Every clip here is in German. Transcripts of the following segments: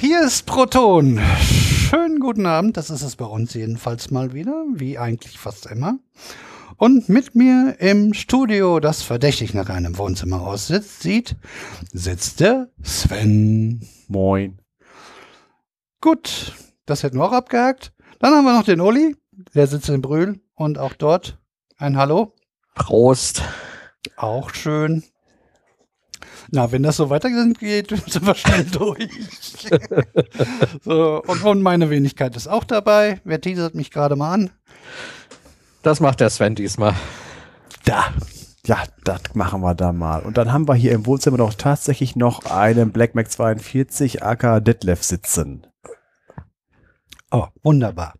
Hier ist Proton. Schönen guten Abend, das ist es bei uns jedenfalls mal wieder, wie eigentlich fast immer. Und mit mir im Studio, das verdächtig nach einem Wohnzimmer aussitzt, sieht, sitzt der Sven. Moin. Gut, das hätten wir auch abgehakt. Dann haben wir noch den Uli, der sitzt in Brühl und auch dort ein Hallo. Prost. Auch schön. Na, wenn das so weitergeht, sind wir schnell durch. so, und, und meine Wenigkeit ist auch dabei. Wer teasert mich gerade mal an? Das macht der Sven diesmal. Da. Ja, das machen wir da mal. Und dann haben wir hier im Wohnzimmer noch tatsächlich noch einen Black Mac 42 AK Detlef sitzen. Oh, wunderbar.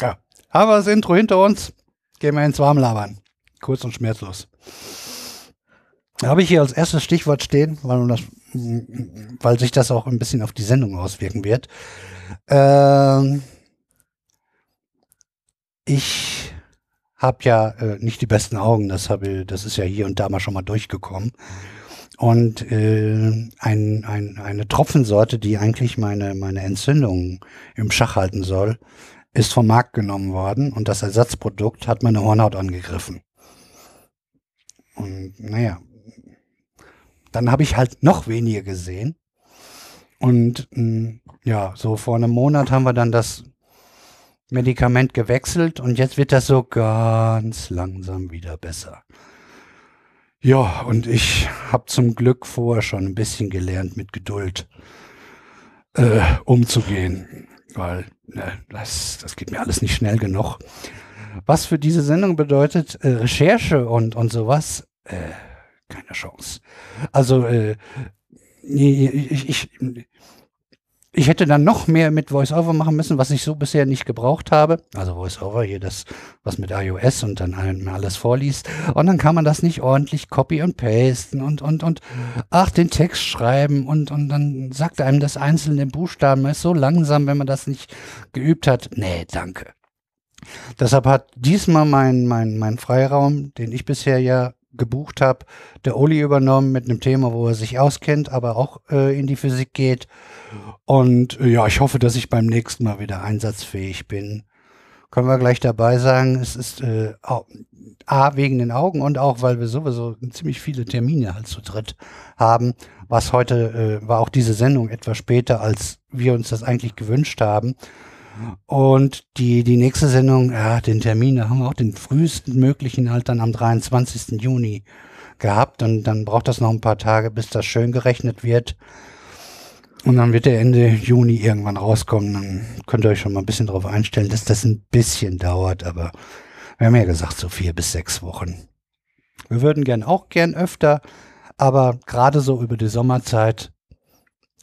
Ja, haben wir das Intro hinter uns. Gehen wir ins Warmlabern. Kurz und schmerzlos. Habe ich hier als erstes Stichwort stehen, weil, das, weil sich das auch ein bisschen auf die Sendung auswirken wird. Ähm, ich habe ja äh, nicht die besten Augen, das, habe, das ist ja hier und da mal schon mal durchgekommen. Und äh, ein, ein, eine Tropfensorte, die eigentlich meine, meine Entzündung im Schach halten soll, ist vom Markt genommen worden und das Ersatzprodukt hat meine Hornhaut angegriffen. Und naja, dann habe ich halt noch weniger gesehen. Und mh, hm, ja, so vor einem Monat haben wir dann das Medikament gewechselt und jetzt wird das so ganz langsam wieder besser. Ja, und ich habe zum Glück vorher schon ein bisschen gelernt, mit Geduld äh, umzugehen, weil ne, das, das geht mir alles nicht schnell genug. Was für diese Sendung bedeutet, äh, Recherche und, und sowas, äh, keine Chance. Also äh, ich, ich, ich hätte dann noch mehr mit VoiceOver machen müssen, was ich so bisher nicht gebraucht habe. Also VoiceOver hier das, was mit iOS und dann alles vorliest. Und dann kann man das nicht ordentlich copy und pasten und, und, und, ach, den Text schreiben und, und dann sagt einem das einzelne Buchstaben ist so langsam, wenn man das nicht geübt hat. Nee, danke. Deshalb hat diesmal mein, mein, mein Freiraum, den ich bisher ja gebucht habe, der Uli übernommen mit einem Thema, wo er sich auskennt, aber auch äh, in die Physik geht. Und äh, ja, ich hoffe, dass ich beim nächsten Mal wieder einsatzfähig bin. Können wir gleich dabei sagen, es ist äh, A, wegen den Augen und auch, weil wir sowieso ziemlich viele Termine halt zu dritt haben, was heute, äh, war auch diese Sendung etwas später, als wir uns das eigentlich gewünscht haben. Und die, die nächste Sendung, ja, den Termin, da haben wir auch den frühesten möglichen halt dann am 23. Juni gehabt. Und dann braucht das noch ein paar Tage, bis das schön gerechnet wird. Und dann wird der Ende Juni irgendwann rauskommen. Dann könnt ihr euch schon mal ein bisschen darauf einstellen, dass das ein bisschen dauert. Aber wir haben ja gesagt, so vier bis sechs Wochen. Wir würden gern auch gern öfter, aber gerade so über die Sommerzeit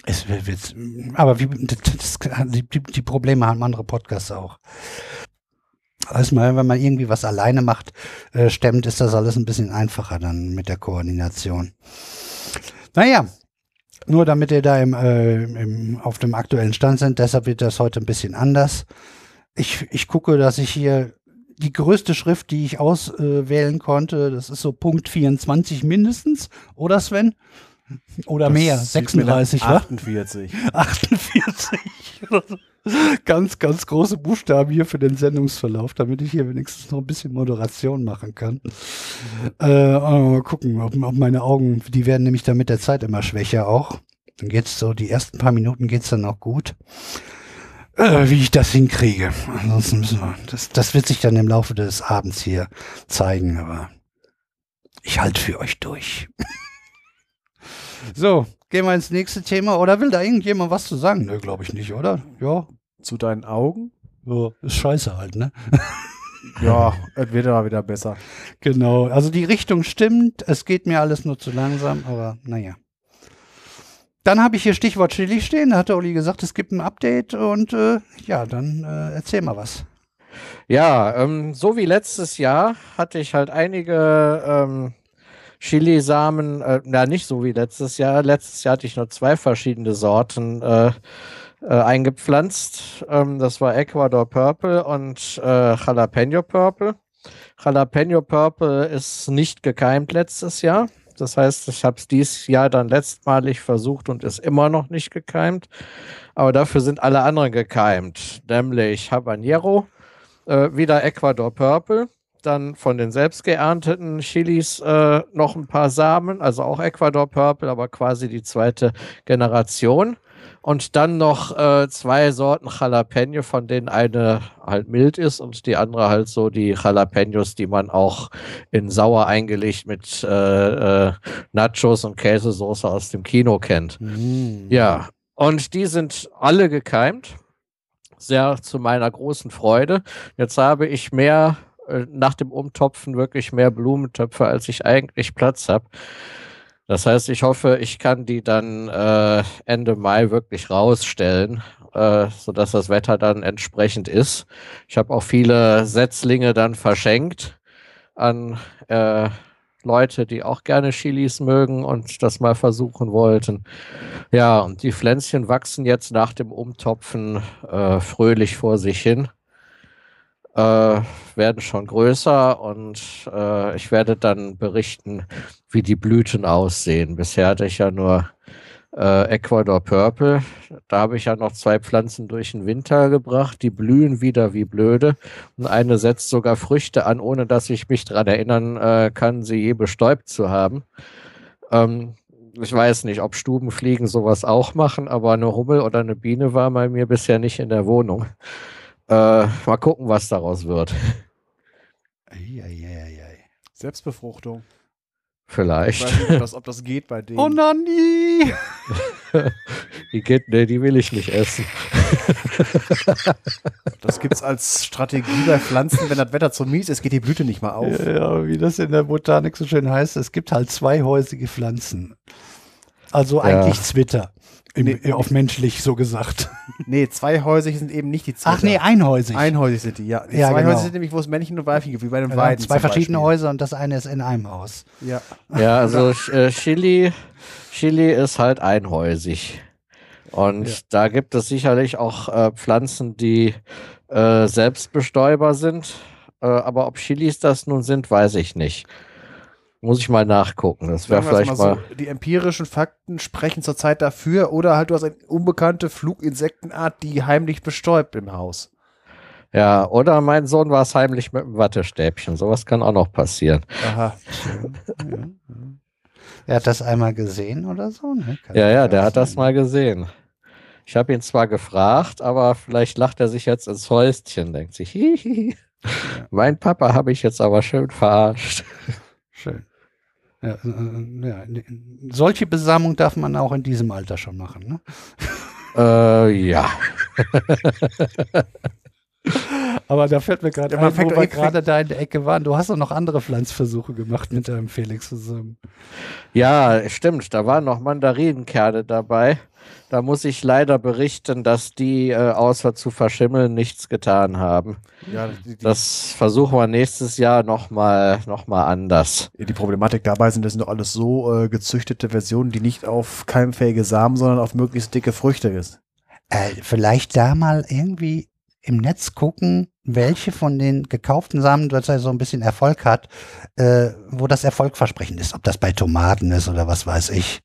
es wird, aber wie, das, die, die Probleme haben andere Podcasts auch. Erstmal, wenn man irgendwie was alleine macht, äh, stemmt, ist das alles ein bisschen einfacher dann mit der Koordination. Naja, nur damit ihr da im, äh, im, auf dem aktuellen Stand sind, deshalb wird das heute ein bisschen anders. Ich, ich gucke, dass ich hier die größte Schrift, die ich auswählen äh, konnte, das ist so Punkt 24 mindestens, oder Sven? Oder das mehr, 36, wa? 48. 48. ganz, ganz große Buchstaben hier für den Sendungsverlauf, damit ich hier wenigstens noch ein bisschen Moderation machen kann. Äh, mal gucken, ob, ob, meine Augen, die werden nämlich dann mit der Zeit immer schwächer auch. Dann geht's so, die ersten paar Minuten geht's dann auch gut. Äh, wie ich das hinkriege. Ansonsten müssen wir, das, das wird sich dann im Laufe des Abends hier zeigen, aber ich halte für euch durch. So, gehen wir ins nächste Thema. Oder will da irgendjemand was zu sagen? Nö, glaube ich nicht, oder? Ja. Zu deinen Augen? Ja, ist scheiße halt, ne? ja, es wird aber wieder besser. Genau. Also die Richtung stimmt. Es geht mir alles nur zu langsam, aber naja. Dann habe ich hier Stichwort Chili stehen. Da hat der Uli gesagt, es gibt ein Update und äh, ja, dann äh, erzähl mal was. Ja, ähm, so wie letztes Jahr hatte ich halt einige ähm, Chilisamen, äh, na nicht so wie letztes Jahr. Letztes Jahr hatte ich nur zwei verschiedene Sorten äh, äh, eingepflanzt. Ähm, das war Ecuador Purple und äh, Jalapeno Purple. Jalapeno Purple ist nicht gekeimt letztes Jahr. Das heißt, ich habe es dieses Jahr dann letztmalig versucht und ist immer noch nicht gekeimt. Aber dafür sind alle anderen gekeimt, nämlich Habanero, äh, wieder Ecuador Purple, dann von den selbst geernteten Chilis äh, noch ein paar Samen, also auch Ecuador Purple, aber quasi die zweite Generation. Und dann noch äh, zwei Sorten Jalapeno, von denen eine halt mild ist und die andere halt so die Jalapenos, die man auch in sauer eingelegt mit äh, äh, Nachos und Käsesoße aus dem Kino kennt. Mm. Ja, und die sind alle gekeimt. Sehr zu meiner großen Freude. Jetzt habe ich mehr nach dem Umtopfen wirklich mehr Blumentöpfe, als ich eigentlich Platz habe. Das heißt, ich hoffe, ich kann die dann äh, Ende Mai wirklich rausstellen, äh, sodass das Wetter dann entsprechend ist. Ich habe auch viele Setzlinge dann verschenkt an äh, Leute, die auch gerne Chilis mögen und das mal versuchen wollten. Ja, und die Pflänzchen wachsen jetzt nach dem Umtopfen äh, fröhlich vor sich hin äh, werden schon größer und äh, ich werde dann berichten, wie die Blüten aussehen. Bisher hatte ich ja nur äh, Ecuador Purple. Da habe ich ja noch zwei Pflanzen durch den Winter gebracht. Die blühen wieder wie blöde. Und eine setzt sogar Früchte an, ohne dass ich mich daran erinnern äh, kann, sie je bestäubt zu haben. Ähm, ich weiß nicht, ob Stubenfliegen sowas auch machen, aber eine Hummel oder eine Biene war bei mir bisher nicht in der Wohnung. Äh, mal gucken, was daraus wird. Eieieiei. Selbstbefruchtung. Ich Vielleicht. weiß nicht, ob das, ob das geht bei denen. Oh Nani! Die geht, nee, die will ich nicht essen. Das gibt es als Strategie bei Pflanzen, wenn das Wetter zu mies ist, geht die Blüte nicht mal auf. Ja, wie das in der Botanik so schön heißt, es gibt halt zweihäusige Pflanzen. Also eigentlich Zwitter. Im, Nee. auf menschlich so gesagt. Nee, zweihäusig sind eben nicht die Zwitter. Ach nee, einhäusig. Einhäusig sind die, ja. Die Ja, zweihäusig genau. sind nämlich, wo es Männchen und Weibchen gibt, wie bei den Ja, Weiden. zwei verschiedene Beispiel. Häuser und das eine ist in einem Haus. Ja. Ja, also äh, Chili, Chili ist halt einhäusig. Und Ja. da gibt es sicherlich auch äh, Pflanzen, die äh, Selbstbestäuber sind. Äh, aber ob Chilis das nun sind, weiß ich nicht. Muss ich mal nachgucken. Das wäre vielleicht mal mal. so, die empirischen Fakten sprechen zurzeit dafür oder halt du hast eine unbekannte Fluginsektenart, die heimlich bestäubt im Haus. Ja, oder mein Sohn war es heimlich mit einem Wattestäbchen. Sowas kann auch noch passieren. Aha. Er hat das einmal gesehen oder so, ne? Ja, ja, der hat das mal gesehen. Ich habe ihn zwar gefragt, aber vielleicht lacht er sich jetzt ins Häuschen, denkt sich, hihi. Mein Papa habe ich jetzt aber schön verarscht. Ja, äh, ja, solche Besamung darf man auch in diesem Alter schon machen, ne? Äh, ja. Aber da fällt mir gerade Ja, ein, wo wir gerade da in der Ecke waren. Du hast doch noch andere Pflanzversuche gemacht mit deinem Felix zusammen. Ja, stimmt. Da waren noch Mandarinenkerne dabei. Da muss ich leider berichten, dass die äh, außer zu verschimmeln nichts getan haben. Ja, die, die, Das versuchen wir nächstes Jahr nochmal noch mal anders. die Problematik dabei sind, das sind doch alles so äh, gezüchtete Versionen, die nicht auf keimfähige Samen, sondern auf möglichst dicke Früchte ist. Äh, vielleicht da mal irgendwie im Netz gucken, welche von den gekauften Samen, dass er so ein bisschen Erfolg hat, äh, wo das erfolgversprechend ist. Ob das bei Tomaten ist oder was weiß ich.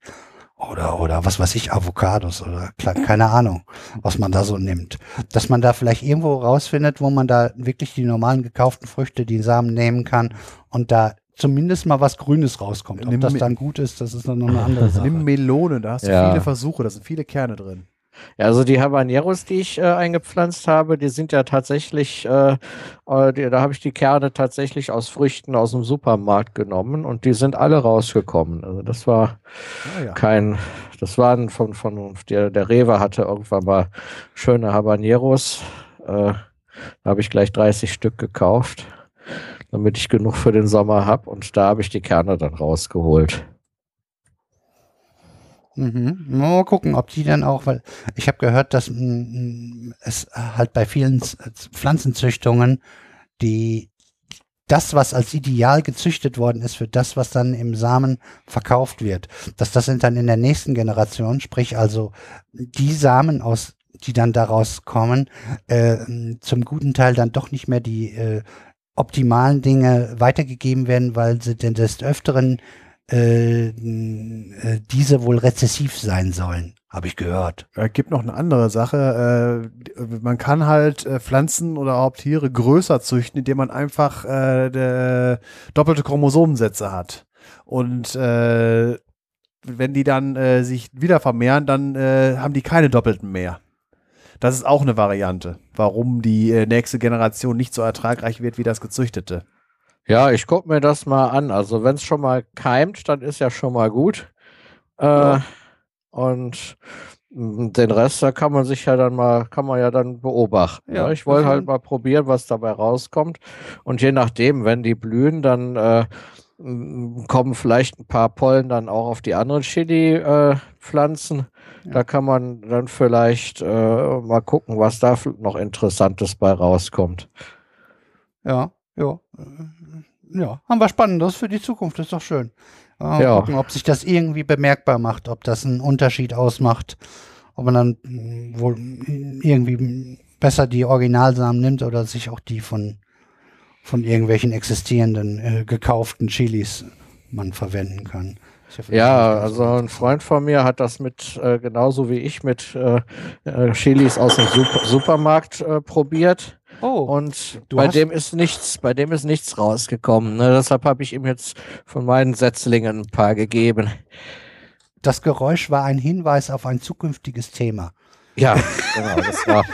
Oder, oder was weiß ich, Avocados oder klar, keine Ahnung, was man da so nimmt. Dass man da vielleicht irgendwo rausfindet, wo man da wirklich die normalen gekauften Früchte, die Samen nehmen kann und da zumindest mal was Grünes rauskommt. Ob Nimm das dann gut ist, das ist dann noch eine andere Sache. Nimm Melone, da hast du Ja. viele Versuche, da sind viele Kerne drin. Ja, also die Habaneros, die ich äh, eingepflanzt habe, die sind ja tatsächlich, äh, äh, die, da habe ich die Kerne tatsächlich aus Früchten aus dem Supermarkt genommen und die sind alle rausgekommen. Also das war Ah, ja. kein, das waren von, von der, der Rewe hatte irgendwann mal schöne Habaneros. Äh, da habe ich gleich 30 Stück gekauft, damit ich genug für den Sommer habe und da habe ich die Kerne dann rausgeholt. Mhm. Mal gucken, ob die dann auch, weil ich habe gehört, dass mm, es halt bei vielen Pflanzenzüchtungen die das, was als ideal gezüchtet worden ist für das, was dann im Samen verkauft wird, dass das sind dann in der nächsten Generation, sprich also die Samen aus, die dann daraus kommen, äh, zum guten Teil dann doch nicht mehr die äh, optimalen Dinge weitergegeben werden, weil sie denn des Öfteren äh, äh, diese wohl rezessiv sein sollen, habe ich gehört. Es gibt noch eine andere Sache. Äh, man kann halt äh, Pflanzen oder überhaupt Tiere größer züchten, indem man einfach äh, doppelte Chromosomensätze hat. Und äh, wenn die dann äh, sich wieder vermehren, dann äh, haben die keine doppelten mehr. Das ist auch eine Variante, warum die äh, nächste Generation nicht so ertragreich wird wie das gezüchtete. Ja, ich gucke mir das mal an. Also wenn es schon mal keimt, dann ist ja schon mal gut. Äh, ja. Und den Rest, da kann man sich ja dann mal, kann man ja dann beobachten. Ja, ja. Ich wollte halt mal probieren, was dabei rauskommt. Und je nachdem, wenn die blühen, dann äh, kommen vielleicht ein paar Pollen dann auch auf die anderen Chili-Pflanzen. Äh, ja. Da kann man dann vielleicht äh, mal gucken, was da noch Interessantes bei rauskommt. Ja, ja. Ja, haben wir Spannendes für die Zukunft, ist doch schön. Mal ja. gucken, ob sich das irgendwie bemerkbar macht, ob das einen Unterschied ausmacht, ob man dann hm, wohl irgendwie besser die Originalsamen nimmt oder sich auch die von von irgendwelchen existierenden äh, gekauften Chilis man verwenden kann. Ja, also ein Freund von mir hat das mit, äh, genauso wie ich, mit äh, äh Chilis aus dem Super Supermarkt äh, probiert. Oh, und bei dem ist nichts, bei dem ist nichts rausgekommen. Ne? Deshalb habe ich ihm jetzt von meinen Setzlingen ein paar gegeben. Das Geräusch war ein Hinweis auf ein zukünftiges Thema. Ja, genau, das war.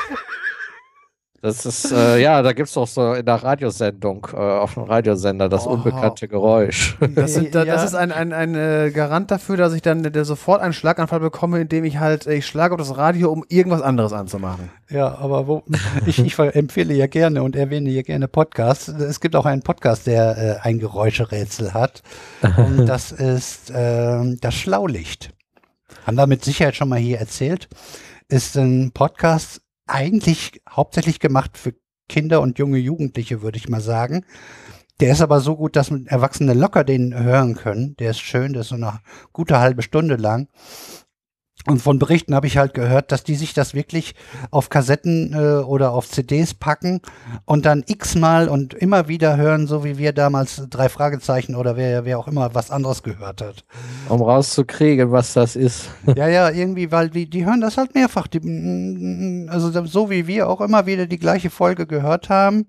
Das ist, äh, ja, da gibt es auch so in der Radiosendung, äh, auf dem Radiosender, das oh. unbekannte Geräusch. Das, sind, da, das ist ein, ein, ein äh, Garant dafür, dass ich dann der sofort einen Schlaganfall bekomme, indem ich halt, ich schlage auf das Radio, um irgendwas anderes anzumachen. Ja, aber wo, ich, ich empfehle ja gerne und erwähne ja gerne Podcasts. Es gibt auch einen Podcast, der äh, ein Geräuscherätsel hat. Und das ist äh, das Schlaulicht. Haben wir mit Sicherheit schon mal hier erzählt. Ist ein Podcast eigentlich hauptsächlich gemacht für Kinder und junge Jugendliche, würde ich mal sagen. Der ist aber so gut, dass Erwachsene locker den hören können. Der ist schön, der ist so eine gute halbe Stunde lang. Und von Berichten habe ich halt gehört, dass die sich das wirklich auf Kassetten äh, oder auf CDs packen und dann x-mal und immer wieder hören, so wie wir damals drei Fragezeichen oder wer, wer auch immer was anderes gehört hat. Um rauszukriegen, was das ist. Ja, ja, irgendwie, weil die, die hören das halt mehrfach. Die, mm, also so wie wir auch immer wieder die gleiche Folge gehört haben,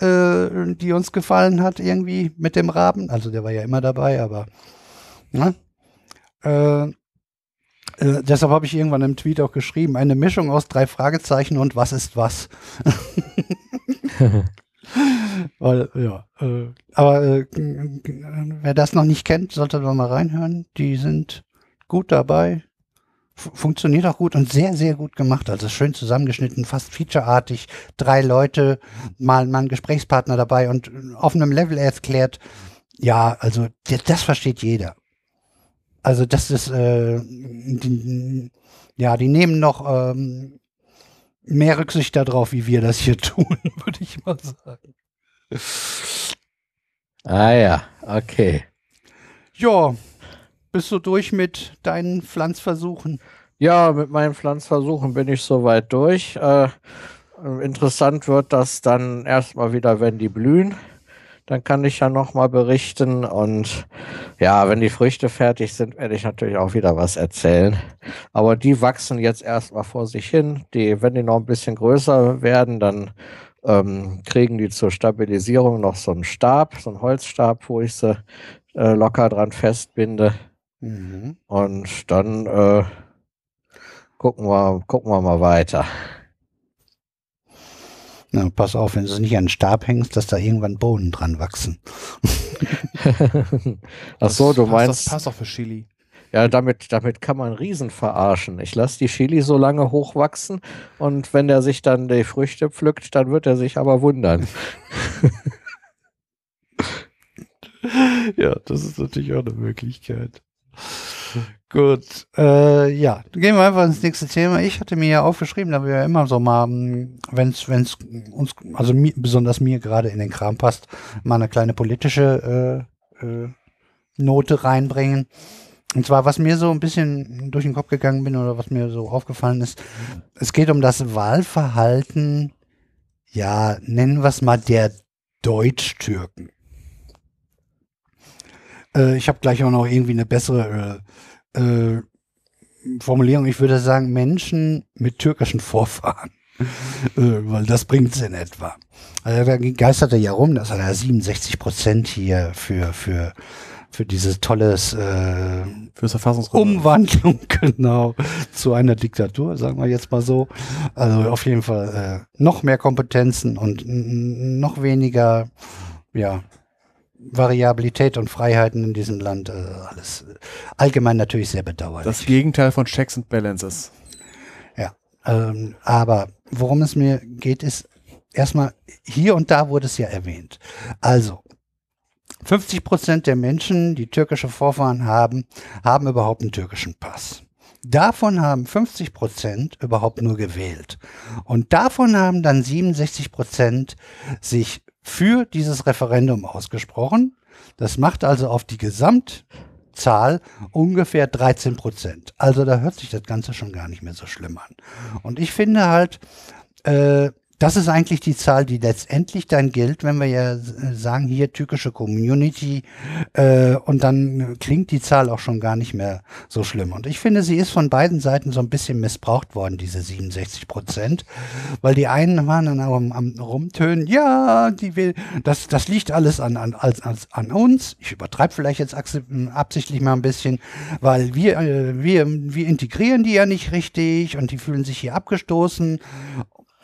äh, die uns gefallen hat, irgendwie mit dem Raben. Also der war ja immer dabei, aber. Ne? Äh, äh, deshalb habe ich irgendwann im Tweet auch geschrieben, eine Mischung aus drei Fragezeichen und was ist was. Weil, ja, äh, aber äh, wer das noch nicht kennt, sollte da mal reinhören. Die sind gut dabei. Funktioniert auch gut und sehr, sehr gut gemacht. Also schön zusammengeschnitten, fast featureartig. Drei Leute, mal, mal ein Gesprächspartner dabei und auf einem Level erklärt, ja, also das versteht jeder. Also das ist, äh, die, ja, die nehmen noch ähm, mehr Rücksicht darauf, wie wir das hier tun, würde ich mal sagen. Ah ja, okay. Ja, bist du durch mit deinen Pflanzversuchen? Ja, mit meinen Pflanzversuchen bin ich soweit durch. Äh, interessant wird das dann erstmal wieder, wenn die blühen dann kann ich ja nochmal berichten. Und ja, wenn die Früchte fertig sind, werde ich natürlich auch wieder was erzählen. Aber die wachsen jetzt erstmal vor sich hin. Die, wenn die noch ein bisschen größer werden, dann ähm, kriegen die zur Stabilisierung noch so einen Stab, so einen Holzstab, wo ich sie äh, locker dran festbinde. Mhm. Und dann äh, gucken, wir, gucken wir mal weiter. Na, pass auf, wenn du es nicht an den Stab hängst, dass da irgendwann Bohnen dran wachsen. Ach so, du meinst. Das passt auch für Chili. Ja, damit, damit kann man Riesen verarschen. Ich lasse die Chili so lange hochwachsen und wenn der sich dann die Früchte pflückt, dann wird er sich aber wundern. ja, das ist natürlich auch eine Möglichkeit. Gut, äh, ja, gehen wir einfach ins nächste Thema. Ich hatte mir ja aufgeschrieben, da wir ja immer so mal, hm, wenn es uns, also mir, besonders mir gerade in den Kram passt, mal eine kleine politische äh, äh, Note reinbringen. Und zwar, was mir so ein bisschen durch den Kopf gegangen bin oder was mir so aufgefallen ist, es geht um das Wahlverhalten, ja, nennen wir es mal der Deutsch-Türken. Äh, ich habe gleich auch noch irgendwie eine bessere äh, äh, Formulierung. Ich würde sagen, Menschen mit türkischen Vorfahren. Äh, weil das bringt es in etwa. Also da geisterte ja rum, dass er da 67 Prozent hier für, für, für dieses tolles äh, Fürs Verfassungsreferendum. Umwandlung, genau, zu einer Diktatur, sagen wir jetzt mal so. Also auf jeden Fall äh, noch mehr Kompetenzen und noch weniger, ja, Variabilität und Freiheiten in diesem Land. Äh, alles allgemein natürlich sehr bedauerlich. Das Gegenteil von Checks and Balances. Ja, ähm, aber worum es mir geht, ist erstmal, hier und da wurde es ja erwähnt. Also, 50 Prozent der Menschen, die türkische Vorfahren haben, haben überhaupt einen türkischen Pass. Davon haben 50 Prozent überhaupt nur gewählt. Und davon haben dann 67 Prozent sich für dieses Referendum ausgesprochen. Das macht also auf die Gesamtzahl ungefähr 13 Prozent. Also da hört sich das Ganze schon gar nicht mehr so schlimm an. Und ich finde halt, äh, das ist eigentlich die Zahl, die letztendlich dann gilt, wenn wir ja sagen, hier türkische Community äh, und dann klingt die Zahl auch schon gar nicht mehr so schlimm. Und ich finde, sie ist von beiden Seiten so ein bisschen missbraucht worden, diese 67 Prozent, weil die einen waren dann am, am Rumtönen, ja, die will, das, das liegt alles an, an, als, als, an uns. Ich übertreibe vielleicht jetzt absichtlich mal ein bisschen, weil wir, äh, wir, wir integrieren die ja nicht richtig und die fühlen sich hier abgestoßen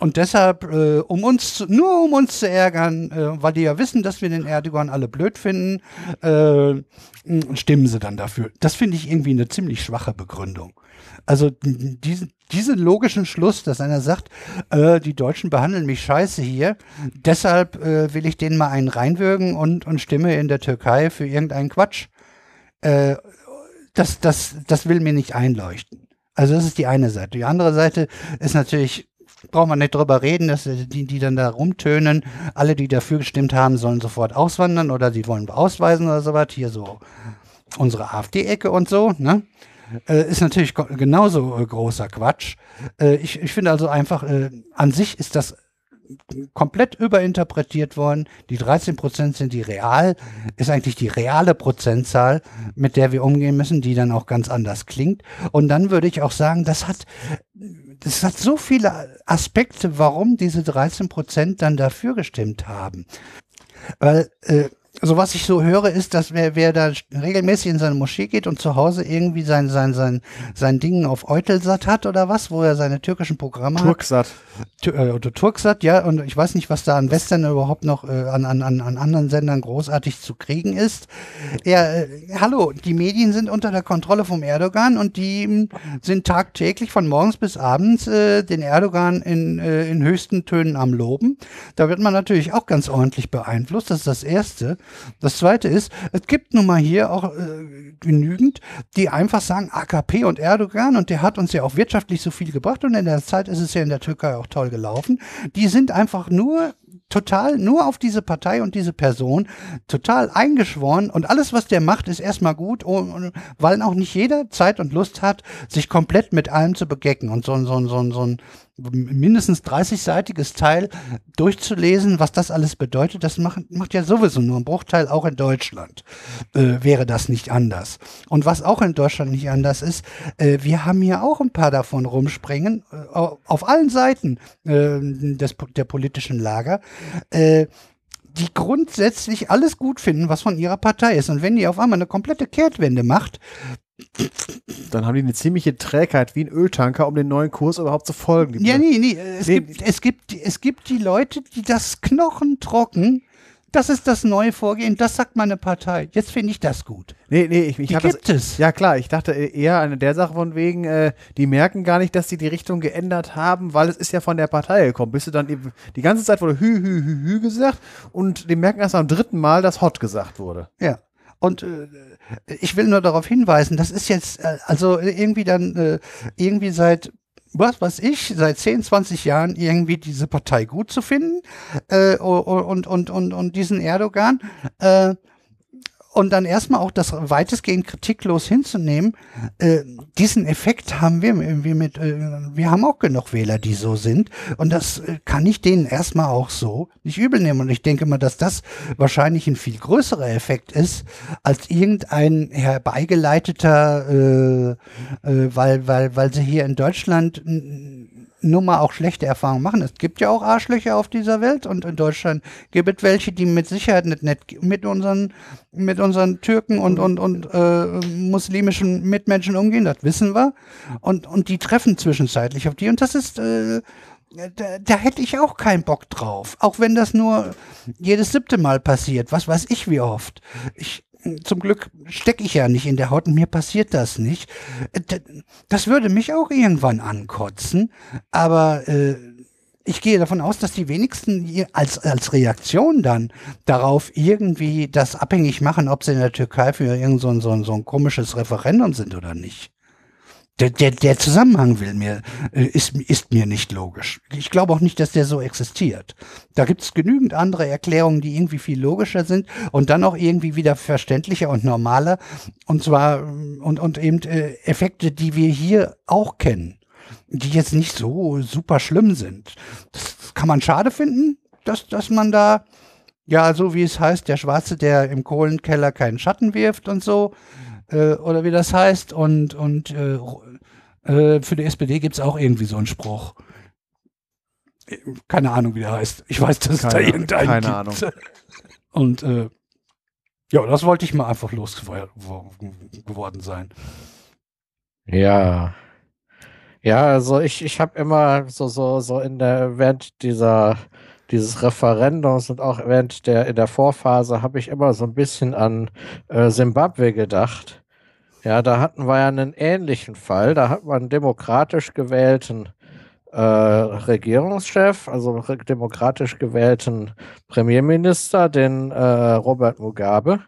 und deshalb, äh, um uns, zu, nur um uns zu ärgern, äh, weil die ja wissen, dass wir den Erdogan alle blöd finden, äh, stimmen sie dann dafür. Das finde ich irgendwie eine ziemlich schwache Begründung. Also diesen, diesen logischen Schluss, dass einer sagt, äh, die Deutschen behandeln mich scheiße hier, deshalb äh, will ich denen mal einen reinwürgen und, und stimme in der Türkei für irgendeinen Quatsch. Äh, das, das, das will mir nicht einleuchten. Also das ist die eine Seite. Die andere Seite ist natürlich braucht man nicht drüber reden, dass die, die dann da rumtönen, alle, die dafür gestimmt haben, sollen sofort auswandern oder die wollen ausweisen oder sowas. Hier so unsere AfD-Ecke und so, ne? Äh, ist natürlich genauso äh, großer Quatsch. Äh, ich, ich finde also einfach, äh, an sich ist das komplett überinterpretiert worden. Die 13 Prozent sind die real, ist eigentlich die reale Prozentzahl, mit der wir umgehen müssen, die dann auch ganz anders klingt. Und dann würde ich auch sagen, das hat, das hat so viele Aspekte, warum diese 13 Prozent dann dafür gestimmt haben. Weil, äh, so was ich so höre, ist, dass wer, wer da regelmäßig in seine Moschee geht und zu Hause irgendwie sein, sein, sein, sein Ding auf Eutelsat hat oder was, wo er seine türkischen Programme hat. Turksat. Äh, oder Turksat, ja, und ich weiß nicht, was da an Western überhaupt noch äh, an, an, an, an anderen Sendern großartig zu kriegen ist. Ja, äh, hallo, die Medien sind unter der Kontrolle vom Erdogan und die mh, sind tagtäglich von morgens bis abends äh, den Erdogan in, äh, in höchsten Tönen am Loben. Da wird man natürlich auch ganz ordentlich beeinflusst. Das ist das Erste. Das Zweite ist, es gibt nun mal hier auch äh, genügend, die einfach sagen, AKP und Erdogan und der hat uns ja auch wirtschaftlich so viel gebracht und in der Zeit ist es ja in der Türkei auch toll gelaufen. Die sind einfach nur total nur auf diese Partei und diese Person total eingeschworen und alles, was der macht, ist erstmal gut, und, weil auch nicht jeder Zeit und Lust hat, sich komplett mit allem zu begecken und so, so, so, so ein mindestens 30-seitiges Teil durchzulesen, was das alles bedeutet, das macht, macht ja sowieso nur ein Bruchteil, auch in Deutschland äh, wäre das nicht anders. Und was auch in Deutschland nicht anders ist, äh, wir haben hier auch ein paar davon rumspringen, äh, au- auf allen Seiten äh, des, der politischen Lager, äh, die grundsätzlich alles gut finden, was von ihrer Partei ist. Und wenn die auf einmal eine komplette Kehrtwende macht, Dann haben die eine ziemliche Trägheit wie ein Öltanker, um den neuen Kurs überhaupt zu folgen. Die ja, nee, nee, es, Nee. Gibt, es, gibt, es gibt die Leute, die das knochentrocken, das ist das neue Vorgehen, das sagt meine Partei. Jetzt finde ich das gut. Nee, nee, ich, ich Die hab das, gibt es. Ja, klar, ich dachte eher an der Sache von wegen, äh, die merken gar nicht, dass sie die Richtung geändert haben, weil es ist ja von der Partei gekommen. Bist du dann eben, die ganze Zeit wurde Hü, Hü, Hü, Hü gesagt und die merken erst am dritten Mal, dass Hot gesagt wurde. Ja. Und äh, ich will nur darauf hinweisen, das ist jetzt äh, also irgendwie dann äh, irgendwie seit was weiß ich, seit 10, 20 Jahren irgendwie diese Partei gut zu finden äh, und, und, und, und, diesen Erdogan. Äh, und dann erstmal auch das weitestgehend kritiklos hinzunehmen, äh, diesen Effekt haben wir irgendwie mit, äh, wir haben auch genug Wähler, die so sind. Und das äh, kann ich denen erstmal auch so nicht übel nehmen. Und ich denke mal, dass das wahrscheinlich ein viel größerer Effekt ist, als irgendein herbeigeleiteter, äh, äh, weil, weil, weil sie hier in Deutschland nur mal auch schlechte Erfahrungen machen. Es gibt ja auch Arschlöcher auf dieser Welt und in Deutschland gibt es welche, die mit Sicherheit nicht nett mit unseren, mit unseren Türken und, und, und äh, muslimischen Mitmenschen umgehen, das wissen wir. Und, und die treffen zwischenzeitlich auf die. Und das ist, äh, da, da hätte ich auch keinen Bock drauf. Auch wenn das nur jedes siebte Mal passiert. Was weiß ich wie oft. Ich, zum Glück stecke ich ja nicht in der Haut und mir passiert das nicht. Das würde mich auch irgendwann ankotzen, aber äh, ich gehe davon aus, dass die wenigsten als, als Reaktion dann darauf irgendwie das abhängig machen, ob sie in der Türkei für irgend so so ein, so ein komisches Referendum sind oder nicht. Der, der, der Zusammenhang will mir, äh, ist, ist mir nicht logisch. Ich glaube auch nicht, dass der so existiert. Da gibt es genügend andere Erklärungen, die irgendwie viel logischer sind und dann auch irgendwie wieder verständlicher und normaler. Und zwar, und, und eben äh, Effekte, die wir hier auch kennen, die jetzt nicht so super schlimm sind. Das kann man schade finden, dass, dass man da, ja, so wie es heißt, der Schwarze, der im Kohlenkeller keinen Schatten wirft und so äh, oder wie das heißt. Und, und äh, äh, für die SPD gibt es auch irgendwie so einen Spruch. Keine Ahnung, wie der heißt. Ich weiß, dass keine, es da irgendeinen keine gibt. Ahnung. Und äh, ja, das wollte ich mal einfach losgeworden sein. Ja. Ja, also ich, ich habe immer so, so, so in der, während dieser, dieses Referendums und auch während der, in der Vorphase habe ich immer so ein bisschen an äh, Simbabwe gedacht. Ja, da hatten wir ja einen ähnlichen Fall. Da hat man einen demokratisch gewählten äh, Regierungschef, also demokratisch gewählten Premierminister, den äh, Robert Mugabe.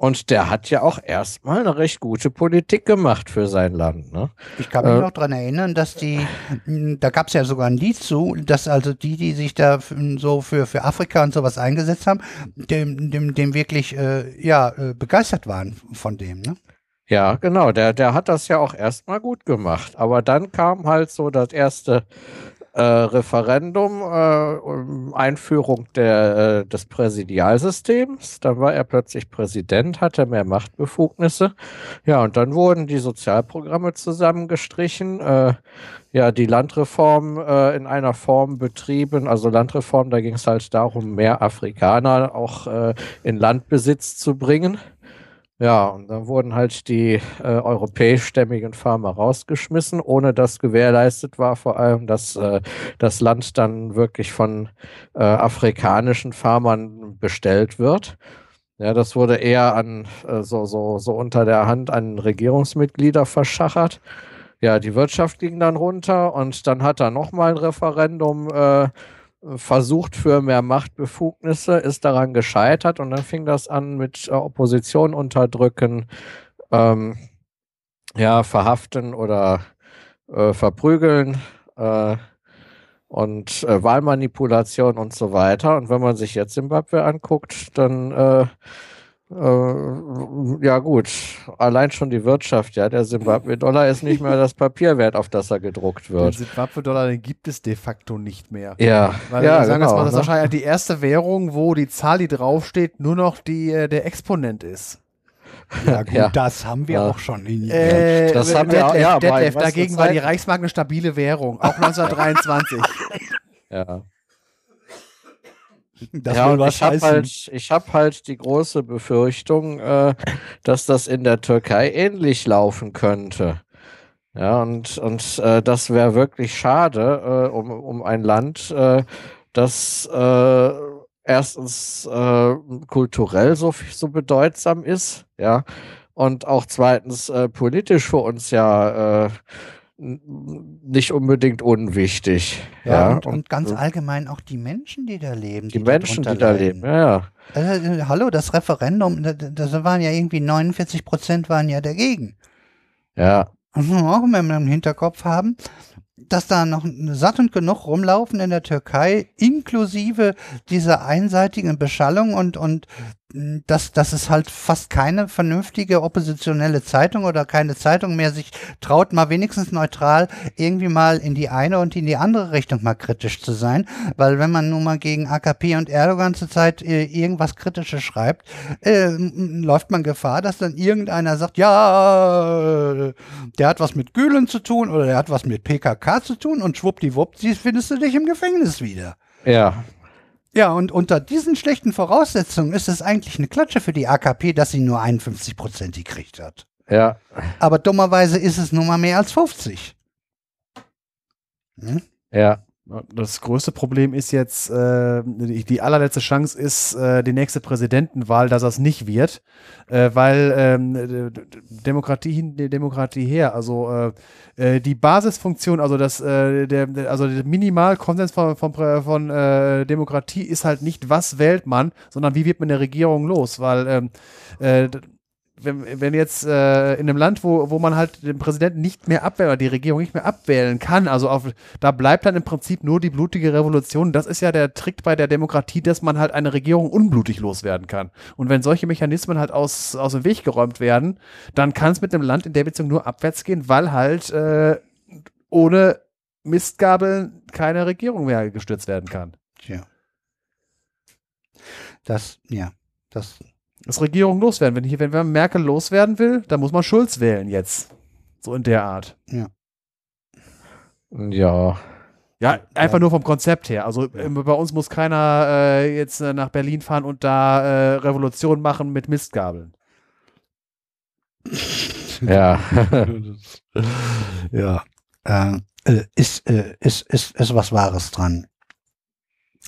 Und der hat ja auch erstmal eine recht gute Politik gemacht für sein Land. Ne? Ich kann mich äh, noch daran erinnern, dass die, da gab es ja sogar ein Lied zu, dass also die, die sich da so für, für Afrika und sowas eingesetzt haben, dem, dem, dem wirklich äh, ja, äh, begeistert waren von dem. Ne? Ja, genau, der, der hat das ja auch erstmal gut gemacht. Aber dann kam halt so das erste äh, Referendum, äh, Einführung der, äh, des Präsidialsystems. Dann war er plötzlich Präsident, hatte mehr Machtbefugnisse. Ja, und dann wurden die Sozialprogramme zusammengestrichen. Äh, ja, die Landreform äh, in einer Form betrieben. Also Landreform, da ging es halt darum, mehr Afrikaner auch äh, in Landbesitz zu bringen. Ja, und dann wurden halt die äh, europäischstämmigen Farmer rausgeschmissen, ohne dass gewährleistet war, vor allem, dass äh, das Land dann wirklich von äh, afrikanischen Farmern bestellt wird. Ja, das wurde eher an äh, so, so, so unter der Hand an Regierungsmitglieder verschachert. Ja, die Wirtschaft ging dann runter und dann hat er nochmal ein Referendum äh, versucht für mehr Machtbefugnisse, ist daran gescheitert und dann fing das an mit äh, Opposition unterdrücken, ähm, ja, verhaften oder äh, verprügeln äh, und äh, Wahlmanipulation und so weiter. Und wenn man sich jetzt Zimbabwe anguckt, dann äh, äh, ja gut, allein schon die Wirtschaft, ja, der Zimbabwe-Dollar ist nicht mehr das Papier wert, auf das er gedruckt wird. Den Zimbabwe-Dollar, gibt es de facto nicht mehr. Ja, Weil ja, sagen genau, mal, das ist ne? wahrscheinlich die erste Währung, wo die Zahl, die draufsteht, nur noch die, äh, der Exponent ist. Ja gut, ja. das haben wir ja. auch schon. In äh, das haben wir auch, ja, Detlef, dagegen war die Reichsmark eine stabile Währung, auch 1923. ja. Das ja, und ich habe halt, hab halt die große Befürchtung, äh, dass das in der Türkei ähnlich laufen könnte. Ja, und, und äh, das wäre wirklich schade äh, um, um ein Land, äh, das äh, erstens äh, kulturell so, so bedeutsam ist, ja, und auch zweitens politisch für uns ja nicht unbedingt unwichtig. Ja, ja. Und, und, ganz allgemein auch die Menschen, die da leben. Die, die Menschen, die da leben, ja, ja. Äh, hallo, das Referendum, das waren ja irgendwie 49 Prozent waren ja dagegen. Ja. Das muss man auch immer im Hinterkopf haben, dass da noch satt und genug rumlaufen in der Türkei, inklusive dieser einseitigen Beschallung und, und dass, dass es halt fast keine vernünftige oppositionelle Zeitung oder keine Zeitung mehr sich traut, mal wenigstens neutral irgendwie mal in die eine und in die andere Richtung mal kritisch zu sein. Weil wenn man nun mal gegen AKP und Erdogan zurzeit äh, irgendwas Kritisches schreibt, äh, läuft man Gefahr, dass dann irgendeiner sagt, ja, der hat was mit Gülen zu tun oder der hat was mit PKK zu tun und schwuppdiwupp, findest du dich im Gefängnis wieder. Ja, ja, und unter diesen schlechten Voraussetzungen ist es eigentlich eine Klatsche für die AKP, dass sie nur 51 Prozent gekriegt hat. Ja. Aber dummerweise ist es nun mal mehr als 50. Hm? Ja. Das größte Problem ist jetzt, äh, die, allerletzte Chance ist äh, die nächste Präsidentenwahl, dass das nicht wird, äh, weil ähm, Demokratie hin, Demokratie her, also äh, äh, die Basisfunktion, also das, äh, der, also der Minimalkonsens von, von, von Demokratie ist halt nicht, was wählt man, sondern wie wird man der Regierung los, weil ähm, wenn, wenn jetzt äh, in einem Land, wo, wo man halt den Präsidenten nicht mehr abwählen oder die Regierung nicht mehr abwählen kann, also auf, da bleibt dann im Prinzip nur die blutige Revolution. Das ist ja der Trick bei der Demokratie, dass man halt eine Regierung unblutig loswerden kann. Und wenn solche Mechanismen halt aus, aus dem Weg geräumt werden, dann kann es mit dem Land in der Beziehung nur abwärts gehen, weil halt äh, ohne Mistgabeln keine Regierung mehr gestürzt werden kann. Tja. Das, ja, das das Regierung loswerden. Wenn, hier, wenn man Merkel loswerden will, dann muss man Schulz wählen jetzt. So in der Art. Ja. Ja. Ja, einfach ja. nur vom Konzept her. Also ja. bei uns muss keiner äh, jetzt äh, nach Berlin fahren und da äh, Revolution machen mit Mistgabeln. ja. ja. Äh, äh, ist, äh, ist, ist, ist was Wahres dran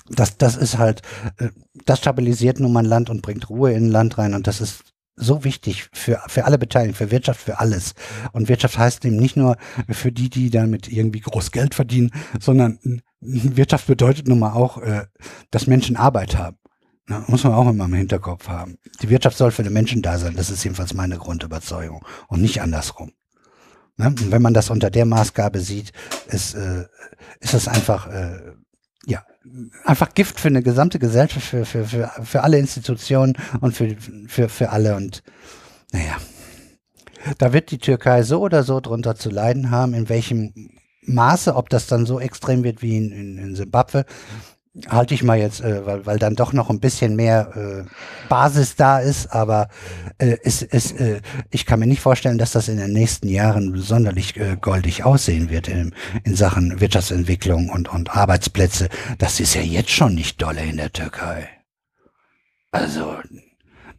das, das ist halt, äh, das stabilisiert nun mal ein Land und bringt Ruhe in ein Land rein und das ist so wichtig für, für alle Beteiligten, für Wirtschaft, für alles. Und Wirtschaft heißt eben nicht nur für die, die damit irgendwie groß Geld verdienen, sondern Wirtschaft bedeutet nun mal auch, äh, dass Menschen Arbeit haben. Na, muss man auch immer im Hinterkopf haben. Die Wirtschaft soll für den Menschen da sein. Das ist jedenfalls meine Grundüberzeugung und nicht andersrum. Ne? Und wenn man das unter der Maßgabe sieht, ist, äh, ist es einfach äh, einfach Gift für eine gesamte Gesellschaft, für, für, für, für alle Institutionen und für, für, für alle. Und naja, da wird die Türkei so oder so drunter zu leiden haben, in welchem Maße, ob das dann so extrem wird wie in, in, in Zimbabwe, halte ich mal jetzt, äh, weil, weil dann doch noch ein bisschen mehr äh, Basis da ist, aber äh, es, es, äh, ich kann mir nicht vorstellen, dass das in den nächsten Jahren sonderlich äh, goldig aussehen wird in, in Sachen Wirtschaftsentwicklung und, und Arbeitsplätze. Das ist ja jetzt schon nicht dolle in der Türkei. Also,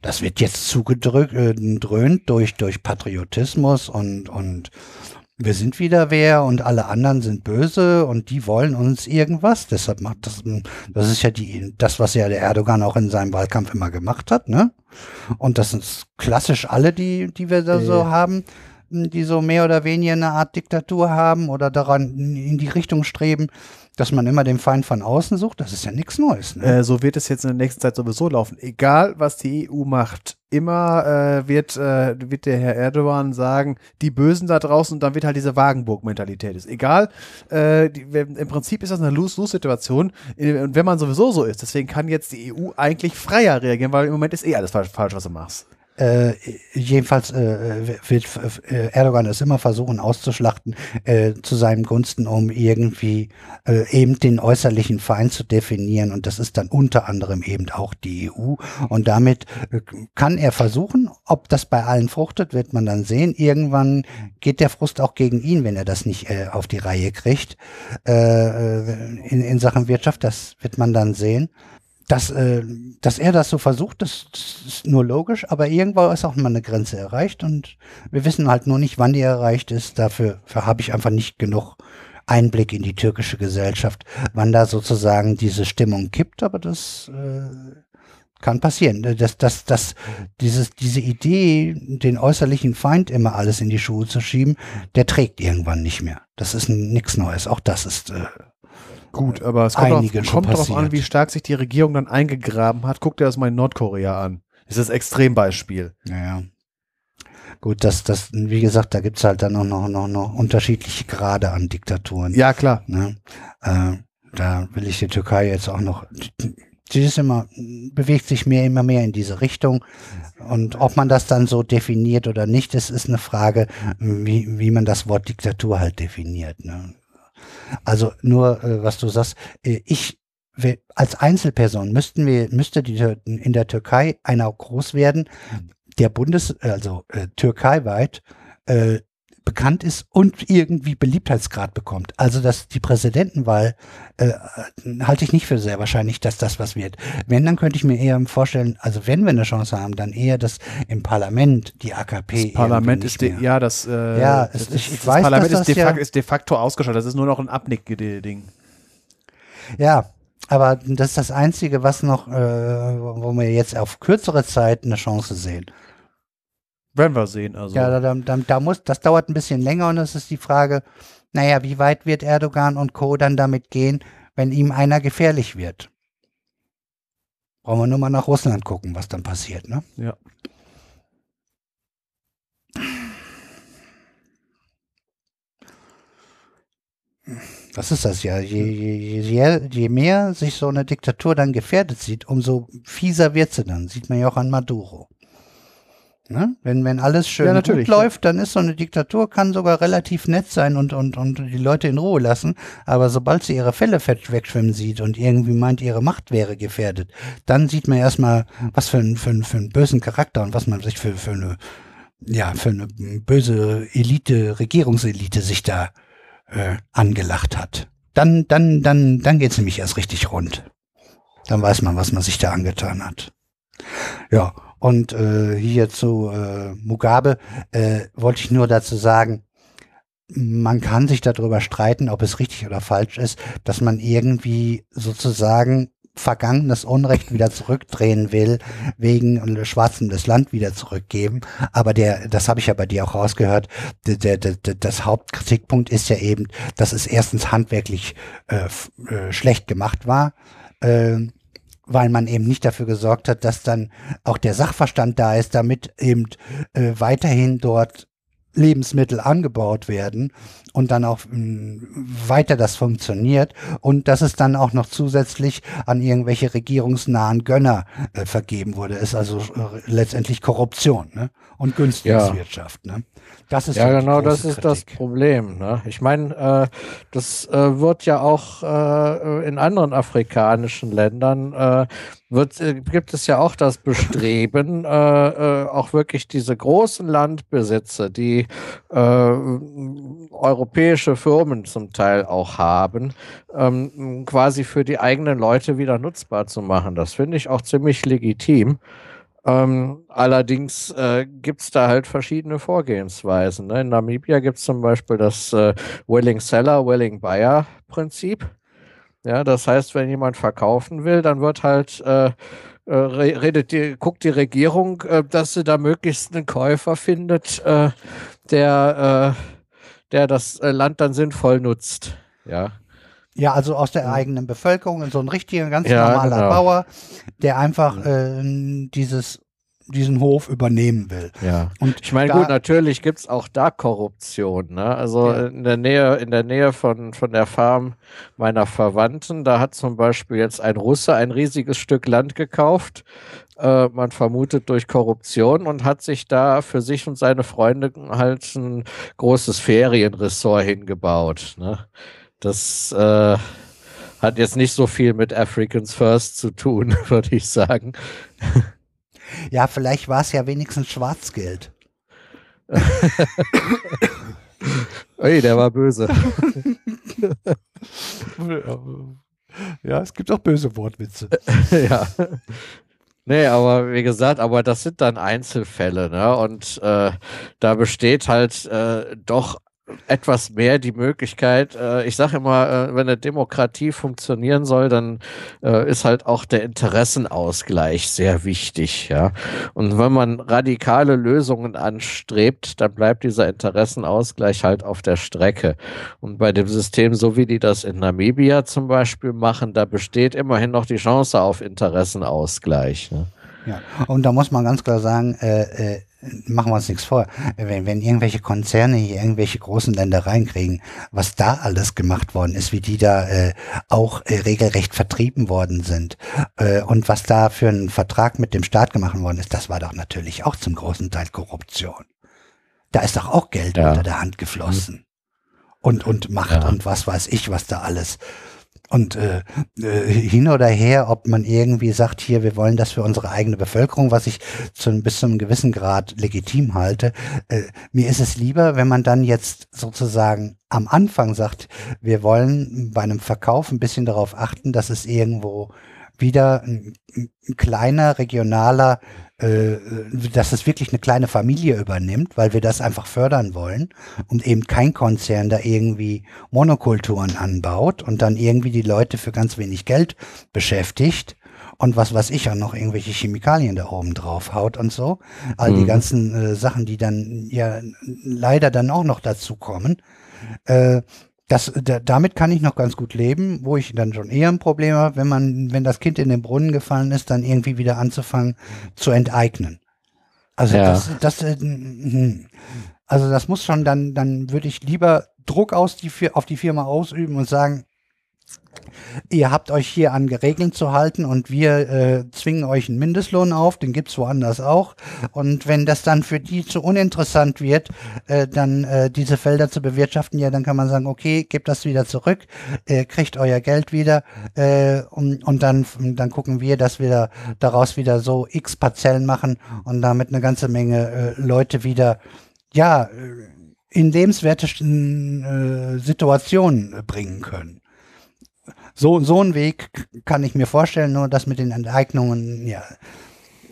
das wird jetzt zugedröhnt äh, durch, durch Patriotismus und, und wir sind wieder wer und alle anderen sind böse und die wollen uns irgendwas. Deshalb macht das, das ist ja die, das, was ja der Erdogan auch in seinem Wahlkampf immer gemacht hat, ne? Und das sind klassisch alle, die, die wir da so haben, die so mehr oder weniger eine Art Diktatur haben oder daran in die Richtung streben dass man immer den Feind von außen sucht, das ist ja nichts Neues. Ne? Äh, so wird es jetzt in der nächsten Zeit sowieso laufen. Egal, was die EU macht, immer äh, wird, äh, wird der Herr Erdogan sagen, die Bösen da draußen und dann wird halt diese Wagenburg-Mentalität. Ist egal, äh, die, im Prinzip ist das eine Lose-Lose-Situation äh, und wenn man sowieso so ist, deswegen kann jetzt die EU eigentlich freier reagieren, weil im Moment ist eh alles falsch, falsch was du machst. Äh, jedenfalls äh, wird äh, Erdogan es immer versuchen auszuschlachten äh, zu seinem Gunsten, um irgendwie eben den äußerlichen Feind zu definieren. Und das ist dann unter anderem eben auch die EU. Und damit kann er versuchen, ob das bei allen fruchtet, wird man dann sehen. Irgendwann geht der Frust auch gegen ihn, wenn er das nicht auf die Reihe kriegt. In, in Sachen Wirtschaft, das wird man dann sehen dass, äh, dass er das so versucht, das, ist nur logisch, aber irgendwo ist auch mal eine Grenze erreicht und wir wissen halt nur nicht, wann die erreicht ist. Dafür, dafür habe ich einfach nicht genug Einblick in die türkische Gesellschaft, wann da sozusagen diese Stimmung kippt, aber das äh, kann passieren. Dass, dass, dass dieses, diese Idee, den äußerlichen Feind immer alles in die Schuhe zu schieben, der trägt irgendwann nicht mehr. Das ist nichts Neues. Auch das ist äh, Gut, aber es kommt, darauf, kommt darauf an, wie stark sich die Regierung dann eingegraben hat. Guck dir das mal in Nordkorea an. Das ist das Extrembeispiel. Naja. Gut, das, das, wie gesagt, da gibt's halt dann noch, noch, noch, noch unterschiedliche Grade an Diktaturen. Ja, klar. Ne? Äh, da will ich die Türkei jetzt auch noch sie ist immer, bewegt sich mehr, immer mehr in diese Richtung. Und ob man das dann so definiert oder nicht, das ist eine Frage, wie, wie man das Wort Diktatur halt definiert. Ne? Also nur, äh, was du sagst, äh, ich als Einzelperson müssten wir, müsste die in der Türkei einer groß werden, der Bundes, also äh, türkeiweit äh, bekannt ist und irgendwie Beliebtheitsgrad bekommt. Also dass die Präsidentenwahl äh, halte ich nicht für sehr wahrscheinlich, dass das was wird. Wenn, dann könnte ich mir eher vorstellen, also wenn wir eine Chance haben, dann eher, dass im Parlament die AKP. Das Parlament ist de, ja das, äh, ja, es, das, ich, ich das weiß, Parlament ist, de facto, ja, ist de facto ausgeschaltet. Das ist nur noch ein Abnick-Ding. Ja, aber das ist das Einzige, was noch, äh, wo wir jetzt auf kürzere Zeit eine Chance sehen. Werden wir sehen. Also. Ja, da, da, da muss, das dauert ein bisschen länger und es ist die Frage, naja, wie weit wird Erdogan und Co. dann damit gehen, wenn ihm einer gefährlich wird? Brauchen wir nur mal nach Russland gucken, was dann passiert, ne? Ja. Das ist das ja. Je, je, je, je mehr sich so eine Diktatur dann gefährdet sieht, umso fieser wird sie dann. Sieht man ja auch an Maduro. Ne? Wenn, wenn alles schön ja, gut läuft, dann ist so eine Diktatur, kann sogar relativ nett sein und, und, und die Leute in Ruhe lassen. Aber sobald sie ihre Fälle wegschwimmen sieht und irgendwie meint, ihre Macht wäre gefährdet, dann sieht man erstmal, was für, ein, für, ein, für einen bösen Charakter und was man sich für, für eine, ja, für eine böse Elite, Regierungselite sich da äh, angelacht hat. Dann, dann, dann, dann geht's nämlich erst richtig rund. Dann weiß man, was man sich da angetan hat. Ja, und äh, hier zu äh, Mugabe äh, wollte ich nur dazu sagen, man kann sich darüber streiten, ob es richtig oder falsch ist, dass man irgendwie sozusagen vergangenes Unrecht wieder zurückdrehen will, wegen Schwarzem das Land wieder zurückgeben. Aber der, das habe ich ja bei dir auch rausgehört, der, der, der, das Hauptkritikpunkt ist ja eben, dass es erstens handwerklich äh, äh, schlecht gemacht war. Äh, weil man eben nicht dafür gesorgt hat, dass dann auch der Sachverstand da ist, damit eben äh, weiterhin dort Lebensmittel angebaut werden und dann auch mm, weiter das funktioniert und dass es dann auch noch zusätzlich an irgendwelche regierungsnahen Gönner äh, vergeben wurde, ist also äh, letztendlich Korruption ne? und Günstlingswirtschaft. Ja. Ne? Das ist ja genau, das ist Kritik. das Problem. Ne? Ich meine, äh, das äh, wird ja auch äh, in anderen afrikanischen Ländern äh, wird, äh, gibt es ja auch das Bestreben, äh, auch wirklich diese großen Landbesitze, die europäische Firmen zum Teil auch haben, ähm, quasi für die eigenen Leute wieder nutzbar zu machen. Das finde ich auch ziemlich legitim. Ähm, allerdings äh, gibt es da halt verschiedene Vorgehensweisen. Ne? In Namibia gibt es zum Beispiel das äh, Willing Seller, Willing Buyer Prinzip. Ja, das heißt, wenn jemand verkaufen will, dann wird halt äh, äh redet die, guckt die Regierung, äh, dass sie da möglichst einen Käufer findet, äh, der, das Land dann sinnvoll nutzt. Ja. Ja, also aus der eigenen Bevölkerung, so ein richtiger, ganz ja, normaler genau. Bauer, der einfach äh, dieses diesen Hof übernehmen will. Ja. Und ich meine, gut, natürlich gibt's auch da Korruption. Ne? Also ja. in der Nähe, in der Nähe von, von der Farm meiner Verwandten, da hat zum Beispiel jetzt ein Russe ein riesiges Stück Land gekauft. Äh, man vermutet durch Korruption und hat sich da für sich und seine Freunde halt ein großes Ferienressort hingebaut. Ne? Das äh, hat jetzt nicht so viel mit Africans First zu tun, würde ich sagen. Ja, vielleicht war es ja wenigstens Schwarzgeld. Ui, der war böse. ja, es gibt auch böse Wortwitze. ja. Nee, aber wie gesagt, aber das sind dann Einzelfälle, ne? Und äh, da besteht halt äh, doch etwas mehr die Möglichkeit, äh, ich sage immer, äh, wenn eine Demokratie funktionieren soll, dann äh, ist halt auch der Interessenausgleich sehr wichtig, ja. Und wenn man radikale Lösungen anstrebt, dann bleibt dieser Interessenausgleich halt auf der Strecke. Und bei dem System, so wie die das in Namibia zum Beispiel machen, da besteht immerhin noch die Chance auf Interessenausgleich. Ne? Ja, und da muss man ganz klar sagen, äh, äh, machen wir uns nichts vor, wenn, wenn irgendwelche Konzerne hier irgendwelche großen Ländereien kriegen, was da alles gemacht worden ist, wie die da äh, auch äh, regelrecht vertrieben worden sind äh, und was da für ein Vertrag mit dem Staat gemacht worden ist, das war doch natürlich auch zum großen Teil Korruption. Da ist doch auch Geld Ja. unter der Hand geflossen. Und, und Macht Ja. und was weiß ich, was da alles. Und äh, äh, hin oder her, ob man irgendwie sagt, hier, wir wollen das für unsere eigene Bevölkerung, was ich zu, bis zu einem gewissen Grad legitim halte. Äh, mir ist es lieber, wenn man dann jetzt sozusagen am Anfang sagt, wir wollen bei einem Verkauf ein bisschen darauf achten, dass es irgendwo wieder ein, ein kleiner, regionaler, äh, dass es wirklich eine kleine Familie übernimmt, weil wir das einfach fördern wollen und eben kein Konzern da irgendwie Monokulturen anbaut und dann irgendwie die Leute für ganz wenig Geld beschäftigt und was weiß ich auch noch irgendwelche Chemikalien da oben drauf haut und so. All die Mhm. ganzen äh, Sachen, die dann ja leider dann auch noch dazu kommen. Äh, das, da, damit kann ich noch ganz gut leben, wo ich dann schon eher ein Problem habe, wenn man, wenn das Kind in den Brunnen gefallen ist, dann irgendwie wieder anzufangen zu enteignen. Also Ja. das, das, äh, also das muss schon dann, dann würde ich lieber Druck aus die, auf die Firma ausüben und sagen, ihr habt euch hier an Regeln zu halten und wir äh, zwingen euch einen Mindestlohn auf, den gibt's woanders auch. Und wenn das dann für die zu uninteressant wird, äh, dann äh, diese Felder zu bewirtschaften, ja, dann kann man sagen, okay, gebt das wieder zurück, äh, kriegt euer Geld wieder äh, und, und dann, dann gucken wir, dass wir da, daraus wieder so x Parzellen machen und damit eine ganze Menge äh, Leute wieder, ja, äh, in lebenswerte äh, Situationen äh, bringen können. So, so ein Weg kann ich mir vorstellen, nur das mit den Enteignungen, ja,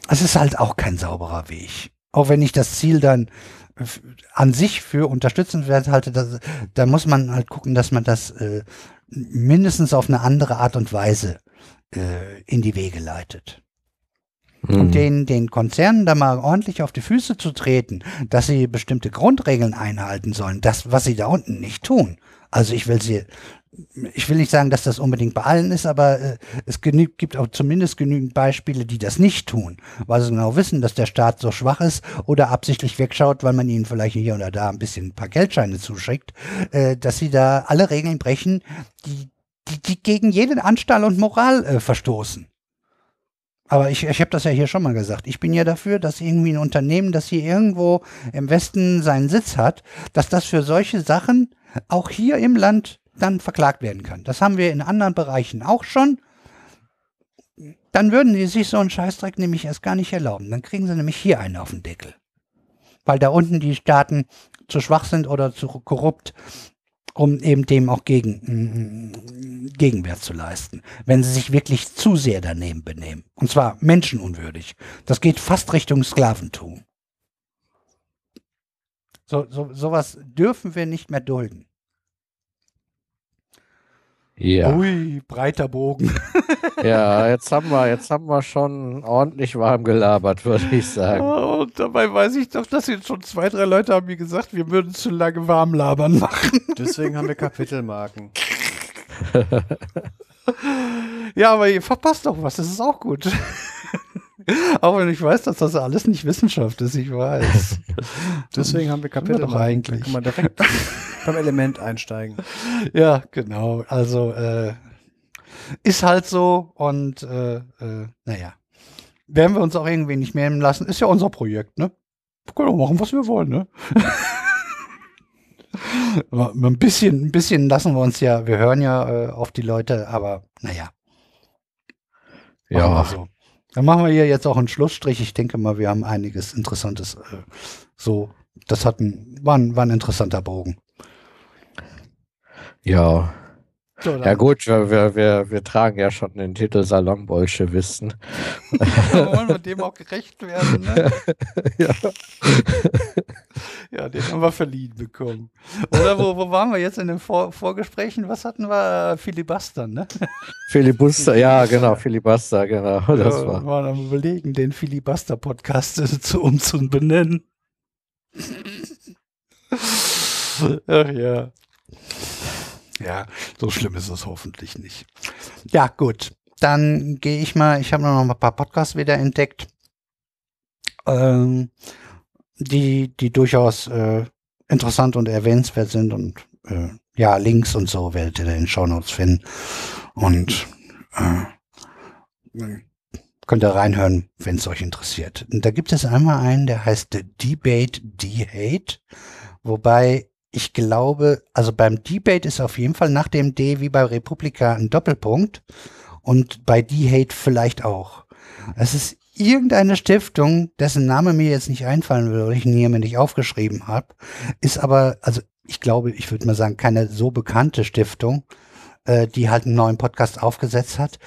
es ist halt auch kein sauberer Weg. Auch wenn ich das Ziel dann an sich für unterstützenswert halte, das, da muss man halt gucken, dass man das äh, mindestens auf eine andere Art und Weise äh, in die Wege leitet. Mhm. Und den, den Konzernen da mal ordentlich auf die Füße zu treten, dass sie bestimmte Grundregeln einhalten sollen, das, was sie da unten nicht tun. Also ich will sie, ich will nicht sagen, dass das unbedingt bei allen ist, aber äh, es genü gibt auch zumindest genügend Beispiele, die das nicht tun, weil sie genau wissen, dass der Staat so schwach ist oder absichtlich wegschaut, weil man ihnen vielleicht hier oder da ein bisschen ein paar Geldscheine zuschickt, äh, dass sie da alle Regeln brechen, die, die, die gegen jeden Anstall und Moral äh, verstoßen. Aber ich, ich habe das ja hier schon mal gesagt. Ich bin ja dafür, dass irgendwie ein Unternehmen, das hier irgendwo im Westen seinen Sitz hat, dass das für solche Sachen auch hier im Land dann verklagt werden kann. Das haben wir in anderen Bereichen auch schon. Dann würden die sich so einen Scheißdreck nämlich erst gar nicht erlauben. Dann kriegen sie nämlich hier einen auf den Deckel. Weil da unten die Staaten zu schwach sind oder zu korrupt, um eben dem auch gegen, mm, Gegenwehr zu leisten. Wenn sie sich wirklich zu sehr daneben benehmen. Und zwar menschenunwürdig. Das geht fast Richtung Sklaventum. So, so, sowas dürfen wir nicht mehr dulden. Ja. Ui, breiter Bogen. ja, jetzt haben wir, jetzt haben wir schon ordentlich warm gelabert, würde ich sagen. Und dabei weiß ich doch, dass jetzt schon zwei, drei Leute haben mir gesagt, wir würden zu lange warm labern machen. Deswegen haben wir Kapitelmarken. Ja, aber ihr verpasst doch was, das ist auch gut. Auch wenn ich weiß, dass das alles nicht Wissenschaft ist, ich weiß. Deswegen haben wir Sind wir doch eigentlich. Da kann man direkt beim Element einsteigen. Ja, genau. Also äh, ist halt so und äh, äh, naja. Werden wir uns auch irgendwie nicht mehr lassen. Ist ja unser Projekt, ne? Wir können auch machen, was wir wollen, ne? Aber ein bisschen, ein bisschen lassen wir uns ja, wir hören ja äh, auf die Leute, aber naja. Machen wir Ja, so. Dann machen wir hier jetzt auch einen Schlussstrich. Ich denke mal, wir haben einiges Interessantes. Äh, so, das hat ein, war, ein, war ein interessanter Bogen. ja. Dann Ja gut, wir, wir, wir, wir tragen ja schon den Titel Salonbolschewisten. wollen wir dem auch gerecht werden, ne? ja. Ja, den haben wir verliehen bekommen. Oder wo, wo waren wir jetzt in den Vor Vorgesprächen? Was hatten wir? Äh, Filibustern, ne? Filibuster, ja genau, Filibuster, genau. Das ja, war. wir waren am überlegen, den Filibuster-Podcast zu umzubenennen. Ach ja. Ja, so schlimm ist es hoffentlich nicht. Ja, gut. Dann gehe ich mal, ich habe noch ein paar Podcasts wieder entdeckt. Ähm, die, die durchaus äh, interessant und erwähnenswert sind und äh, ja, Links und so werdet ihr in den Shownotes finden. Und äh, könnt ihr reinhören, wenn es euch interessiert. Und da gibt es einmal einen, der heißt Debate D-Hate, wobei ich glaube, also beim Debate ist auf jeden Fall nach dem D wie bei Republika ein Doppelpunkt und bei D-Hate vielleicht auch. Es ist irgendeine Stiftung, dessen Name mir jetzt nicht einfallen will oder ich ihn hier mir nicht aufgeschrieben habe, ist aber, also ich glaube, ich würde mal sagen, keine so bekannte Stiftung, äh, die halt einen neuen Podcast aufgesetzt hat.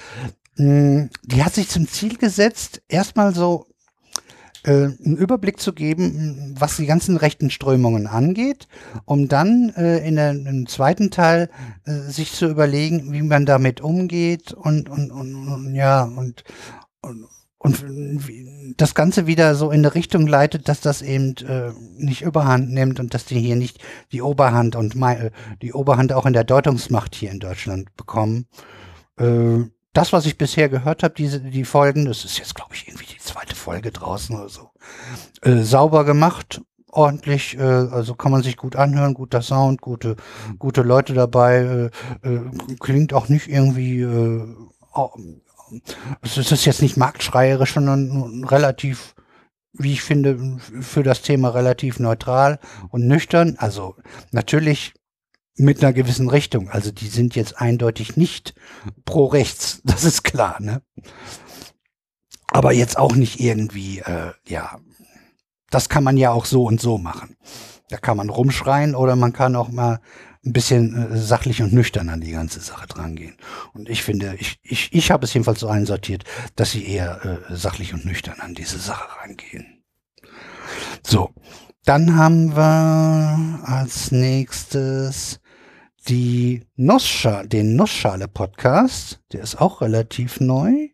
Mm, die hat sich zum Ziel gesetzt, erstmal so einen Überblick zu geben, was die ganzen rechten Strömungen angeht, um dann äh, in im zweiten Teil äh, sich zu überlegen, wie man damit umgeht und, und, und, und ja, und, und und das Ganze wieder so in eine Richtung leitet, dass das eben äh, nicht Überhand nimmt und dass die hier nicht die Oberhand und äh, die Oberhand auch in der Deutungsmacht hier in Deutschland bekommen. Äh, das, was ich bisher gehört habe, diese die Folgen, das ist jetzt glaube ich irgendwie die zweite Folge draußen oder so, äh, sauber gemacht, ordentlich, äh, also kann man sich gut anhören, guter Sound, gute gute Leute dabei, äh, äh, klingt auch nicht irgendwie äh, es ist jetzt nicht marktschreierisch, sondern relativ, wie ich finde, für das Thema relativ neutral und nüchtern. Also natürlich mit einer gewissen Richtung. Also die sind jetzt eindeutig nicht pro rechts, das ist klar, ne? Aber jetzt auch nicht irgendwie, äh, ja, das kann man ja auch so und so machen. Da kann man rumschreien oder man kann auch mal ein bisschen äh, sachlich und nüchtern an die ganze Sache drangehen. Und ich finde, ich, ich, ich habe es jedenfalls so einsortiert, dass sie eher äh, sachlich und nüchtern an diese Sache rangehen. So, dann haben wir als nächstes die Nussschale, den Nussschale Podcast. Der ist auch relativ neu.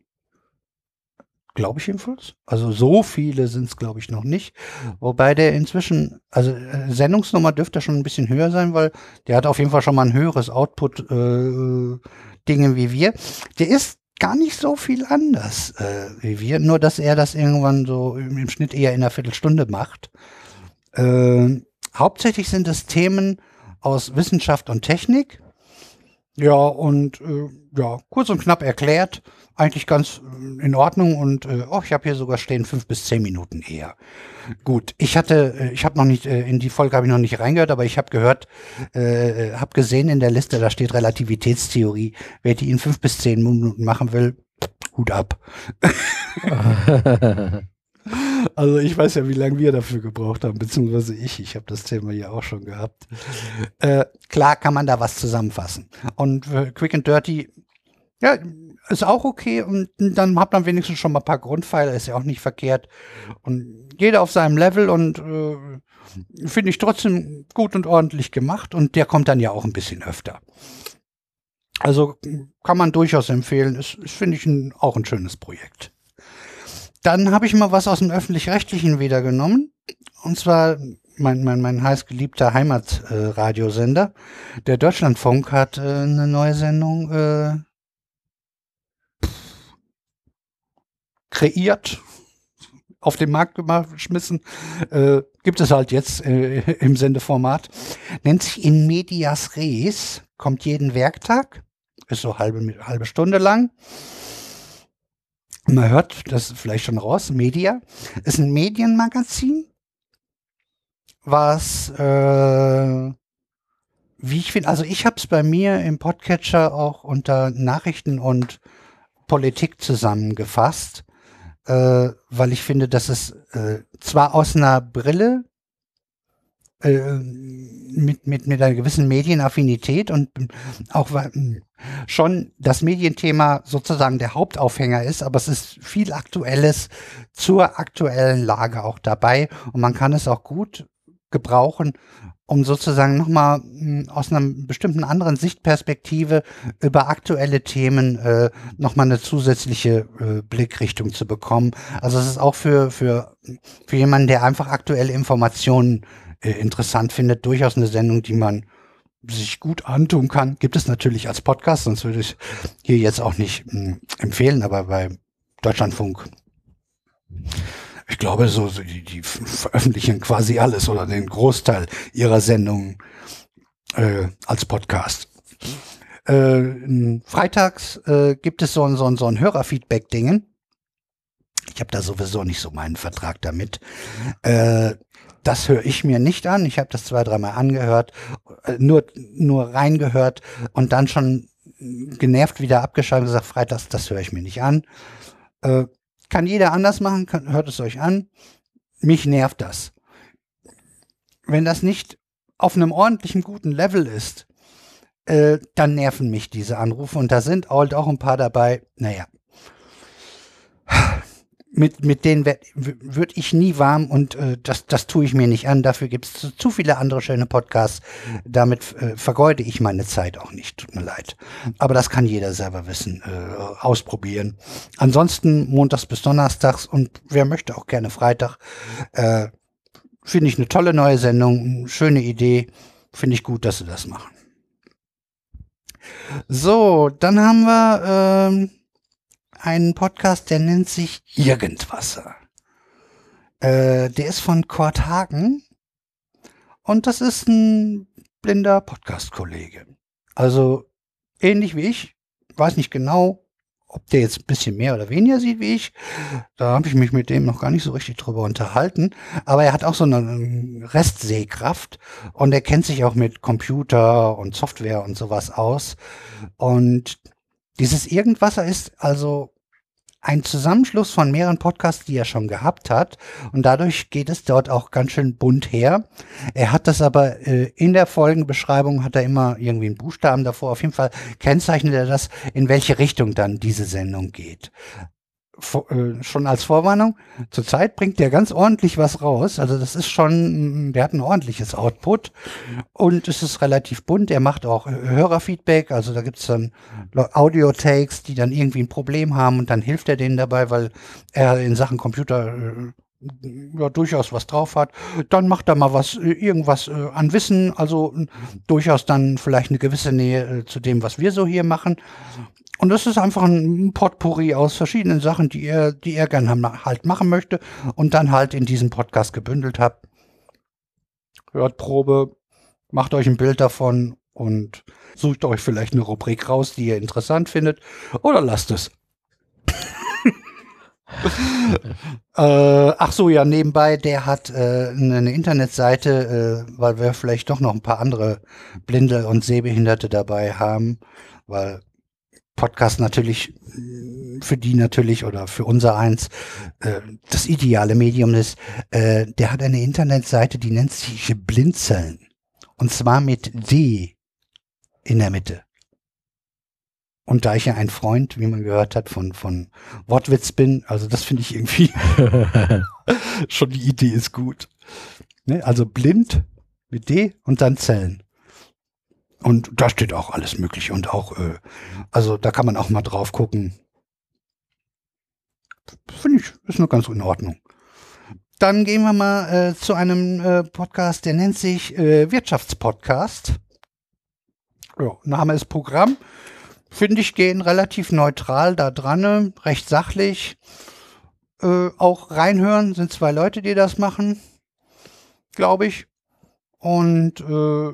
Glaube ich jedenfalls. Also so viele sind es, glaube ich, noch nicht. Wobei der inzwischen, also äh, Sendungsnummer dürfte schon ein bisschen höher sein, weil der hat auf jeden Fall schon mal ein höheres Output-Dinge äh, wie wir. Der ist gar nicht so viel anders äh, wie wir, nur dass er das irgendwann so im, im Schnitt eher in einer Viertelstunde macht. Äh, hauptsächlich sind es Themen aus Wissenschaft und Technik. Ja, und äh, ja, kurz und knapp erklärt eigentlich ganz äh, in Ordnung und äh, oh, ich habe hier sogar stehen fünf bis zehn Minuten eher. Gut, ich hatte, äh, ich habe noch nicht äh, in die Folge habe ich noch nicht reingehört, aber ich habe gehört, äh, habe gesehen in der Liste, da steht Relativitätstheorie. Wer die in fünf bis zehn Minuten machen will, Hut ab. Also ich weiß ja, wie lange wir dafür gebraucht haben, beziehungsweise ich. Ich habe das Thema ja auch schon gehabt. Äh, klar kann man da was zusammenfassen. Und äh, Quick and Dirty, ja, ist auch okay und dann hat man wenigstens schon mal ein paar Grundpfeiler, ist ja auch nicht verkehrt. Und jeder auf seinem Level und äh, finde ich trotzdem gut und ordentlich gemacht und der kommt dann ja auch ein bisschen öfter. Also kann man durchaus empfehlen, ist, ist finde ich, ein, auch ein schönes Projekt. Dann habe ich mal was aus dem öffentlich-rechtlichen wieder genommen. Und zwar mein, mein, mein heißgeliebter Heimatradiosender. Äh, der Deutschlandfunk hat äh, eine neue Sendung äh, kreiert, auf den Markt geschmissen. Äh, gibt es halt jetzt äh, im Sendeformat. Nennt sich In Medias Res, kommt jeden Werktag, ist so halbe, halbe Stunde lang. Man hört das vielleicht schon raus, Media ist ein Medienmagazin, was, äh, wie ich finde, also ich habe es bei mir im Podcatcher auch unter Nachrichten und Politik zusammengefasst äh, weil ich finde, dass es äh, zwar aus einer Brille mit, mit, mit einer gewissen Medienaffinität und auch schon das Medienthema sozusagen der Hauptaufhänger ist, aber es ist viel Aktuelles zur aktuellen Lage auch dabei und man kann es auch gut gebrauchen, um sozusagen nochmal hm, aus einer bestimmten anderen Sichtperspektive über aktuelle Themen äh, nochmal eine zusätzliche äh, Blickrichtung zu bekommen. Also es ist auch für, für, für jemanden, der einfach aktuelle Informationen äh, interessant findet, durchaus eine Sendung, die man sich gut antun kann. Gibt es natürlich als Podcast, sonst würde ich hier jetzt auch nicht mh, hm, empfehlen, aber bei Deutschlandfunk ich glaube, so, so die, die veröffentlichen quasi alles oder den Großteil ihrer Sendungen äh, als Podcast. Äh, freitags äh, gibt es so ein, so ein, so ein Hörerfeedback-Dingen. Ich habe da sowieso nicht so meinen Vertrag damit. Äh, das höre ich mir nicht an. Ich habe das zwei, dreimal angehört, äh, nur, nur reingehört und dann schon genervt wieder abgeschaltet und gesagt, Freitags, das höre ich mir nicht an. Äh, kann jeder anders machen, kann, hört es euch an. Mich nervt das. Wenn das nicht auf einem ordentlichen, guten Level ist, äh, dann nerven mich diese Anrufe. Und da sind halt auch ein paar dabei, naja, mit, mit denen würde ich nie warm und äh, das, das tue ich mir nicht an. Dafür gibt es zu, zu, viele andere schöne Podcasts. Damit äh, vergeude ich meine Zeit auch nicht. Tut mir leid. Aber das kann jeder selber wissen, äh, ausprobieren. Ansonsten montags bis donnerstags und wer möchte auch gerne Freitag. Äh, Finde ich eine tolle neue Sendung, schöne Idee. Finde ich gut, dass sie das machen. So, dann haben wir ähm, einen Podcast, der nennt sich Irgendwasser. Äh, der ist von Kurt Hagen und das ist ein blinder Podcast-Kollege. Also ähnlich wie ich, weiß nicht genau, ob der jetzt ein bisschen mehr oder weniger sieht wie ich. Da habe ich mich mit dem noch gar nicht so richtig drüber unterhalten. Aber er hat auch so eine Restsehkraft und er kennt sich auch mit Computer und Software und sowas aus. Und dieses Irgendwasser ist also ein Zusammenschluss von mehreren Podcasts, die er schon gehabt hat. Und dadurch geht es dort auch ganz schön bunt her. Er hat das aber äh, in der Folgenbeschreibung hat er immer irgendwie einen Buchstaben davor. Auf jeden Fall kennzeichnet er das, in welche Richtung dann diese Sendung geht. Äh, schon als Vorwarnung, zurzeit bringt der ganz ordentlich was raus. Also das ist schon, der hat ein ordentliches Output und es ist relativ bunt. Er macht auch Hörerfeedback, also da gibt's dann Audio-Takes, die dann irgendwie ein Problem haben und dann hilft er denen dabei, weil er in Sachen Computer äh, ja, durchaus was drauf hat, dann macht er mal was, äh, irgendwas äh, an Wissen, also äh, durchaus dann vielleicht eine gewisse Nähe äh, zu dem, was wir so hier machen. Und das ist einfach ein Potpourri aus verschiedenen Sachen, die er, die er gerne halt machen möchte und dann halt in diesem Podcast gebündelt hat. Hört Probe, macht euch ein Bild davon und sucht euch vielleicht eine Rubrik raus, die ihr interessant findet oder lasst es. äh, ach so, ja, nebenbei, der hat äh, eine Internetseite, äh, weil wir vielleicht doch noch ein paar andere Blinde und Sehbehinderte dabei haben, weil Podcast natürlich für die natürlich oder für unser eins äh, das ideale Medium ist. Äh, der hat eine Internetseite, die nennt sich Blinzeln. Und zwar mit D in der Mitte. Und da ich ja ein Freund, wie man gehört hat, von, von Wortwitz bin, also das finde ich irgendwie schon die Idee ist gut. Ne? Also blind mit D und dann Zellen. Und da steht auch alles Mögliche und auch, äh, also da kann man auch mal drauf gucken. Finde ich, ist nur ganz in Ordnung. Dann gehen wir mal äh, zu einem äh, Podcast, der nennt sich äh, Wirtschaftspodcast. Ja, Name ist Programm. Finde ich, gehen relativ neutral da dran, recht sachlich. Äh, auch reinhören sind zwei Leute, die das machen, glaube ich. Und äh,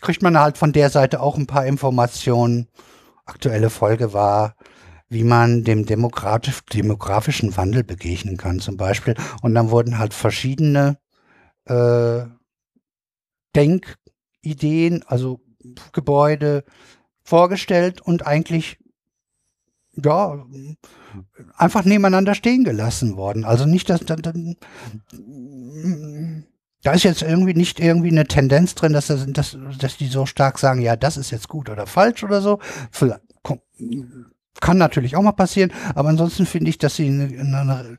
kriegt man halt von der Seite auch ein paar Informationen. Aktuelle Folge war, wie man dem demokratisch, demografischen Wandel begegnen kann, zum Beispiel. Und dann wurden halt verschiedene äh, Denkideen, also Gebäude vorgestellt und eigentlich ja, einfach nebeneinander stehen gelassen worden. Also nicht, dass, dass, da ist jetzt irgendwie nicht irgendwie eine Tendenz drin, dass, das, dass, dass die so stark sagen, ja, das ist jetzt gut oder falsch oder so. Kann natürlich auch mal passieren, aber ansonsten finde ich, dass sie eine, eine,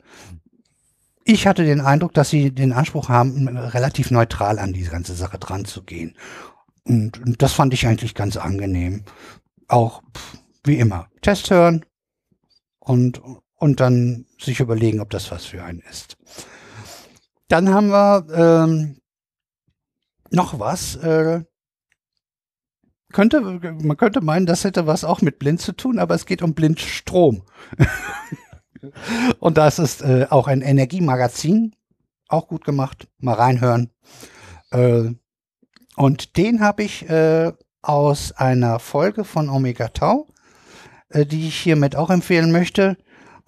ich hatte den Eindruck, dass sie den Anspruch haben, relativ neutral an diese ganze Sache dran zu gehen. Und, und das fand ich eigentlich ganz angenehm. Auch wie immer. Test hören und, und dann sich überlegen, ob das was für einen ist. Dann haben wir ähm, noch was. Äh, könnte, man könnte meinen, das hätte was auch mit blind zu tun, aber es geht um Blindstrom. Und das ist äh, auch ein Energiemagazin, auch gut gemacht. Mal reinhören. Äh, und den habe ich äh, aus einer Folge von Omega Tau, äh, die ich hiermit auch empfehlen möchte.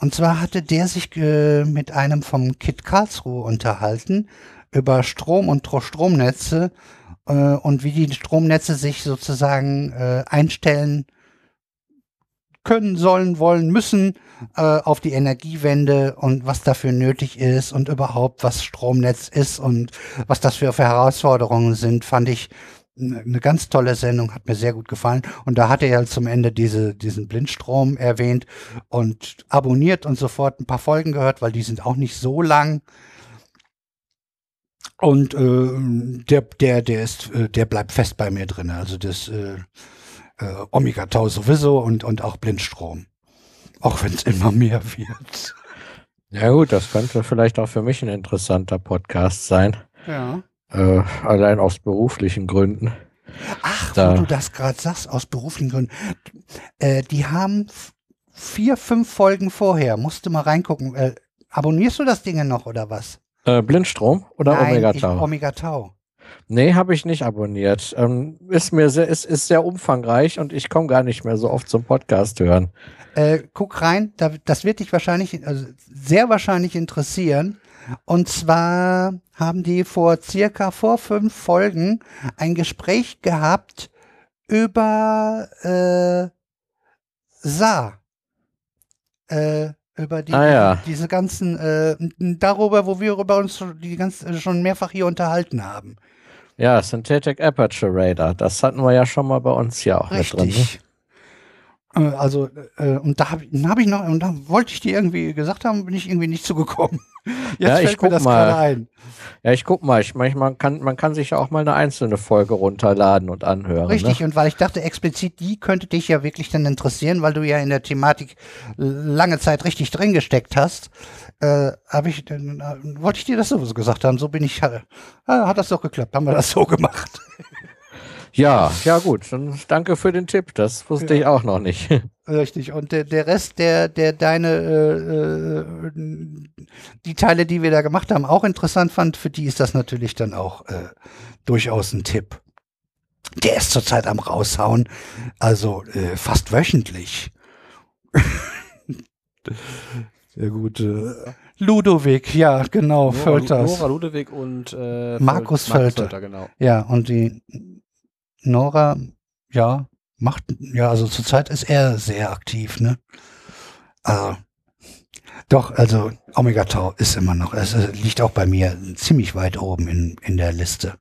Und zwar hatte der sich äh, mit einem vom Kit Karlsruhe unterhalten über Strom und Tro- Stromnetze äh, und wie die Stromnetze sich sozusagen äh, einstellen können, sollen, wollen, müssen äh, auf die Energiewende und was dafür nötig ist und überhaupt was Stromnetz ist und was das für Herausforderungen sind, fand ich eine ganz tolle Sendung, hat mir sehr gut gefallen. Und da hat er ja zum Ende diese, diesen Blindstrom erwähnt und abonniert und sofort ein paar Folgen gehört, weil die sind auch nicht so lang. Und äh, der, der, der ist, äh, der bleibt fest bei mir drin. Also das äh, äh, Omega Tau sowieso und, und auch Blindstrom. Auch wenn es immer mehr wird. Ja gut, das könnte vielleicht auch für mich ein interessanter Podcast sein. Ja. Äh, allein aus beruflichen Gründen. Ach, Da- wo du das gerade sagst, aus beruflichen Gründen. Äh, die haben vier, fünf Folgen vorher. Musst du mal reingucken. Äh, abonnierst du das Ding noch oder was? Äh, Blindstrom oder Nein, Omega ich- Tau? Omega Tau. Nee, habe ich nicht abonniert. Ähm, ist mir sehr, ist, ist sehr umfangreich und ich komme gar nicht mehr so oft zum Podcast hören. Äh, guck rein, da, das wird dich wahrscheinlich, also sehr wahrscheinlich interessieren. Und zwar haben die vor circa vor fünf Folgen ein Gespräch gehabt über äh, Sa. Äh, über die, Ah, ja. diese ganzen, äh, darüber, wo wir über uns schon- die ganz, äh, schon mehrfach hier unterhalten haben. Ja, Synthetic Aperture Radar, das hatten wir ja schon mal bei uns hier auch mit drin. Ne? Äh, Also, äh, und da habe hab ich noch, und da wollte ich dir irgendwie gesagt haben, bin ich irgendwie nicht zugekommen. Jetzt Ja, ich fällt mir guck das mal. gerade ein. Ja, ich guck mal, ich manchmal kann, man kann sich ja auch mal eine einzelne Folge runterladen und anhören. Richtig, Ne? und weil ich dachte, explizit die könnte dich ja wirklich dann interessieren, weil du ja in der Thematik lange Zeit richtig drin gesteckt hast, äh, habe ich, dann äh, wollte ich dir das sowieso gesagt haben. So bin ich, äh, hat das doch geklappt, haben wir das so gemacht. Ja, ja gut, dann danke für den Tipp, das wusste ich auch noch nicht. Richtig. Und der, der Rest, der, der deine, äh, äh, die Teile, die wir da gemacht haben, auch interessant fand, für die ist das natürlich dann auch äh, durchaus ein Tipp. Der ist zurzeit am raushauen, also äh, fast wöchentlich. Der gute Ludowig, ja, genau, Nora, Völters. Nora Ludewig und äh, Markus Völ- Völter. genau. Ja, und die Nora, ja, macht, ja, also zurzeit ist er sehr aktiv, ne? Also, doch, also Omega Tau ist immer noch, es liegt auch bei mir ziemlich weit oben in, in der Liste.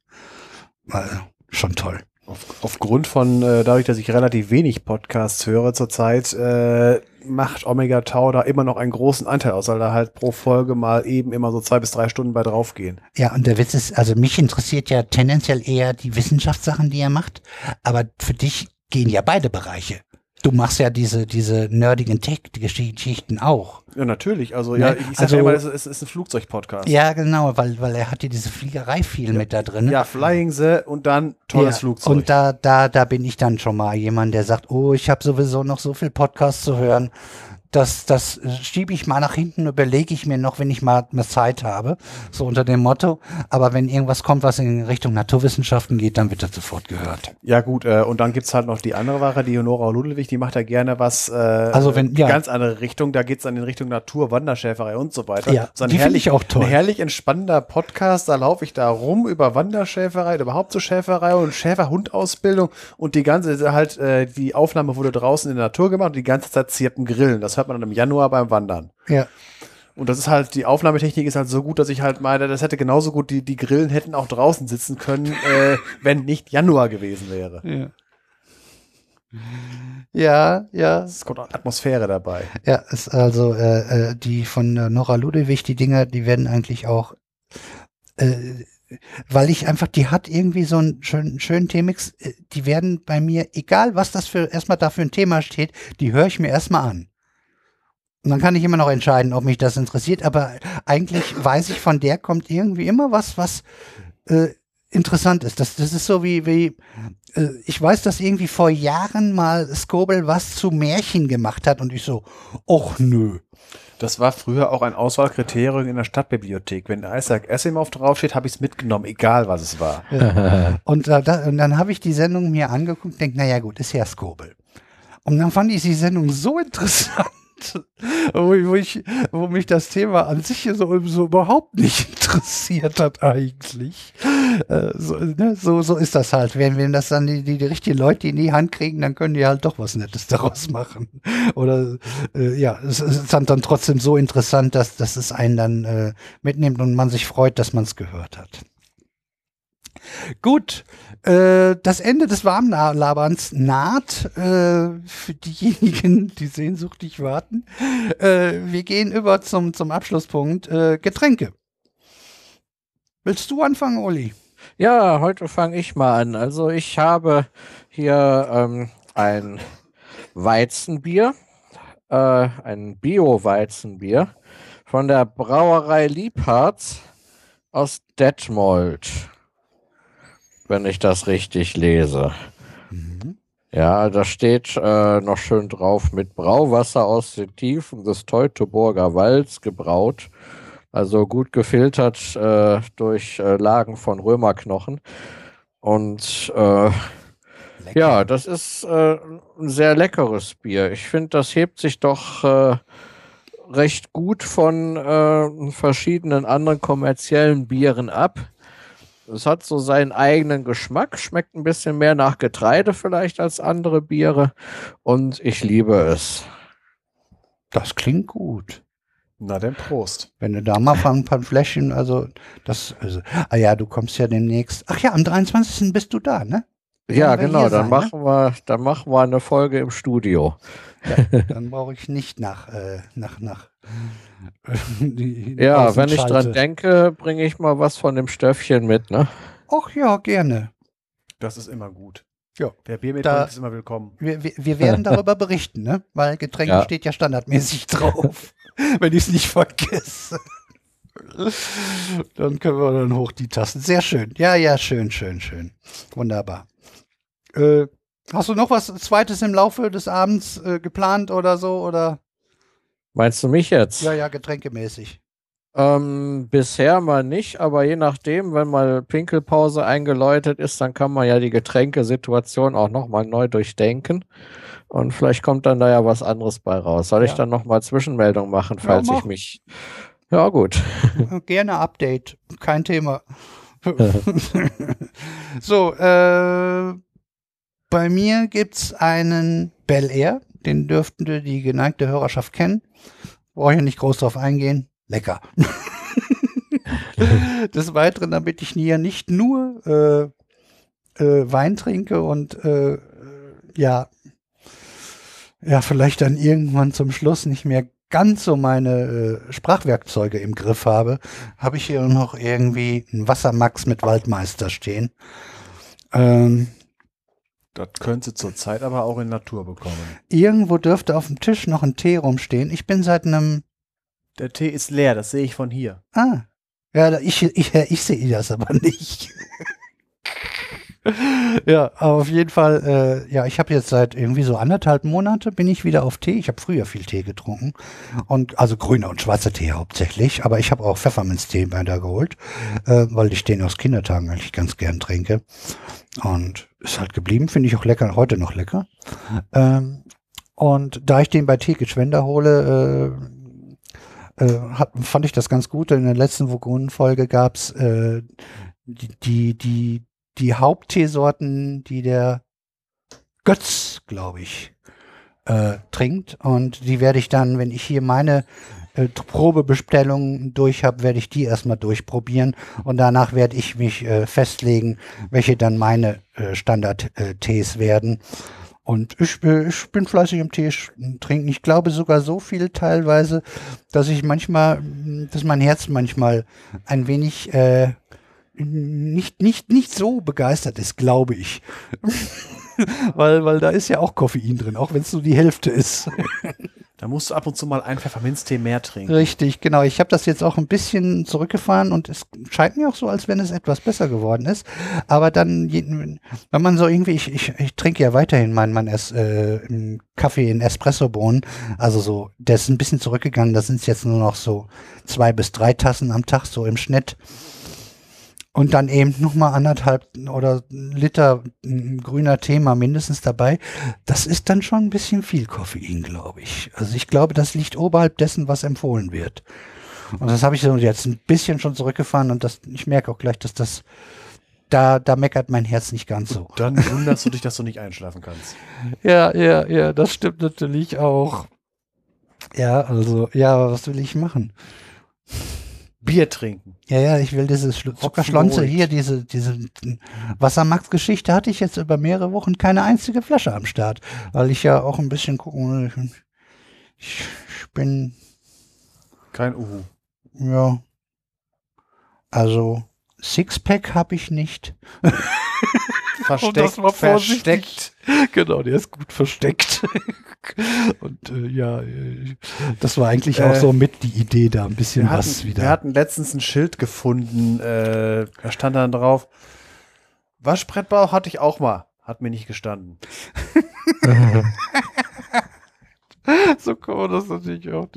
Äh, schon toll. Auf, aufgrund von, äh, dadurch, dass ich relativ wenig Podcasts höre zurzeit, äh, macht Omega Tau da immer noch einen großen Anteil aus, weil da halt pro Folge mal eben immer so zwei bis drei Stunden bei draufgehen. Ja, und der Witz ist, also mich interessiert ja tendenziell eher die Wissenschaftssachen, die er macht, aber für dich gehen ja beide Bereiche. Du machst ja diese, diese nerdigen Tech-Geschichten auch. Ja, natürlich. Also, Ne? ja, ich, ich sag Also- ja immer, es ist, ist ein Flugzeug-Podcast. Ja, genau, weil, weil er hat ja diese Fliegerei viel mit da drin. Ja, Flying The und dann tolles Ja, Flugzeug. Und da, da, da bin ich dann schon mal jemand, der sagt, oh, ich habe sowieso noch so viel Podcast zu hören. Das, das schiebe ich mal nach hinten, überlege ich mir noch, wenn ich mal eine Zeit habe. So unter dem Motto. Aber wenn irgendwas kommt, was in Richtung Naturwissenschaften geht, dann wird das sofort gehört. Ja, gut, äh, und dann gibt's halt noch die andere Wache, die Honora Ludwig, die macht ja gerne was, äh, Also wenn- ja. ganz andere Richtung, da geht's dann in Richtung Natur, Wanderschäferei und so weiter. Ja, so ein die finde herrlich, ich auch toll. Ein herrlich entspannender Podcast, da laufe ich da rum über Wanderschäferei, überhaupt so Schäferei und Schäferhundausbildung und die ganze, halt, äh, die Aufnahme wurde draußen in der Natur gemacht und die ganze Zeit zirpen Grillen. Das hört man dann im Januar beim Wandern. Ja. Und das ist halt, die Aufnahmetechnik ist halt so gut, dass ich halt meine, das hätte genauso gut, die, die Grillen hätten auch draußen sitzen können, äh, wenn nicht Januar gewesen wäre. Ja. Ja, ja. Es kommt auch Atmosphäre dabei. Ja, ist also äh, äh, die von äh, Nora Ludewig, die Dinger, die werden eigentlich auch, äh, weil ich einfach, die hat irgendwie so einen schönen, schönen Themix, äh, die werden bei mir, egal was das für erstmal da für ein Thema steht, die höre ich mir erstmal an. Und dann kann ich immer noch entscheiden, ob mich das interessiert, aber eigentlich weiß ich, von der kommt irgendwie immer was, was äh, interessant ist. Das, das ist so wie, wie äh, ich weiß, dass irgendwie vor Jahren mal Skobel was zu Märchen gemacht hat und ich so, och nö. Das war früher auch ein Auswahlkriterium in der Stadtbibliothek. Wenn Isaac Asimov draufsteht, habe ich es mitgenommen, egal was es war. und, äh, da, und dann habe ich die Sendung mir angeguckt und denke, naja gut, ist ja Skobel. Und dann fand ich die Sendung so interessant, wo, ich, wo mich das Thema an sich so, so überhaupt nicht interessiert hat eigentlich. Äh, so, ne? so, so ist das halt. Wenn, wenn das dann die, die, die richtigen Leute in die Hand kriegen, dann können die halt doch was Nettes daraus machen. Oder äh, ja, es ist dann, dann trotzdem so interessant, dass, dass es einen dann äh, mitnimmt und man sich freut, dass man es gehört hat. Gut, äh, das Ende des Warmlaberns naht äh, für diejenigen, die sehnsüchtig warten. Äh, wir gehen über zum, zum Abschlusspunkt äh, Getränke. Willst du anfangen, Uli? Ja, heute fange ich mal an. Also ich habe hier ähm, ein Weizenbier, äh, ein Bio-Weizenbier von der Brauerei Liebharz aus Detmold wenn ich das richtig lese. Mhm. Ja, da steht äh, noch schön drauf mit Brauwasser aus den Tiefen des Teutoburger Walds gebraut. Also gut gefiltert äh, durch äh, Lagen von Römerknochen. Und äh, ja, das ist äh, ein sehr leckeres Bier. Ich finde, das hebt sich doch äh, recht gut von verschiedenen anderen kommerziellen Bieren ab. Es hat so seinen eigenen Geschmack, schmeckt ein bisschen mehr nach Getreide vielleicht als andere Biere und ich liebe es. Das klingt gut. Na denn Prost. Wenn du da mal ein paar Fläschchen, also das, also, ah ja, du kommst ja demnächst. Ach ja, am 23. bist du da, ne? Ja, genau, dann sein, ne? machen ne? wir, dann machen wir eine Folge im Studio. Ja, dann brauche ich nicht nach, äh, nach, nach ja, wenn ich dran denke, bringe ich mal was von dem Stöffchen mit, ne? Ach ja, gerne. Das ist immer gut. Ja. Der Biermethodik ist immer willkommen. Wir, wir, wir werden darüber berichten, ne? Weil Getränke ja. steht ja standardmäßig drauf. wenn ich es nicht vergesse. dann können wir dann hoch die Tasten. Sehr schön. Ja, ja, schön, schön, schön. Wunderbar. Äh, hast du noch was Zweites im Laufe des Abends äh, geplant oder so? Oder? Meinst du mich jetzt? Ja, ja, getränkemäßig. Ähm, bisher mal nicht, aber je nachdem, wenn mal Pinkelpause eingeläutet ist, dann kann man ja die Getränkesituation auch nochmal neu durchdenken. Und vielleicht kommt dann da ja was anderes bei raus. Soll ja. ich dann nochmal Zwischenmeldung machen, falls ja, ich mich. Ja, gut. Gerne Update, kein Thema. so, äh, bei mir gibt es einen Bel Air, den dürften die geneigte Hörerschaft kennen. Brauche ich nicht groß drauf eingehen. Lecker. Des Weiteren, damit ich hier nicht nur äh, äh, Wein trinke und äh, ja, ja, vielleicht dann irgendwann zum Schluss nicht mehr ganz so meine äh, Sprachwerkzeuge im Griff habe, habe ich hier noch irgendwie einen Wassermax mit Waldmeister stehen. Ähm, das könnte zurzeit aber auch in Natur bekommen. Irgendwo dürfte auf dem Tisch noch ein Tee rumstehen. Ich bin seit einem. Der Tee ist leer, das sehe ich von hier. Ah. Ja, ich, ich, ich sehe das aber nicht. Ja, auf jeden Fall, äh, ja, ich habe jetzt seit irgendwie so anderthalb Monate bin ich wieder auf Tee. Ich habe früher viel Tee getrunken und also grüner und schwarzer Tee hauptsächlich, aber ich habe auch Pfefferminztee bei da geholt, äh, weil ich den aus Kindertagen eigentlich ganz gern trinke und ist halt geblieben, finde ich auch lecker, heute noch lecker. Ähm, und da ich den bei Tee Geschwender hole, äh, äh, hat, fand ich das ganz gut. In der letzten Vogonen-Folge gab's äh, die, die, die die Hauptteesorten, die der Götz, glaube ich, äh, trinkt. Und die werde ich dann, wenn ich hier meine äh, Probebestellungen durch habe, werde ich die erstmal durchprobieren. Und danach werde ich mich äh, festlegen, welche dann meine äh, Standard-Tees werden. Und ich, äh, ich, bin fleißig im Tee trinken. Ich glaube sogar so viel teilweise, dass ich manchmal, dass mein Herz manchmal ein wenig äh, nicht, nicht, nicht so begeistert ist, glaube ich. weil, weil da ist ja auch Koffein drin, auch wenn es nur die Hälfte ist. Da musst du ab und zu mal einen Pfefferminztee mehr trinken. Richtig, genau. Ich habe das jetzt auch ein bisschen zurückgefahren und es scheint mir auch so, als wenn es etwas besser geworden ist. Aber dann, wenn man so irgendwie, ich, ich, ich trinke ja weiterhin meinen mein es, äh, Kaffee in Espressobohnen. Also so, der ist ein bisschen zurückgegangen. Da sind es jetzt nur noch so zwei bis drei Tassen am Tag, so im Schnitt. Und dann eben nochmal anderthalb oder Liter mm, grüner Tee mal mindestens dabei. Das ist dann schon ein bisschen viel Koffein, glaube ich. Also ich glaube, das liegt oberhalb dessen, was empfohlen wird. Und das habe ich so jetzt ein bisschen schon zurückgefahren und das, ich merke auch gleich, dass das, da, da meckert mein Herz nicht ganz so. Dann wunderst du dich, dass du nicht einschlafen kannst. Ja, ja, ja, das stimmt natürlich auch. Ja, also, ja, was will ich machen? Bier trinken. Ja, ja, ich will diese Schlu- Zuckerschlonze hier, diese, diese Wassermarktgeschichte hatte ich jetzt über mehrere Wochen keine einzige Flasche am Start, weil ich ja auch ein bisschen gucken. Ich, ich bin, Kein Uhu. ja, also Sixpack habe ich nicht. Versteckt, mal versteckt. Genau, der ist gut versteckt. Und äh, ja, äh, das war eigentlich auch Äh, so mit die Idee, da ein bisschen Wir was hatten, wieder. wir hatten letztens ein Schild gefunden, äh, da stand dann drauf, Waschbrettbau hatte ich auch mal, hat mir nicht gestanden. so kann man das natürlich auch.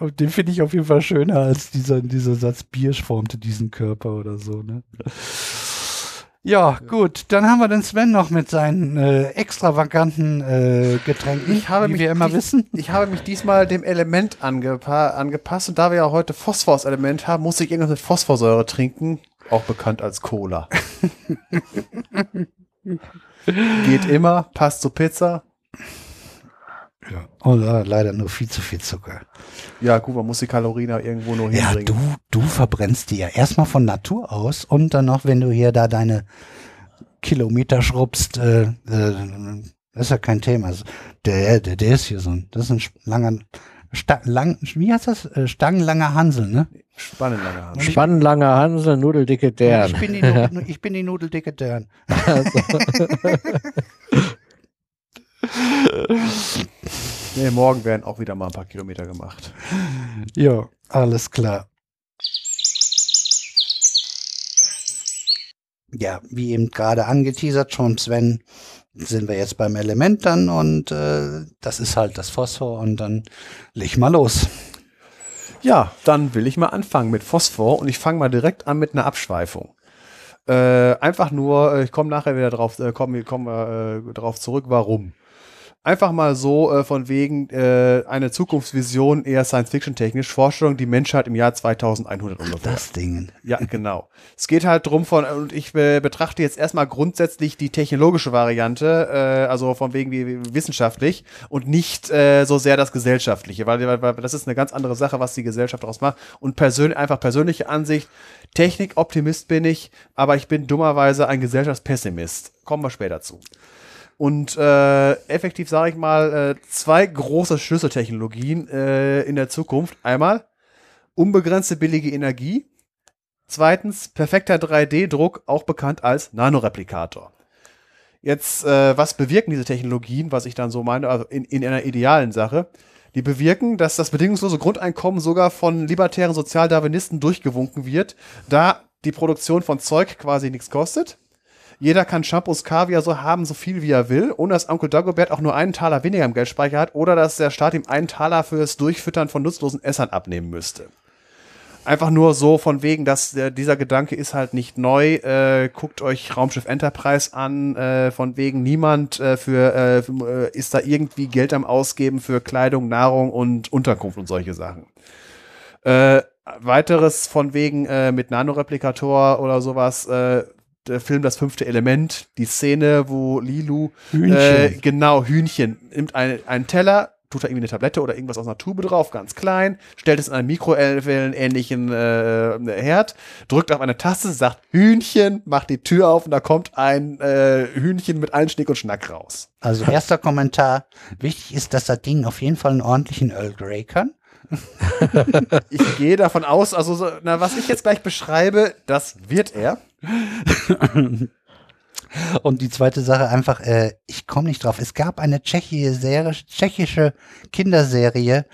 Auf- den finde ich auf jeden Fall schöner als dieser, dieser Satz Bier formte diesen Körper oder so, ne? Ja, gut. Dann haben wir den Sven noch mit seinen äh, extravaganten äh, Getränken, Ich habe wie mich wir immer wissen. Ich habe mich diesmal dem Element angepa angepasst und da wir ja heute Phosphor als Element haben, musste ich irgendwas mit Phosphorsäure trinken, auch bekannt als Cola. Geht immer, passt zu Pizza. Ja. Oh, ja, leider nur viel zu viel Zucker. Ja, gut, man muss die Kalorien ja irgendwo nur Ja, hinbringen. du, du verbrennst die ja erstmal von Natur aus und dann noch, wenn du hier da deine Kilometer schrubbst, äh, äh, das ist ja kein Thema. Also, Der, der, der ist hier so ein, das ist ein langer, Sta lang, wie heißt das? Äh, Stangenlanger Hansel, ne? Spannend lange Hand. Spannenlange Hansel, nudeldicke Ich Dern. bin die, Nu- ich bin die nudeldicke Dern. Nee, morgen werden auch wieder mal ein paar Kilometer gemacht. Ja, alles klar. Ja, wie eben gerade angeteasert schon, Sven, sind wir jetzt beim Element dann und äh, das ist halt das Phosphor und dann leg mal los. Ja, dann will ich mal anfangen mit Phosphor und ich fange mal direkt an mit einer Abschweifung. Äh, einfach nur, äh, ich komme nachher wieder drauf, äh, komme komm, äh, drauf zurück, warum. Einfach mal so äh, von wegen äh, eine Zukunftsvision, eher Science-Fiction-technisch, Vorstellung, die Menschheit im Jahr 2100 ungefähr. Das Ding. Ja, genau. Es geht halt drum von, und ich äh, betrachte jetzt erstmal grundsätzlich die technologische Variante, äh, also von wegen wie, wie wissenschaftlich und nicht äh, so sehr das Gesellschaftliche, weil, weil, weil das ist eine ganz andere Sache, was die Gesellschaft daraus macht. Und persönlich, einfach persönliche Ansicht, Technikoptimist bin ich, aber ich bin dummerweise ein Gesellschaftspessimist. Kommen wir später zu. Und äh, effektiv sage ich mal, äh, zwei große Schlüsseltechnologien äh, in der Zukunft. Einmal unbegrenzte billige Energie. Zweitens perfekter 3D-Druck, auch bekannt als Nanoreplikator. Jetzt, äh, was bewirken diese Technologien, was ich dann so meine, also in, in einer idealen Sache? Die bewirken, dass das bedingungslose Grundeinkommen sogar von libertären Sozialdarwinisten durchgewunken wird, da die Produktion von Zeug quasi nichts kostet. Jeder kann Shampoos, Kaviar so haben, so viel wie er will, ohne dass Onkel Dagobert auch nur einen Taler weniger im Geldspeicher hat oder dass der Staat ihm einen Taler fürs Durchfüttern von nutzlosen Essern abnehmen müsste. Einfach nur so von wegen, dass äh, dieser Gedanke ist halt nicht neu. Äh, guckt euch Raumschiff Enterprise an. Äh, von wegen niemand äh, für, für, äh, ist da irgendwie Geld am Ausgeben für Kleidung, Nahrung und Unterkunft und solche Sachen. Äh, weiteres von wegen äh, mit Nanoreplikator oder sowas. Äh, der Film Das fünfte Element, die Szene, wo Lilu Hühnchen. äh, genau, Hühnchen. Nimmt ein, einen Teller, tut da irgendwie eine Tablette oder irgendwas aus einer Tube drauf, ganz klein, stellt es in einen Mikrowellen-ähnlichen äh, Herd, drückt auf eine Taste, sagt Hühnchen, macht die Tür auf und da kommt ein äh, Hühnchen mit allen Schnick und Schnack raus. Also erster Kommentar. Wichtig ist, dass das Ding auf jeden Fall einen ordentlichen Earl Grey kann. Ich gehe davon aus, also so, na, was ich jetzt gleich beschreibe, das wird er. Und die zweite Sache einfach, äh, ich komme nicht drauf. Es gab eine tschechische, Serie, tschechische Kinderserie,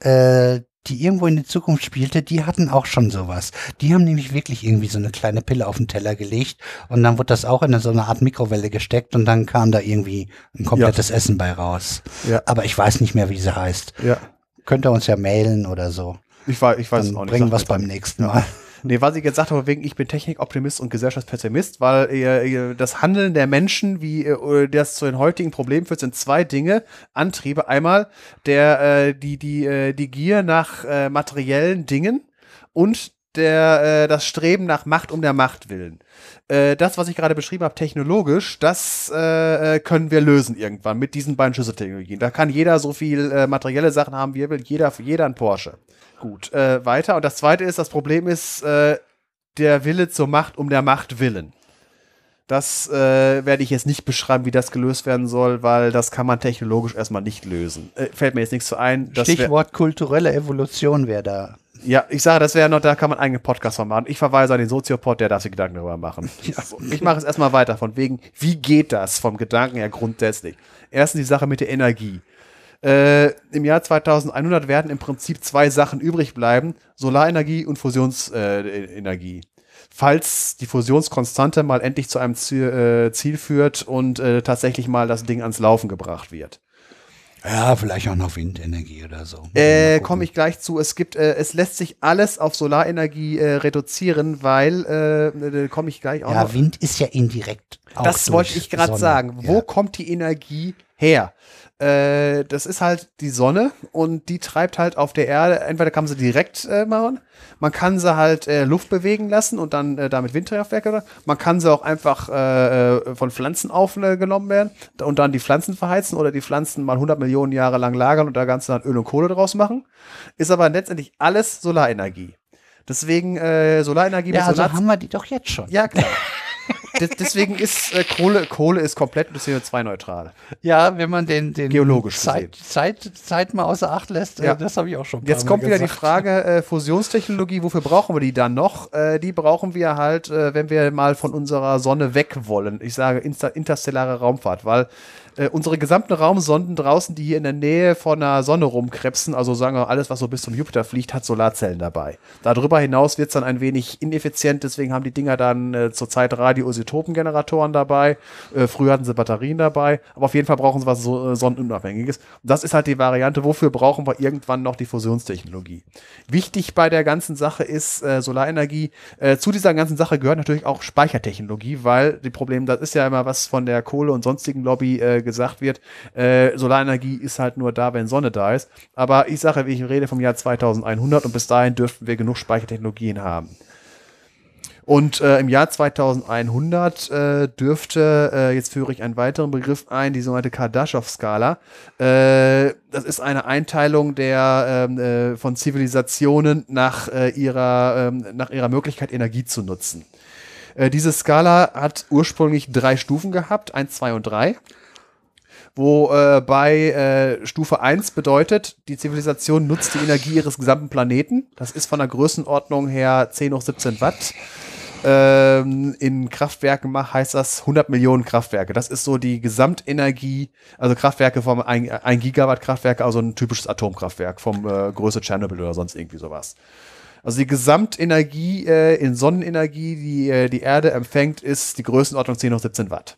äh, die irgendwo in die Zukunft spielte, die hatten auch schon sowas. Die haben nämlich wirklich irgendwie so eine kleine Pille auf den Teller gelegt und dann wurde das auch in so eine Art Mikrowelle gesteckt und dann kam da irgendwie ein komplettes Essen bei raus. Ja. Aber ich weiß nicht mehr, wie sie heißt. Ja. Könnt ihr uns ja mailen oder so. Ich weiß, ich weiß Dann es auch nicht. bringen wir es beim nächsten Mal. Nee, was ich jetzt sagte, wegen ich bin Technikoptimist und Gesellschaftspessimist, weil äh, das Handeln der Menschen, wie äh, das zu den heutigen Problemen führt, sind zwei Dinge, Antriebe. Einmal der äh, die die äh, die Gier nach äh, materiellen Dingen und der äh, das Streben nach Macht um der Macht willen. Äh, das, was ich gerade beschrieben habe, technologisch, das äh, äh, können wir lösen irgendwann mit diesen beiden Schlüsseltechnologien. Da kann jeder so viel äh, materielle Sachen haben, wie er will. Jeder jeder ein Porsche. Gut, äh, weiter. Und das zweite ist, das Problem ist der Wille zur Macht um der Macht willen. Das äh, werde ich jetzt nicht beschreiben, wie das gelöst werden soll, weil das kann man technologisch erstmal nicht lösen. Äh, fällt mir jetzt nichts zu ein. Stichwort kulturelle Evolution wäre da. Ja, ich sage, das wäre noch, da kann man einen eigenen Podcast von machen. Ich verweise an den Soziopod, der darf sich Gedanken darüber machen. So, Ich mache es erstmal weiter, von wegen, wie geht das vom Gedanken her grundsätzlich? Erstens die Sache mit der Energie. Äh, Im Jahr 2100 werden im Prinzip zwei Sachen übrig bleiben: Solarenergie und Fusionsenergie. Äh. Falls die Fusionskonstante mal endlich zu einem Ziel, äh, Ziel führt und äh, tatsächlich mal das Ding ans Laufen gebracht wird. Ja, vielleicht auch noch Windenergie oder so. Äh, komme ich gleich zu. Es gibt, äh, es lässt sich alles auf Solarenergie äh, reduzieren, weil, äh, äh, komme ich gleich auch Ja, noch. Wind ist ja indirekt. Das wollte ich gerade sagen. Wo Ja. kommt die Energie her? Äh, das ist halt die Sonne und die treibt halt auf der Erde. Entweder kann man sie direkt äh, machen, man kann sie halt äh, Luft bewegen lassen und dann äh, damit Windkraftwerke. oder- Man kann sie auch einfach äh, von Pflanzen aufgenommen werden und dann die Pflanzen verheizen oder die Pflanzen mal 100 Millionen Jahre lang lagern und da Ganze dann Öl und Kohle draus machen. Ist aber letztendlich alles Solarenergie. Deswegen Solarenergie Ja, also Solar haben wir die doch jetzt schon. ja, klar. Des- Deswegen ist äh, Kohle, Kohle ist komplett CO2-neutral. Ja, wenn man den, den Geologisch Zeit, Zeit, Zeit mal außer Acht lässt, Ja. äh, das habe ich auch schon. Jetzt kommt wieder die gesagt. Frage, äh, Fusionstechnologie, wofür brauchen wir die dann noch? Äh, die brauchen wir halt, äh, wenn wir mal von unserer Sonne weg wollen. Ich sage insta interstellare Raumfahrt, weil äh, unsere gesamten Raumsonden draußen, die hier in der Nähe von der Sonne rumkrebsen, also sagen wir alles, was so bis zum Jupiter fliegt, hat Solarzellen dabei. Darüber hinaus wird es dann ein wenig ineffizient, deswegen haben die Dinger dann äh, zurzeit Radioisotopengeneratoren dabei. Äh, früher hatten sie Batterien dabei, aber auf jeden Fall brauchen sie was so, äh, sonnenunabhängiges. Und das ist halt die Variante, wofür brauchen wir irgendwann noch die Fusionstechnologie. Wichtig bei der ganzen Sache ist äh, Solarenergie. Äh, zu dieser ganzen Sache gehört natürlich auch Speichertechnologie, weil die Probleme, das ist ja immer was von der Kohle- und sonstigen Lobby äh, gesagt wird. Äh, Solarenergie ist halt nur da, wenn Sonne da ist. Aber ich sage, ich rede vom Jahr 2100 und bis dahin dürften wir genug Speichertechnologien haben. Und äh, im Jahr 2100 äh, dürfte, äh, jetzt führe ich einen weiteren Begriff ein, die sogenannte Kardaschow-Skala. Äh, das ist eine Einteilung der ähm, äh, von Zivilisationen nach, äh, ihrer, ähm, nach ihrer Möglichkeit, Energie zu nutzen. Diese Skala hat ursprünglich drei Stufen gehabt, eins, zwei und drei wo äh, bei äh, Stufe 1 bedeutet, die Zivilisation nutzt die Energie ihres gesamten Planeten. Das ist von der Größenordnung her 10 hoch 17 Watt. Ähm, in Kraftwerken mach- heißt das 100 Millionen Kraftwerke. Das ist so die Gesamtenergie, also Kraftwerke vom 1, Gigawatt Kraftwerke, also ein typisches Atomkraftwerk vom äh, Größe Tschernobyl oder sonst irgendwie sowas. Also die Gesamtenergie äh, in Sonnenenergie, die äh, die Erde empfängt, ist die Größenordnung 10 hoch 17 Watt.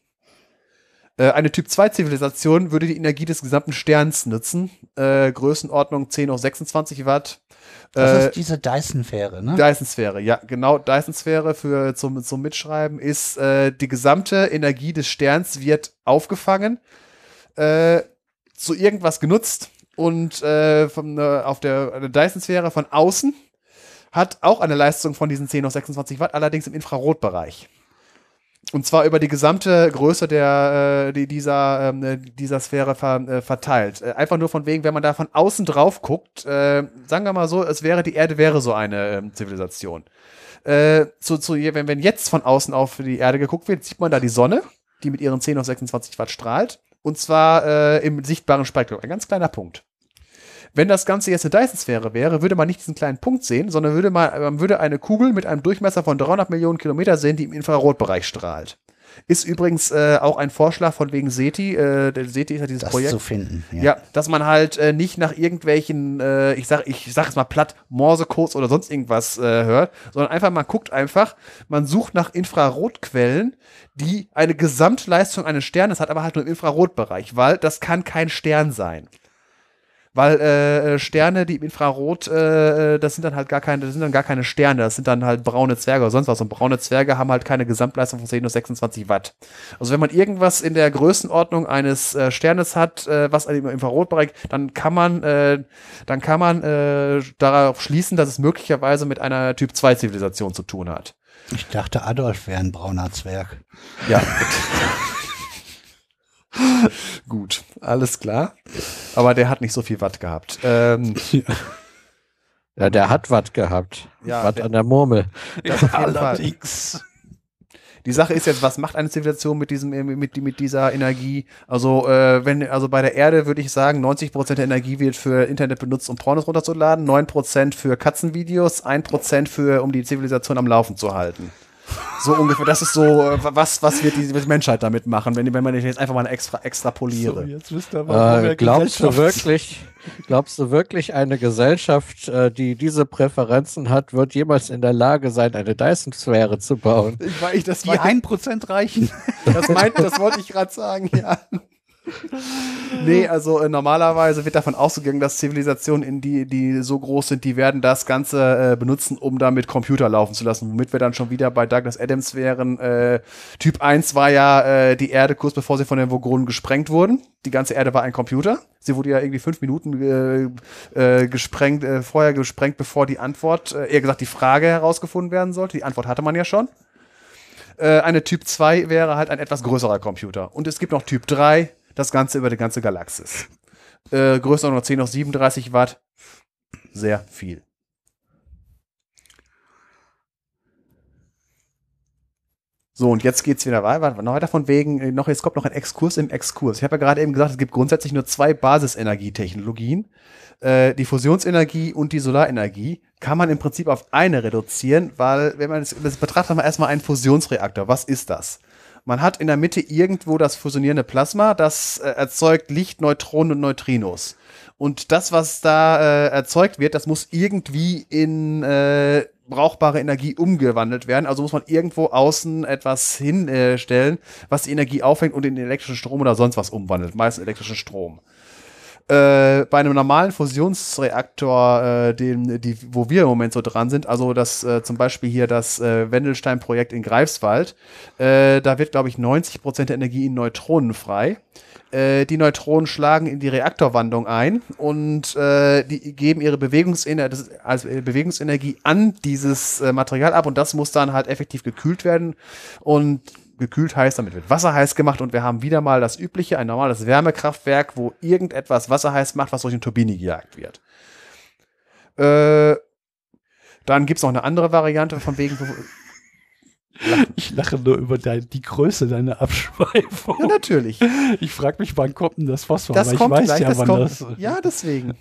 Äh, Eine Typ-2-Zivilisation würde die Energie des gesamten Sterns nutzen. Äh, Größenordnung 10 hoch 26 Watt. Das Äh, ist diese Dyson-Fähre, ne? Dyson-Sphäre, ja, genau. Dyson-Sphäre für zum, zum Mitschreiben ist äh, die gesamte Energie des Sterns wird aufgefangen, äh, zu irgendwas genutzt und von, auf der, der Dyson-Sphäre von außen hat auch eine Leistung von diesen 10 hoch 26 Watt, allerdings im Infrarotbereich. Und zwar über die gesamte Größe der, äh, die, dieser, ähm, äh, dieser Sphäre ver, äh, verteilt. Äh, einfach nur von wegen, wenn man da von außen drauf guckt, äh, sagen wir mal so, es wäre, die Erde wäre so eine ähm, Zivilisation. Äh, zu, zu, wenn, wenn jetzt von außen auf die Erde geguckt wird, sieht man da die Sonne, die mit ihren 10 auf 26 Watt strahlt. Und zwar äh, im sichtbaren Spektrum. Ein ganz kleiner Punkt. Wenn das Ganze jetzt eine Dyson-Sphäre wäre, würde man nicht diesen kleinen Punkt sehen, sondern würde man, man würde eine Kugel mit einem Durchmesser von 300 Millionen Kilometer sehen, die im Infrarotbereich strahlt. Ist übrigens äh, auch ein Vorschlag von wegen SETI. Äh, der SETI ist ja dieses Das Projekt. zu finden. Ja. Ja, dass man halt äh, nicht nach irgendwelchen, äh, ich sag, ich sag jetzt mal platt, Morsecodes oder sonst irgendwas äh, hört, sondern einfach, man guckt einfach, man sucht nach Infrarotquellen, die eine Gesamtleistung eines Sternes hat, aber halt nur im Infrarotbereich, weil das kann kein Stern sein. Weil äh, äh, Sterne, die im Infrarot, äh, das sind dann halt gar keine, das sind dann gar keine Sterne, das sind dann halt braune Zwerge oder sonst was. Und braune Zwerge haben halt keine Gesamtleistung von 10 nur 26 Watt. Also wenn man irgendwas in der Größenordnung eines äh, Sternes hat, äh, was im Infrarotbereich, dann kann man, äh, dann kann man äh, darauf schließen, dass es möglicherweise mit einer Typ 2 Zivilisation zu tun hat. Ich dachte, Adolf wäre ein brauner Zwerg. Ja. Gut, alles klar. Aber der hat nicht so viel Watt gehabt. Ähm, Ja, der hat was gehabt. Ja, was der- an der Murmel. Fall. Allerdings. Die Sache ist jetzt, was macht eine Zivilisation mit diesem, äh, mit, mit dieser Energie? Also, äh, wenn, also bei der Erde würde ich sagen, 90% der Energie wird für Internet benutzt, um Pornos runterzuladen, 9% für Katzenvideos, 1% für, um die Zivilisation am Laufen zu halten. So ungefähr, das ist so, äh, was, was wird die Menschheit damit machen, wenn, wenn man jetzt einfach mal extra, extrapoliere. jetzt wisst ihr, Äh, glaubst du wirklich, glaubst du wirklich, eine Gesellschaft, äh, die diese Präferenzen hat, wird jemals in der Lage sein, eine Dyson-Sphäre zu bauen? Ich, ich, das, Die war, 1% reichen. das, meint, das wollte ich gerade sagen, ja. Nee, also äh, normalerweise wird davon ausgegangen, dass Zivilisationen, in die, die so groß sind, die werden das Ganze äh, benutzen, um damit Computer laufen zu lassen. Womit wir dann schon wieder bei Douglas Adams wären. Äh, typ 1 war ja äh, die Erde kurz bevor sie von den Vogonen gesprengt wurden. Die ganze Erde war ein Computer. Sie wurde ja irgendwie fünf Minuten äh, äh, gesprengt, äh, vorher gesprengt, bevor die Antwort, äh, eher gesagt die Frage herausgefunden werden sollte. Die Antwort hatte man ja schon. Äh, eine Typ 2 wäre halt ein etwas größerer Computer. Und es gibt noch Typ 3, das Ganze über die ganze Galaxis. Äh, Größenordnung 10 auf 37 Watt. Sehr viel. So, und jetzt geht's wieder weiter. Noch weiter von wegen, äh, noch, jetzt kommt noch ein Exkurs im Exkurs. Ich habe ja gerade eben gesagt, es gibt grundsätzlich nur zwei Basisenergietechnologien. Äh, die Fusionsenergie und die Solarenergie kann man im Prinzip auf eine reduzieren, weil, wenn man es betrachtet, man erstmal einen Fusionsreaktor. Was ist das? Man hat in der Mitte irgendwo das fusionierende Plasma, das äh, erzeugt Licht, Neutronen und Neutrinos. Und das, was da äh, erzeugt wird, das muss irgendwie in äh, brauchbare Energie umgewandelt werden. Also muss man irgendwo außen etwas hinstellen, was die Energie aufhängt und in elektrischen Strom oder sonst was umwandelt. Meistens elektrischen Strom. Äh, bei einem normalen Fusionsreaktor, äh, den, die, wo wir im Moment so dran sind, also das äh, zum Beispiel hier das äh, Wendelstein-Projekt in Greifswald, äh, da wird, glaube ich, 90% der Energie in Neutronen frei. Äh, die Neutronen schlagen in die Reaktorwandung ein und die geben ihre Bewegungsener das ist als äh, Bewegungsenergie an dieses Material ab und das muss dann halt effektiv gekühlt werden und gekühlt heißt, damit wird Wasser heiß gemacht und wir haben wieder mal das übliche, ein normales Wärmekraftwerk, wo irgendetwas Wasser heiß macht, was durch eine Turbine gejagt wird. Äh, dann gibt's noch eine andere Variante von wegen, Ich lache nur über dein, die Größe deiner Abschweifung. ja natürlich. Ich frage mich, wann kommt denn das Phosphor? Das kommt ich weiß gleich, ja, das wann kommt. das. Ja, deswegen.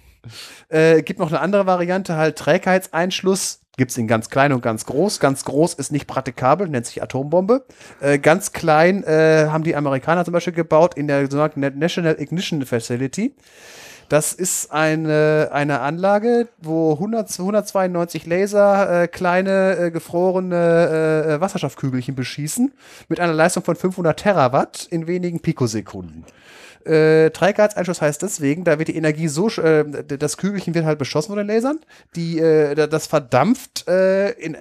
Äh, gibt noch eine andere Variante, halt Trägheitseinschluss. Gibt's in ganz klein und ganz groß. Ganz groß ist nicht praktikabel, nennt sich Atombombe. Äh, ganz klein äh, haben die Amerikaner zum Beispiel gebaut in der sogenannten National Ignition Facility. Das ist eine, eine Anlage, wo 100, 192 Laser äh, kleine äh, gefrorene äh, Wasserstoffkügelchen beschießen mit einer Leistung von 500 Terawatt in wenigen Pikosekunden. Äh, Trägheitseinschluss heißt deswegen, da wird die Energie so, äh, das Kügelchen wird halt beschossen von den Lasern, die, äh, da- das verdampft äh, in,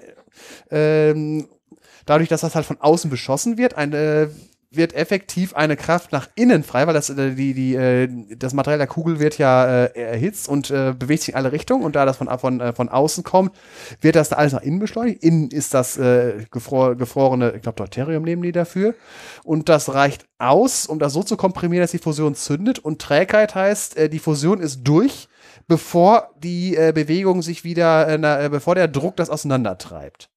ähm, dadurch, dass das halt von außen beschossen wird, eine, wird effektiv eine Kraft nach innen frei, weil das, äh, die, die, äh, das Material der Kugel wird ja äh, erhitzt und bewegt sich in alle Richtungen und da das von, von, von außen kommt, wird das da alles nach innen beschleunigt. Innen ist das gefror, gefrorene, ich glaube, Deuterium nehmen die dafür. Und das reicht aus, um das so zu komprimieren, dass die Fusion zündet. Und Trägheit heißt, die Fusion ist durch, bevor die Bewegung sich wieder, äh, bevor der Druck das auseinandertreibt.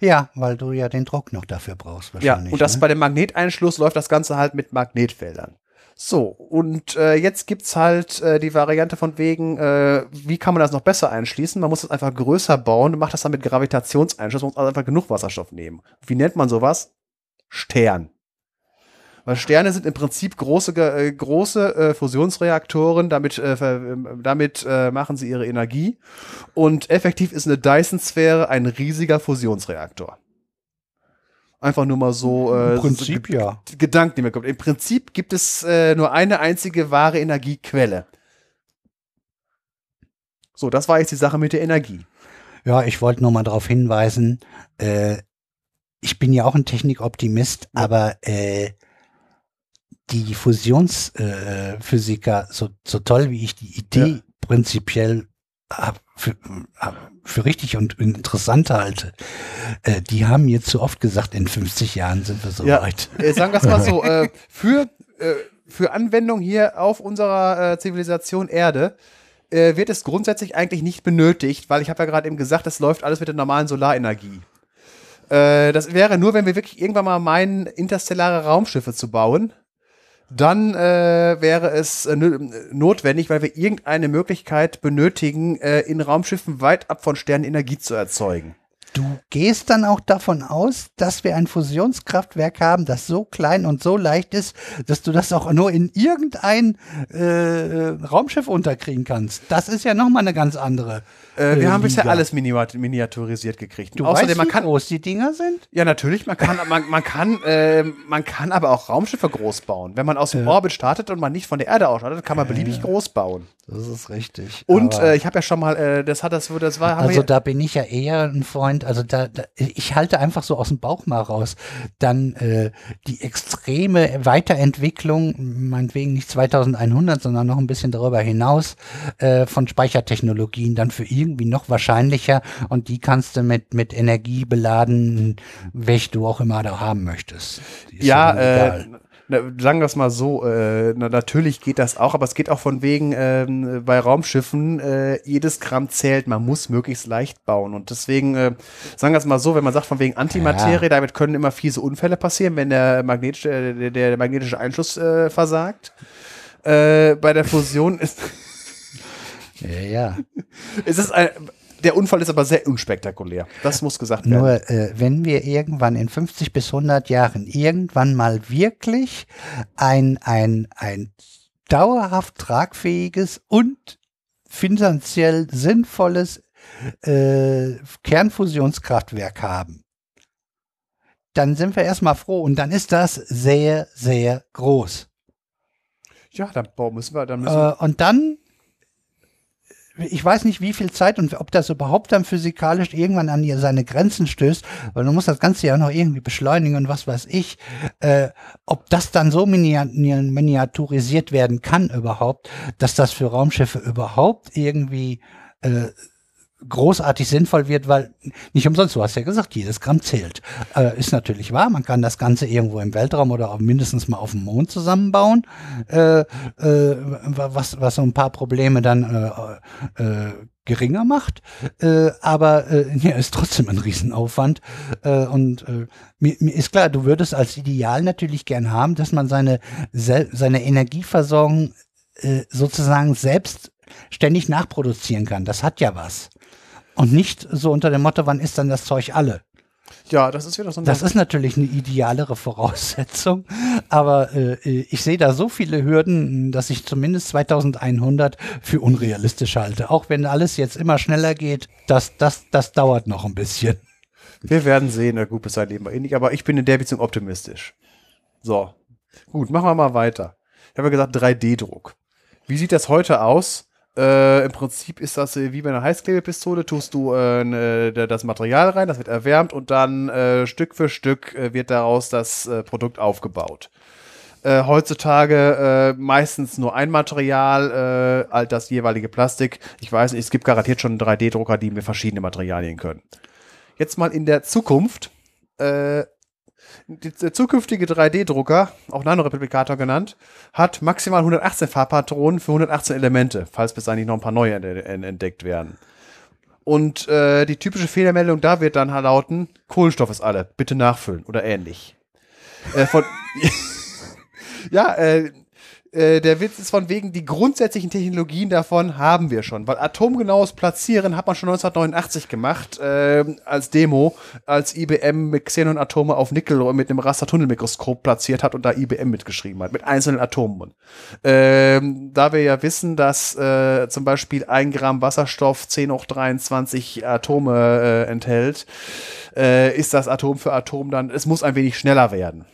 Ja, weil du ja den Druck noch dafür brauchst Ja, wahrscheinlich. und das ne? bei dem Magneteinschluss läuft das Ganze halt mit Magnetfeldern. So, und äh, jetzt gibt's halt äh, die Variante von wegen, äh, wie kann man das noch besser einschließen? Man muss das einfach größer bauen und macht das dann mit Gravitationseinschluss, man muss also einfach genug Wasserstoff nehmen. Wie nennt man sowas? Stern. Weil Sterne sind im Prinzip große, äh, große äh, Fusionsreaktoren, damit, äh, damit äh, machen sie ihre Energie. Und effektiv ist eine Dyson-Sphäre ein riesiger Fusionsreaktor. Einfach nur mal so. Äh, Im Prinzip so, ja. Gedanken, die mir kommt. Im Prinzip gibt es äh, nur eine einzige wahre Energiequelle. So, das war jetzt die Sache mit der Energie. Ja, ich wollte nur mal darauf hinweisen, äh, ich bin ja auch ein Technikoptimist, ja. aber äh, die Fusionsphysiker, äh, so, so toll wie ich die Idee ja. prinzipiell hab, für, hab, für richtig und interessant halte, äh, die haben mir zu oft gesagt, in 50 Jahren sind wir so ja, weit. Äh, sagen wir es mal so, äh, für, äh, für Anwendung hier auf unserer äh, Zivilisation Erde wird es grundsätzlich eigentlich nicht benötigt, weil ich habe ja gerade eben gesagt, das läuft alles mit der normalen Solarenergie. Das wäre nur, wenn wir wirklich irgendwann mal meinen, interstellare Raumschiffe zu bauen dann äh, wäre es äh, notwendig, weil wir irgendeine Möglichkeit benötigen, äh, in Raumschiffen weit ab von Sternen Energie zu erzeugen. Du gehst dann auch davon aus, dass wir ein Fusionskraftwerk haben, das so klein und so leicht ist, dass du das auch nur in irgendein äh, Raumschiff unterkriegen kannst. Das ist ja nochmal eine ganz andere. Äh, wir äh, haben bisher alles miniaturisiert gekriegt. Du Außerdem, weißt, man kann, wie groß die Dinger sind? Ja, natürlich. Man kann, man, man kann, äh, man kann aber auch Raumschiffe groß bauen. Wenn man aus dem Orbit startet und man nicht von der Erde aus startet, kann man beliebig groß bauen. Das ist richtig. Und äh, ich habe ja schon mal, äh, das hat das, das war. Also da bin ich ja eher ein Freund. Also da, da ich halte einfach so aus dem Bauch mal raus. Dann äh, die extreme Weiterentwicklung, meinetwegen nicht 2100, sondern noch ein bisschen darüber hinaus äh, von Speichertechnologien dann für irgendwie noch wahrscheinlicher und die kannst du mit mit Energie beladen, welche du auch immer da haben möchtest. Ja, äh, na, sagen wir es mal so, äh, na, natürlich geht das auch, aber es geht auch von wegen ähm, bei Raumschiffen, äh, jedes Gramm zählt, man muss möglichst leicht bauen. Und deswegen, äh, sagen wir es mal so, wenn man sagt von wegen Antimaterie, ja. damit können immer fiese Unfälle passieren, wenn der magnetische, äh, der, der magnetische Einschluss äh, versagt. Äh, bei der Fusion ist. ja, ja. es ist ein, der Unfall ist aber sehr unspektakulär. Das muss gesagt werden. Nur äh, wenn wir irgendwann in 50 bis 100 Jahren irgendwann mal wirklich ein, ein, ein dauerhaft tragfähiges und finanziell sinnvolles äh, Kernfusionskraftwerk haben, dann sind wir erstmal froh und dann ist das sehr, sehr groß. Ja, dann müssen wir, dann müssen wir. Äh, und dann ich weiß nicht, wie viel Zeit und ob das überhaupt dann physikalisch irgendwann an ihr seine Grenzen stößt, weil du musst das Ganze ja noch irgendwie beschleunigen und was weiß ich, äh, ob das dann so miniaturisiert werden kann überhaupt, dass das für Raumschiffe überhaupt irgendwie äh, großartig sinnvoll wird, weil nicht umsonst, du hast ja gesagt, jedes Gramm zählt. Äh, ist natürlich wahr, man kann das Ganze irgendwo im Weltraum oder auch mindestens mal auf dem Mond zusammenbauen, äh, äh, was, was so ein paar Probleme dann äh, äh, geringer macht, äh, aber ja, ist trotzdem ein Riesenaufwand. Und mir, mir ist klar, du würdest als Ideal natürlich gern haben, dass man seine, seine Energieversorgung sozusagen selbst ständig nachproduzieren kann. Das hat ja was. Und nicht so unter dem Motto, wann ist dann das Zeug alle? Ja, das ist wieder so ein Das ist natürlich eine idealere Voraussetzung, aber äh, ich sehe da so viele Hürden, dass ich zumindest 2100 für unrealistisch halte. Auch wenn alles jetzt immer schneller geht, das, das, das dauert noch ein bisschen. Wir werden sehen, gut, bis ein Leben ähnlich, aber ich bin in der Beziehung optimistisch. So, gut, machen wir mal weiter. Ich habe ja gesagt 3D-Druck. Wie sieht das heute aus? Äh, Im Prinzip ist das äh, wie bei einer Heißklebepistole, tust du äh, ne, das Material rein, das wird erwärmt und dann äh, Stück für Stück äh, wird daraus das äh, Produkt aufgebaut. heutzutage meistens nur ein Material, all das jeweilige Plastik. Ich weiß nicht, es gibt garantiert schon 3D-Drucker, die mir verschiedene Materialien können. Jetzt mal in der Zukunft der zukünftige 3D-Drucker, auch Nanoreplikator genannt, hat maximal 118 Farbpatronen für 118 Elemente, falls bis dahin noch ein paar neue entdeckt werden. Und äh, die typische Fehlermeldung da wird dann lauten, Kohlenstoff ist alle, bitte nachfüllen oder ähnlich. äh, von ja, äh, äh, der Witz ist von wegen, die grundsätzlichen Technologien davon haben wir schon. Weil atomgenaues Platzieren hat man schon 1989 gemacht, äh, als Demo, als IBM mit Xenon-Atome auf Nickel mit einem Rastertunnelmikroskop platziert hat und da IBM mitgeschrieben hat, mit einzelnen Atomen. Ähm, da wir ja wissen, dass äh, zum Beispiel ein Gramm Wasserstoff 10 hoch 23 Atome äh, enthält, äh, ist das Atom für Atom dann, es muss ein wenig schneller werden.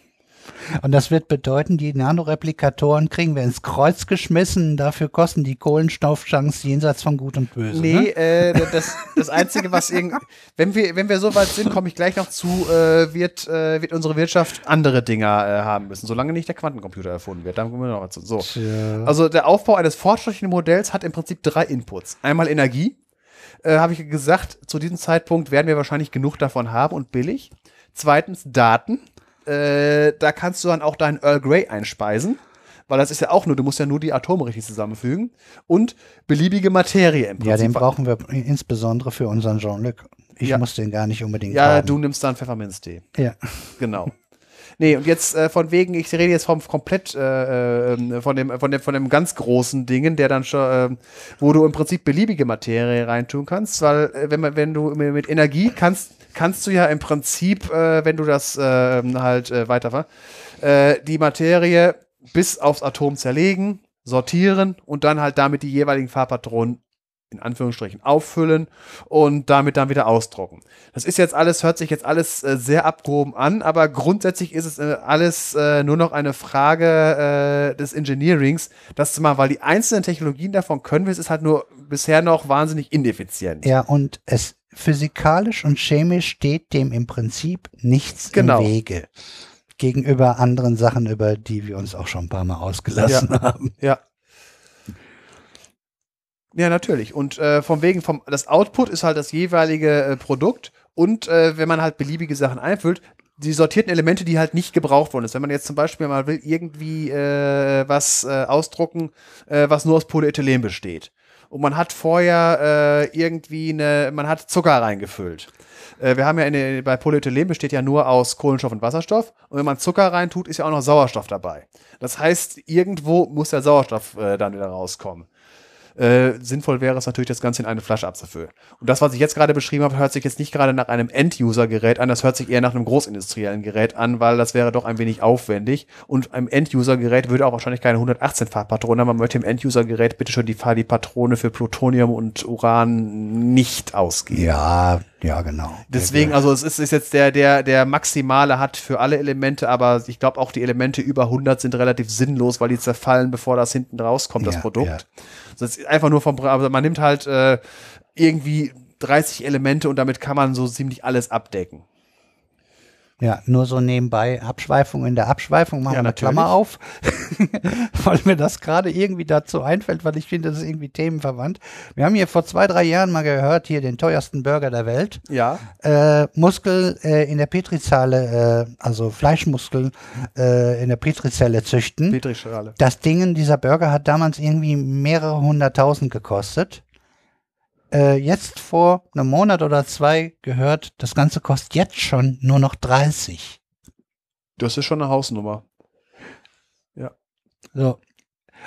Und das wird bedeuten, die Nanoreplikatoren kriegen wir ins Kreuz geschmissen. Dafür kosten die Kohlenstoffchance jenseits von Gut und Böse. Nee, ne? äh, das, das Einzige, was irgend, wenn wir, wenn wir so weit sind, komme ich gleich noch zu, äh, wird, äh, wird unsere Wirtschaft andere Dinger äh, haben müssen, solange nicht der Quantencomputer erfunden wird. Dann kommen wir noch dazu. So. Tja. Also der Aufbau eines fortschrittlichen Modells hat im Prinzip drei Inputs. Einmal Energie, äh, habe ich gesagt, zu diesem Zeitpunkt werden wir wahrscheinlich genug davon haben und billig. Zweitens Daten. Äh, da kannst du dann auch deinen Earl Grey einspeisen, weil das ist ja auch nur, du musst ja nur die Atome richtig zusammenfügen. Und beliebige Materie im Prinzip. Ja, den brauchen wir insbesondere für unseren Jean-Luc. Ich Ja. muss den gar nicht unbedingt Ja, haben. du nimmst dann Pfefferminztee. Ja. Genau. Nee, und jetzt äh, von wegen, ich rede jetzt vom komplett äh, äh, von dem von dem von dem ganz großen Dingen, der dann schon, äh, wo du im Prinzip beliebige Materie reintun kannst, weil äh, wenn man wenn du mit Energie kannst kannst du ja im Prinzip, äh, wenn du das äh, halt äh, weiter äh, die Materie bis aufs Atom zerlegen, sortieren und dann halt damit die jeweiligen Farbpatronen in Anführungsstrichen auffüllen und damit dann wieder ausdrucken. Das ist jetzt alles, hört sich jetzt alles äh, sehr abgehoben an, aber grundsätzlich ist es äh, alles äh, nur noch eine Frage äh, des Engineerings, das zu machen, weil die einzelnen Technologien davon können wir, es ist halt nur bisher noch wahnsinnig ineffizient. Ja, und es physikalisch und chemisch steht dem im Prinzip nichts Genau. im Wege. Gegenüber anderen Sachen, über die wir uns auch schon ein paar Mal ausgelassen haben. Ja. Ja, natürlich. Und äh, von wegen vom das Output ist halt das jeweilige äh, Produkt und äh, wenn man halt beliebige Sachen einfüllt, die sortierten Elemente, die halt nicht gebraucht worden ist. Wenn man jetzt zum Beispiel mal will irgendwie äh, was äh, ausdrucken, äh, was nur aus Polyethylen besteht. Und man hat vorher äh, irgendwie eine, man hat Zucker reingefüllt. Äh, wir haben ja in, der- bei Polyethylen besteht ja nur aus Kohlenstoff und Wasserstoff. Und wenn man Zucker reintut, ist ja auch noch Sauerstoff dabei. Das heißt, irgendwo muss der Sauerstoff äh, dann wieder rauskommen. Äh, sinnvoll wäre es natürlich, das Ganze in eine Flasche abzufüllen. Und das, was ich jetzt gerade beschrieben habe, hört sich jetzt nicht gerade nach einem End-User-Gerät an, das hört sich eher nach einem großindustriellen Gerät an, weil das wäre doch ein wenig aufwendig. Und ein End-User-Gerät würde auch wahrscheinlich keine 118-Farbpatronen haben. Man möchte im End-User-Gerät bitte schon die, die Patrone für Plutonium und Uran nicht ausgeben. Ja, ja, genau. Deswegen, also es ist, ist jetzt der, der, der maximale hat für alle Elemente, aber ich glaube auch die Elemente über 100 sind relativ sinnlos, weil die zerfallen, bevor das hinten rauskommt, das Ja, Produkt. ja. Das ist einfach nur vom, also man nimmt halt äh, irgendwie 30 Elemente und damit kann man so ziemlich alles abdecken. Ja, nur so nebenbei Abschweifung in der Abschweifung machen Ja, wir eine. Klammer auf, weil mir das gerade irgendwie dazu einfällt, weil ich finde, das ist irgendwie themenverwandt. Wir haben hier vor zwei, drei Jahren mal gehört, hier den teuersten Burger der Welt. Ja. Äh, Muskel äh, in der Petrizelle, äh, also Fleischmuskel äh, in der Petrizelle züchten. Petrischale. Das Ding, dieser Burger hat damals irgendwie mehrere hunderttausend gekostet. Äh, jetzt vor einem Monat oder zwei gehört, das Ganze kostet jetzt schon nur noch 30. Das ist schon eine Hausnummer. So.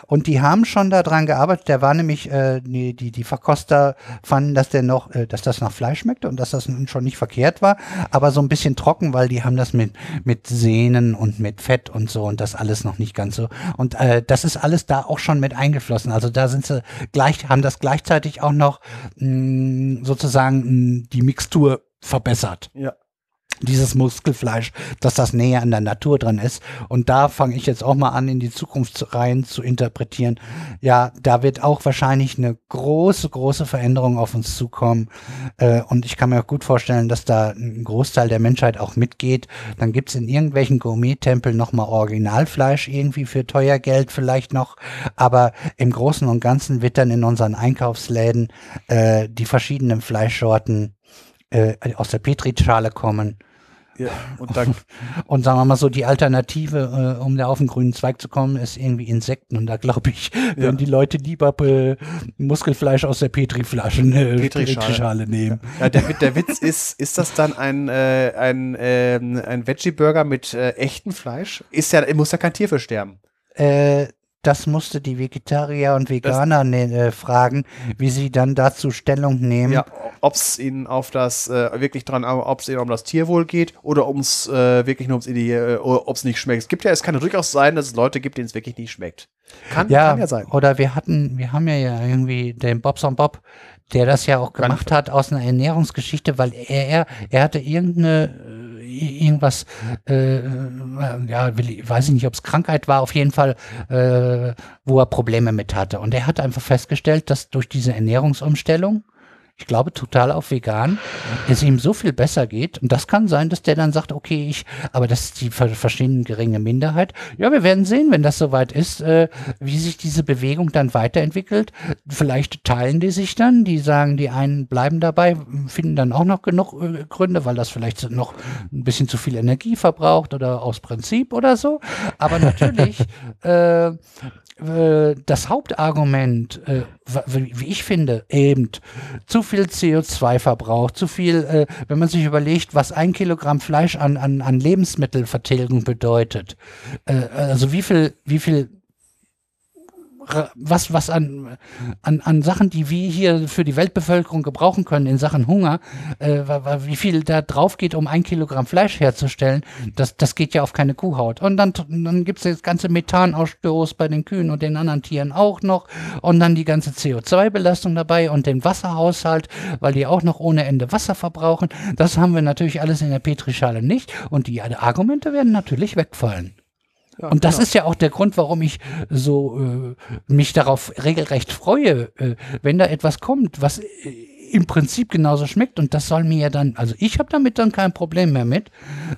Und die haben schon daran gearbeitet. Der war nämlich, äh, die, die, die Verkoster fanden, dass der noch, äh, dass das nach Fleisch schmeckte und dass das schon nicht verkehrt war, aber so ein bisschen trocken, weil die haben das mit, mit Sehnen und mit Fett und so und das alles noch nicht ganz so. Und äh, das ist alles da auch schon mit eingeflossen. Also da sind sie gleich, haben das gleichzeitig auch noch mh, sozusagen mh, die Mixtur verbessert Ja. Dieses Muskelfleisch, dass das näher an der Natur dran ist. Und da fange ich jetzt auch mal an, in die Zukunft rein zu interpretieren. Ja, da wird auch wahrscheinlich eine große, große Veränderung auf uns zukommen. Äh, und ich kann mir auch gut vorstellen, dass da ein Großteil der Menschheit auch mitgeht. Dann gibt's in irgendwelchen Gourmet-Tempeln nochmal Originalfleisch irgendwie für teuer Geld vielleicht noch. Aber im Großen und Ganzen wird dann in unseren Einkaufsläden äh, die verschiedenen Fleischsorten äh, aus der Petrischale kommen. ja. Und dann, Und sagen wir mal so, die Alternative, äh, um da auf den grünen Zweig zu kommen, ist irgendwie Insekten. Und da glaube ich, werden die Leute lieber äh, Muskelfleisch aus der Petriflasche, äh, Petrischale. Petrischale nehmen. ja, der, der Witz ist, ist das dann ein, äh, ein, ähm, ein Veggie-Burger mit äh, echtem Fleisch? Ist ja, muss ja kein Tier für sterben. Äh, das musste die Vegetarier und Veganer ne, äh, fragen, wie sie dann dazu Stellung nehmen. Ja, ob es ihnen auf das äh, wirklich dran, ob es ihnen um das Tierwohl geht oder ums äh, wirklich nur ums äh, ob es nicht schmeckt. Es gibt ja, es kann durchaus sein, dass es Leute gibt, denen es wirklich nicht schmeckt. Kann ja, kann ja sein. Oder wir hatten, wir haben ja irgendwie den Bobson Bob, der das ja auch gemacht hat aus einer Ernährungsgeschichte, weil er, er, er hatte irgendeine irgendwas, äh, ja, will, weiß ich nicht, ob es Krankheit war, auf jeden Fall, äh, wo er Probleme mit hatte. Und er hat einfach festgestellt, dass durch diese Ernährungsumstellung ich glaube total auf vegan, es ihm so viel besser geht. Und das kann sein, dass der dann sagt, okay, ich, aber das ist die verschiedene geringe Minderheit. Ja, wir werden sehen, wenn das soweit ist, äh, wie sich diese Bewegung dann weiterentwickelt. Vielleicht teilen die sich dann, die sagen, die einen bleiben dabei, finden dann auch noch genug äh, Gründe, weil das vielleicht noch ein bisschen zu viel Energie verbraucht oder aus Prinzip oder so. Aber natürlich, äh, äh, das Hauptargument, äh, wie ich finde, eben zu viel CO2 verbraucht, zu viel, äh, wenn man sich überlegt, was ein Kilogramm Fleisch an, an, an Lebensmittelvertilgung bedeutet. Also wie viel, wie viel was, was an, an, an Sachen, die wir hier für die Weltbevölkerung gebrauchen können in Sachen Hunger, äh, wie viel da drauf geht, um ein Kilogramm Fleisch herzustellen, das, das geht ja auf keine Kuhhaut. Und dann, dann gibt es das ganze Methanausstoß bei den Kühen und den anderen Tieren auch noch und dann die ganze CO2-Belastung dabei und den Wasserhaushalt, weil die auch noch ohne Ende Wasser verbrauchen. Das haben wir natürlich alles in der Petrischale nicht und die Argumente werden natürlich wegfallen. Ja, und das genau. ist ja auch der Grund, warum ich so äh, mich darauf regelrecht freue, äh, wenn da etwas kommt, was äh, im Prinzip genauso schmeckt und das soll mir ja dann, also ich habe damit dann kein Problem mehr mit,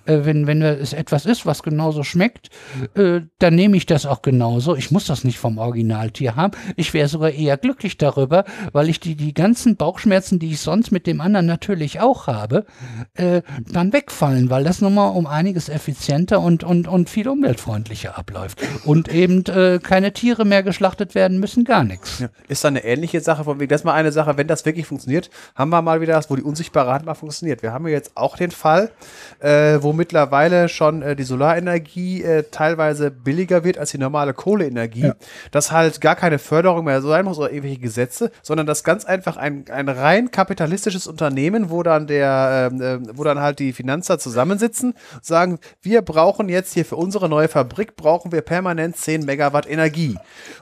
äh, wenn, wenn es etwas ist, was genauso schmeckt, äh, dann nehme ich das auch genauso. Ich muss das nicht vom Originaltier haben. Ich wäre sogar eher glücklich darüber, weil ich die, die ganzen Bauchschmerzen, die ich sonst mit dem anderen natürlich auch habe, äh, dann wegfallen, weil das nochmal um einiges effizienter und, und, und viel umweltfreundlicher abläuft. Und eben äh, keine Tiere mehr geschlachtet werden müssen, gar nichts. Ja. Ist da eine ähnliche Sache, von wegen, das mal eine Sache, wenn das wirklich funktioniert, haben wir mal wieder das, wo die unsichtbare Hand mal funktioniert. Wir haben ja jetzt auch den Fall, äh, wo mittlerweile schon äh, die Solarenergie äh, teilweise billiger wird als die normale Kohleenergie, ja. dass halt gar keine Förderung mehr sein muss oder irgendwelche Gesetze, sondern das ganz einfach ein, ein rein kapitalistisches Unternehmen, wo dann der, ähm, äh, wo dann halt die Finanzer zusammensitzen, sagen, wir brauchen jetzt hier für unsere neue Fabrik brauchen wir permanent 10 Megawatt Energie.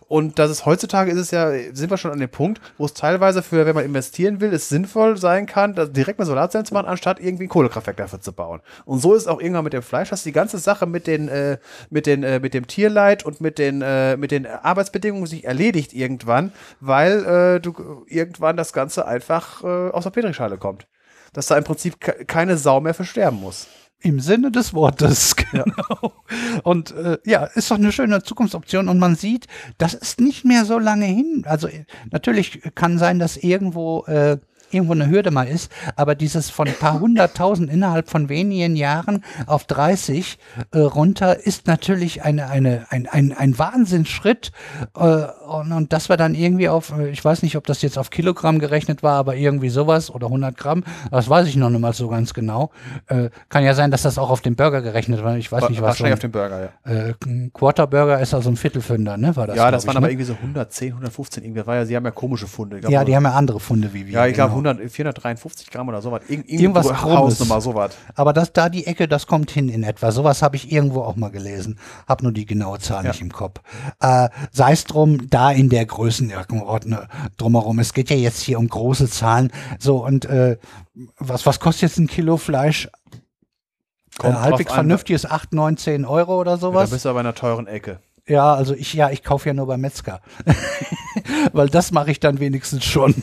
Und das ist heutzutage ist es ja, sind wir schon an dem Punkt, wo es teilweise für, wenn man investieren will, es sinnvoll sein kann, direkt mal Solarzellen zu machen, anstatt irgendwie ein Kohlekraftwerk dafür zu bauen. Und so ist es auch irgendwann mit dem Fleisch, dass die ganze Sache mit den, äh, mit den, äh, mit dem Tierleid und mit den, äh, mit den Arbeitsbedingungen sich erledigt irgendwann, weil äh, du irgendwann das Ganze einfach äh, aus der Petrischale kommt. Dass da im Prinzip keine Sau mehr für sterben muss. Im Sinne des Wortes, genau. Ja. Und äh, ja, ist doch eine schöne Zukunftsoption und man sieht, das ist nicht mehr so lange hin. Also natürlich kann sein, dass irgendwo äh, irgendwo eine Hürde mal ist, aber dieses von ein paar hunderttausend innerhalb von wenigen Jahren auf 30 äh, runter ist natürlich eine, eine, ein, ein, ein Wahnsinnsschritt äh, und, und das war dann irgendwie auf, äh, ich weiß nicht, ob das jetzt auf Kilogramm gerechnet war, aber irgendwie sowas oder 100 Gramm, das weiß ich noch nicht mal so ganz genau. Äh, kann ja sein, dass das auch auf den Burger gerechnet war, ich weiß war, nicht, was. Wahrscheinlich so ein, auf den Burger, ja. Äh, ein Quarter Burger ist also ein Viertelfünder, ne, war das? Ja, das waren ich, aber ne? irgendwie so 110, 115 irgendwie, war ja, sie haben ja komische Funde. Glaub, ja, die haben ja andere Funde wie wir. Ja, ich glaube genau. 100, 453 Gramm oder sowas. Ir irgendwas Hausnummer, sowas. Aber das da die Ecke, das kommt hin in etwa. Sowas habe ich irgendwo auch mal gelesen. Hab nur die genaue Zahl ja. nicht im Kopf. Äh, Sei es drum, da in der Größenordnung drumherum. Es geht ja jetzt hier um große Zahlen. So, und äh, was, was kostet jetzt ein Kilo Fleisch? Kommt äh, halbwegs vernünftiges 8, 9, 10 Euro oder sowas. Ja, da bist du aber in einer teuren Ecke. Ja, also ich, ja, ich kaufe ja nur beim Metzger. Weil das mache ich dann wenigstens schon.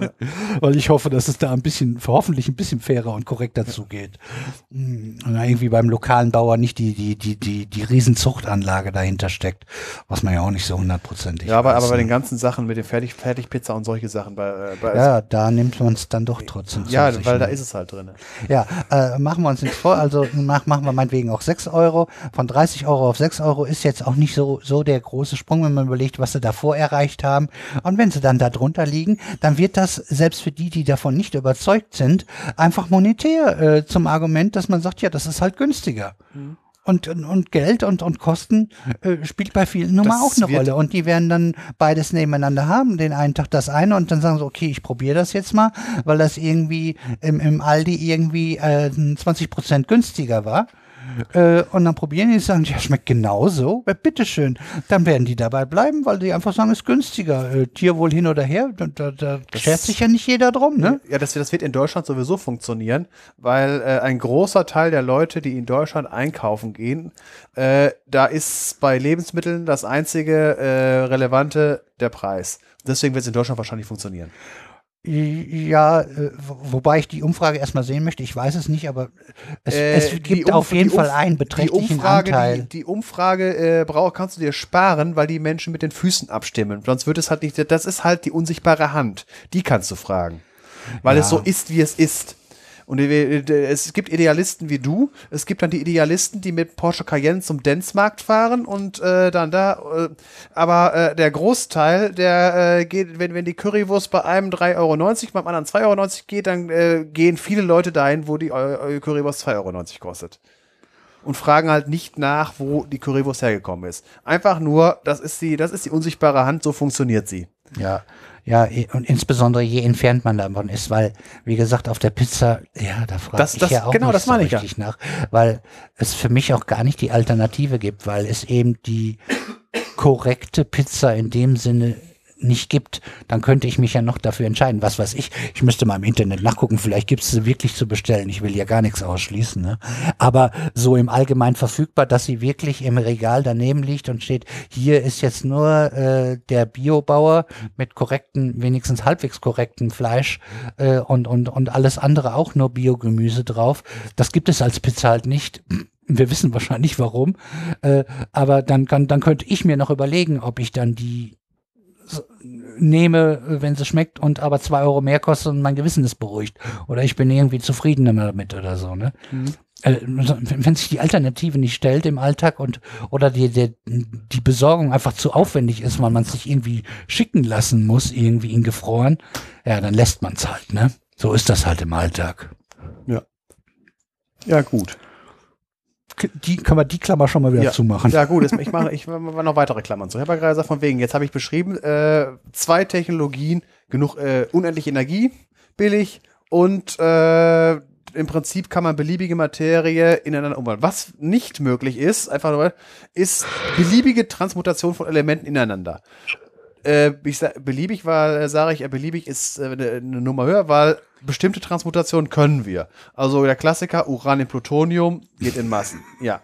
Ja. Weil ich hoffe, dass es da ein bisschen, hoffentlich ein bisschen fairer und korrekter zugeht. Und irgendwie beim lokalen Bauer nicht die, die, die, die, die Riesenzuchtanlage dahinter steckt, was man ja auch nicht so hundertprozentig Ja, aber, weiß, aber bei ne? den ganzen Sachen mit dem Fertig, Fertigpizza und solche Sachen. Bei, äh, bei ja, da nimmt man es dann doch trotzdem Ja, weil ne? da ist es halt drin. Ja, äh, machen wir uns nichts vor. Also mach, machen wir meinetwegen auch 6 Euro. Von 30 Euro auf 6 Euro ist jetzt auch nicht so so, der große Sprung, wenn man überlegt, was sie davor erreicht haben. Und wenn sie dann da drunter liegen, dann wird das selbst für die, die davon nicht überzeugt sind, einfach monetär äh, zum Argument, dass man sagt, ja, das ist halt günstiger. Mhm. Und, und, Geld und, und Kosten äh, spielt bei vielen nun mal auch eine Rolle. Und die werden dann beides nebeneinander haben. Den einen Tag das eine und dann sagen sie, okay, ich probiere das jetzt mal, weil das irgendwie im, im Aldi irgendwie äh, 20 Prozent günstiger war. Äh, und dann probieren die und sagen, ja, schmeckt genauso. Ja, bitteschön. Dann werden die dabei bleiben, weil die einfach sagen, ist günstiger. Äh, Tierwohl hin oder her, da, da, da schert sich ja nicht jeder drum, ne? Ja, das, das wird in Deutschland sowieso funktionieren, weil äh, ein großer Teil der Leute, die in Deutschland einkaufen gehen, äh, da ist bei Lebensmitteln das einzige äh, relevante der Preis. Deswegen wird es in Deutschland wahrscheinlich funktionieren. Ja, äh, wo- wobei ich die Umfrage erstmal sehen möchte. Ich weiß es nicht, aber es, Äh, es die gibt auf jeden die Fall einen Die beträchtlichen Umfrage, Anteil. die, die Umfrage äh, brauch, kannst du dir sparen, weil die Menschen mit den Füßen abstimmen. Sonst wird es halt nicht, das ist halt die unsichtbare Hand. Die kannst du fragen. Weil es Ja. so ist, wie es ist. Und es gibt Idealisten wie du. Es gibt dann die Idealisten, die mit Porsche Cayenne zum Denzmarkt fahren und äh, dann da. Äh, aber äh, der Großteil, der äh, geht, wenn, wenn die Currywurst bei einem 3,90 Euro, beim anderen 2,90 Euro geht, dann äh, gehen viele Leute dahin, wo die Currywurst 2,90 Euro kostet und fragen halt nicht nach, wo die Currywurst hergekommen ist. Einfach nur, das ist die, das ist die unsichtbare Hand, so funktioniert sie. Ja, ja, und insbesondere je entfernt man davon ist, weil, wie gesagt, auf der Pizza, ja, da frage Das- ich das- ja auch genau, nicht das meine so ich ja. richtig nach, weil es für mich auch gar nicht die Alternative gibt, weil es eben die korrekte Pizza in dem Sinne nicht gibt, dann könnte ich mich ja noch dafür entscheiden. Was weiß ich, ich müsste mal im Internet nachgucken, vielleicht gibt es sie wirklich zu bestellen. Ich will ja gar nichts ausschließen. Ne? Aber so im Allgemeinen verfügbar, dass sie wirklich im Regal daneben liegt und steht, hier ist jetzt nur äh, der Biobauer mit korrekten, wenigstens halbwegs korrekten Fleisch äh, und, und, und alles andere auch nur Biogemüse drauf. Das gibt es als Pizza halt nicht. Wir wissen wahrscheinlich warum. Äh, aber dann, kann, dann könnte ich mir noch überlegen, ob ich dann die nehme, wenn sie schmeckt und aber zwei Euro mehr kostet und mein Gewissen ist beruhigt. Oder ich bin irgendwie zufrieden damit oder so, ne? Äh, wenn sich die Alternative nicht stellt im Alltag und oder die, die, die Besorgung einfach zu aufwendig ist, weil man es sich irgendwie schicken lassen muss, irgendwie in gefroren, ja, dann lässt man es halt, ne? So ist das halt im Alltag. Ja, gut. Die können wir die Klammer schon mal wieder Ja. zumachen. Ja, gut, ich mache ich mache noch weitere Klammern zu. Ich habe ja gerade gesagt, von wegen, jetzt habe ich beschrieben, äh, zwei Technologien, genug äh, unendlich Energie, billig und äh, im Prinzip kann man beliebige Materie ineinander umwandeln. Was nicht möglich ist, einfach nur, ist beliebige Transmutation von Elementen ineinander. Äh, ich sag, beliebig, weil äh, sage ich, äh, beliebig ist äh, eine, eine Nummer höher, weil bestimmte Transmutationen können wir. Also der Klassiker Uran in Plutonium geht in Massen. Ja.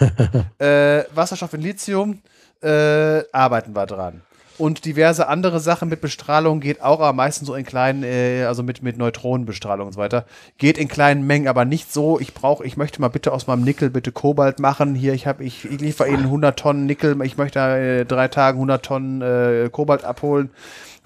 äh, Wasserstoff in Lithium äh, arbeiten wir dran. Und diverse andere Sachen mit Bestrahlung geht auch, aber meistens so in kleinen, äh, also mit, mit Neutronenbestrahlung und so weiter. Geht in kleinen Mengen, aber nicht so, ich brauche, ich möchte mal bitte aus meinem Nickel bitte Kobalt machen. Hier, ich habe, ich, ich liefere Ihnen 100 Tonnen Nickel, ich möchte äh, drei Tagen 100 Tonnen äh, Kobalt abholen.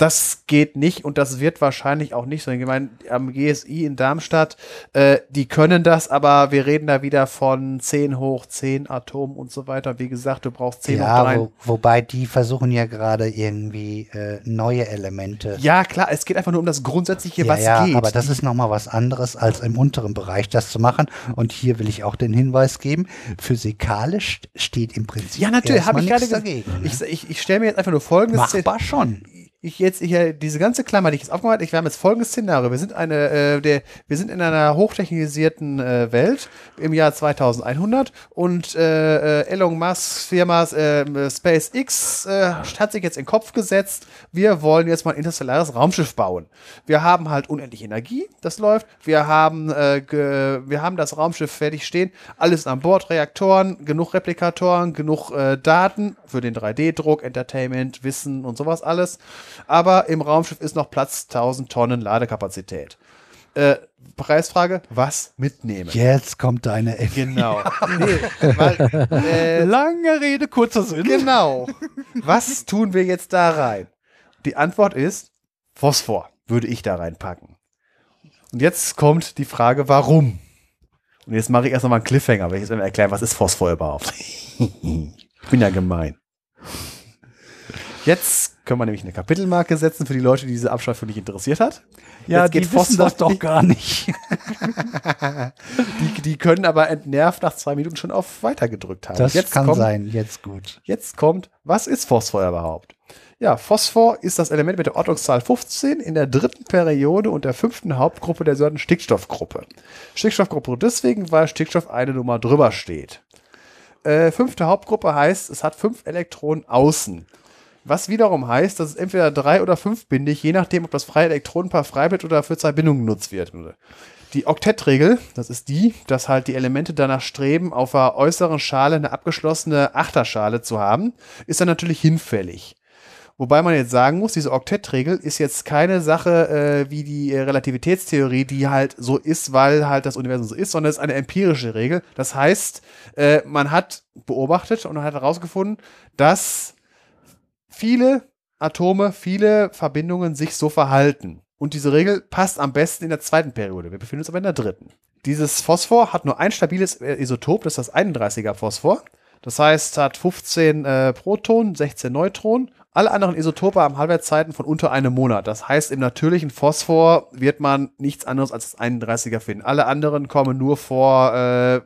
Das geht nicht und das wird wahrscheinlich auch nicht so. Ich meine, am GSI in Darmstadt, äh, die können das, aber wir reden da wieder von 10 hoch 10 Atomen und so weiter. Wie gesagt, du brauchst 10 hoch Ja, 3. wo, wobei die versuchen ja gerade irgendwie äh, neue Elemente Ja, klar, es geht einfach nur um das Grundsätzliche, Ja, was ja, geht. aber das ist nochmal was anderes, als im unteren Bereich das zu machen. Und hier will ich auch den Hinweis geben, physikalisch steht im Prinzip ja, natürlich, habe ich gerade nichts gesagt. dagegen. ne? Ich, ich, ich stelle mir jetzt einfach nur folgendes Machbar schon. Ich jetzt hier diese ganze Klammer, die ich jetzt aufgemacht habe, ich, wir haben jetzt folgendes Szenario. Wir sind eine, äh, der, wir sind in einer hochtechnisierten äh, Welt im Jahr 2100 und äh, äh, Elon Musk Firma äh, SpaceX äh, hat sich jetzt in den Kopf gesetzt, wir wollen jetzt mal ein interstellares Raumschiff bauen. Wir haben halt unendlich Energie, das läuft. Wir haben, äh, wir haben das Raumschiff fertig stehen, alles an Bord, Reaktoren, genug Replikatoren, genug äh, Daten für den 3D-Druck, Entertainment, Wissen und sowas alles. Aber im Raumschiff ist noch Platz 1000 Tonnen Ladekapazität. Äh, Preisfrage, was mitnehmen? Jetzt kommt deine F. Genau. nee, weil, äh, Lange Rede, kurzer Sinn. Genau. Was tun wir jetzt da rein? Die Antwort ist Phosphor würde ich da reinpacken. Und jetzt kommt die Frage, warum? Und jetzt mache ich erst noch mal einen Cliffhanger, weil ich jetzt erklären, was ist Phosphor überhaupt? ich bin ja gemein. Jetzt können wir nämlich eine Kapitelmarke setzen für die Leute, die diese Abschweifung nicht interessiert hat. Ja, Jetzt die geht wissen Phosphor- das doch gar nicht. Die, die können aber entnervt nach zwei Minuten schon auf Weiter gedrückt haben. Das jetzt kann kommt, sein, jetzt gut. Jetzt kommt, was ist Phosphor überhaupt? Ja, Phosphor ist das Element mit der Ordnungszahl 15 in der dritten Periode und der fünften Hauptgruppe der sogenannten Stickstoffgruppe. Stickstoffgruppe deswegen, weil Stickstoff eine Nummer drüber steht. Äh, fünfte Hauptgruppe heißt, es hat fünf Elektronen außen. Was wiederum heißt, dass es entweder drei oder fünf bindig, je nachdem, ob das freie Elektronenpaar frei bleibt oder für zwei Bindungen genutzt wird. Die Oktettregel, das ist die, dass halt die Elemente danach streben, auf der äußeren Schale eine abgeschlossene Achterschale zu haben, ist dann natürlich hinfällig. Wobei man jetzt sagen muss, diese Oktettregel ist jetzt keine Sache äh, wie die äh, Relativitätstheorie, die halt so ist, weil halt das Universum so ist, sondern es ist eine empirische Regel. Das heißt, äh, man hat beobachtet und hat herausgefunden, dass viele Atome, viele Verbindungen sich so verhalten. Und diese Regel passt am besten in der zweiten Periode. Wir befinden uns aber in der dritten. Dieses Phosphor hat nur ein stabiles äh, Isotop, das ist das 31er Phosphor. Das heißt, hat 15 äh, Protonen, 16 Neutronen. Alle anderen Isotope haben Halbwertszeiten von unter einem Monat. Das heißt, im natürlichen Phosphor wird man nichts anderes als das 31er finden. Alle anderen kommen nur vor, äh,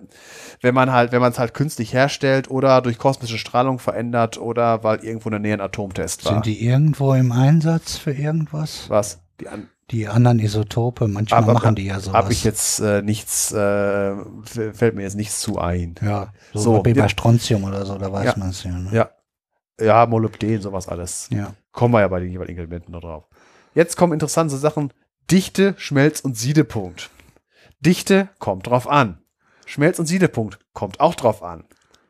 wenn man halt, wenn man es halt künstlich herstellt oder durch kosmische Strahlung verändert oder weil irgendwo in der Nähe ein Atomtest war. Sind die irgendwo im Einsatz für irgendwas? Was? Die an Die anderen Isotope, manchmal Aber- machen die ja sowas. habe ich jetzt äh, nichts, äh, fällt mir jetzt nichts zu ein. Ja, so, So, wie bei. Strontium oder so, da weiß Ja. man es ja. Ne? Ja. Ja, Molybden, sowas alles. ja. Kommen wir ja bei den jeweiligen Elementen noch drauf. Jetzt kommen interessante Sachen. Dichte, Schmelz- und Siedepunkt. Dichte kommt drauf an. Schmelz- und Siedepunkt kommt auch drauf an.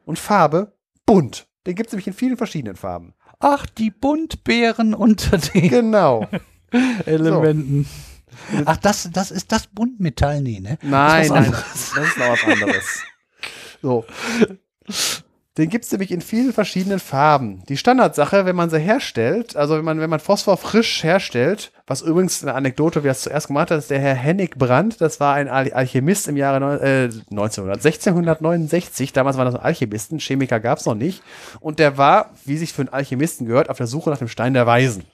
Und Farbe, bunt. Den gibt es nämlich in vielen verschiedenen Farben. Ach, die Buntbeeren unter den Genau. Elementen. Ach, das, das ist das Buntmetall, nee, ne? Nein, Das nein, das ist noch was anderes. So. Den gibt es nämlich in vielen verschiedenen Farben. Die Standardsache, wenn man sie herstellt, also wenn man, wenn man Phosphor frisch herstellt, was übrigens eine Anekdote, wer es zuerst gemacht hat, ist der Herr Hennig Brandt, das war ein Al Alchemist im Jahre neun- äh, 1900, 1669, damals waren das noch Alchemisten, Chemiker gab es noch nicht, und der war, wie sich für einen Alchemisten gehört, auf der Suche nach dem Stein der Weisen.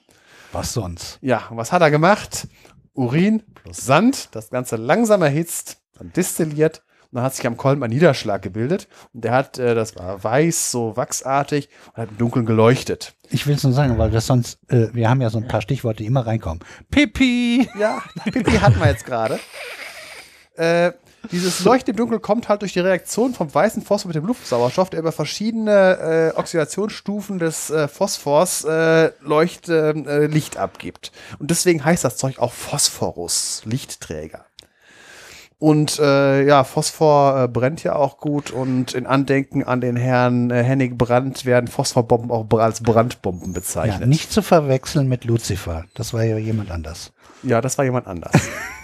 Was sonst? Ja, und was hat er gemacht? Urin plus Sand, das Ganze langsam erhitzt, dann destilliert und dann hat sich am Kolben ein Niederschlag gebildet und der hat, äh, das war weiß, so wachsartig und hat im Dunkeln geleuchtet. Ich will es nur sagen, weil das sonst, äh, wir haben ja so ein paar Stichworte, die immer reinkommen. Pipi! Ja, Pipi hatten wir jetzt gerade. Äh, dieses Leuchten im Dunkeln kommt halt durch die Reaktion vom weißen Phosphor mit dem Luftsauerstoff, der über verschiedene äh, Oxidationsstufen des äh, Phosphors äh, Leucht, äh, äh, Licht abgibt. Und deswegen heißt das Zeug auch Phosphorus, Lichtträger. Und äh, ja, Phosphor äh, brennt ja auch gut und in Andenken an den Herrn äh, Hennig Brandt werden Phosphorbomben auch als Brandbomben Ja, bezeichnet. nicht zu verwechseln mit Lucifer. Das war ja jemand anders. Ja, das war jemand anders.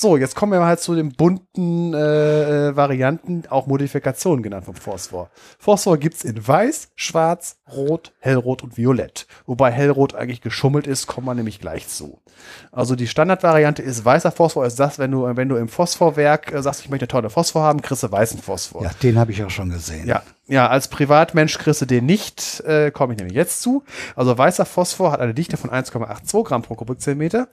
so, jetzt kommen wir mal halt zu den bunten äh, äh, Varianten, auch Modifikationen genannt vom Phosphor. Phosphor gibt's in weiß, schwarz, rot, hellrot und violett. Wobei hellrot eigentlich geschummelt ist, kommen wir nämlich gleich zu. Also die Standardvariante ist weißer Phosphor, ist das, wenn du, wenn du im Phosphorwerk äh, sagst, ich möchte eine Tonne Phosphor haben, kriegst du weißen Phosphor. Ja, den habe ich auch schon gesehen. Ja, ja, als Privatmensch kriegst du den nicht, äh, komme ich nämlich jetzt zu. Also weißer Phosphor hat eine Dichte von 1,82 Gramm pro Kubikzentimeter,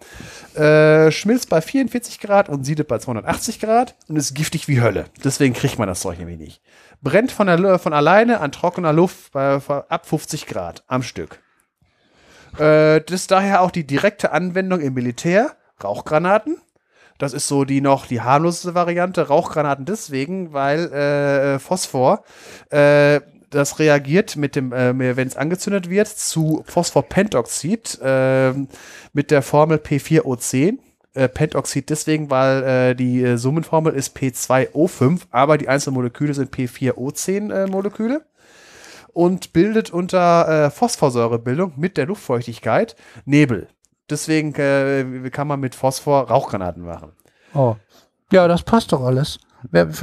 äh, schmilzt bei 44 Grad und siedet bei 280 Grad und ist giftig wie Hölle. Deswegen kriegt man das Zeug nämlich nicht. Brennt von, der, von alleine an trockener Luft bei, ab 50 Grad am Stück. Äh, das ist daher auch die direkte Anwendung im Militär, Rauchgranaten. Das ist so die noch die harmloseste Variante. Rauchgranaten deswegen, weil äh, Phosphor, äh, das reagiert mit dem, äh, wenn es angezündet wird, zu Phosphorpentoxid äh, mit der Formel P4O10. Äh, Pentoxid deswegen, weil äh, die äh, Summenformel ist P2O5, aber die einzelnen Moleküle sind P4O10 äh, Moleküle und bildet unter äh, Phosphorsäurebildung mit der Luftfeuchtigkeit Nebel. Deswegen äh, kann man mit Phosphor Rauchgranaten machen. Oh. Ja, das passt doch alles.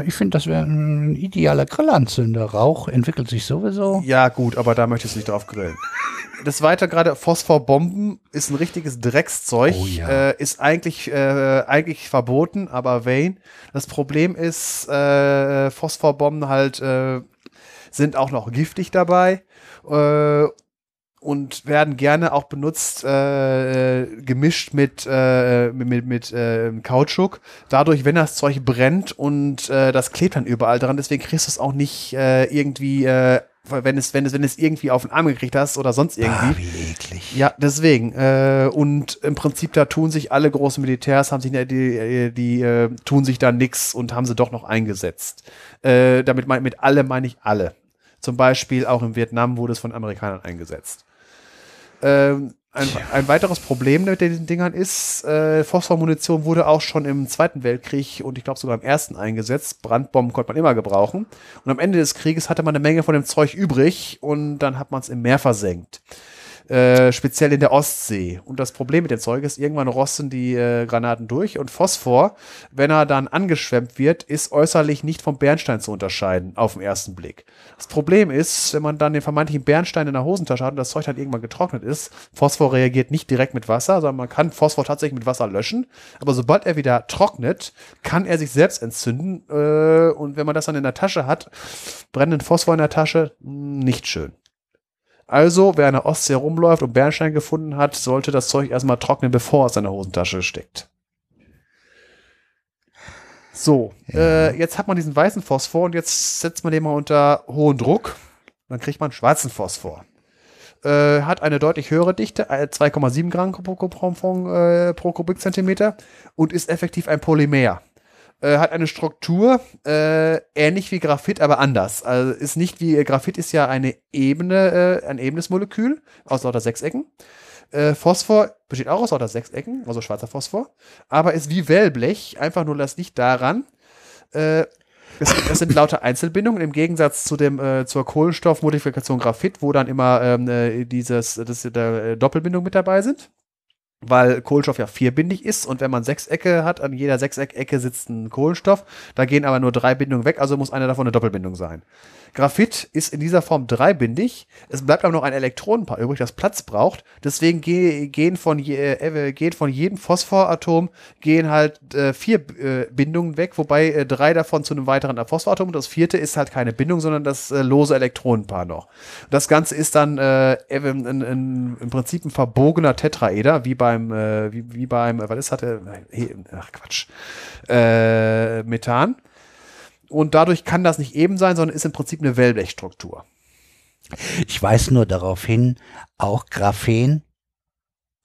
Ich finde, das wäre ein idealer Grillanzünder. Rauch entwickelt sich sowieso. Ja, gut, aber da möchtest du nicht drauf grillen. Des Weiteren gerade Phosphorbomben ist ein richtiges Dreckszeug. Oh ja. äh, ist eigentlich, äh, eigentlich verboten, aber vain. Das Problem ist, äh, Phosphorbomben halt äh, sind auch noch giftig dabei. Äh, und werden gerne auch benutzt, äh, gemischt mit, äh, mit, mit, mit äh, Kautschuk. Dadurch, wenn das Zeug brennt und äh, das klebt dann überall dran, deswegen kriegst du es auch nicht äh, irgendwie, äh, wenn es, wenn es, wenn es irgendwie auf den Arm gekriegt hast oder sonst irgendwie. Ah, wie eklig. Ja, deswegen. Äh, und im Prinzip, da tun sich alle großen Militärs, haben sich die, die, die äh, tun sich da nix und haben sie doch noch eingesetzt. Äh, damit mein, mit alle meine ich alle. Zum Beispiel auch in Vietnam wurde es von Amerikanern eingesetzt. Ähm, ein, ein weiteres Problem mit diesen Dingern ist, äh, Phosphormunition wurde auch schon im Zweiten Weltkrieg und ich glaube sogar im Ersten eingesetzt. Brandbomben konnte man immer gebrauchen. Und am Ende des Krieges hatte man eine Menge von dem Zeug übrig und dann hat man es im Meer versenkt. Äh, speziell in der Ostsee. Und das Problem mit dem Zeug ist, irgendwann rosten die äh, Granaten durch und Phosphor, wenn er dann angeschwemmt wird, ist äußerlich nicht vom Bernstein zu unterscheiden, auf den ersten Blick. Das Problem ist, wenn man dann den vermeintlichen Bernstein in der Hosentasche hat und das Zeug dann irgendwann getrocknet ist, Phosphor reagiert nicht direkt mit Wasser, sondern man kann Phosphor tatsächlich mit Wasser löschen, aber sobald er wieder trocknet, kann er sich selbst entzünden äh, und wenn man das dann in der Tasche hat, brennenden Phosphor in der Tasche, nicht schön. Also, wer in der Ostsee rumläuft und Bernstein gefunden hat, sollte das Zeug erstmal trocknen, bevor es in der Hosentasche steckt. So, äh, jetzt hat man diesen weißen Phosphor und jetzt setzt man den mal unter hohen Druck. Dann kriegt man schwarzen Phosphor. Äh, hat eine deutlich höhere Dichte, äh, 2,7 Gramm pro, pro, pro, äh, pro Kubikzentimeter und ist effektiv ein Polymer äh, hat eine Struktur äh, ähnlich wie Graphit, aber anders. Also ist nicht wie Graphit ist ja eine Ebene, äh, ein ebenes Molekül aus lauter Sechsecken. Äh, Phosphor besteht auch aus lauter Sechsecken, also schwarzer Phosphor, aber ist wie Wellblech, einfach nur das Licht daran. Äh, es, es, sind lauter Einzelbindungen im Gegensatz zu dem zur Kohlenstoffmodifikation Graphit, wo dann immer ähm, äh, dieses das, der Doppelbindung mit dabei sind weil Kohlenstoff ja vierbindig ist und wenn man Sechsecke hat, an jeder Sechseckecke sitzt ein Kohlenstoff, da gehen aber nur drei Bindungen weg, also muss eine davon eine Doppelbindung sein. Graphit ist in dieser Form dreibindig, es bleibt aber noch ein Elektronenpaar übrig, das Platz braucht, deswegen ge gehen, von je, äh, gehen von jedem Phosphoratom gehen halt äh, vier äh, Bindungen weg, wobei äh, drei davon zu einem weiteren Phosphoratom das vierte ist halt keine Bindung, sondern das äh, lose Elektronenpaar noch. Das Ganze ist dann äh, in, in, in, im Prinzip ein verbogener Tetraeder, wie beim, wie, wie beim, was ist, hatte, ach Quatsch, Methan und dadurch kann das nicht eben sein, sondern ist im Prinzip eine Wellblechstruktur. Ich weise nur darauf hin, auch Graphen,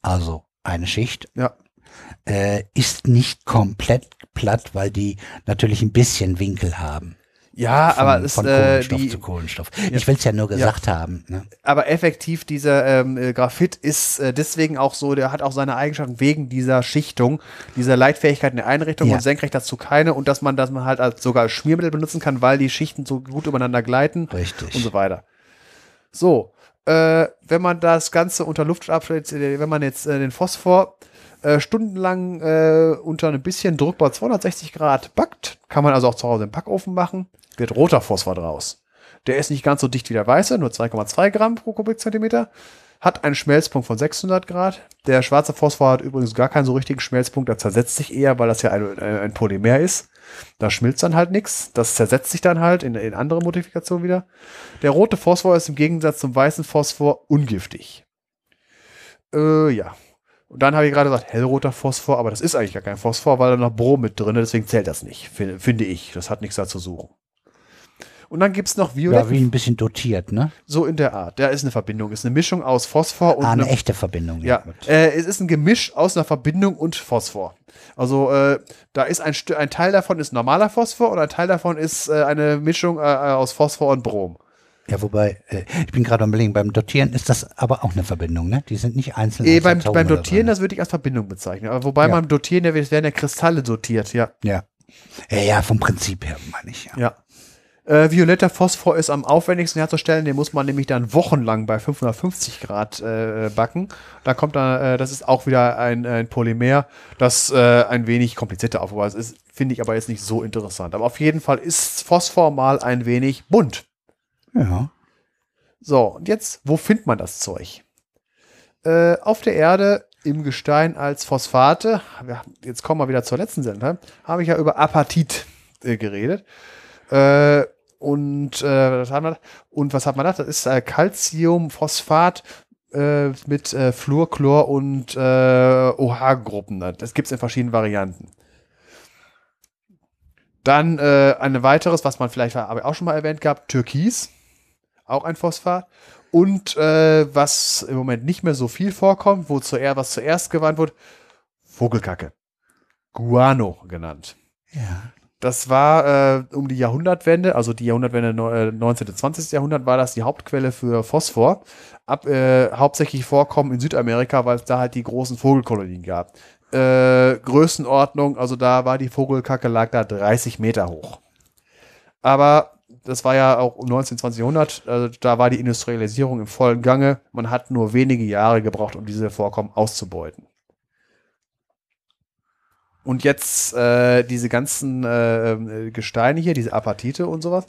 also eine Schicht, ja. äh, ist nicht komplett platt, weil die natürlich ein bisschen Winkel haben. Ja, von, aber es von äh, Kohlenstoff die, zu Kohlenstoff. Ja. Ich will es ja nur gesagt ja. haben. Ne? Aber effektiv, dieser ähm, äh, Graphit ist äh, deswegen auch so, der hat auch seine Eigenschaften wegen dieser Schichtung, dieser Leitfähigkeit in der Einrichtung Ja. und senkrecht dazu keine und dass man das man halt als, sogar als Schmiermittel benutzen kann, weil die Schichten so gut übereinander gleiten Richtig. und so weiter. So, äh, wenn man das Ganze unter Luftabschnitt, äh, wenn man jetzt äh, den Phosphor äh, stundenlang äh, unter ein bisschen Druck bei 260 Grad backt, kann man also auch zu Hause im Backofen machen, wird roter Phosphor draus. Der ist nicht ganz so dicht wie der weiße, nur 2,2 Gramm pro Kubikzentimeter, hat einen Schmelzpunkt von 600 Grad. Der schwarze Phosphor hat übrigens gar keinen so richtigen Schmelzpunkt, der zersetzt sich eher, weil das ja ein, ein Polymer ist. Da schmilzt dann halt nichts. Das zersetzt sich dann halt in, in andere Modifikationen wieder. Der rote Phosphor ist im Gegensatz zum weißen Phosphor ungiftig. Äh, ja. Und dann habe ich gerade gesagt, hellroter Phosphor, aber das ist eigentlich gar kein Phosphor, weil da noch Brom mit drin ist, deswegen zählt das nicht, finde ich. Das hat nichts da zu suchen. Und dann gibt's noch Violett, Ja, wie ein bisschen dotiert, ne? so in der Art. Da ist eine Verbindung, ist eine Mischung aus Phosphor und Ah, eine einem- echte Verbindung. ja, äh, es ist ein Gemisch aus einer Verbindung und Phosphor. Also äh, da ist ein, ein Teil davon ist normaler Phosphor und ein Teil davon ist äh, eine Mischung äh, aus Phosphor und Brom. Ja, wobei, äh, ich bin gerade am überlegen, beim Dotieren ist das aber auch eine Verbindung, ne? Die sind nicht einzeln. Als beim, beim Dotieren, so, das würde ich als Verbindung bezeichnen. Aber wobei Ja. beim Dotieren, da werden ja Kristalle dotiert, ja. ne? Ja. ja. Ja, vom Prinzip her, meine ich, ja. ja. Äh, violetter Phosphor ist am aufwendigsten herzustellen, den muss man nämlich dann wochenlang bei 550 Grad äh, backen. Da kommt dann, äh, das ist auch wieder ein, ein Polymer, das äh, ein wenig komplizierter Aufbau ist. ist. Finde ich aber jetzt nicht so interessant. Aber auf jeden Fall ist Phosphor mal ein wenig bunt. Ja. So, und jetzt, wo findet man das Zeug? Äh, auf der Erde im Gestein als Phosphate, jetzt kommen wir wieder zur letzten Sendung, habe ich ja über Apatit äh, geredet. Äh, und, äh, wir, und was hat man da? Das ist äh, Calciumphosphat äh, mit äh, Fluor, Chlor und OH-Gruppen. Das gibt es in verschiedenen Varianten. Dann ein weiteres, was man vielleicht auch schon mal erwähnt gehabt, Türkis, auch ein Phosphat. Und äh, was im Moment nicht mehr so viel vorkommt, wo zuerst, was zuerst gewandt wurde, Vogelkacke. Guano genannt. Ja. Das war äh, um die Jahrhundertwende, also die Jahrhundertwende no, äh, 19. und 20. Jahrhundert war das die Hauptquelle für Phosphor. Ab, äh, hauptsächlich vorkommen in Südamerika, weil es da halt die großen Vogelkolonien gab. Äh, Größenordnung, also da war die Vogelkacke lag da 30 Meter hoch. Aber das war ja auch um 19. 20. Jahrhundert, also da war die Industrialisierung im vollen Gange. Man hat nur wenige Jahre gebraucht, um diese Vorkommen auszubeuten. Und jetzt äh, diese ganzen äh, Gesteine hier, diese Apatite und sowas,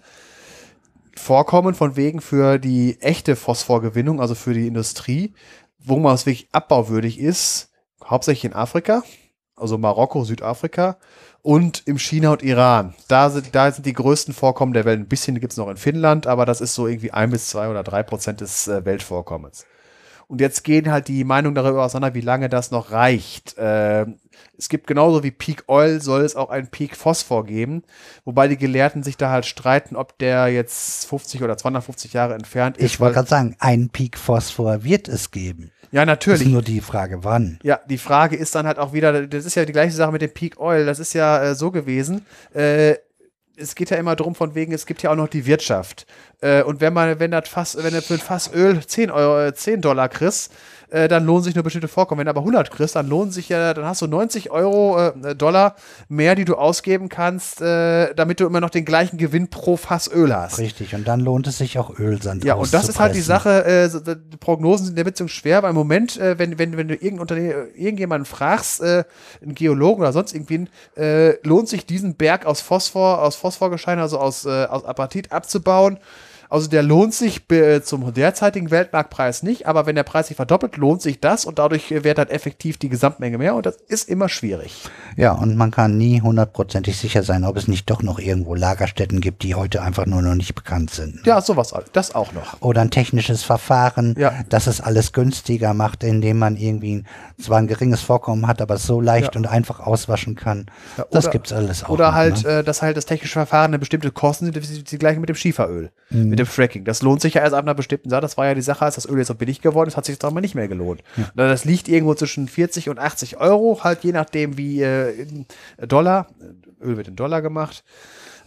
vorkommen von wegen für die echte Phosphorgewinnung, also für die Industrie, wo man es wirklich abbauwürdig ist, hauptsächlich in Afrika, also Marokko, Südafrika und im China und Iran. Da sind, da sind die größten Vorkommen der Welt. Ein bisschen gibt es noch in Finnland, aber das ist so irgendwie ein bis zwei oder drei Prozent des äh, Weltvorkommens. Und jetzt gehen halt die Meinungen darüber auseinander, wie lange das noch reicht. Äh, es gibt genauso wie Peak Oil soll es auch einen Peak Phosphor geben, wobei die Gelehrten sich da halt streiten, ob der jetzt 50 oder 250 Jahre entfernt ist. Ich wollte gerade sagen, einen Peak Phosphor wird es geben. Ja, natürlich. Ist nur die Frage, wann. Ja, die Frage ist dann halt auch wieder, das ist ja die gleiche Sache mit dem Peak Oil. Das ist ja äh, so gewesen. Äh, es geht ja immer darum, von wegen, es gibt ja auch noch die Wirtschaft. Äh, und wenn man, wenn das Fass, wenn du für ein Fass Öl 10 Euro, 10 Dollar kriegst, äh, dann lohnen sich nur bestimmte Vorkommen. Wenn du aber 100 kriegst, dann lohnen sich ja, dann hast du 90 Euro äh, Dollar mehr, die du ausgeben kannst, äh, damit du immer noch den gleichen Gewinn pro Fass Öl hast. Richtig, und dann lohnt es sich auch Ölsand Ja, und das ist halt die Sache, äh, so, die Prognosen sind in der Beziehung schwer, weil im Moment, äh, wenn, wenn, wenn du irgendein Unternehmen, irgendjemanden fragst, äh, einen Geologen oder sonst irgendwen, äh, lohnt sich diesen Berg aus Phosphor, aus Phosphorgestein, also aus, äh, aus Apatit abzubauen, also der lohnt sich äh, zum derzeitigen Weltmarktpreis nicht, aber wenn der Preis sich verdoppelt, lohnt sich das und dadurch wird dann effektiv die Gesamtmenge mehr und das ist immer schwierig. Ja, und man kann nie hundertprozentig sicher sein, ob es nicht doch noch irgendwo Lagerstätten gibt, die heute einfach nur noch nicht bekannt sind. Ja, sowas, das auch noch. Oder ein technisches Verfahren, Ja. das es alles günstiger macht, indem man irgendwie zwar ein geringes Vorkommen hat, aber es so leicht Ja. und einfach auswaschen kann. Ja, das oder- gibt's alles auch. Oder noch, halt, ne? äh, dass halt das technische Verfahren eine bestimmte Kosten sind, die, die gleichen mit dem Schieferöl, mit dem Fracking. Das lohnt sich ja erst ab einer bestimmten Sache. Das war ja die Sache, als das Öl jetzt so billig geworden ist, hat sich das dann mal nicht mehr gelohnt. Oder Das liegt irgendwo zwischen 40 und 80 Euro, halt je nachdem wie äh, in Dollar, Öl wird in Dollar gemacht.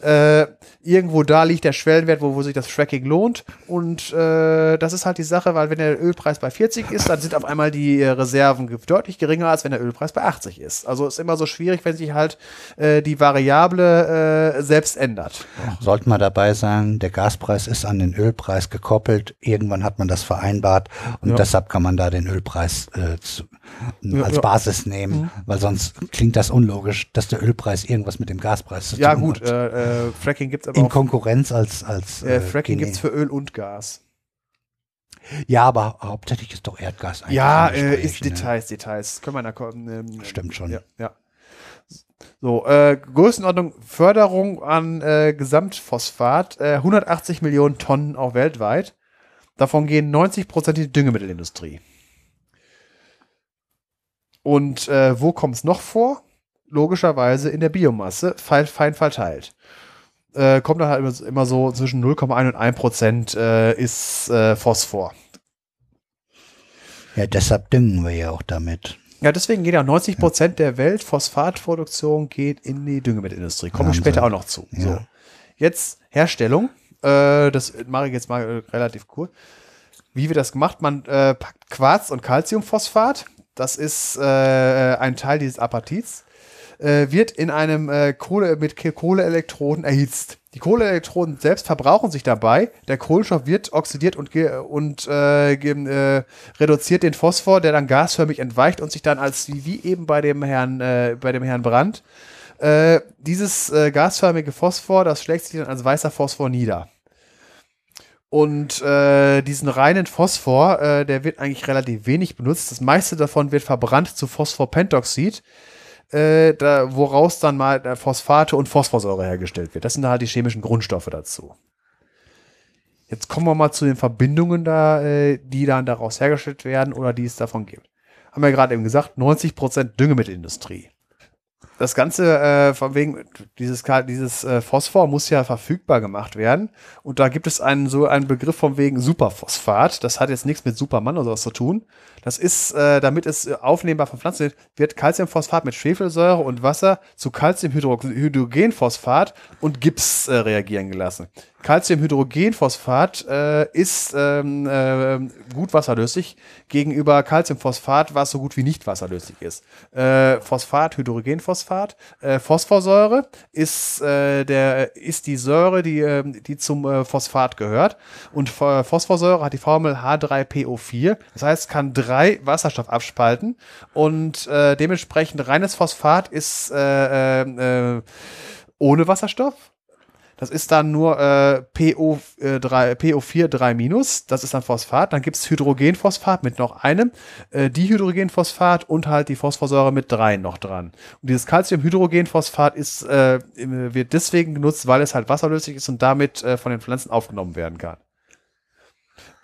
Äh, irgendwo da liegt der Schwellenwert, wo, wo sich das Fracking lohnt. Und äh, das ist halt die Sache, weil wenn der Ölpreis bei 40 ist, dann sind auf einmal die äh, Reserven deutlich geringer, als wenn der Ölpreis bei 80 ist. Also ist immer so schwierig, wenn sich halt äh, die Variable äh, selbst ändert. Sollten wir dabei sagen, der Gaspreis ist an den Ölpreis gekoppelt. Irgendwann hat man das vereinbart und Ja. deshalb kann man da den Ölpreis äh, zu, Ja, als ja. Basis nehmen, weil sonst klingt das unlogisch, dass der Ölpreis irgendwas mit dem Gaspreis zu Ja tun gut, hat. äh, äh, Fracking gibt es aber In auch. Konkurrenz als als Äh, äh, Fracking gibt es für Öl und Gas. Ja, aber hauptsächlich ist doch Erdgas eigentlich Ja, äh, Gespräch, ist ne? Details, Details. Können wir da kommen? Ähm, Stimmt schon. Ja, ja. So, äh, Größenordnung Förderung an äh, Gesamtphosphat, äh, 180 Millionen Tonnen auch weltweit. Davon gehen 90 Prozent in die Düngemittelindustrie. Und äh, wo kommt es noch vor? Logischerweise in der Biomasse, fein, fein verteilt. Äh, kommt dann halt immer, immer so zwischen 0,1 und 1 Prozent äh, ist äh, Phosphor. Ja, deshalb düngen wir ja auch damit. Ja, deswegen geht ja 90 Prozent der Weltphosphatproduktion geht in die Düngemittelindustrie. Komme ich später auch noch zu. Ja. So. Jetzt Herstellung. Äh, das mache ich jetzt mal relativ cool. Wie wird das gemacht? Man äh, packt Quarz und Calciumphosphat. Das ist äh, ein Teil dieses Apatits. Äh, wird in einem äh, Kohle mit Kohleelektroden erhitzt. Die Kohleelektroden selbst verbrauchen sich dabei. Der Kohlenstoff wird oxidiert und, und äh, äh, reduziert den Phosphor, der dann gasförmig entweicht und sich dann als wie, eben bei dem Herrn äh, bei dem Herrn Brandt dieses äh, gasförmige Phosphor, das schlägt sich dann als weißer Phosphor nieder. Und äh, diesen reinen Phosphor, äh, der wird eigentlich relativ wenig benutzt. Das meiste davon wird verbrannt zu Phosphorpentoxid, äh, da, woraus dann mal äh, Phosphate und Phosphorsäure hergestellt wird. Das sind halt die chemischen Grundstoffe dazu. Jetzt kommen wir mal zu den Verbindungen da, äh, die dann daraus hergestellt werden oder die es davon gibt. Haben wir gerade eben gesagt, 90% Düngemittelindustrie. Das Ganze äh, von wegen dieses, dieses äh, Phosphor muss ja verfügbar gemacht werden. Und da gibt es einen so einen Begriff von wegen Superphosphat. Das hat jetzt nichts mit Superman oder sowas zu tun. Das ist, äh, damit es aufnehmbar von Pflanzen wird, wird Calciumphosphat mit Schwefelsäure und Wasser zu Calciumhydrogenphosphat und Gips äh, reagieren gelassen. Calciumhydrogenphosphat äh, ist ähm, äh, gut wasserlöslich gegenüber Calciumphosphat, was so gut wie nicht wasserlöslich ist. Äh, Phosphat, Hydrogenphosphat, äh, Phosphorsäure ist, äh, der, ist die Säure, die, äh, die zum äh, Phosphat gehört. Und Ph- Phosphorsäure hat die Formel H3PO4. Das heißt, kann drei Wasserstoff abspalten. Und äh, dementsprechend reines Phosphat ist äh, ohne Wasserstoff. Das ist dann nur äh, PO, äh, 3, PO4 3-, das ist dann Phosphat. Dann gibt es Hydrogenphosphat mit noch einem, äh, Dihydrogenphosphat und halt die Phosphorsäure mit 3 noch dran. Und dieses Calciumhydrogenphosphat ist, äh, wird deswegen genutzt, weil es halt wasserlöslich ist und damit äh, von den Pflanzen aufgenommen werden kann.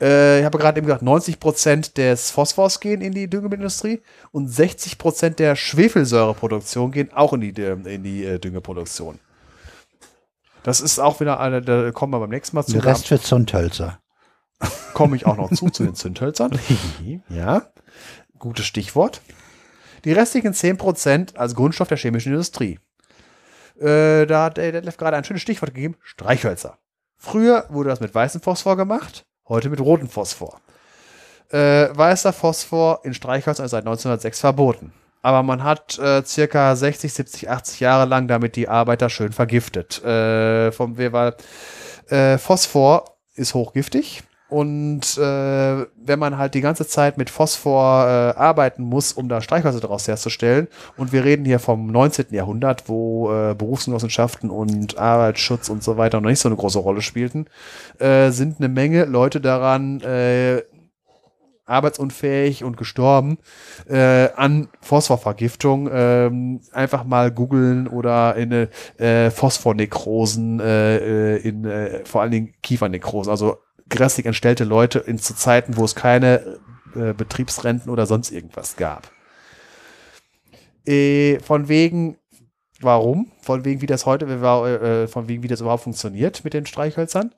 Äh, ich habe gerade eben gesagt, 90% des Phosphors gehen in die Düngemittelindustrie und 60% der Schwefelsäureproduktion gehen auch in die, in die äh, Düngeproduktion. Das ist auch wieder eine, da kommen wir beim nächsten Mal zu. Der Rest für Zündhölzer. komme ich auch noch zu, zu den Zündhölzern. ja, gutes Stichwort. Die restlichen 10% als Grundstoff der chemischen Industrie. Äh, da hat der Detlef gerade ein schönes Stichwort gegeben, Streichhölzer. Früher wurde das mit weißem Phosphor gemacht, heute mit rotem Phosphor. Äh, weißer Phosphor in Streichhölzern ist seit 1906 verboten. Aber man hat äh, circa 60, 70, 80 Jahre lang damit die Arbeiter schön vergiftet. Äh, vom, weil äh, Phosphor ist hochgiftig. Und äh, wenn man halt die ganze Zeit mit Phosphor äh, arbeiten muss, um da Streichhölzer daraus herzustellen, und wir reden hier vom 19. Jahrhundert, wo äh, Berufsgenossenschaften und Arbeitsschutz und so weiter noch nicht so eine große Rolle spielten, äh, sind eine Menge Leute daran äh, arbeitsunfähig und gestorben äh, an Phosphorvergiftung. Ähm, einfach mal googeln oder in äh, Phosphornekrosen, äh, äh, in äh, vor allen Dingen Kiefernekrosen, also grässlich entstellte Leute in zu Zeiten, wo es keine äh, Betriebsrenten oder sonst irgendwas gab. Äh, von wegen, warum? Von wegen, wie das heute, äh, von wegen, wie das überhaupt funktioniert mit den Streichhölzern.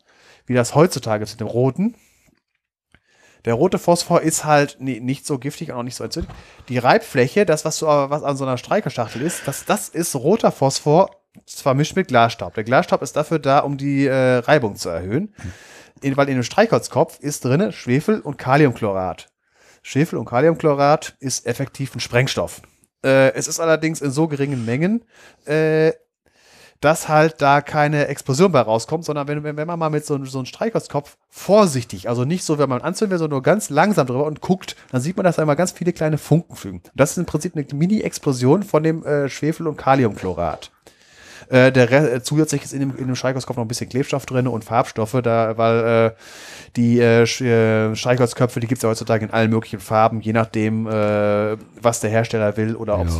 Wie das heutzutage ist mit dem roten. Der rote Phosphor ist halt ni- nicht so giftig und auch nicht so entzündlich. Die Reibfläche, das, was, so, was an so einer Streicherschachtel ist, das, das ist roter Phosphor vermischt mit Glasstaub. Der Glasstaub ist dafür da, um die äh, Reibung zu erhöhen. In, weil in dem Streichholzkopf ist drinne Schwefel und Kaliumchlorat. Schwefel und Kaliumchlorat ist effektiv ein Sprengstoff. Äh, es ist allerdings in so geringen Mengen, äh, dass halt da keine Explosion bei rauskommt, sondern wenn, wenn man mal mit so, einem- so einem Streichholzkopf vorsichtig, also nicht so, wenn man anzünden will, sondern nur ganz langsam drüber und guckt, dann sieht man, dass da immer ganz viele kleine Funken fügen. Das ist im Prinzip eine Mini-Explosion von dem äh, Schwefel- und Kaliumchlorat. Äh, der Re äh, zusätzlich ist in dem, in dem Streichholzkopf noch ein bisschen Klebstoff drin und Farbstoffe, da, weil äh, die äh, äh, Streichholzköpfe, die gibt es ja heutzutage in allen möglichen Farben, je nachdem, äh, was der Hersteller will oder ob es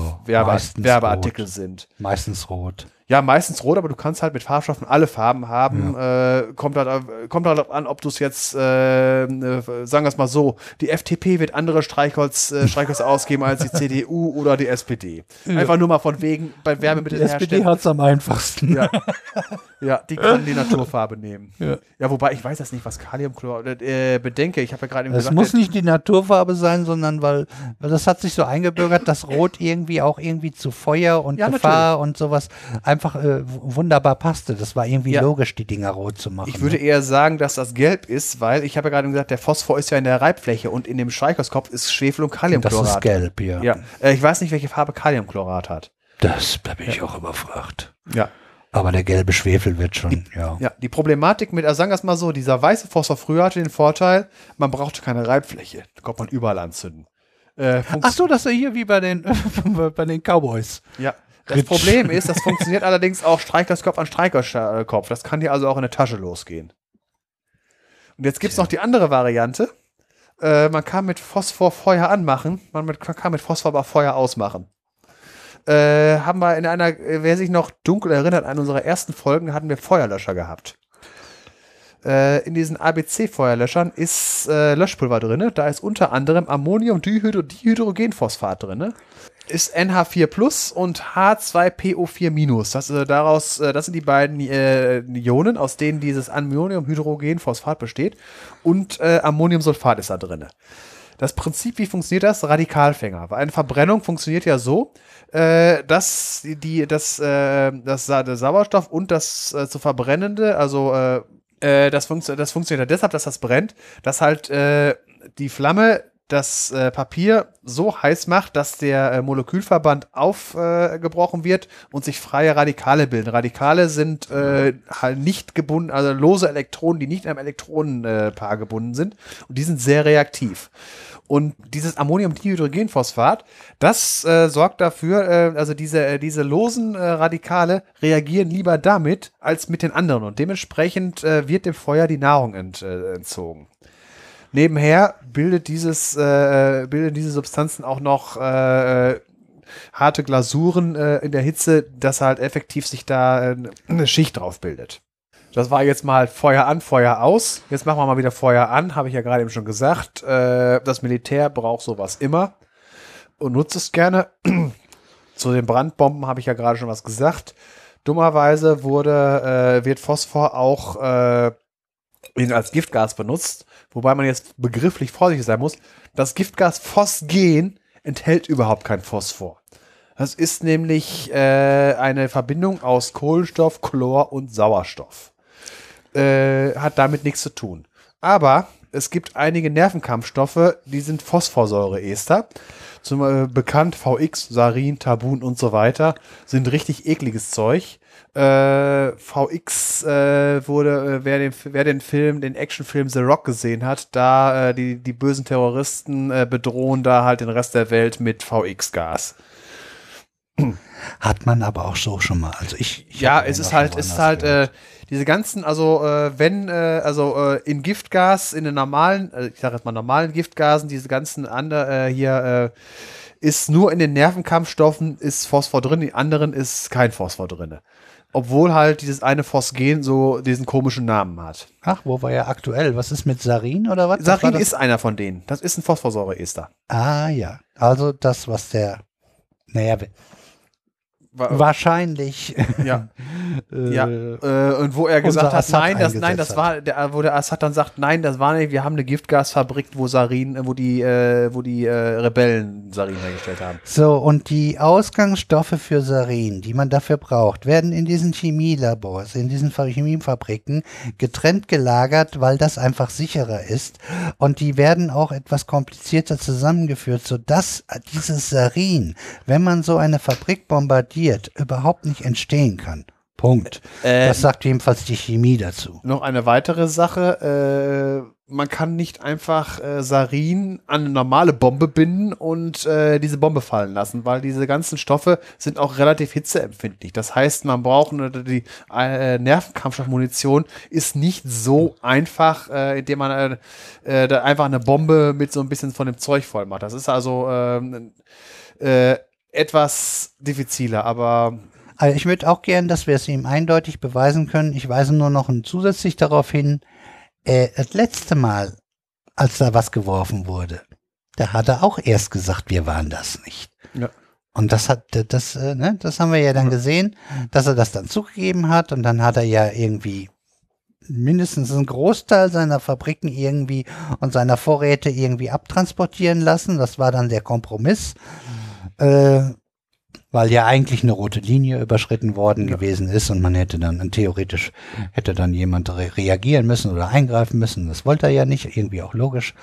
Werbeartikel sind. Meistens rot. Ja, meistens rot, aber du kannst halt mit Farbstoffen alle Farben haben. Äh, kommt, halt, kommt halt an, ob du es jetzt, äh, äh, sagen wir es mal so, die FDP wird andere Streichholz, äh, Streichholz ausgeben als die CDU oder die SPD. Einfach nur mal von wegen bei Die Werbemitteln SPD hat es am einfachsten. Ja. ja, die können die Naturfarbe nehmen. Ja. Ja, wobei ich weiß jetzt nicht, was Kaliumchlorat äh, bedenke. Ich habe ja gerade eben Es gesagt, muss der- nicht die Naturfarbe sein, sondern weil, weil das hat sich so eingebürgert, dass Rot irgendwie auch irgendwie zu Feuer und Ja, Gefahr und sowas einfach äh, w- wunderbar passte. Das war irgendwie Ja. logisch, die Dinger rot zu machen. Ich würde ne? eher sagen, dass das gelb ist, weil ich habe ja gerade gesagt, der Phosphor ist ja in der Reibfläche und in dem Streichholzkopf ist Schwefel und das Kaliumchlorat. ist gelb, ja. Ja, äh, ich weiß nicht, welche Farbe Kaliumchlorat hat. Das, da bin ich auch überfragt. Ja. Aber der gelbe Schwefel wird schon, ja. Ja, die Problematik mit, also sagen wir es mal so, dieser weiße Phosphor früher hatte den Vorteil, man brauchte keine Reibfläche. Da konnte man überall anzünden. Äh, Ach so, das ist hier wie bei den, bei den Cowboys. ja. Das Problem ist, das funktioniert allerdings auch Streichholzkopf an Streichholzkopf. Das kann dir also auch in der Tasche losgehen. Und jetzt gibt es noch die andere Variante. Äh, man kann mit Phosphor Feuer anmachen, man, mit, man kann mit Phosphor aber Feuer ausmachen. Äh, haben wir in einer, äh, wer sich noch dunkel erinnert, an unsere ersten Folgen hatten wir Feuerlöscher gehabt. Äh, in diesen ABC-Feuerlöschern ist äh, Löschpulver drin. Da ist unter anderem Ammoniumdihydrogenphosphat drin. Ist NH4 Plus und H2PO4 Minus. Das, äh, daraus, äh, das sind die beiden äh, Ionen, aus denen dieses Ammoniumhydrogenphosphat besteht. Und äh, Ammoniumsulfat ist da drin. Das Prinzip, wie funktioniert das? Radikalfänger. Weil eine Verbrennung funktioniert ja so, äh, dass die, das, äh, das, der Sauerstoff und das äh, zu verbrennende, also äh, äh, das, funktio das funktioniert ja deshalb, dass das brennt, dass halt äh, die Flamme das äh, Papier so heiß macht, dass der äh, Molekülverband aufgebrochen äh, wird und sich freie Radikale bilden. Radikale sind äh, halt nicht gebunden, also lose Elektronen, die nicht in einem Elektronenpaar gebunden sind und die sind sehr reaktiv. Und dieses Ammoniumdihydrogenphosphat, das äh, sorgt dafür, äh, also diese, diese losen Radikale reagieren lieber damit als mit den anderen. Und dementsprechend wird dem Feuer die Nahrung ent, entzogen. Nebenher bildet dieses, äh, bilden diese Substanzen auch noch äh, harte Glasuren äh, in der Hitze, dass halt effektiv sich da äh, eine Schicht drauf bildet. Das war jetzt mal Feuer an, Feuer aus. Jetzt machen wir mal wieder Feuer an, habe ich ja gerade eben schon gesagt. Äh, das Militär braucht sowas immer und nutzt es gerne. Zu den Brandbomben habe ich ja gerade schon was gesagt. Dummerweise wurde, äh, wird Phosphor auch äh, als Giftgas benutzt, wobei man jetzt begrifflich vorsichtig sein muss. Das Giftgas Phosgen enthält überhaupt kein Phosphor. Das ist nämlich äh, eine Verbindung aus Kohlenstoff, Chlor und Sauerstoff. Äh, hat damit nichts zu tun. Aber es gibt einige Nervenkampfstoffe, die sind Phosphorsäureester. Zum äh, bekannt VX, Sarin, Tabun und so weiter, sind richtig ekliges Zeug. Äh, VX äh, wurde, äh, wer, den, wer den Film, den Actionfilm The Rock gesehen hat, da äh, die, die bösen Terroristen äh, bedrohen da halt den Rest der Welt mit VX-Gas. Hat man aber auch so schon mal. Also ich, ich ja, es ist halt, es ist halt äh, diese ganzen, also äh, wenn, äh, also äh, in Giftgas, in den normalen, ich sage jetzt mal normalen Giftgasen, diese ganzen andere hier ist nur in den Nervenkampfstoffen ist Phosphor drin, in anderen ist kein Phosphor drin obwohl halt dieses eine Phosgen so diesen komischen Namen hat. Ach, wo war ja aktuell? Was ist mit Sarin oder was? Sarin ist einer von denen. Das ist ein Phosphorsäureester. Ah ja, also das, was der, naja, Wa wahrscheinlich. Ja. äh, ja. Äh, und wo er gesagt hat, nein, das, nein, das war, der, wo der Assad dann sagt, nein, das war nicht, wir haben eine Giftgasfabrik, wo Sarin, wo die, äh, wo die äh, Rebellen Sarin hergestellt haben. So, und die Ausgangsstoffe für Sarin, die man dafür braucht, werden in diesen Chemielabors, in diesen Chemiefabriken getrennt gelagert, weil das einfach sicherer ist. Und die werden auch etwas komplizierter zusammengeführt, sodass dieses Sarin, wenn man so eine Fabrik bombardiert, explodiert, überhaupt nicht entstehen kann. Punkt. Äh, das sagt jedenfalls die Chemie dazu. Noch eine weitere Sache. Äh, man kann nicht einfach äh, Sarin an eine normale Bombe binden und äh, diese Bombe fallen lassen, weil diese ganzen Stoffe sind auch relativ hitzeempfindlich. Das heißt, man braucht die äh, Nervenkampfstoffmunition ist nicht so einfach, äh, indem man äh, äh, einfach eine Bombe mit so ein bisschen von dem Zeug voll macht. Das ist also ähm, äh, etwas diffiziler, aber. Also ich würde auch gern, dass wir es ihm eindeutig beweisen können. Ich weise nur noch zusätzlich darauf hin, äh, das letzte Mal, als da was geworfen wurde, da hat er auch erst gesagt, wir waren das nicht. Ja. Und das hat, das, äh, ne, das haben wir ja dann ja. gesehen, dass er das dann zugegeben hat und dann hat er ja irgendwie mindestens einen Großteil seiner Fabriken irgendwie und seiner Vorräte irgendwie abtransportieren lassen. Das war dann der Kompromiss. Mhm äh, weil ja eigentlich eine rote Linie überschritten worden ja. gewesen ist und man hätte dann theoretisch hätte dann jemand re reagieren müssen oder eingreifen müssen. Das wollte er ja nicht, irgendwie auch logisch.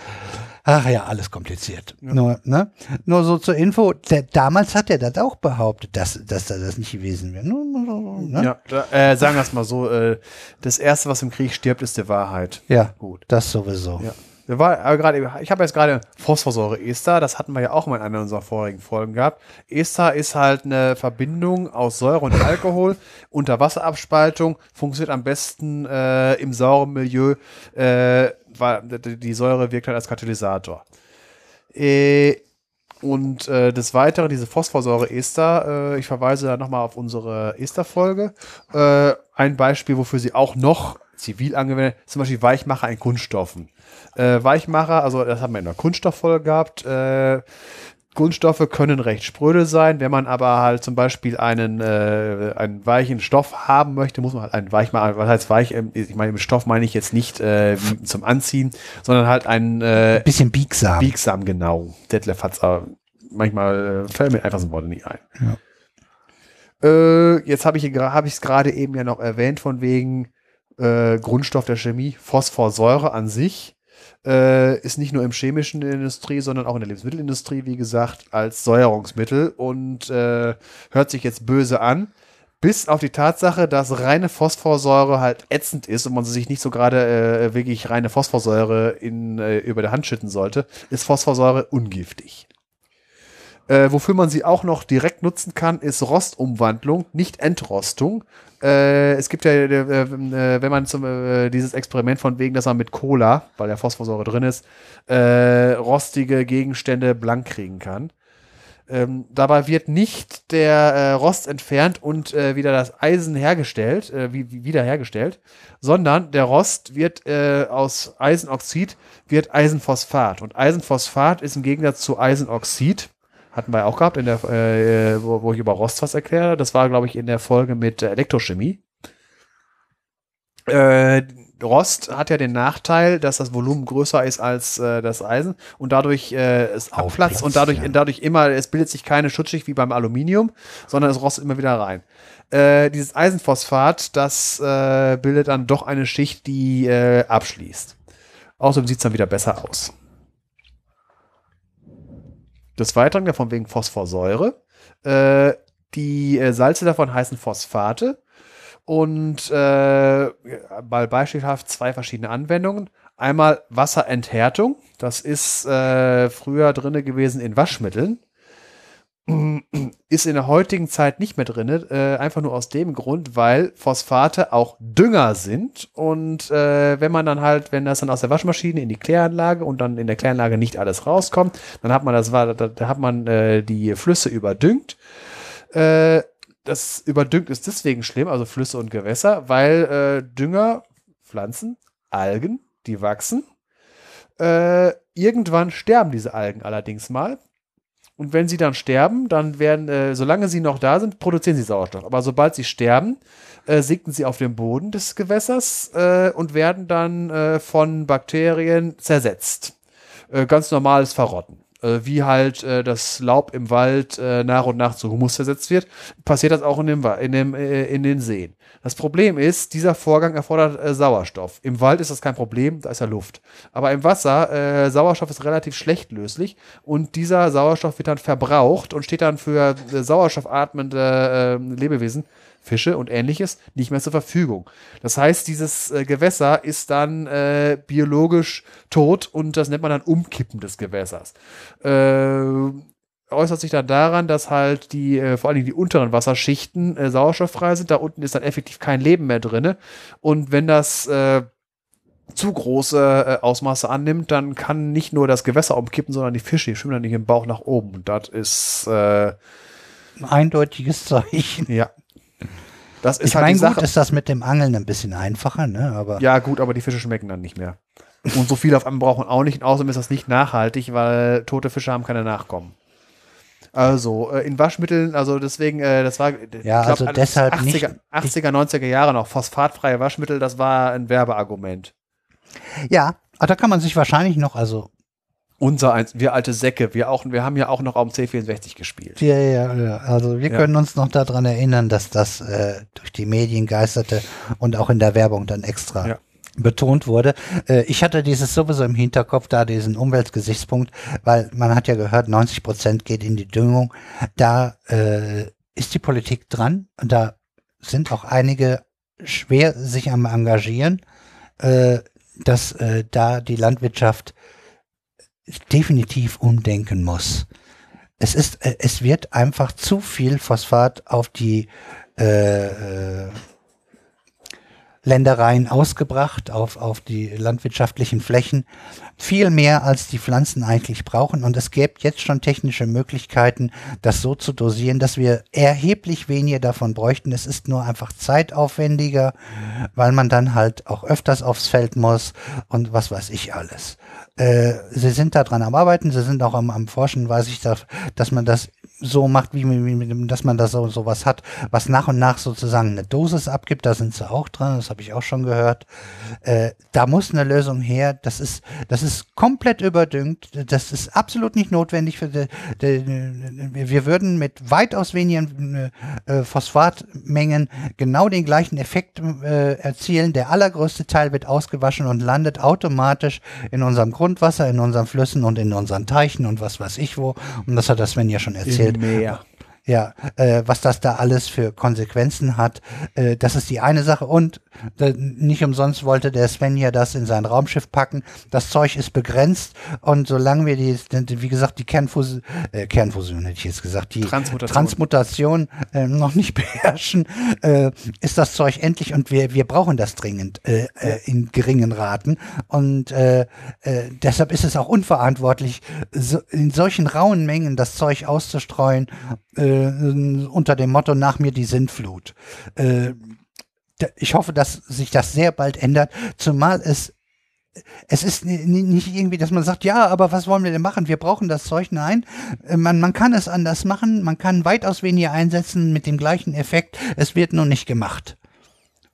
Ach ja, alles kompliziert. Ja. Nur, ne? Nur so zur Info, der, damals hat er das auch behauptet, dass, dass er das nicht gewesen wäre. Ne? Ja, da, äh, sagen wir es mal so, äh, das Erste, was im Krieg stirbt, ist die Wahrheit. Ja, gut. Das sowieso. Ja. War, grade, ich habe jetzt gerade Phosphorsäure-Ester, das hatten wir ja auch mal in einer unserer vorigen Folgen gehabt. Ester ist halt eine Verbindung aus Säure und Alkohol unter Wasserabspaltung, funktioniert am besten äh, im sauren Milieu, äh, weil die Säure wirkt halt als Katalysator. Äh, und äh, des Weiteren, diese Phosphorsäure-Ester, äh, ich verweise da nochmal auf unsere Ester-Folge. Äh, ein Beispiel, wofür sie auch noch zivil angewendet, zum Beispiel Weichmacher in Kunststoffen. Äh, Weichmacher, also das haben wir in der Kunststofffolge gehabt, äh, Kunststoffe können recht spröde sein. Wenn man aber halt zum Beispiel einen, äh, einen weichen Stoff haben möchte, muss man halt einen Weichmacher, was heißt weich? Ähm, Ich meine, im Stoff meine ich jetzt nicht äh, zum Anziehen, sondern halt einen äh, Bisschen biegsam. biegsam genau. Detlef hat's aber manchmal äh, fällt mir einfach so Worte nicht ein. Äh, jetzt habe ich es gerade eben ja noch erwähnt von wegen äh, Grundstoff der Chemie, Phosphorsäure an sich äh, ist nicht nur im chemischen Industrie, sondern auch in der Lebensmittelindustrie, wie gesagt, als Säuerungsmittel und äh, hört sich jetzt böse an. Bis auf die Tatsache, dass reine Phosphorsäure halt ätzend ist und man sich nicht so gerade äh, wirklich reine Phosphorsäure in, äh, über der Hand schütten sollte, ist Phosphorsäure ungiftig. Äh, wofür man sie auch noch direkt nutzen kann, ist Rostumwandlung, nicht Entrostung. Äh, es gibt ja, äh, äh, wenn man zum, äh, dieses Experiment von wegen, dass man mit Cola, weil ja Phosphorsäure drin ist, äh, rostige Gegenstände blank kriegen kann. Ähm, dabei wird nicht der Rost entfernt und wieder das Eisen hergestellt, wie, wie wiederhergestellt, sondern der Rost wird aus Eisenoxid wird Eisenphosphat und Eisenphosphat ist im Gegensatz zu Eisenoxid hatten wir auch gehabt, in der, äh, wo, wo ich über Rost was erkläre. Das war, glaube ich, in der Folge mit äh, Elektrochemie. Äh, Rost hat ja den Nachteil, dass das Volumen größer ist als äh, das Eisen und dadurch äh, es abplatzt und dadurch, ja. dadurch immer, es bildet sich keine Schutzschicht wie beim Aluminium, sondern es rostet immer wieder rein. Äh, dieses Eisenphosphat, das äh, bildet dann doch eine Schicht, die äh, abschließt. Außerdem sieht es dann wieder besser aus. Des Weiteren, ja von wegen Phosphorsäure. Äh, die äh, Salze davon heißen Phosphate und äh, mal beispielhaft zwei verschiedene Anwendungen. Einmal Wasserenthärtung, das ist äh, früher drinne gewesen in Waschmitteln. Ist in der heutigen Zeit nicht mehr drin, äh, einfach nur aus dem Grund, weil Phosphate auch Dünger sind und äh, wenn man dann halt, wenn das dann aus der Waschmaschine in die Kläranlage und dann in der Kläranlage nicht alles rauskommt, dann hat man das, da, da hat man äh, die Flüsse überdüngt. Äh, das überdüngt ist deswegen schlimm, also Flüsse und Gewässer, weil äh, Dünger, Pflanzen, Algen, die wachsen. Äh, irgendwann sterben diese Algen allerdings mal. Und wenn sie dann sterben, dann werden, äh, solange sie noch da sind, produzieren sie Sauerstoff. Aber sobald sie sterben, äh, sinken sie auf den Boden des Gewässers äh, und werden dann äh, von Bakterien zersetzt. Äh, ganz normales Verrotten. Äh, wie halt äh, das Laub im Wald äh, nach und nach zu Humus zersetzt wird, passiert das auch in, dem, in, dem, äh, in den Seen. Das Problem ist, dieser Vorgang erfordert äh, Sauerstoff. Im Wald ist das kein Problem, da ist ja Luft. Aber im Wasser, äh, Sauerstoff ist relativ schlecht löslich und dieser Sauerstoff wird dann verbraucht und steht dann für äh, sauerstoffatmende äh, Lebewesen, Fische und ähnliches nicht mehr zur Verfügung. Das heißt, dieses äh, Gewässer ist dann äh, biologisch tot und das nennt man dann Umkippen des Gewässers. Äh, äußert sich dann daran, dass halt die, äh, vor allen Dingen die unteren Wasserschichten äh, sauerstofffrei sind. Da unten ist dann effektiv kein Leben mehr drinne. Und wenn das äh, zu große äh, Ausmaße annimmt, dann kann nicht nur das Gewässer umkippen, sondern die Fische, die schwimmen dann nicht im Bauch nach oben. Und das ist, äh, Ein eindeutiges Zeichen. ja. Das ist Ich halt meine, gut, ist das mit dem Angeln ein bisschen einfacher, ne? Aber Ja, gut, aber die Fische schmecken dann nicht mehr. Und so viel auf einmal brauchen auch nicht. Und außerdem ist das nicht nachhaltig, weil tote Fische haben keine Nachkommen. Also, äh, in Waschmitteln, also deswegen, äh, das war, ich Ja, also alles deshalb 80er, nicht- 80er, 90er Jahre noch, phosphatfreie Waschmittel, das war ein Werbeargument. ja, da kann man sich wahrscheinlich noch, also Unser eins, wir alte Säcke, wir auch, wir haben ja auch noch am C64 gespielt. Ja, ja, ja. Also wir Ja. können uns noch daran erinnern, dass das äh, durch die Medien geisterte und auch in der Werbung dann extra Ja. betont wurde. Äh, ich hatte dieses sowieso im Hinterkopf, da diesen Umweltgesichtspunkt, weil man hat ja gehört, 90 Prozent geht in die Düngung. Da äh, ist die Politik dran und da sind auch einige schwer sich am Engagieren, äh, dass äh, da die Landwirtschaft definitiv umdenken muss. Es ist, äh, es wird einfach zu viel Phosphat auf die äh, äh, Ländereien ausgebracht auf, auf die landwirtschaftlichen Flächen. Viel mehr, als die Pflanzen eigentlich brauchen. Und es gäbe jetzt schon technische Möglichkeiten, das so zu dosieren, dass wir erheblich weniger davon bräuchten. Es ist nur einfach zeitaufwendiger, weil man dann halt auch öfters aufs Feld muss und was weiß ich alles. Äh, sie sind da dran am Arbeiten, sie sind auch am, am Forschen, weiß ich, dass, dass man das so macht, wie, wie dass man da so sowas hat, was nach und nach sozusagen eine Dosis abgibt. Da sind sie auch dran, das habe ich auch schon gehört. Äh, da muss eine Lösung her. Das ist, das ist komplett überdüngt. Das ist absolut nicht notwendig für die, die, wir würden mit weitaus weniger äh, Phosphatmengen genau den gleichen Effekt äh, erzielen. Der allergrößte Teil wird ausgewaschen und landet automatisch in unserem Grundwasser, in unseren Flüssen und in unseren Teichen und was weiß ich wo. Und das hat das Sven ja schon erzählt Im Meer. Ja, äh, was das da alles für Konsequenzen hat, äh, das ist die eine Sache. Und äh, nicht umsonst wollte der Sven ja das in sein Raumschiff packen. Das Zeug ist begrenzt und solange wir die, wie gesagt, die Kernfusion, äh, Kernfusion hätte ich jetzt gesagt, die Transmutation, Transmutation äh, noch nicht beherrschen, äh, ist das Zeug endlich und wir, wir brauchen das dringend äh, äh, in geringen Raten. Und äh, äh, deshalb ist es auch unverantwortlich, so, in solchen rauen Mengen das Zeug auszustreuen äh, unter dem Motto nach mir die Sintflut. Äh, ich hoffe, dass sich das sehr bald ändert, zumal es es ist nicht irgendwie, dass man sagt, ja, aber was wollen wir denn machen? Wir brauchen das Zeug. Nein, äh, man, man kann es anders machen. Man kann weitaus weniger einsetzen mit dem gleichen Effekt. Es wird nur nicht gemacht.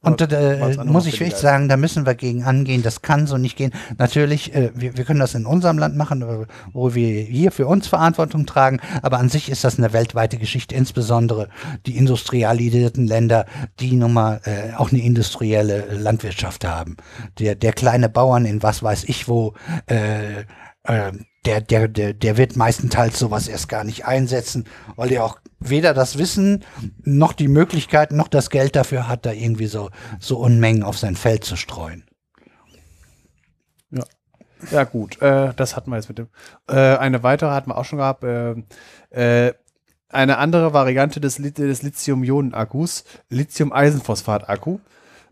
Und äh, muss ich echt sagen, da müssen wir gegen angehen. Das kann so nicht gehen. Natürlich, äh, wir, wir können das in unserem Land machen, wo wir hier für uns Verantwortung tragen. Aber an sich ist das eine weltweite Geschichte, insbesondere die industrialisierten Länder, die nun mal äh, auch eine industrielle Landwirtschaft haben. Der, der kleine Bauern in was weiß ich wo, äh, äh, der, der, der, der wird meistenteils sowas erst gar nicht einsetzen, weil er auch weder das Wissen noch die Möglichkeit noch das Geld dafür hat, da irgendwie so, so Unmengen auf sein Feld zu streuen. Ja. Ja, gut, äh, das hatten wir jetzt mit dem. Äh, eine weitere hatten wir auch schon gehabt. Äh, äh eine andere Variante des, des Lithium-Ionen-Akkus, Lithium-Eisenphosphat-Akku.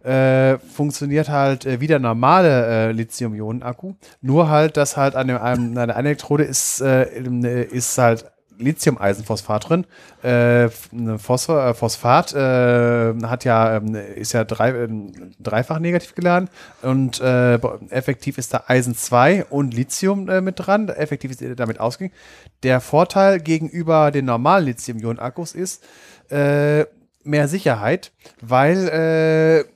Äh, funktioniert halt äh, wie der normale Lithium-Ionen-Akku. Nur halt, dass halt an, dem, an einer Elektrode ist, ist halt Lithium-Eisenphosphat drin. Äh, Phosphor, äh, Phosphat äh, hat ja, ähm, ist ja drei, äh, dreifach negativ geladen und äh, effektiv ist da Eisen 2 und Lithium äh, mit dran. Effektiv ist damit ausgegangen. Der Vorteil gegenüber den normalen Lithium-Ionen-Akkus ist mehr Sicherheit, weil,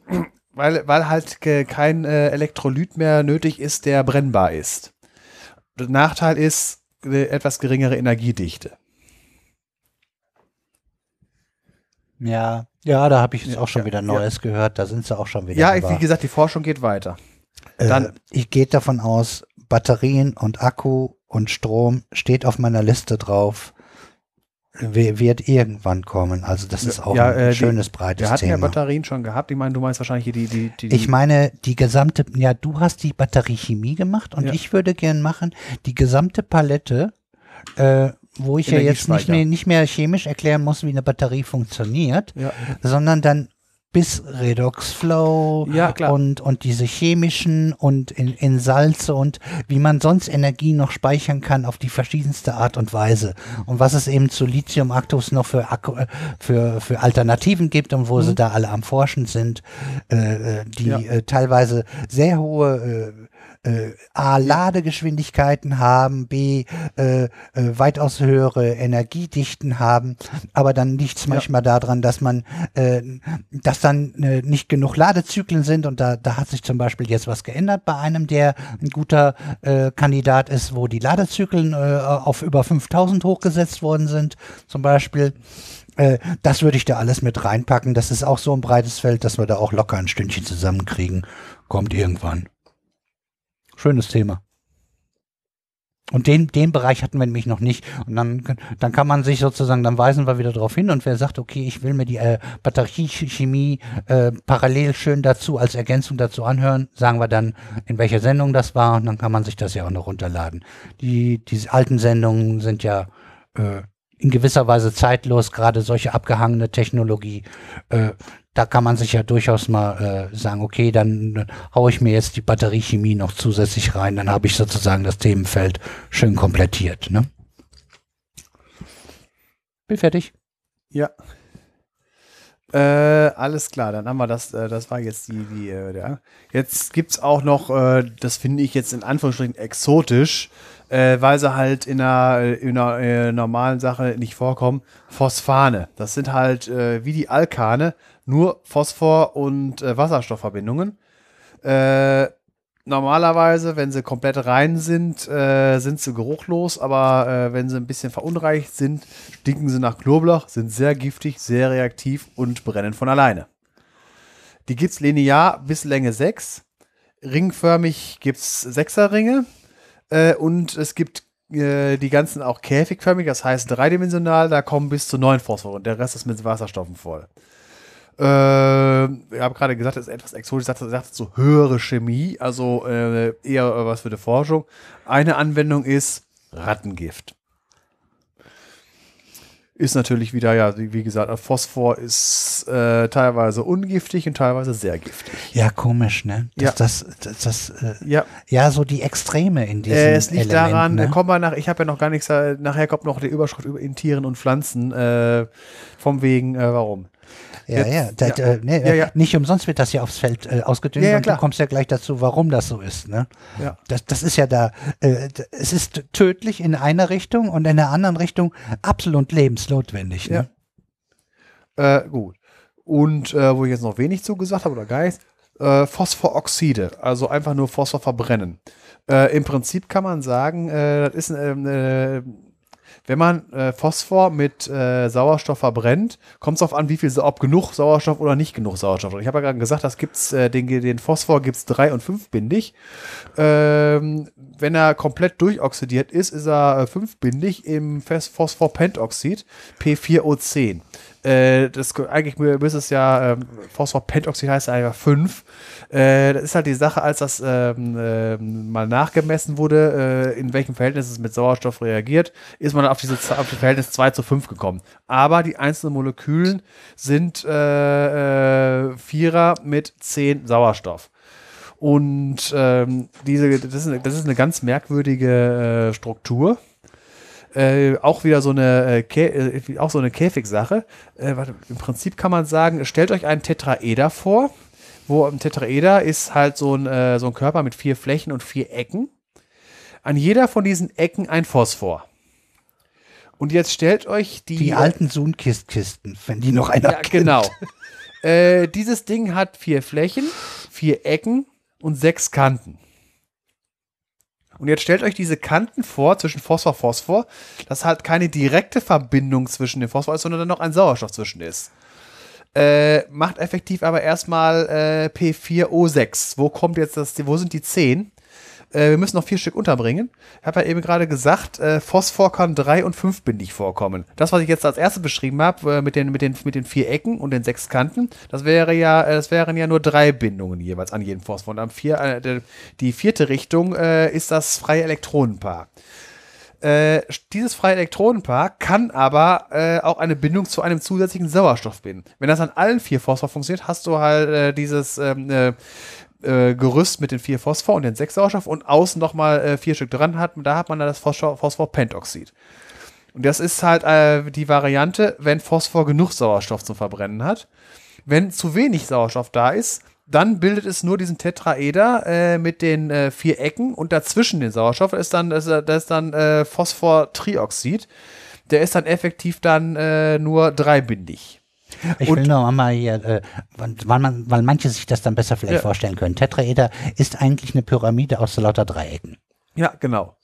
weil, weil halt kein Elektrolyt mehr nötig ist, der brennbar ist. Der Nachteil ist, eine etwas geringere Energiedichte. Ja, ja, da habe ich jetzt Ja, auch schon ja, wieder Neues gehört. Da sind sie auch schon wieder. Ja, aber, wie gesagt, die Forschung geht weiter. äh, dann- ich gehe davon aus, Batterien und Akku und Strom steht auf meiner Liste drauf. Wird irgendwann kommen. Also das ist auch Ja, ein äh, die- schönes, breites Wir hatten ja Thema. Batterien schon gehabt. Ich meine, du meinst wahrscheinlich hier die, die, die, Ich meine, die gesamte, ja, du hast die Batteriechemie gemacht und Ja. ich würde gern machen, die gesamte Palette, äh, wo ich ja jetzt nicht mehr, nicht mehr chemisch erklären muss, wie eine Batterie funktioniert, Ja. sondern dann bis Redox Flow Ja, und, und diese chemischen und in, in Salze und wie man sonst Energie noch speichern kann auf die verschiedenste Art und Weise. Und was es eben zu Lithium-Aktus noch für, Akku, äh, für, für Alternativen gibt und wo sie da alle am Forschen sind, äh, äh, die Ja. äh, teilweise sehr hohe äh, äh, A, Ladegeschwindigkeiten haben, B, äh, äh, weitaus höhere Energiedichten haben, aber dann liegt es manchmal daran, dass man, äh, dass dann äh, nicht genug Ladezyklen sind und da, da hat sich zum Beispiel jetzt was geändert bei einem, der ein guter äh, Kandidat ist, wo die Ladezyklen äh, auf über 5000 hochgesetzt worden sind, zum Beispiel. Äh, das würde ich da alles mit reinpacken. Das ist auch so ein breites Feld, dass wir da auch locker ein Stündchen zusammenkriegen. Kommt irgendwann. Schönes Thema. Und den, den Bereich hatten wir nämlich noch nicht. Und dann, dann kann man sich sozusagen, dann weisen wir wieder darauf hin und wer sagt, okay, ich will mir die äh, Batteriechemie äh, parallel schön dazu als Ergänzung dazu anhören, sagen wir dann, in welcher Sendung das war und dann kann man sich das ja auch noch runterladen. Die, diese alten Sendungen sind ja äh, in gewisser Weise zeitlos, gerade solche abgehangene Technologie. Äh, da kann man sich ja durchaus mal äh, sagen, okay, dann äh, haue ich mir jetzt die Batteriechemie noch zusätzlich rein, dann habe ich sozusagen das Themenfeld schön komplettiert. Ne? Bin fertig. Ja. Äh, alles klar, dann haben wir das, äh, das war jetzt die, die, äh, der. Jetzt gibt's auch noch, äh, das finde ich jetzt in Anführungsstrichen exotisch, äh, weil sie halt in einer, in einer äh, normalen Sache nicht vorkommen, Phosphane. Das sind halt äh, wie die Alkane, nur Phosphor- und äh, Wasserstoffverbindungen. Äh, normalerweise, wenn sie komplett rein sind, äh, sind sie geruchlos, aber äh, wenn sie ein bisschen verunreinigt sind, stinken sie nach Knoblauch, sind sehr giftig, sehr reaktiv und brennen von alleine. Die gibt's linear bis Länge 6. Ringförmig gibt's Sechserringe. Äh, und es gibt äh, die ganzen auch käfigförmig, das heißt dreidimensional, da kommen bis zu neun Phosphor und der Rest ist mit Wasserstoffen voll. Äh, ich habe gerade gesagt, das ist etwas exotisch, sagt, sagt so höhere Chemie, also äh, eher was für die Forschung. Eine Anwendung ist Rattengift. Ist natürlich wieder, ja, wie, gesagt, Phosphor ist äh, teilweise ungiftig und teilweise sehr giftig. Ja, komisch, ne? Das, Ja. das, das, das äh, Ja, ja, so die Extreme in diesem äh, es liegt Element, daran, ne? kommen wir nach, ich habe ja noch gar nichts, äh, nachher kommt noch die Überschrift über in Tieren und Pflanzen, äh, vom wegen, äh, warum. Ja, Jetzt- ja, das, ja. Äh, nee, Ja, ja. nicht umsonst wird das ja aufs Feld äh, ausgedünnt Ja, ja, und du kommst ja gleich dazu, warum das so ist. Ne? Ja. Das, das ist ja da, äh, es ist tödlich in einer Richtung und in der anderen Richtung absolut lebensnotwendig. Ne? Äh, gut. Und äh, wo ich jetzt noch wenig zugesagt habe oder gar nichts, äh, Phosphoroxide, also einfach nur Phosphor verbrennen. Äh, Im Prinzip kann man sagen, äh, das ist, äh, wenn man äh, Phosphor mit äh, Sauerstoff verbrennt, kommt es darauf an, wie viel, ob genug Sauerstoff oder nicht genug Sauerstoff. Ich habe ja gerade gesagt, das gibt's, äh, den, den Phosphor gibt es drei- und fünfbindig. Ähm, wenn er komplett durchoxidiert ist, ist er äh, fünfbindig im Phos- Phosphorpentoxid P4O10. Äh, das, eigentlich müsste es ja, ähm, Phosphorpentoxid heißt ja einfach 5. Äh, das ist halt die Sache, als das ähm, ähm, mal nachgemessen wurde, äh, in welchem Verhältnis es mit Sauerstoff reagiert, ist man auf, diese, auf das Verhältnis 2 zu 5 gekommen. Aber die einzelnen Molekülen sind äh, äh, Vierer mit 10 Sauerstoff. Und ähm, diese, das, ist eine, das ist eine ganz merkwürdige äh, Struktur. Äh, auch wieder so eine, äh, äh, auch so eine Käfigsache. Äh, warte, Im Prinzip kann man sagen, stellt euch einen Tetraeder vor, wo ein Tetraeder ist halt so ein, äh, so ein Körper mit vier Flächen und vier Ecken. An jeder von diesen Ecken ein Phosphor. Und jetzt stellt euch die, Die alten Sunkistkisten, wenn die noch einer ja, genau. äh, dieses Ding hat vier Flächen, vier Ecken und sechs Kanten. Und jetzt stellt euch diese Kanten vor zwischen Phosphor Phosphor, dass halt keine direkte Verbindung zwischen dem Phosphor ist, sondern dann noch ein Sauerstoff zwischen ist. Äh, macht effektiv aber erstmal äh, P4O6. Wo kommt jetzt das, wo sind die 10? Äh, wir müssen noch vier Stück unterbringen. Ich habe ja eben gerade gesagt, äh, Phosphor kann drei- und fünfbindig vorkommen. Das, was ich jetzt als erstes beschrieben habe, äh, mit, den, mit, den, mit den vier Ecken und den sechs Kanten, das wäre ja, das wären ja nur drei Bindungen jeweils an jedem Phosphor. Und am vier, die vierte Richtung ist das freie Elektronenpaar. Äh, dieses freie Elektronenpaar kann aber äh, auch eine Bindung zu einem zusätzlichen Sauerstoff binden. Wenn das an allen vier Phosphor funktioniert, hast du halt äh, dieses ähm, äh, äh, Gerüst mit den vier Phosphor und den sechs Sauerstoff und außen nochmal äh, vier Stück dran hat, da hat man dann das Phosphor Phosphorpentoxid. Und das ist halt äh, die Variante, wenn Phosphor genug Sauerstoff zum Verbrennen hat. Wenn zu wenig Sauerstoff da ist, dann bildet es nur diesen Tetraeder äh, mit den äh, vier Ecken und dazwischen den Sauerstoff ist dann, das ist, das ist dann äh, Phosphortrioxid. Der ist dann effektiv dann äh, nur dreibindig. Ich Und- will noch mal hier, äh, weil, man, weil manche sich das dann besser vielleicht Ja. vorstellen können. Tetraeder ist eigentlich eine Pyramide aus so lauter Dreiecken. Ja, genau.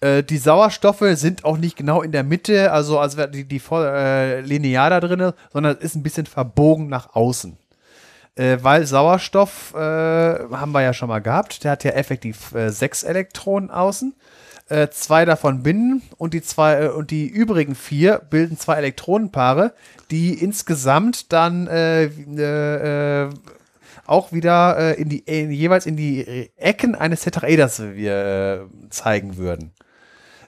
Äh, die Sauerstoffe sind auch nicht genau in der Mitte, also als wäre die, die voll äh, linear da drin, sondern es ist ein bisschen verbogen nach außen. Äh, weil Sauerstoff, äh, haben wir ja schon mal gehabt, der hat ja effektiv äh, sechs Elektronen außen. Äh, zwei davon binden und die zwei äh, und die übrigen vier bilden zwei Elektronenpaare, die insgesamt dann äh, auch wieder in die, in, jeweils in die Ecken eines Tetraeders wir zeigen würden.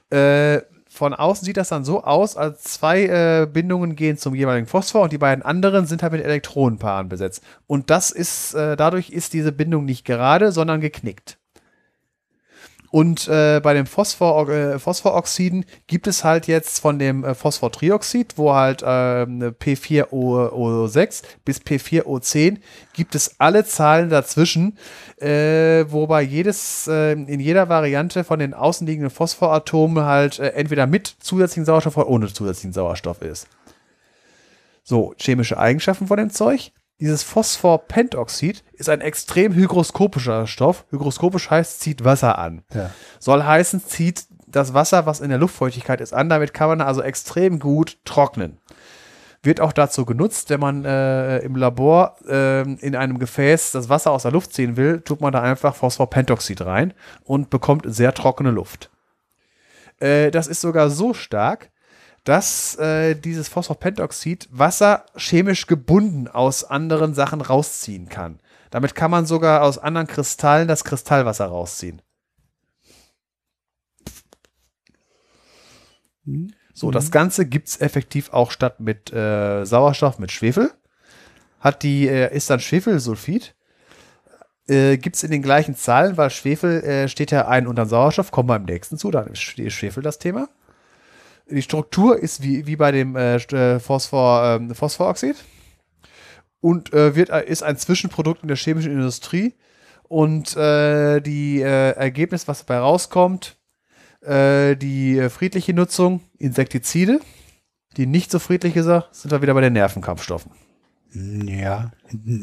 Äh, von außen sieht das dann so aus, als zwei äh, Bindungen gehen zum jeweiligen Phosphor und die beiden anderen sind halt mit Elektronenpaaren besetzt. Und das ist, äh, dadurch ist diese Bindung nicht gerade, sondern geknickt. Und äh, bei dem Phosphor, äh, Phosphoroxiden gibt es halt jetzt von dem äh, Phosphortrioxid, wo halt ähm, P4O6 bis P4O10 gibt es alle Zahlen dazwischen, äh, wobei jedes äh, in jeder Variante von den außenliegenden Phosphoratomen halt äh, entweder mit zusätzlichen Sauerstoff oder ohne zusätzlichen Sauerstoff ist. So, chemische Eigenschaften von dem Zeug. Dieses Phosphorpentoxid ist ein extrem hygroskopischer Stoff. Hygroskopisch heißt, zieht Wasser an. Ja. Soll heißen, zieht das Wasser, was in der Luftfeuchtigkeit ist, an. Damit kann man also extrem gut trocknen. Wird auch dazu genutzt, wenn man äh, im Labor äh, in einem Gefäß das Wasser aus der Luft ziehen will, tut man da einfach Phosphorpentoxid rein und bekommt sehr trockene Luft. Äh, das ist sogar so stark, dass äh, dieses Phosphorpentoxid Wasser chemisch gebunden aus anderen Sachen rausziehen kann. Damit kann man sogar aus anderen Kristallen das Kristallwasser rausziehen. So, das Ganze gibt es effektiv auch statt mit äh, Sauerstoff mit Schwefel. Hat die, äh, ist dann Schwefelsulfid. Äh, gibt es in den gleichen Zahlen, weil Schwefel äh, steht ja ein unter Sauerstoff, kommen wir im nächsten zu, dann ist Schwefel das Thema. Die Struktur ist wie, wie bei dem äh, äh, Phosphor, ähm, Phosphoroxid und äh, wird, äh, ist ein Zwischenprodukt in der chemischen Industrie. Und äh, die äh, Ergebnis, was dabei rauskommt, äh, die friedliche Nutzung, Insektizide. Die nicht so friedliche Sache, sind wir wieder bei den Nervenkampfstoffen. Ja,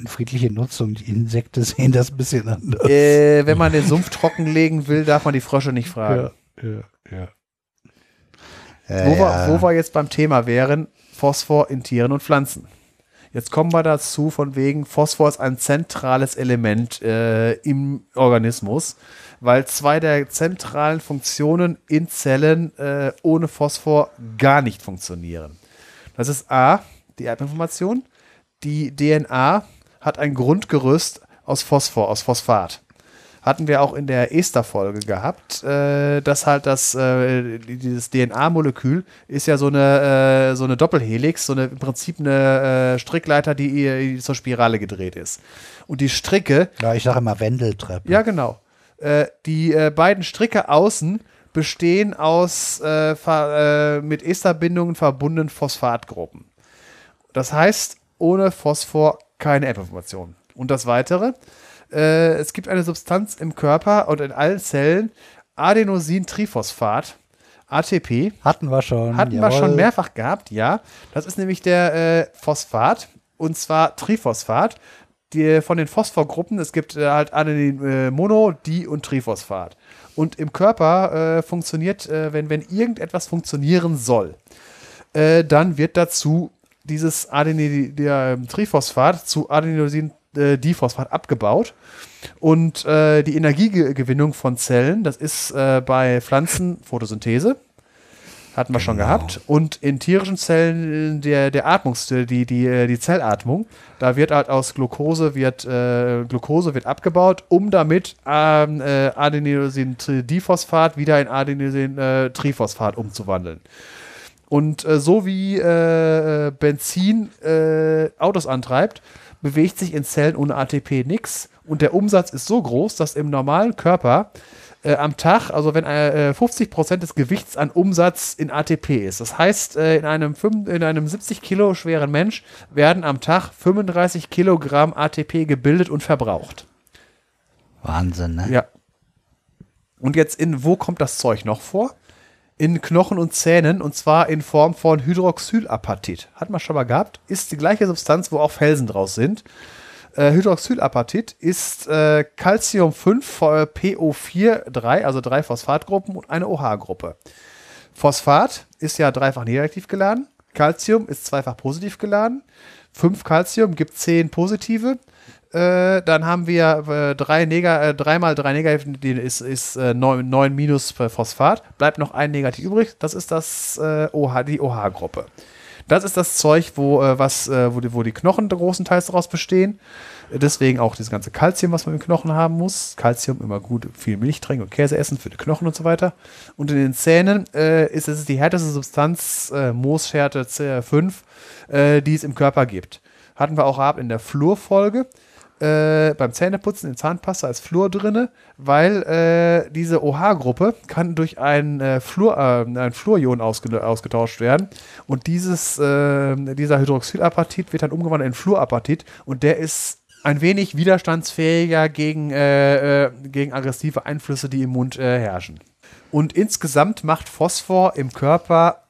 friedliche Nutzung. Die Insekten sehen das ein bisschen anders. Äh, wenn man den Sumpf trockenlegen will, darf man die Frösche nicht fragen. Ja, ja, ja. Äh, Wo, wir, wo wir jetzt beim Thema wären, Phosphor in Tieren und Pflanzen. Jetzt kommen wir dazu, von wegen, Phosphor ist ein zentrales Element äh, im Organismus, weil zwei der zentralen Funktionen in Zellen äh, ohne Phosphor gar nicht funktionieren. Das ist A, die Erbinformation. Die DNA hat ein Grundgerüst aus Phosphor, aus Phosphat hatten wir auch in der Ester-Folge gehabt, äh, dass halt das, äh, dieses DNA-Molekül ist ja so eine, äh, so eine Doppelhelix, so eine im Prinzip eine äh, Strickleiter, die, die zur Spirale gedreht ist. Und die Stricke, ja, ich sage immer Wendeltreppe. ja genau, äh, die äh, beiden Stricke außen bestehen aus äh, äh, mit Esterbindungen verbundenen Phosphatgruppen. Das heißt, ohne Phosphor keine Erbinformation. Und das Weitere, äh, es gibt eine Substanz im Körper und in allen Zellen, Adenosintriphosphat, ATP. Hatten wir schon. Hatten wir jawohl. schon mehrfach gehabt, ja. Das ist nämlich der äh, Phosphat und zwar Triphosphat. Die, von den Phosphorgruppen, es gibt äh, halt Adenin, äh, Mono, Di und Triphosphat. Und im Körper äh, funktioniert, äh, wenn, wenn irgendetwas funktionieren soll, äh, dann wird dazu dieses Adenin-Triphosphat zu Adenosin-Diphosphat abgebaut. Und äh, die Energiegewinnung von Zellen, das ist äh, bei Pflanzen Photosynthese, hatten wir schon gehabt. Und in tierischen Zellen der, der Atmungs, die, die, die Zellatmung, da wird halt aus Glucose wird, äh, Glucose wird abgebaut, um damit ähm, äh, Adenosin-Diphosphat wieder in Adenosin-Triphosphat umzuwandeln. Und äh, so wie äh, Benzin äh, Autos antreibt, bewegt sich in Zellen ohne ATP nichts. Und der Umsatz ist so groß, dass im normalen Körper äh, am Tag, also wenn äh, 50% des Gewichts an Umsatz in ATP ist. Das heißt, äh, in, einem, fünf- in einem 70 Kilo schweren Mensch werden am Tag 35 Kilogramm ATP gebildet und verbraucht. Wahnsinn, ne? Ja. Und jetzt in, wo kommt das Zeug noch vor? In Knochen und Zähnen und zwar in Form von Hydroxylapatit. Hat man schon mal gehabt. Ist die gleiche Substanz, wo auch Felsen draus sind. Äh, Hydroxylapatit ist äh, Calcium 5 äh, PO4 3, also drei Phosphatgruppen und eine OH-Gruppe. Phosphat ist ja dreifach negativ geladen. Calcium ist zweifach positiv geladen. 5 Calcium gibt 10 positive. Äh, dann haben wir äh, drei Nega äh, dreimal drei negativ, die ist, ist äh, 9, 9 minus Phosphat. Bleibt noch ein negativ übrig. Das ist das OH, die OH-Gruppe. Das ist das Zeug, wo, äh, was, wo, die, wo die Knochen großenteils daraus bestehen. Deswegen auch dieses ganze Kalzium, was man im Knochen haben muss. Kalzium immer gut, viel Milch trinken und Käse essen für die Knochen und so weiter. Und in den Zähnen äh, ist es die härteste Substanz, Mooshärte CR5, äh, die es im Körper gibt. Hatten wir auch ab in der Flurfolge. Äh, beim Zähneputzen in Zahnpasta ist Fluor drinne, weil äh, diese OH-Gruppe kann durch ein, äh, Fluor, äh, ein Fluorion ausge ausgetauscht werden und dieses, äh, dieser Hydroxylapatit wird dann umgewandelt in Fluorapatit und der ist ein wenig widerstandsfähiger gegen, äh, äh, gegen aggressive Einflüsse, die im Mund herrschen. Und insgesamt macht Phosphor im Körper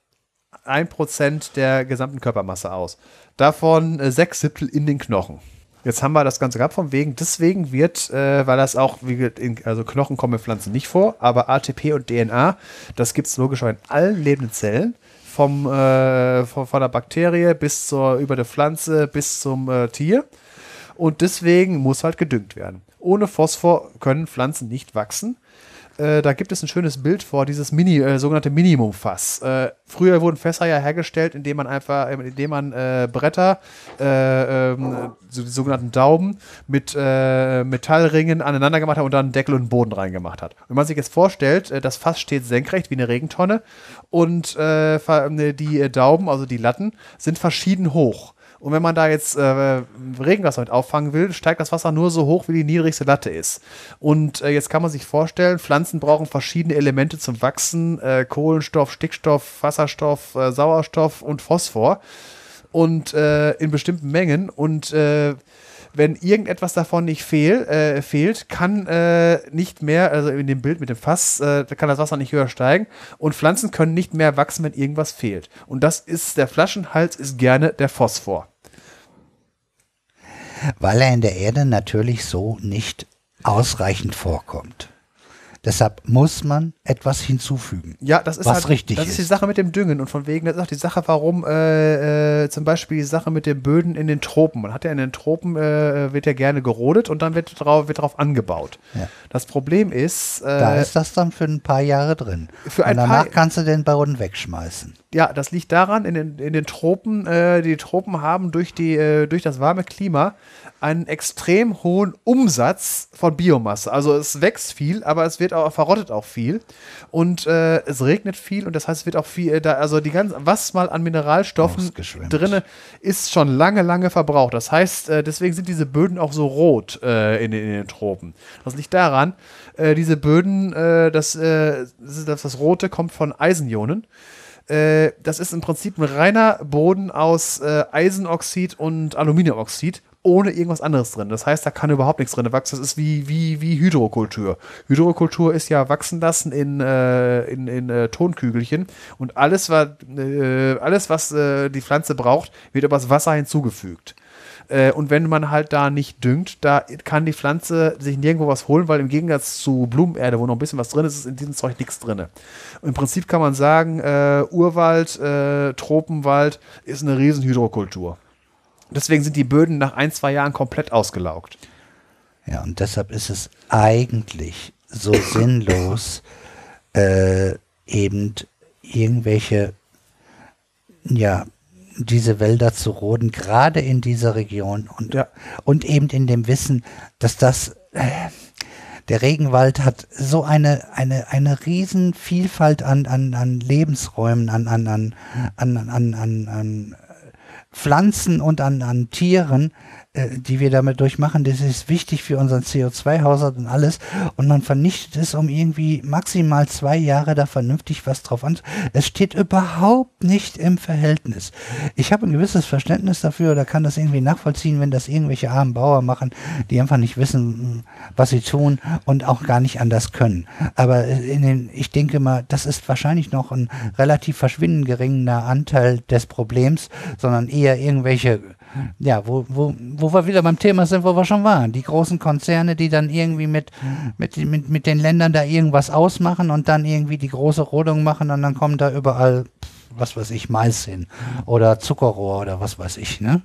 1% der gesamten Körpermasse aus. Davon äh, sechs Siebtel in den Knochen. Jetzt haben wir das Ganze gehabt vom Wegen. Deswegen wird, äh, weil das auch, wie, also Knochen kommen in Pflanzen nicht vor, aber ATP und DNA, das gibt es logischerweise in allen lebenden Zellen. Vom, äh, von, von, der Bakterie bis zur, über der Pflanze bis zum äh, Tier. Und deswegen muss halt gedüngt werden. Ohne Phosphor können Pflanzen nicht wachsen. Äh, da gibt es ein schönes Bild vor, dieses Mini, äh, sogenannte Minimumfass. Äh, früher wurden Fässer ja hergestellt, indem man einfach, indem man äh, Bretter, äh, ähm, so die sogenannten Dauben, mit Metallringen aneinander gemacht hat und dann Deckel und Boden reingemacht hat. Wenn man sich jetzt vorstellt, das Fass steht senkrecht wie eine Regentonne und die Dauben, also die Latten, sind verschieden hoch. Und wenn man da jetzt äh, Regenwasser mit auffangen will, steigt das Wasser nur so hoch, wie die niedrigste Latte ist. Und äh, jetzt kann man sich vorstellen, Pflanzen brauchen verschiedene Elemente zum Wachsen: äh, Kohlenstoff, Stickstoff, Wasserstoff, äh, Sauerstoff und Phosphor. Und äh, in bestimmten Mengen. Und äh, wenn irgendetwas davon nicht fehl, äh, fehlt, kann äh, nicht mehr, also in dem Bild mit dem Fass, äh, kann das Wasser nicht höher steigen und Pflanzen können nicht mehr wachsen, wenn irgendwas fehlt. Und das ist, der Flaschenhals ist gerne der Phosphor. Weil er in der Erde natürlich so nicht ausreichend vorkommt. Deshalb muss man etwas hinzufügen. Ja, das ist was halt, richtig das ist. die Sache mit dem Düngen und von wegen, das ist auch die Sache, warum äh, äh, zum Beispiel die Sache mit den Böden in den Tropen. Man hat ja in den Tropen äh, wird ja gerne gerodet und dann wird drauf, wird drauf angebaut. Ja. Das Problem ist, äh, da ist das dann für ein paar Jahre drin. Für ein und danach paar, kannst du den Boden wegschmeißen. Ja, das liegt daran, in den, in den Tropen, äh, die Tropen haben durch die äh, durch das warme Klima einen extrem hohen Umsatz von Biomasse. Also es wächst viel, aber es wird auch verrottet auch viel und äh, es regnet viel und das heißt, es wird auch viel äh, da also die ganze was mal an Mineralstoffen drin ist schon lange lange verbraucht. Das heißt, äh, deswegen sind diese Böden auch so rot äh, in, in, den Tropen. Das liegt daran, diese Böden, äh, das, das, das Rote kommt von Eisenionen das ist im Prinzip ein reiner Boden aus äh, Eisenoxid und Aluminiumoxid ohne irgendwas anderes drin. Das heißt, da kann überhaupt nichts drin wachsen. Das ist wie, wie, wie Hydrokultur. Hydrokultur ist ja wachsen lassen in, äh, in, in äh, Tonkügelchen und alles, was, äh, alles, was äh, die Pflanze braucht, wird übers Wasser hinzugefügt. Äh, und wenn man halt da nicht düngt, da kann die Pflanze sich nirgendwo was holen, weil im Gegensatz zu Blumenerde, wo noch ein bisschen was drin ist, ist in diesem Zeug nichts drin. Im Prinzip kann man sagen, äh, Urwald, Tropenwald ist eine riesen Hydrokultur. Deswegen sind die Böden nach ein, zwei Jahren komplett ausgelaugt. Ja, und deshalb ist es eigentlich so sinnlos, äh, eben irgendwelche, ja, diese Wälder zu roden, gerade in dieser Region und, ja. und eben in dem Wissen, dass das, äh, der Regenwald hat so eine, eine, eine riesen Vielfalt an, an, an Lebensräumen, an, an, an, an, an, an, an Pflanzen und an, an Tieren, äh, die wir damit durchmachen, das ist wichtig für unseren CO2-Haushalt und alles. Und man vernichtet es, um irgendwie maximal zwei Jahre da vernünftig was drauf an. Es steht überhaupt nicht im Verhältnis. Ich habe ein gewisses Verständnis dafür oder kann das irgendwie nachvollziehen, wenn das irgendwelche armen Bauer machen, die einfach nicht wissen, was sie tun und auch gar nicht anders können. Aber in den, ich denke mal, das ist wahrscheinlich noch ein relativ verschwindend geringer Anteil des Problems, sondern eher irgendwelche ja, wo, wo, wo wir wieder beim Thema sind, wo wir schon waren. Die großen Konzerne, die dann irgendwie mit, mit, mit, mit den Ländern da irgendwas ausmachen und dann irgendwie die große Rodung machen und dann kommen da überall, was weiß ich, Mais hin oder Zuckerrohr oder was weiß ich, ne?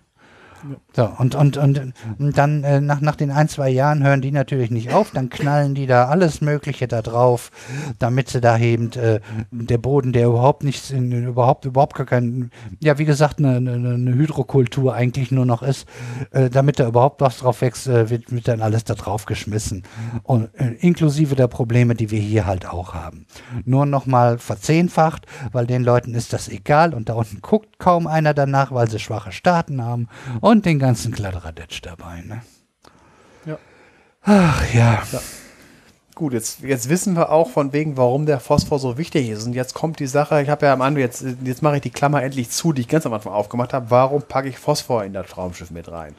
So, und, und, und, und dann äh, nach, nach den ein, zwei Jahren hören die natürlich nicht auf, dann knallen die da alles Mögliche da drauf, damit sie da eben äh, der Boden, der überhaupt nichts, in, überhaupt, überhaupt gar kein, ja, wie gesagt, eine, eine, eine Hydrokultur eigentlich nur noch ist, äh, damit da überhaupt was drauf wächst, äh, wird, wird dann alles da drauf geschmissen. Und, äh, inklusive der Probleme, die wir hier halt auch haben. Nur nochmal verzehnfacht, weil den Leuten ist das egal und da unten guckt kaum einer danach, weil sie schwache Staaten haben und den ganzen Kladderadatsch dabei. Ne? Ja. Ach ja. Gut, jetzt, jetzt wissen wir auch von wegen, warum der Phosphor so wichtig ist. Und jetzt kommt die Sache, ich habe ja am Anfang, jetzt, jetzt mache ich die Klammer endlich zu, die ich ganz am Anfang aufgemacht habe. Warum packe ich Phosphor in das Raumschiff mit rein?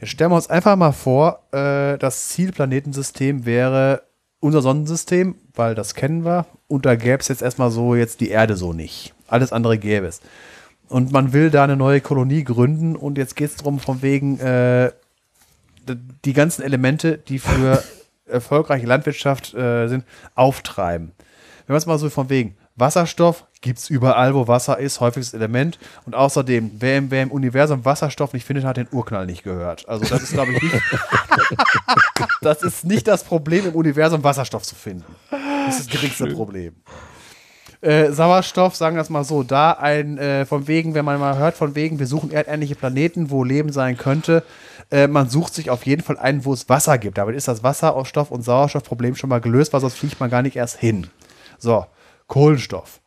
Jetzt stellen wir uns einfach mal vor, äh, das Zielplanetensystem wäre unser Sonnensystem, weil das kennen wir. Und da gäbe es jetzt erstmal so jetzt die Erde so nicht. Alles andere gäbe es. Und man will da eine neue Kolonie gründen und jetzt geht es darum, von wegen äh, die ganzen Elemente, die für erfolgreiche Landwirtschaft äh, sind, auftreiben. Wenn man es mal so von wegen Wasserstoff gibt es überall, wo Wasser ist, häufiges Element. Und außerdem, wer im, wer im Universum Wasserstoff nicht findet, hat den Urknall nicht gehört. Also das ist, glaube ich, nicht, das ist nicht das Problem, im Universum Wasserstoff zu finden. Das ist das geringste Problem. Äh, Sauerstoff, sagen wir es mal so, da ein, äh, von wegen, wenn man mal hört, von wegen, wir suchen erdähnliche Planeten, wo Leben sein könnte, äh, man sucht sich auf jeden Fall einen, wo es Wasser gibt. Damit ist das Wasserstoff- und Sauerstoffproblem schon mal gelöst, weil sonst fliegt man gar nicht erst hin. So, Kohlenstoff.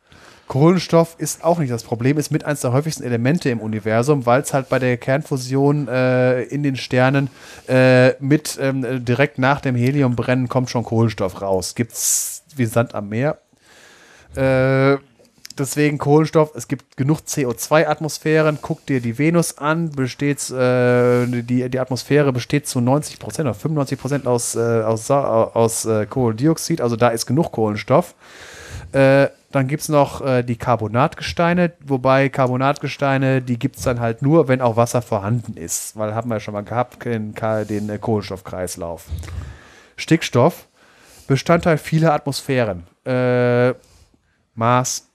Kohlenstoff ist auch nicht das Problem, ist mit eines der häufigsten Elemente im Universum, weil es halt bei der Kernfusion äh, in den Sternen äh, mit ähm, direkt nach dem Heliumbrennen kommt schon Kohlenstoff raus. Gibt's wie Sand am Meer. Äh, deswegen Kohlenstoff, es gibt genug CO2-Atmosphären. Guck dir die Venus an, besteht, äh, die, die Atmosphäre besteht zu 90 Prozent oder 95 Prozent aus, äh, aus, aus äh, Kohlendioxid, also da ist genug Kohlenstoff. Äh, dann gibt es noch äh, die Carbonatgesteine, wobei Carbonatgesteine, die gibt es dann halt nur, wenn auch Wasser vorhanden ist. Weil haben wir ja schon mal gehabt, den, den Kohlenstoffkreislauf. Stickstoff, Bestandteil vieler Atmosphären. Äh, Mars,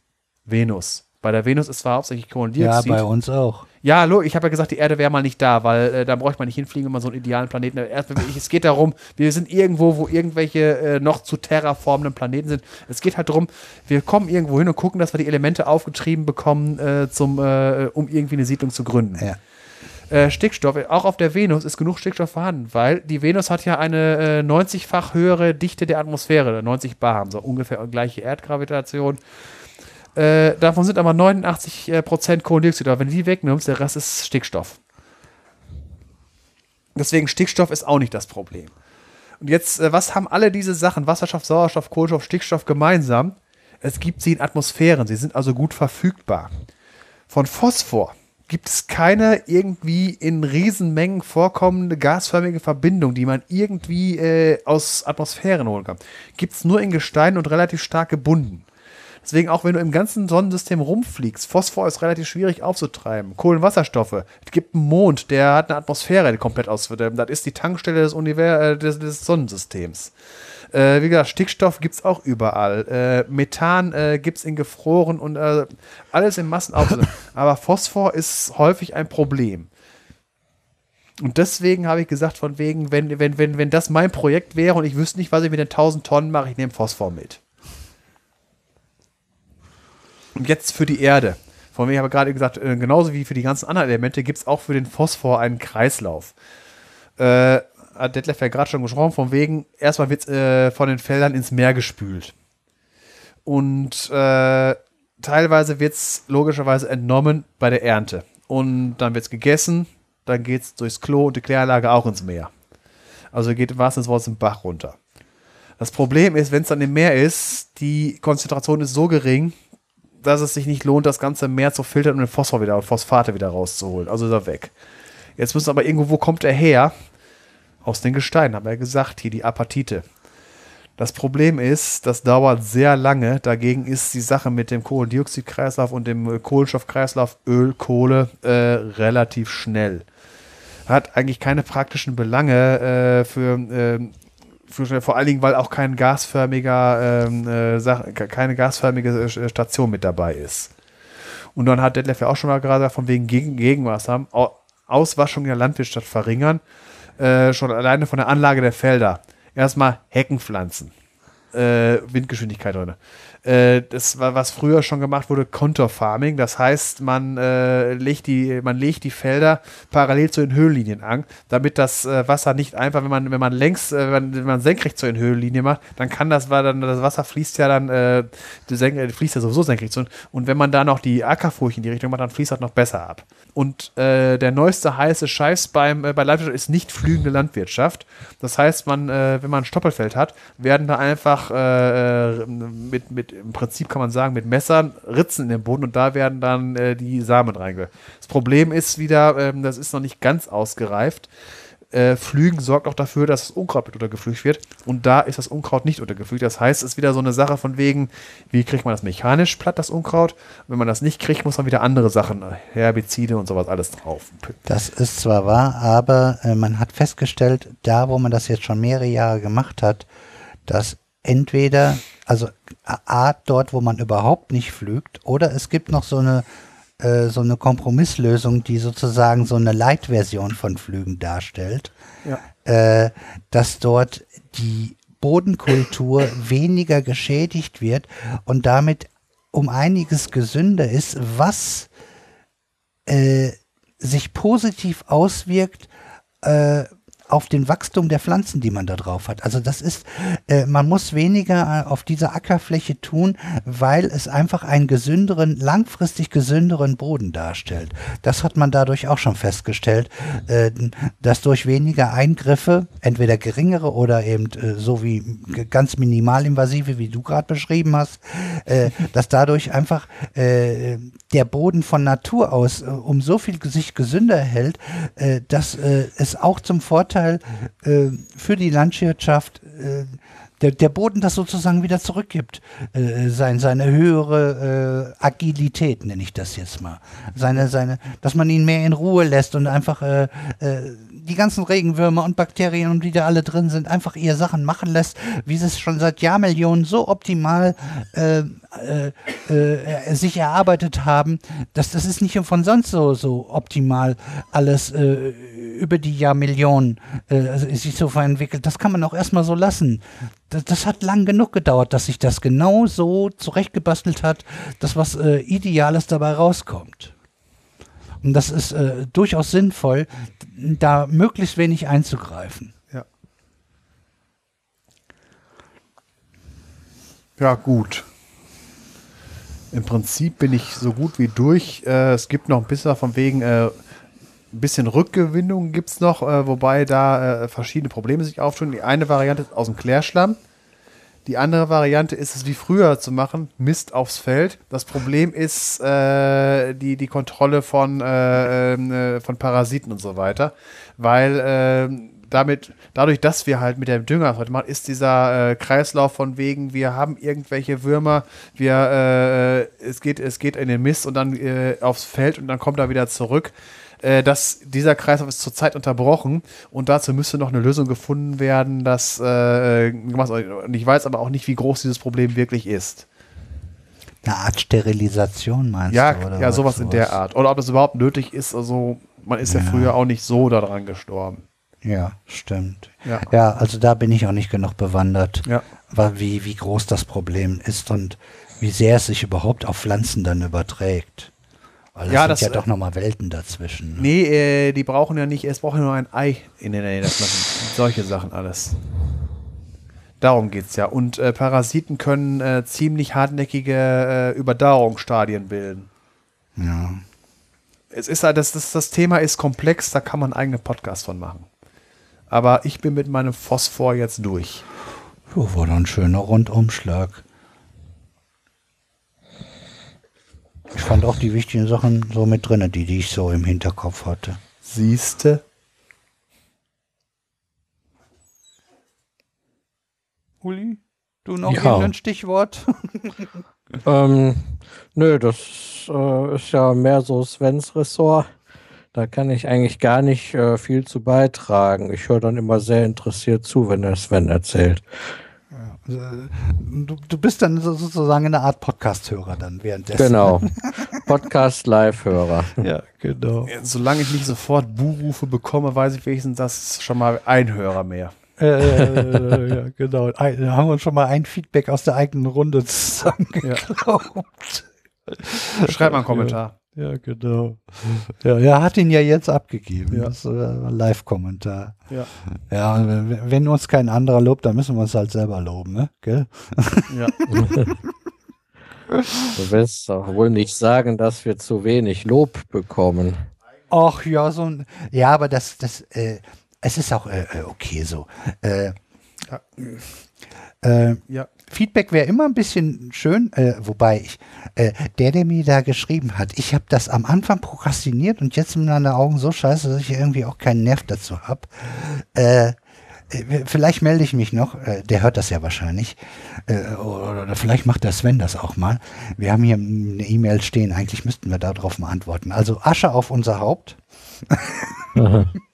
Venus. Bei der Venus ist zwar hauptsächlich Ja, Kohlendioxid. bei uns auch. Ja, hallo, ich habe ja gesagt, die Erde wäre mal nicht da, weil äh, da bräuchte man nicht hinfliegen, wenn man so einen idealen Planeten. Erst, es geht darum, wir sind irgendwo, wo irgendwelche äh, noch zu terraformenden Planeten sind. Es geht halt darum, wir kommen irgendwo hin und gucken, dass wir die Elemente aufgetrieben bekommen, äh, zum, äh, um irgendwie eine Siedlung zu gründen. Ja. Äh, Stickstoff, auch auf der Venus ist genug Stickstoff vorhanden, weil die Venus hat ja eine äh, 90-fach höhere Dichte der Atmosphäre, 90 Bar haben so ungefähr gleiche Erdgravitation. Äh, davon sind aber 89 äh, Prozent Kohlendioxid. Aber wenn du die wegnimmst, der Rest ist Stickstoff. Deswegen Stickstoff ist auch nicht das Problem. Und jetzt, äh, was haben alle diese Sachen, Wasserstoff, Sauerstoff, Kohlenstoff, Stickstoff gemeinsam? Es gibt sie in Atmosphären, sie sind also gut verfügbar. Von Phosphor gibt es keine irgendwie in Riesenmengen vorkommende gasförmige Verbindung, die man irgendwie äh, aus Atmosphären holen kann. Gibt es nur in Gestein und relativ stark gebunden. Deswegen auch wenn du im ganzen Sonnensystem rumfliegst, Phosphor ist relativ schwierig aufzutreiben. Kohlenwasserstoffe. Es gibt einen Mond, der hat eine Atmosphäre, die komplett aus. Das ist die Tankstelle des, Univers äh, des, des Sonnensystems. Äh, wie gesagt, Stickstoff gibt es auch überall. Äh, Methan äh, gibt es in gefroren und äh, alles in Massenauflösung. Aber Phosphor ist häufig ein Problem. Und deswegen habe ich gesagt, von wegen, wenn, wenn, wenn, wenn das mein Projekt wäre und ich wüsste nicht, was ich mit den 1000 Tonnen mache, ich nehme Phosphor mit. Und jetzt für die Erde. Von mir habe ich gerade gesagt, äh, genauso wie für die ganzen anderen Elemente gibt es auch für den Phosphor einen Kreislauf. Äh, hat Detlef ja gerade schon gesprochen, von wegen, erstmal wird es äh, von den Feldern ins Meer gespült. Und äh, teilweise wird es logischerweise entnommen bei der Ernte. Und dann wird es gegessen, dann geht es durchs Klo und die Kläranlage auch ins Meer. Also geht im wahrsten Sinne im Bach runter. Das Problem ist, wenn es dann im Meer ist, die Konzentration ist so gering, dass es sich nicht lohnt, das ganze Meer zu filtern und den Phosphor wieder, Phosphate wieder rauszuholen. Also ist er weg. Jetzt müssen aber irgendwo, wo kommt er her? Aus den Gesteinen, haben wir ja gesagt, hier die Apatite. Das Problem ist, das dauert sehr lange. Dagegen ist die Sache mit dem Kohlendioxidkreislauf und dem äh, Kohlenstoffkreislauf Öl, Kohle äh, relativ schnell. Hat eigentlich keine praktischen Belange äh, für, ähm, für, vor allen Dingen, weil auch kein gasförmiger ähm, äh, keine gasförmige äh, Station mit dabei ist. Und dann hat Detlef ja auch schon mal gerade von wegen Gegen Gegenmaßnahmen. Au- Auswaschung der Landwirtschaft verringern. Äh, schon alleine von der Anlage der Felder. Erstmal Hecken pflanzen. Äh, Windgeschwindigkeit drin. Äh, das war, was früher schon gemacht wurde, Contour Farming. Das heißt, man, äh, legt die, man legt die Felder parallel zu den Höhenlinien an, damit das äh, Wasser nicht einfach, wenn man, wenn man längs, äh, wenn, wenn, man senkrecht zu den Höhenlinien macht, dann kann das, weil dann das Wasser fließt ja dann, senk, fließt ja sowieso senkrecht zu. Und wenn man da noch die Ackerfurche in die Richtung macht, dann fließt das noch besser ab. Und äh, der neueste heiße Scheiß beim, bei Landwirtschaft ist nicht flügende Landwirtschaft. Das heißt, man, wenn man ein Stoppelfeld hat, werden da einfach mit, mit im Prinzip kann man sagen, mit Messern Ritzen in den Boden und da werden dann äh, die Samen reingelegt. Das Problem ist wieder, ähm, das ist noch nicht ganz ausgereift. Äh, Flügen sorgt auch dafür, dass das Unkraut mit untergepflügt wird. Und da ist das Unkraut nicht untergepflügt. Das heißt, es ist wieder so eine Sache von wegen, wie kriegt man das mechanisch platt, das Unkraut? wenn man das nicht kriegt, muss man wieder andere Sachen, Herbizide und sowas alles drauf. Das ist zwar wahr, aber äh, man hat festgestellt, da wo man das jetzt schon mehrere Jahre gemacht hat, dass entweder, also A, dort, wo man überhaupt nicht pflügt, oder es gibt noch so eine, äh, so eine Kompromisslösung, die sozusagen so eine Light-Version von Flügen darstellt, ja. äh, dass dort die Bodenkultur weniger geschädigt wird und damit um einiges gesünder ist, was äh, sich positiv auswirkt äh, auf den Wachstum der Pflanzen, die man da drauf hat. Also das ist, äh, man muss weniger äh, auf dieser Ackerfläche tun, weil es einfach einen gesünderen, langfristig gesünderen Boden darstellt. Das hat man dadurch auch schon festgestellt, äh, dass durch weniger Eingriffe, entweder geringere oder eben äh, so wie ganz minimalinvasive, wie du gerade beschrieben hast, äh, dass dadurch einfach äh, der Boden von Natur aus um so viel sich gesünder hält, dass es auch zum Vorteil Vorteil äh, für die Landwirtschaft, äh, der, der Boden das sozusagen wieder zurückgibt. Äh, sein, seine höhere äh, Agilität, nenne ich das jetzt mal. Seine, seine, dass man ihn mehr in Ruhe lässt und einfach äh, äh, die ganzen Regenwürmer und Bakterien und die da alle drin sind, einfach ihr Sachen machen lässt, wie sie es schon seit Jahrmillionen so optimal äh, äh, äh, sich erarbeitet haben, dass das ist nicht von sonst so, so optimal alles äh, über die Jahrmillionen äh, sich so entwickelt. Das kann man auch erstmal so lassen. Das, das, hat lang genug gedauert, dass sich das genau so zurechtgebastelt hat, dass was äh, Ideales dabei rauskommt. Und das ist äh, durchaus sinnvoll, da möglichst wenig einzugreifen. Ja. Ja, gut. Im Prinzip bin ich so gut wie durch. Äh, es gibt noch ein bisschen von wegen, äh, ein bisschen Rückgewinnung gibt es noch, äh, wobei da äh, verschiedene Probleme sich auftun. Die eine Variante ist aus dem Klärschlamm. Die andere Variante ist es wie früher zu machen, Mist aufs Feld. Das Problem ist äh, die, die Kontrolle von, äh, ähm, äh, von Parasiten und so weiter, weil ähm, damit, dadurch, dass wir halt mit dem Dünger heute machen, ist dieser äh, Kreislauf von wegen, wir haben irgendwelche Würmer, wir, äh, es, geht, es geht in den Mist und dann äh, aufs Feld und dann kommt er wieder zurück äh, dass dieser Kreislauf ist zurzeit unterbrochen und dazu müsste noch eine Lösung gefunden werden, dass äh, und ich weiß aber auch nicht, wie groß dieses Problem wirklich ist. Eine Art Sterilisation meinst ja, du? Oder ja, sowas, sowas in der Art. Oder ob das überhaupt nötig ist. Also man ist ja, ja früher auch nicht so daran gestorben. Ja, stimmt. Ja. ja. also da bin ich auch nicht genug bewandert, ja. wie, wie groß das Problem ist und wie sehr es sich überhaupt auf Pflanzen dann überträgt. Weil das ja, sind das, ja doch nochmal Welten dazwischen. Ne? Nee, äh, die brauchen ja nicht, es braucht ja nur ein Ei in der Nähe. Das machen solche Sachen alles. Darum geht es ja. Und äh, Parasiten können äh, ziemlich hartnäckige äh, Überdauerungsstadien bilden. Ja. Es ist halt, das, das, das Thema ist komplex, da kann man einen eigenen Podcast von machen. Aber ich bin mit meinem Phosphor jetzt durch. Jo, war doch ein schöner Rundumschlag. Ich fand auch die wichtigen Sachen so mit drin, die, die ich so im Hinterkopf hatte. Siehste? Uli, du noch ja. ein Stichwort? ähm, nö, das äh, ist ja mehr so Svens Ressort. Da kann ich eigentlich gar nicht äh, viel zu beitragen. Ich höre dann immer sehr interessiert zu, wenn der Sven erzählt. Du, du bist dann sozusagen eine Art Podcast-Hörer dann währenddessen. Genau. Podcast-Live-Hörer. Ja, genau. Solange ich nicht sofort Buhrufe bekomme, weiß ich wenigstens, dass schon mal ein Hörer mehr. Äh, ja, genau. Ein, da haben wir uns schon mal ein Feedback aus der eigenen Runde zusammengeklaubt. Schreib mal einen Kommentar. Ja, genau. Ja, er hat ihn ja jetzt abgegeben. Ja. Das ist äh, ein Live-Kommentar. Ja. Ja, wenn uns kein anderer lobt, dann müssen wir uns halt selber loben, ne? Gell? Ja. Du willst doch wohl nicht sagen, dass wir zu wenig Lob bekommen. Ach ja, so ein. Ja, aber das, das, äh, es ist auch äh, äh, okay so. Äh, Ja. äh, Ja. Feedback wäre immer ein bisschen schön, äh, wobei ich, äh, der, der mir da geschrieben hat, ich habe das am Anfang prokrastiniert und jetzt sind meine Augen so scheiße, dass ich irgendwie auch keinen Nerv dazu habe. Äh, äh, vielleicht melde ich mich noch, äh, der hört das ja wahrscheinlich, äh, oder, oder vielleicht macht der Sven das auch mal. Wir haben hier eine E-Mail stehen, eigentlich müssten wir darauf mal antworten. Also Asche auf unser Haupt.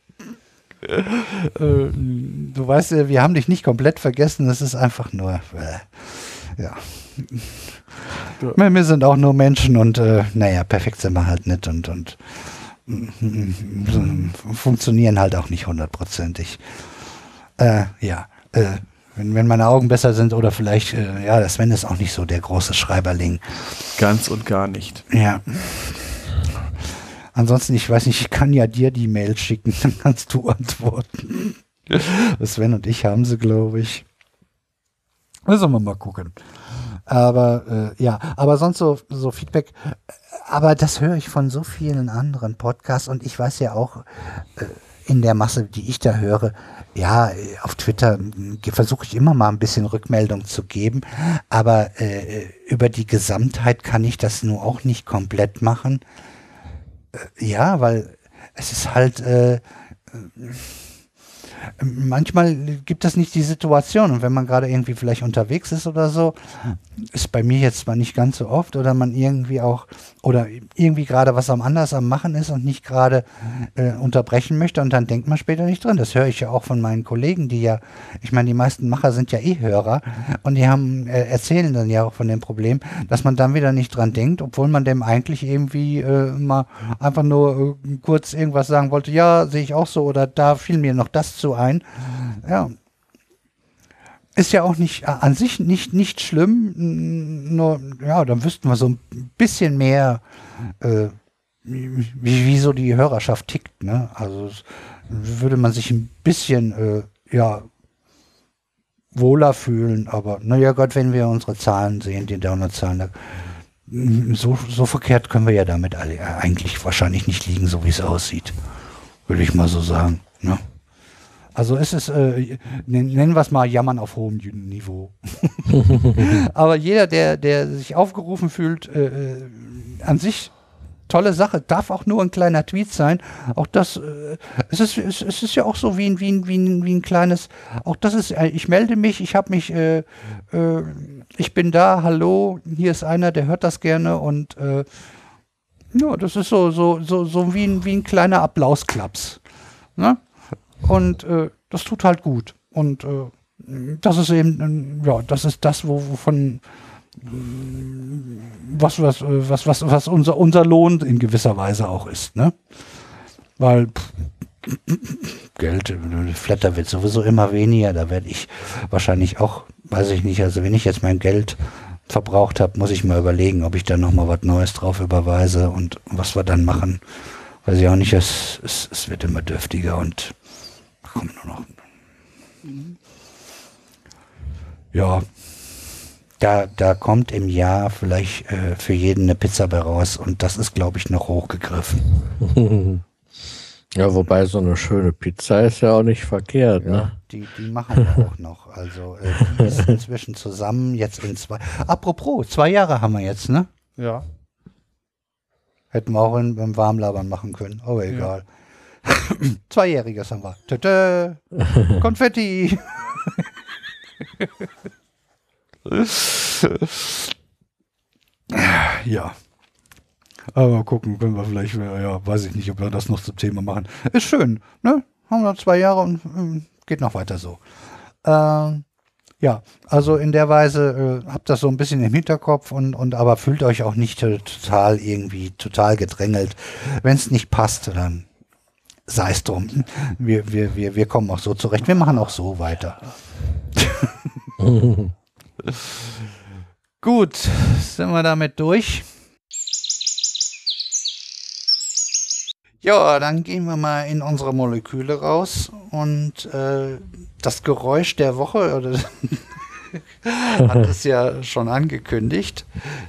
Äh, du weißt, wir haben dich nicht komplett vergessen, das ist einfach nur, äh, ja. Wir, sind auch nur Menschen und äh, naja, perfekt sind wir halt nicht und, und funktionieren halt auch nicht hundertprozentig. Äh, ja, äh, wenn, wenn meine Augen besser sind oder vielleicht, äh, ja, Sven ist auch nicht so der große Schreiberling. Ganz und gar nicht. Ja. Ansonsten, ich weiß nicht, ich kann ja dir die Mail schicken, dann kannst du antworten. Sven und ich haben sie, glaube ich. Müssen wir mal gucken. Aber äh, ja, aber sonst so, so Feedback. Aber das höre ich von so vielen anderen Podcasts und ich weiß ja auch äh, in der Masse, die ich da höre, ja, äh, auf Twitter versuche ich immer mal ein bisschen Rückmeldung zu geben, aber äh, über die Gesamtheit kann ich das nur auch nicht komplett machen. Ja, weil es ist halt, äh, manchmal gibt es nicht die Situation und wenn man gerade irgendwie vielleicht unterwegs ist oder so, ist bei mir jetzt zwar nicht ganz so oft oder man irgendwie auch oder irgendwie gerade was am anders am machen ist und nicht gerade äh, unterbrechen möchte und dann denkt man später nicht drin. Das höre ich ja auch von meinen Kollegen, die ja, ich meine, die meisten Macher sind ja eh Hörer und die haben äh, erzählen dann ja auch von dem Problem, dass man dann wieder nicht dran denkt, obwohl man dem eigentlich irgendwie äh, mal einfach nur äh, kurz irgendwas sagen wollte, ja, sehe ich auch so oder da fiel mir noch das zu ein. Ja, ist ja auch nicht äh, an sich nicht, nicht schlimm, nur, ja, dann wüssten wir so ein bisschen mehr, äh, wie, wie so die Hörerschaft tickt, ne? Also würde man sich ein bisschen, äh, ja, wohler fühlen, aber naja Gott, wenn wir unsere Zahlen sehen, die Downloadzahlen, da, so, so verkehrt können wir ja damit alle, äh, eigentlich wahrscheinlich nicht liegen, so wie es aussieht. Würde ich mal so sagen, ne? Also es ist, äh, nen- nennen wir es mal Jammern auf hohem Niveau. Aber jeder, der, der sich aufgerufen fühlt, äh, äh, an sich tolle Sache, darf auch nur ein kleiner Tweet sein. Auch das, äh, es, ist, es, es ist ja auch so wie ein, wie ein, wie ein, wie ein kleines, auch das ist, äh, ich melde mich, ich habe mich, äh, äh, ich bin da, hallo, hier ist einer, der hört das gerne und äh, ja, das ist so, so, so, so wie ein, wie ein kleiner Applausklaps. Ne? Und äh, das tut halt gut. Und äh, das ist eben, ähm, ja, das ist das, wo, wovon ähm, was, was, äh, was, was, was unser, unser Lohn in gewisser Weise auch ist, ne? Weil pff, Geld, äh, Flatter wird sowieso immer weniger, da werde ich wahrscheinlich auch, weiß ich nicht, also wenn ich jetzt mein Geld verbraucht habe, muss ich mal überlegen, ob ich da nochmal was Neues drauf überweise und was wir dann machen. Weiß ich auch nicht, es, es, es wird immer dürftiger und kommt nur noch. Ja, da, da kommt im Jahr vielleicht äh, für jeden eine Pizza bei raus und das ist, glaube ich, noch hochgegriffen. Ja, wobei so eine schöne Pizza ist ja auch nicht verkehrt, ne? Die, die machen wir auch noch. Also äh, die ist inzwischen zusammen jetzt in zwei. Apropos, zwei Jahre haben wir jetzt, ne? Ja. Hätten wir auch in, beim Warmlabern machen können. Aber egal. Zweijähriges haben wir. Tata, Konfetti. ja. Aber gucken, können wir vielleicht, ja, weiß ich nicht, ob wir das noch zum Thema machen. Ist schön, ne? Haben wir noch zwei Jahre und ähm, geht noch weiter so. Ähm, Ja, also in der Weise äh, habt das so ein bisschen im Hinterkopf und, und aber fühlt euch auch nicht total irgendwie total gedrängelt. Wenn es nicht passt, dann sei es drum. Wir, wir, wir, wir kommen auch so zurecht. Wir machen auch so weiter. Gut, sind wir damit durch. Ja, dann gehen wir mal in unsere Moleküle raus und äh, das Geräusch der Woche oder hat es ja schon angekündigt.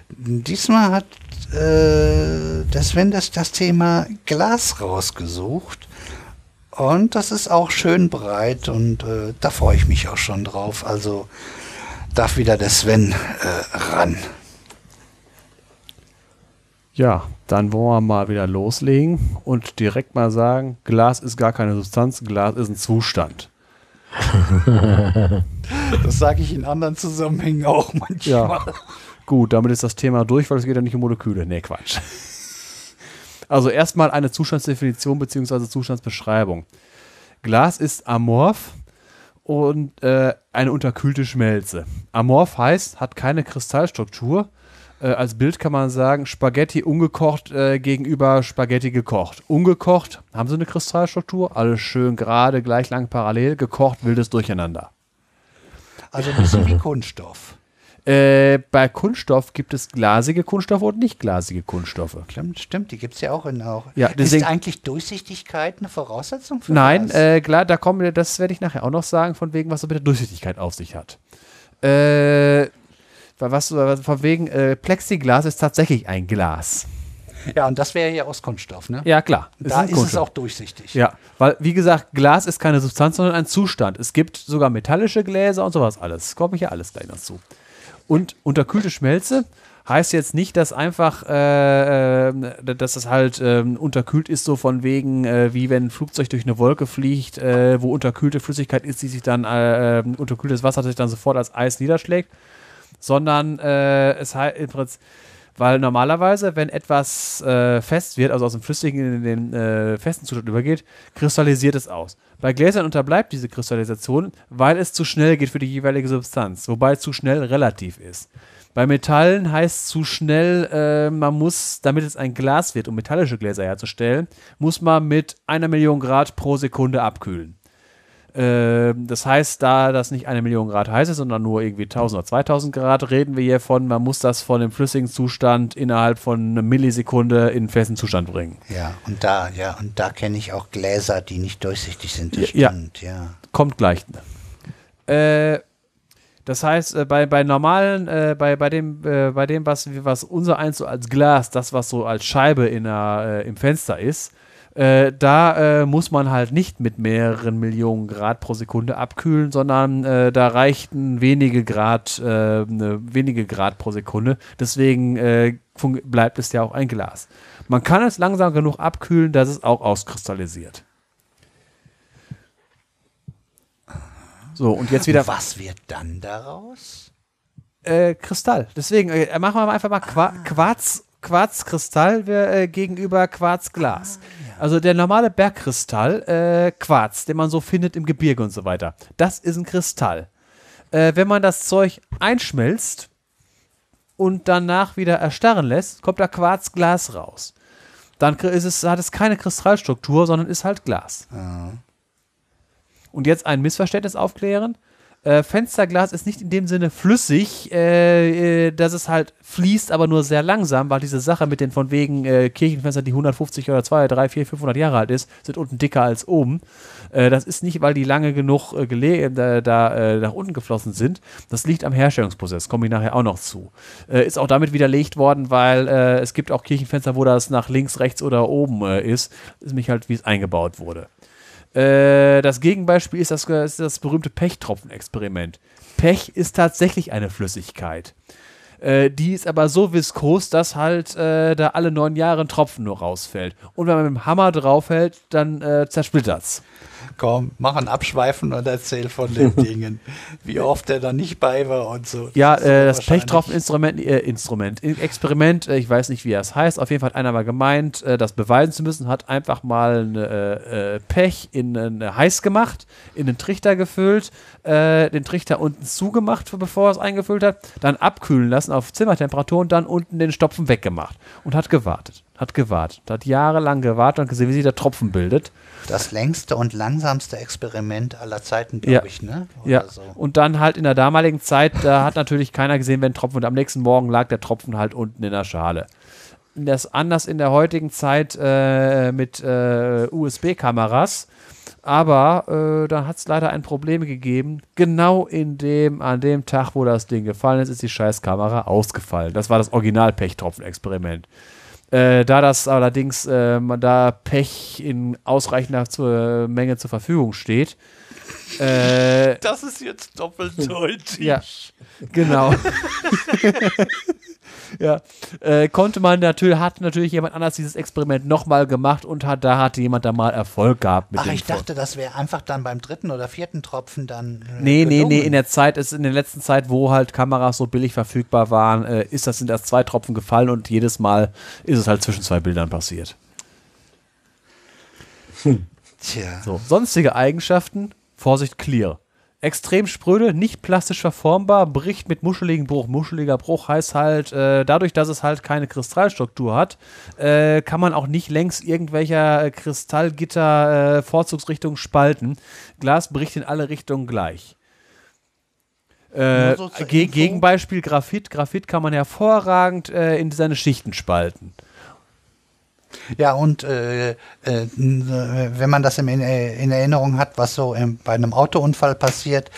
Diesmal hat äh, der Sven das, das Thema Glas rausgesucht. Und das ist auch schön breit und äh, da freue ich mich auch schon drauf. Also darf wieder der Sven äh, ran. Ja, dann wollen wir mal wieder loslegen und direkt mal sagen, Glas ist gar keine Substanz, Glas ist ein Zustand. das sage ich in anderen Zusammenhängen auch manchmal. Ja. Gut, damit ist das Thema durch, weil es geht ja nicht um Moleküle. Nee, Quatsch. Also erstmal eine Zustandsdefinition bzw. Zustandsbeschreibung. Glas ist amorph und äh, eine unterkühlte Schmelze. Amorph heißt, hat keine Kristallstruktur, äh, als Bild kann man sagen, Spaghetti ungekocht äh, gegenüber Spaghetti gekocht. Ungekocht, haben sie eine Kristallstruktur, alles schön gerade, gleich lang parallel, gekocht, wildes Durcheinander. Also ein bisschen wie Kunststoff. Äh, bei Kunststoff gibt es glasige Kunststoffe und nicht glasige Kunststoffe. Stimmt, stimmt die gibt es ja auch in auch. Ja, deswegen, ist eigentlich Durchsichtigkeit eine Voraussetzung für Nein, äh, klar, da kommen wir, das werde ich nachher auch noch sagen, von wegen, was so mit der Durchsichtigkeit auf sich hat. Äh, was, von wegen äh, Plexiglas ist tatsächlich ein Glas. Ja, und das wäre ja aus Kunststoff, ne? Ja, klar. Da ist, ist es auch durchsichtig. Ja, weil, wie gesagt, Glas ist keine Substanz, sondern ein Zustand. Es gibt sogar metallische Gläser und sowas alles. Komme ich ja alles gleich dazu. Und unterkühlte Schmelze heißt jetzt nicht, dass einfach, äh, äh, dass es halt äh, unterkühlt ist, so von wegen, äh, wie wenn ein Flugzeug durch eine Wolke fliegt, äh, wo unterkühlte Flüssigkeit ist, die sich dann, äh, unterkühltes Wasser sich dann sofort als Eis niederschlägt, sondern es halt im Prinzip, weil normalerweise, wenn etwas fest wird, also aus dem Flüssigen in den festen Zustand übergeht, kristallisiert es aus. Bei Gläsern unterbleibt diese Kristallisation, weil es zu schnell geht für die jeweilige Substanz, wobei zu schnell relativ ist. Bei Metallen heißt zu schnell, äh, man muss, damit es ein Glas wird, um metallische Gläser herzustellen, muss man mit einer Million Grad pro Sekunde abkühlen. Ähm, das heißt, da das nicht eine Million Grad heiß ist, sondern nur irgendwie 1000 oder 2000 Grad, reden wir hier von, man muss das von dem flüssigen Zustand innerhalb von einer Millisekunde in einen festen Zustand bringen. Ja, und da, ja, und da kenne ich auch Gläser, die nicht durchsichtig sind. Das ja, stimmt, ja. Kommt gleich. Äh, das heißt, äh, bei, bei normalen, äh, bei, bei dem, äh, bei dem was, was unser eins so als Glas, das, was so als Scheibe in der, äh, im Fenster ist, äh, da äh, muss man halt nicht mit mehreren Millionen Grad pro Sekunde abkühlen, sondern äh, da reichten wenige Grad, äh, ne, wenige Grad pro Sekunde. Deswegen äh, bleibt es ja auch ein Glas. Man kann es langsam genug abkühlen, dass es auch auskristallisiert. So, und jetzt wieder. Was wird dann daraus? Äh, Kristall. Deswegen machen wir einfach mal Qua ah. Quarz, Quarzkristall äh, gegenüber Quarzglas. Ah. Also der normale Bergkristall, äh, Quarz, den man so findet im Gebirge und so weiter, das ist ein Kristall. Äh, wenn man das Zeug einschmelzt und danach wieder erstarren lässt, kommt da Quarzglas raus. Dann ist es, hat es keine Kristallstruktur, sondern ist halt Glas. Ja. Und jetzt ein Missverständnis aufklären. Äh, Fensterglas ist nicht in dem Sinne flüssig, äh, äh, dass es halt fließt, aber nur sehr langsam, weil diese Sache mit den von wegen äh, Kirchenfenstern, die 150 oder 2, 3, 4, 500 Jahre alt ist, sind unten dicker als oben. Äh, das ist nicht, weil die lange genug da, da nach unten geflossen sind. Das liegt am Herstellungsprozess, komme ich nachher auch noch zu. ist auch damit widerlegt worden, weil es gibt auch Kirchenfenster, wo das nach links, rechts oder oben ist. Ist mich halt, wie es eingebaut wurde. Äh, das Gegenbeispiel ist das, ist das berühmte Pechtropfen-Experiment. Pech ist tatsächlich eine Flüssigkeit. Äh, die ist aber so viskos, dass halt äh, da alle neun Jahre ein Tropfen nur rausfällt. Und wenn man mit dem Hammer draufhält, dann äh, zersplittert's. Komm, mach ein Abschweifen und erzähl von den Dingen. Wie oft er da nicht bei war und so. Ja, ist äh, das Pechtropfen-Instrument, äh, Instrument, Experiment, äh, ich weiß nicht, wie das heißt. Auf jeden Fall hat einer mal gemeint, äh, das beweisen zu müssen, hat einfach mal eine, äh, äh, Pech in eine heiß gemacht, in den Trichter gefüllt, den Trichter unten zugemacht, bevor er es eingefüllt hat, dann abkühlen lassen auf Zimmertemperatur und dann unten den Stopfen weggemacht und hat gewartet. Hat gewartet, hat jahrelang gewartet und gesehen, wie sich der Tropfen bildet. Das längste und langsamste Experiment aller Zeiten, glaube Ja. ich, ne? Oder Ja, so. und dann halt in der damaligen Zeit, da hat natürlich keiner gesehen, wenn ein Tropfen, und am nächsten Morgen lag der Tropfen halt unten in der Schale. Das ist anders in der heutigen Zeit äh, mit äh, USB-Kameras, aber äh, da hat es leider ein Problem gegeben. Genau in dem, an dem Tag, wo das Ding gefallen ist, ist die Scheißkamera ausgefallen. Das war das Original-Pechtropfen-Experiment. Äh, da das allerdings äh, da Pech in ausreichender zu, äh, Menge zur Verfügung steht, äh, Das ist jetzt doppeldeutig. ja, genau. ja, äh, konnte man natürlich, hat natürlich jemand anders dieses Experiment nochmal gemacht und hat, da hatte jemand da mal Erfolg gehabt mit Ach, ich dachte, das wäre einfach dann beim dritten oder vierten Tropfen dann. Äh, Nee, nee, nee, gelungen. in der Zeit, ist in der letzten Zeit, wo halt Kameras so billig verfügbar waren, äh, ist das sind erst zwei Tropfen gefallen und jedes Mal ist es halt zwischen zwei Bildern passiert. Tja. So, sonstige Eigenschaften, Vorsicht, clear. Extrem spröde, nicht plastisch verformbar, bricht mit muscheligen Bruch. Muscheliger Bruch heißt halt, äh, dadurch, dass es halt keine Kristallstruktur hat, äh, kann man auch nicht längs irgendwelcher äh, Kristallgitter äh, Vorzugsrichtungen spalten. Glas bricht in alle Richtungen gleich. Äh, Ge. Gegenbeispiel Graphit. Graphit kann man hervorragend äh, in seine Schichten spalten. Ja, und äh, äh, äh, wenn man das in, äh, in Erinnerung hat, was so ähm, bei einem Autounfall passiert,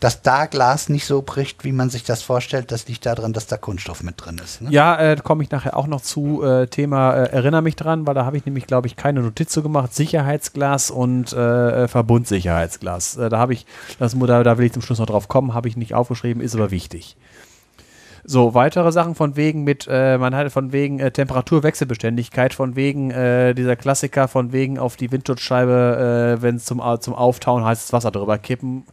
dass da Glas nicht so bricht, wie man sich das vorstellt, das liegt daran, dass da Kunststoff mit drin ist. Ne? Ja, äh, komme ich nachher auch noch zu. Äh, Thema, erinnere mich dran, weil da habe ich nämlich, glaube ich, keine Notiz zu gemacht. Sicherheitsglas und Verbundsicherheitsglas. Da habe ich, das, da, da will ich zum Schluss noch drauf kommen, habe ich nicht aufgeschrieben, ist aber wichtig. So, weitere Sachen von wegen mit, äh, man hat von wegen äh, Temperaturwechselbeständigkeit, von wegen äh, dieser Klassiker, von wegen auf die Windschutzscheibe, äh, wenn es zum, Au- zum Auftauen heißes Wasser drüber kippen,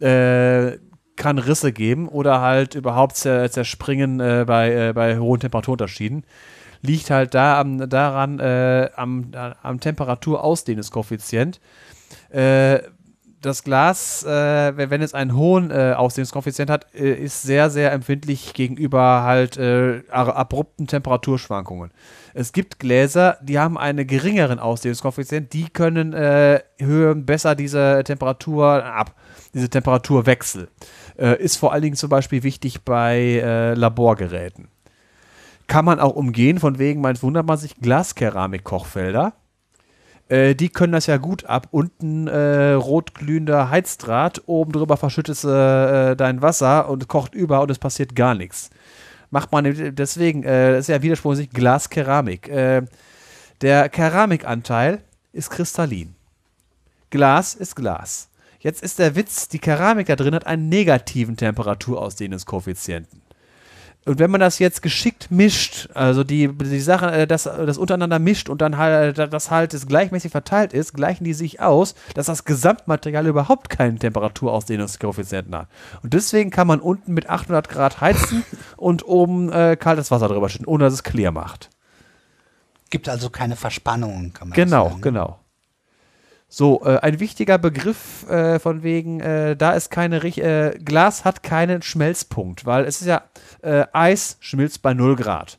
äh, kann Risse geben oder halt überhaupt zer zerspringen äh, bei, äh, bei hohen Temperaturunterschieden. Liegt halt da am, daran äh, am, am Temperaturausdehnungskoeffizient. Äh, das Glas, äh, wenn es einen hohen äh, Ausdehnungskoeffizient hat, äh, ist sehr, sehr empfindlich gegenüber halt äh, abrupten Temperaturschwankungen. Es gibt Gläser, die haben einen geringeren Ausdehnungskoeffizient, die können äh, hören besser diese Temperatur ab, diese Temperaturwechsel. Äh, ist vor allen Dingen zum Beispiel wichtig bei äh, Laborgeräten. Kann man auch umgehen, von wegen, man wundert man sich, Glaskeramik-Kochfelder. Äh, die können das ja gut ab. Unten äh, rotglühender Heizdraht, oben drüber verschüttest äh, dein Wasser und kocht über und es passiert gar nichts. Macht man deswegen, äh, das ist ja Widerspruch sich, Glas-Keramik. Äh, der Keramikanteil ist kristallin. Glas ist Glas. Jetzt ist der Witz, die Keramik da drin hat einen negativen Temperaturausdehnungskoeffizienten. Und wenn man das jetzt geschickt mischt, also die, die Sache, äh, das, das untereinander mischt und dann halt, äh, das halt das gleichmäßig verteilt ist, gleichen die sich aus, dass das Gesamtmaterial überhaupt keinen Temperaturausdehnungskoeffizienten hat. Und deswegen kann man unten mit 800 Grad heizen und oben äh, kaltes Wasser drüber schütten, ohne dass es clear macht. Gibt also keine Verspannungen, kann man Genau, sagen. ne? genau. So, äh, ein wichtiger Begriff äh, von wegen, äh, da ist keine, äh, Glas hat keinen Schmelzpunkt, weil es ist ja, äh, Eis schmilzt bei 0 Grad.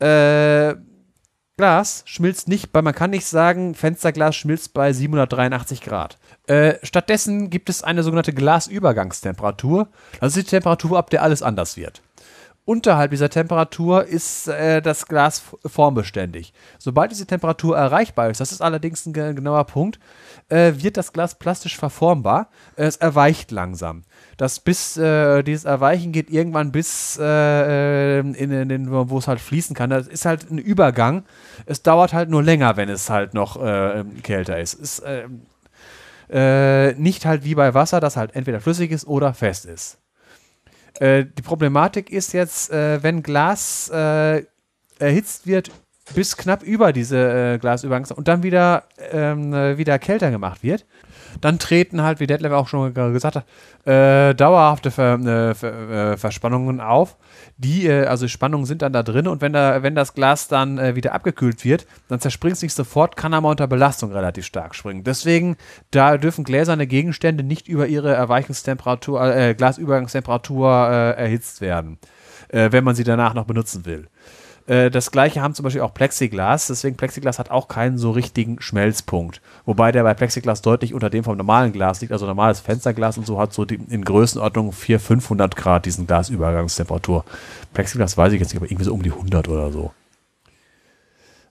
Äh, Glas schmilzt nicht, weil man kann nicht sagen, Fensterglas schmilzt bei 783 Grad. Äh, stattdessen gibt es eine sogenannte Glasübergangstemperatur. Das ist die Temperatur, ab der alles anders wird. Unterhalb dieser Temperatur ist äh, das Glas formbeständig. Sobald diese Temperatur erreichbar ist, das ist allerdings ein ge- genauer Punkt, äh, wird das Glas plastisch verformbar. Äh, es erweicht langsam. Das bis äh, dieses Erweichen geht irgendwann bis äh, in, in den, wo es halt fließen kann. Das ist halt ein Übergang. Es dauert halt nur länger, wenn es halt noch äh, kälter ist. Ist äh, äh, nicht halt wie bei Wasser, das halt entweder flüssig ist oder fest ist. Äh, die Problematik ist jetzt, äh, wenn Glas äh, erhitzt wird bis knapp über diese äh, Glasübergangs und dann wieder, ähm, äh, wieder kälter gemacht wird. Dann treten halt, wie Detlef auch schon ge- gesagt hat, äh, dauerhafte Ver, äh, Ver, äh, Verspannungen auf. Die, äh, also Spannungen sind dann da drin und wenn, da, wenn das Glas dann äh, wieder abgekühlt wird, dann zerspringt es nicht sofort, kann aber unter Belastung relativ stark springen. Deswegen, da dürfen gläserne Gegenstände nicht über ihre Erweichungstemperatur, äh, Glasübergangstemperatur erhitzt werden, wenn man sie danach noch benutzen will. Äh, Das gleiche haben zum Beispiel auch Plexiglas, deswegen Plexiglas hat auch keinen so richtigen Schmelzpunkt. Wobei der bei Plexiglas deutlich unter dem vom normalen Glas liegt, also normales Fensterglas und so hat so die, in Größenordnung 400, 500 Grad diesen Glasübergangstemperatur. Plexiglas weiß ich jetzt nicht, aber irgendwie so um die 100 oder so.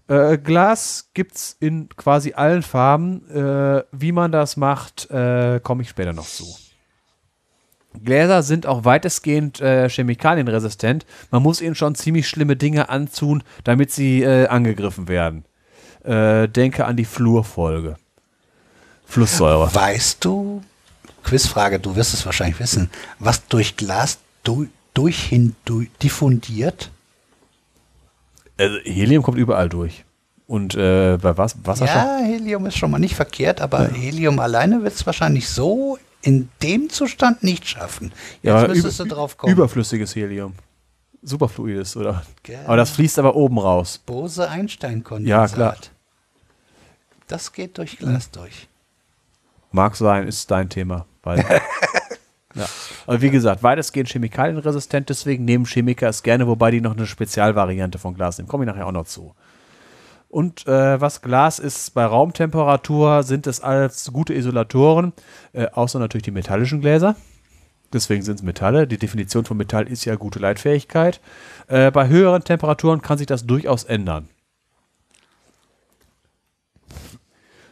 Äh, Glas gibt's in quasi allen Farben. Äh, wie man das macht, äh, komme ich später noch zu. Gläser sind auch weitestgehend äh, chemikalienresistent. Man muss ihnen schon ziemlich schlimme Dinge anzun, damit sie äh, angegriffen werden. Äh, denke an die Fluorfolge. Flusssäure. Weißt du, Quizfrage, du wirst es wahrscheinlich wissen, was durch Glas du, durch hin du, diffundiert? Also Helium kommt überall durch. Und äh, bei was, Wasserstoff? Ja, Helium ist schon mal nicht verkehrt, aber Helium alleine wird es wahrscheinlich so in dem Zustand nicht schaffen. Jetzt Ja, müsstest du drauf kommen. Überflüssiges Helium. Superfluides, oder? Gell. Aber das fließt aber oben raus. Bose-Einstein-Kondensat. Ja, klar. Das geht durch Glas durch. Mag sein, ist dein Thema. Weil, ja. Aber wie gesagt, weitestgehend chemikalienresistent, deswegen nehmen Chemiker es gerne, wobei die noch eine Spezialvariante von Glas nehmen. Komme ich nachher auch noch zu. Und äh, was Glas ist bei Raumtemperatur, sind es als gute Isolatoren, äh, außer natürlich die metallischen Gläser. Deswegen sind es Metalle. Die Definition von Metall ist ja gute Leitfähigkeit. Äh, bei höheren Temperaturen kann sich das durchaus ändern.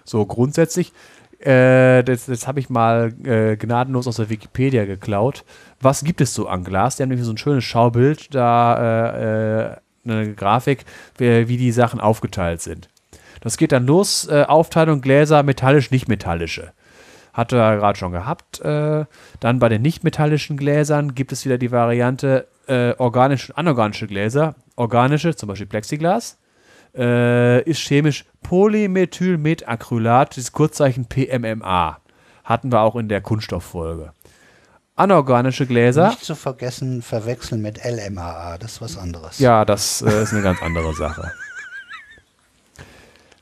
So grundsätzlich, äh, das, das habe ich mal äh, gnadenlos aus der Wikipedia geklaut. Was gibt es so an Glas? Die haben nämlich so ein schönes Schaubild, da äh, äh, eine Grafik, wie, wie die Sachen aufgeteilt sind. Das geht dann los, äh, Aufteilung Gläser, metallisch, nicht metallische. Hatte er gerade schon gehabt. Äh, dann bei den nicht-metallischen Gläsern gibt es wieder die Variante äh, organische und anorganische Gläser. Organische, zum Beispiel Plexiglas, äh, ist chemisch Polymethylmetacrylat, das Kurzzeichen PMMA. Hatten wir auch in der Kunststofffolge. Anorganische Gläser. Nicht zu vergessen, verwechseln mit LMAA, das ist was anderes. Ja, das äh, ist eine ganz andere Sache.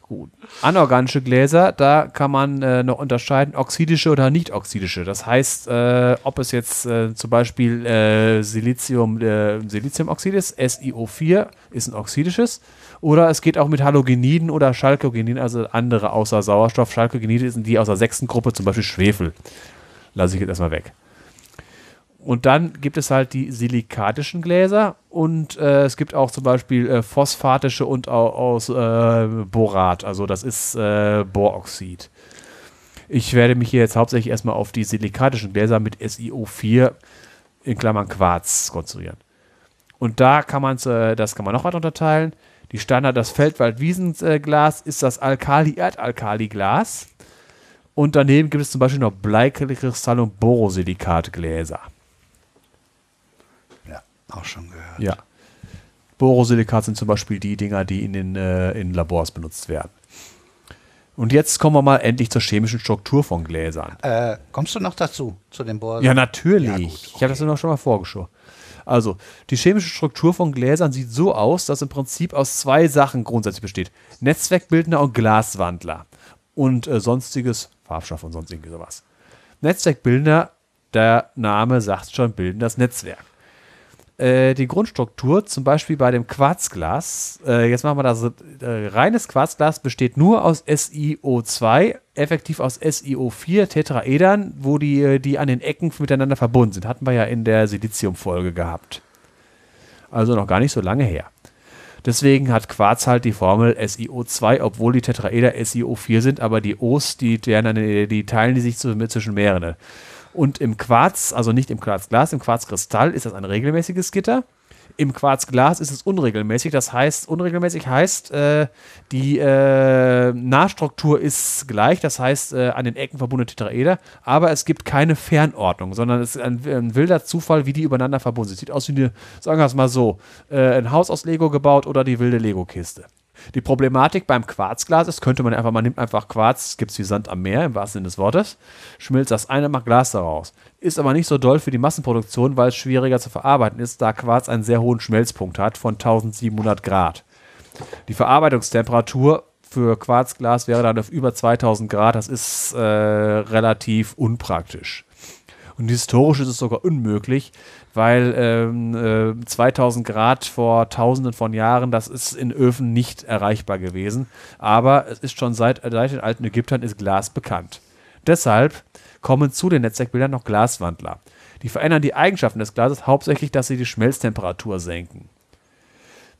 Gut. Anorganische Gläser, da kann man äh, noch unterscheiden, oxidische oder nicht oxidische. Das heißt, äh, ob es jetzt äh, zum Beispiel äh, Silizium, äh, Siliziumoxid ist, SiO4 ist ein oxidisches, oder es geht auch mit Halogeniden oder Chalkogeniden, also andere außer Sauerstoff. Chalkogenide sind die aus der sechsten Gruppe, zum Beispiel Schwefel. Lasse ich jetzt erstmal weg. Und dann gibt es halt die silikatischen Gläser und äh, es gibt auch zum Beispiel äh, phosphatische und au aus äh, Borat, also das ist äh, Boroxid. Ich werde mich hier jetzt hauptsächlich erstmal auf die silikatischen Gläser mit SiO4 in Klammern Quarz konzentrieren. Und da kann man äh, das kann man noch weiter unterteilen. Die Standard, das Feldwald-Wiesenglas ist das Alkali-Erdalkali-Glas. Und daneben gibt es zum Beispiel noch Bleikristall- und Borosilikatgläser. Auch schon gehört. Ja. Borosilikat sind zum Beispiel die Dinger, die in den äh, in Labors benutzt werden. Und jetzt kommen wir mal endlich zur chemischen Struktur von Gläsern. Äh, kommst du noch dazu, zu dem Bohr? Ja, natürlich. Ja, gut, Ich habe das ja noch schon mal vorgeschaut. Also, die chemische Struktur von Gläsern sieht so aus, dass im Prinzip aus zwei Sachen grundsätzlich besteht. Netzwerkbildner und Glaswandler. Und äh, sonstiges, Farbstoff und sonst irgendwie sowas. Netzwerkbildner, der Name sagt schon, bilden das Netzwerk. Äh, die Grundstruktur, zum Beispiel bei dem Quarzglas, äh, jetzt machen wir das, äh, reines Quarzglas besteht nur aus SiO2, effektiv aus SiO4 Tetraedern, wo die, äh, die an den Ecken miteinander verbunden sind. Hatten wir ja in der Silizium-Folge gehabt. Also noch gar nicht so lange her. Deswegen hat Quarz halt die Formel SiO2, obwohl die Tetraeder SiO4 sind, aber die O's, die, die, die, teilen die sich zwischen mehreren. Und im Quarz, also nicht im Quarzglas, im Quarzkristall ist das ein regelmäßiges Gitter. Im Quarzglas ist es unregelmäßig. Das heißt, unregelmäßig heißt, äh, die äh, Nahstruktur ist gleich, das heißt äh, an den Ecken verbundene Tetraeder, aber es gibt keine Fernordnung, sondern es ist ein, ein wilder Zufall, wie die übereinander verbunden sind. Sieht aus wie eine, sagen wir es mal so, äh, ein Haus aus Lego gebaut oder die wilde Lego-Kiste. Die Problematik beim Quarzglas ist, könnte man einfach, man nimmt einfach Quarz, gibt es wie Sand am Meer, im wahrsten Sinne des Wortes, schmilzt das eine, macht Glas daraus. Ist aber nicht so doll für die Massenproduktion, weil es schwieriger zu verarbeiten ist, da Quarz einen sehr hohen Schmelzpunkt hat von 1700 Grad. Die Verarbeitungstemperatur für Quarzglas wäre dann auf über 2000 Grad. Das ist äh, relativ unpraktisch. Und historisch ist es sogar unmöglich, weil ähm, äh, 2000 Grad vor tausenden von Jahren, das ist in Öfen nicht erreichbar gewesen. Aber es ist schon seit, seit den alten Ägyptern ist Glas bekannt. Deshalb kommen zu den Netzwerkbildern noch Glaswandler. Die verändern die Eigenschaften des Glases hauptsächlich, dass sie die Schmelztemperatur senken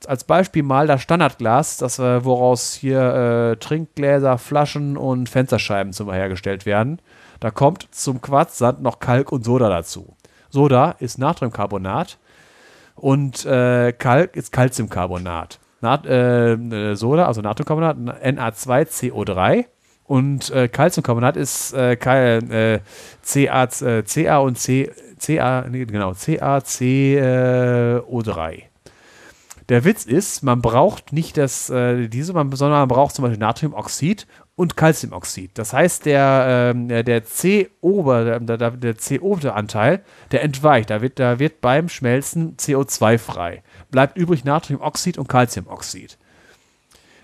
als Beispiel mal das Standardglas, das, äh, woraus hier äh, Trinkgläser, Flaschen und Fensterscheiben zum hergestellt werden. Da kommt zum Quarzsand noch Kalk und Soda dazu. Soda ist Natriumcarbonat und äh, Kalk ist Calciumcarbonat. Nat äh, äh, Soda, also Natriumcarbonat, Na2CO3 und äh, Calciumcarbonat ist äh, äh, CA, äh, CA und C, CA, nee, genau, CaCO3. Der Witz ist, man braucht nicht das, äh, diese, sondern man braucht zum Beispiel Natriumoxid und Calciumoxid. Das heißt, der, äh, der CO, der, der CO-Anteil, der entweicht. Da wird, da wird beim Schmelzen CO2 frei. Bleibt übrig Natriumoxid und Calciumoxid.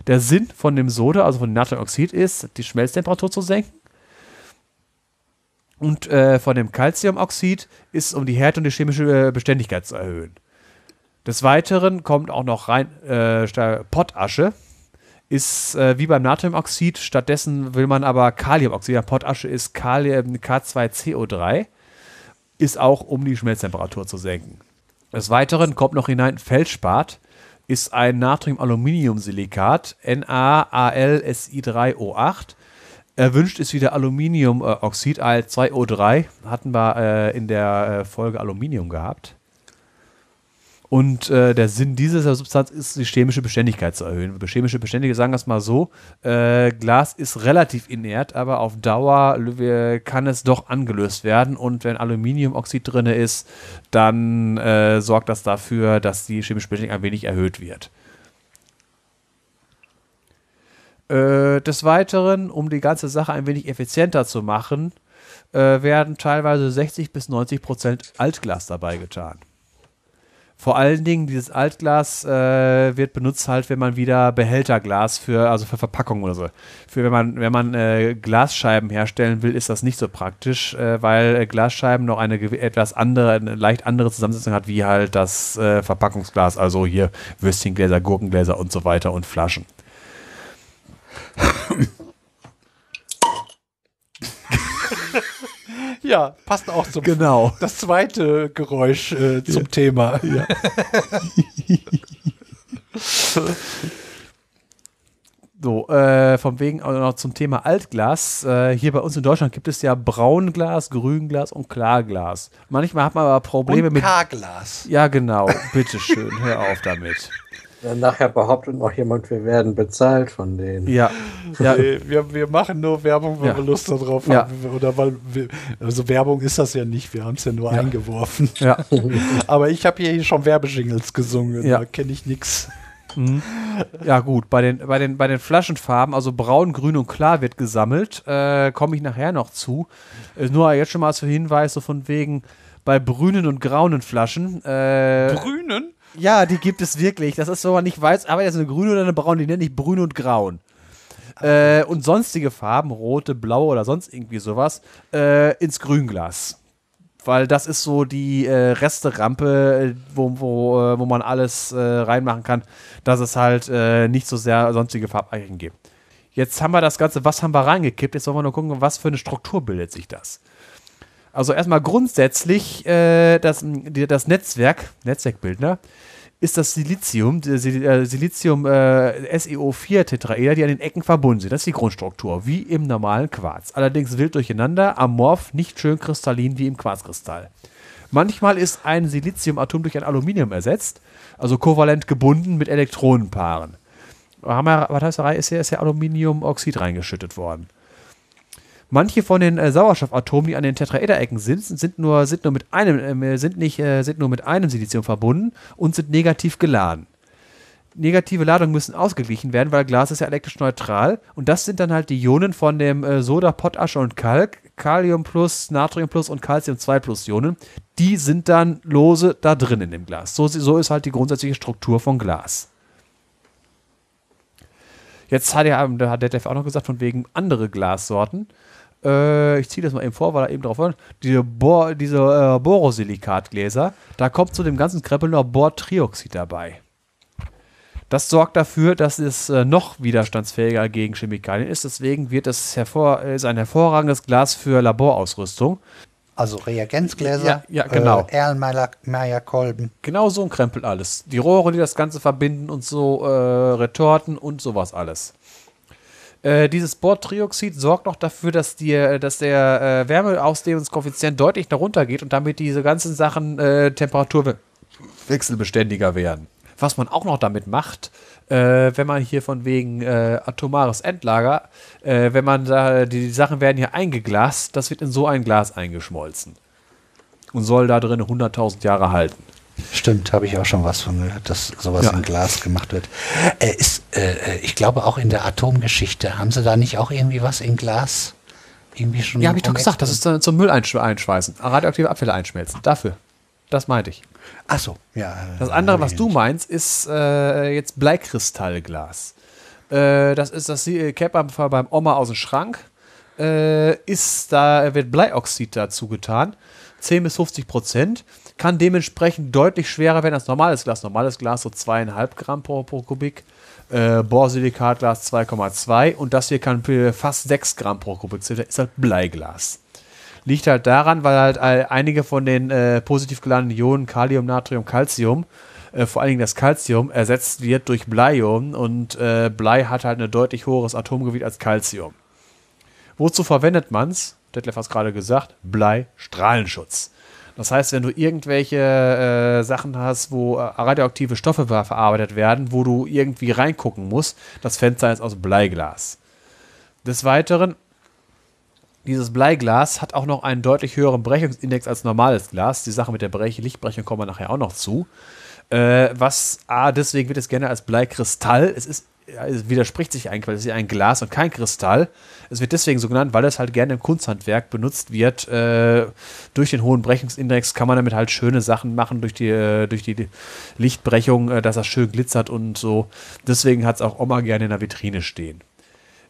Der Sinn von dem Soda, also von Natriumoxid, ist, die Schmelztemperatur zu senken. Und äh, von dem Calciumoxid ist, um die Härte und die chemische äh, Beständigkeit zu erhöhen. Des Weiteren kommt auch noch rein äh, Pottasche. Ist äh, wie beim Natriumoxid, stattdessen will man aber Kaliumoxid. Ja, Pottasche ist Kalium, K2CO3, ist auch um die Schmelztemperatur zu senken. Des Weiteren kommt noch hinein Feldspat, ist ein Natrium-Aluminium-Silikat, NaAlSi3O8. Erwünscht ist wieder Aluminiumoxid, Al2O3. Hatten wir äh, in der äh, Folge Aluminium gehabt. Und äh, der Sinn dieser Substanz ist, die chemische Beständigkeit zu erhöhen. Chemische Beständigkeit, sagen wir es mal so, äh, Glas ist relativ inert, aber auf Dauer kann es doch angelöst werden. Und wenn Aluminiumoxid drin ist, dann äh, sorgt das dafür, dass die chemische Beständigkeit ein wenig erhöht wird. Äh, des Weiteren, um die ganze Sache ein wenig effizienter zu machen, äh, werden teilweise 60 bis 90 Prozent Altglas dabei getan. Vor allen Dingen, dieses Altglas äh, wird benutzt halt, wenn man wieder Behälterglas für, also für Verpackung oder so. Für wenn man, wenn man äh, Glasscheiben herstellen will, ist das nicht so praktisch, äh, weil äh, Glasscheiben noch eine etwas andere, eine leicht andere Zusammensetzung hat, wie halt das äh, Verpackungsglas, also hier Würstchengläser, Gurkengläser und so weiter und Flaschen. Ja, passt auch zum Genau. Das zweite Geräusch äh, zum ja. Thema. Ja. so, äh, von wegen auch noch zum Thema Altglas. Äh, hier bei uns in Deutschland gibt es ja Braunglas, Grünglas und Klarglas. Manchmal hat man aber Probleme und mit. Karglas. Ja, genau. Bitteschön, hör auf damit. Dann nachher behauptet noch jemand, wir werden bezahlt von denen. Ja. ja. Wir, wir machen nur Werbung, weil ja. wir Lust darauf ja. haben. Oder weil wir, also Werbung ist das ja nicht, wir haben es ja nur ja. eingeworfen. Ja. Aber ich habe hier schon Werbejingles gesungen, ja. da kenne ich nichts. Mhm. Ja, gut. Bei den, bei, den, bei den Flaschenfarben, also braun, grün und klar, wird gesammelt. Äh, Komme ich nachher noch zu. Äh, nur jetzt schon mal als Hinweis, so von wegen bei brünen und grauen Flaschen. Äh, Brünen? Ja, die gibt es wirklich. Das ist so, man nicht weiß, aber ist eine grüne oder eine braune, die nenne ich brün und grauen. Äh, und sonstige Farben, rote, blaue oder sonst irgendwie sowas, äh, ins Grünglas. Weil das ist so die äh, Resterampe, wo, wo, äh, wo man alles äh, reinmachen kann, dass es halt äh, nicht so sehr sonstige Farbeichen gibt. Jetzt haben wir das Ganze, was haben wir reingekippt? Jetzt wollen wir nur gucken, was für eine Struktur bildet sich das. Also erstmal grundsätzlich äh, das, das Netzwerk, Netzwerkbildner, ist das Silizium, äh, Silizium äh, SiO4-Tetraeder, die an den Ecken verbunden sind. Das ist die Grundstruktur, wie im normalen Quarz. Allerdings wild durcheinander, amorph, nicht schön kristallin wie im Quarzkristall. Manchmal ist ein Siliziumatom durch ein Aluminium ersetzt, also kovalent gebunden mit Elektronenpaaren. Was heißt ist ja, ist ja Aluminiumoxid reingeschüttet worden. Manche von den äh, Sauerstoffatomen, die an den Tetraederecken sind, sind nur, sind nur mit einem, äh, sind nicht, äh, sind nur mit einem Silizium verbunden und sind negativ geladen. negative Ladungen müssen ausgeglichen werden, weil Glas ist ja elektrisch neutral. Und das sind dann halt die Ionen von dem äh, Soda, Potasche und Kalk, Kalium plus, Natrium plus und Calcium 2 plus Ionen. Die sind dann lose da drin in dem Glas. So, so ist halt die grundsätzliche Struktur von Glas. Jetzt hat er, da hat der Dev auch noch gesagt, von wegen andere Glassorten. Äh, ich ziehe das mal eben vor, weil er eben drauf war. Diese, Bor, diese äh, Borosilikatgläser, da kommt zu dem ganzen Kreppel noch Bortrioxid dabei. Das sorgt dafür, dass es äh, noch widerstandsfähiger gegen Chemikalien ist. Deswegen wird es hervor, ist ein hervorragendes Glas für Laborausrüstung. Also Reagenzgläser, Ja, ja, genau. äh, Erlenmeyer-Kolben. Genau so ein Krempel alles. Die Rohre, die das Ganze verbinden und so äh, Retorten und sowas alles. Äh, dieses Bordtrioxid sorgt noch dafür, dass, die, dass der äh, Wärmeausdehnungskoeffizient deutlich darunter geht und damit diese ganzen Sachen äh, temperaturwechselbeständiger werden. Was man auch noch damit macht, äh, wenn man hier von wegen äh, atomares Endlager, äh, wenn man da, die, die Sachen werden hier eingeglast, das wird in so ein Glas eingeschmolzen. Und soll da drin 100.000 Jahre halten. Stimmt, habe ich auch schon was von gehört, dass sowas Ja. in Glas gemacht wird. Äh, ist, äh, ich glaube auch in der Atomgeschichte, haben sie da nicht auch irgendwie was in Glas? Irgendwie schon Ja, habe ich doch gesagt, das ist dann zum Müll einsch einschweißen, radioaktive Abfälle einschmelzen. Dafür. Das meinte ich. Ach so, ja. äh, Das andere, was du meinst, ist äh, jetzt Bleikristallglas. Äh, das ist das äh, man beim Oma aus dem Schrank. Äh, ist da wird Bleioxid dazu getan, 10 bis 50 Prozent, kann dementsprechend deutlich schwerer werden als normales Glas. Normales Glas so 2,5 Gramm pro, pro Kubik, äh, Borsilikatglas 2,2 und das hier kann fast 6 Gramm pro Kubik sein. Das ist halt Bleiglas. Liegt halt daran, weil halt einige von den äh, positiv geladenen Ionen, Kalium, Natrium, Calcium, äh, vor allen Dingen das Calcium, ersetzt wird durch Bleiionen und äh, Blei hat halt ein deutlich höheres Atomgewicht als Calcium. Wozu verwendet man's? Detlef hat es gerade gesagt, Blei, Strahlenschutz. Das heißt, wenn du irgendwelche äh, Sachen hast, wo äh, radioaktive Stoffe ver- verarbeitet werden, wo du irgendwie reingucken musst, das Fenster ist aus Bleiglas. Des Weiteren dieses Bleiglas hat auch noch einen deutlich höheren Brechungsindex als normales Glas. Die Sache mit der Brech Lichtbrechung kommen wir nachher auch noch zu. Äh, was, A, deswegen wird es gerne als Bleikristall. Es ist, ja, widerspricht sich eigentlich, weil es ist ja ein Glas und kein Kristall. Es wird deswegen so genannt, weil es halt gerne im Kunsthandwerk benutzt wird. Äh, durch den hohen Brechungsindex kann man damit halt schöne Sachen machen, durch die, äh, durch die Lichtbrechung, äh, dass das schön glitzert und so. Deswegen hat es auch Oma gerne in der Vitrine stehen.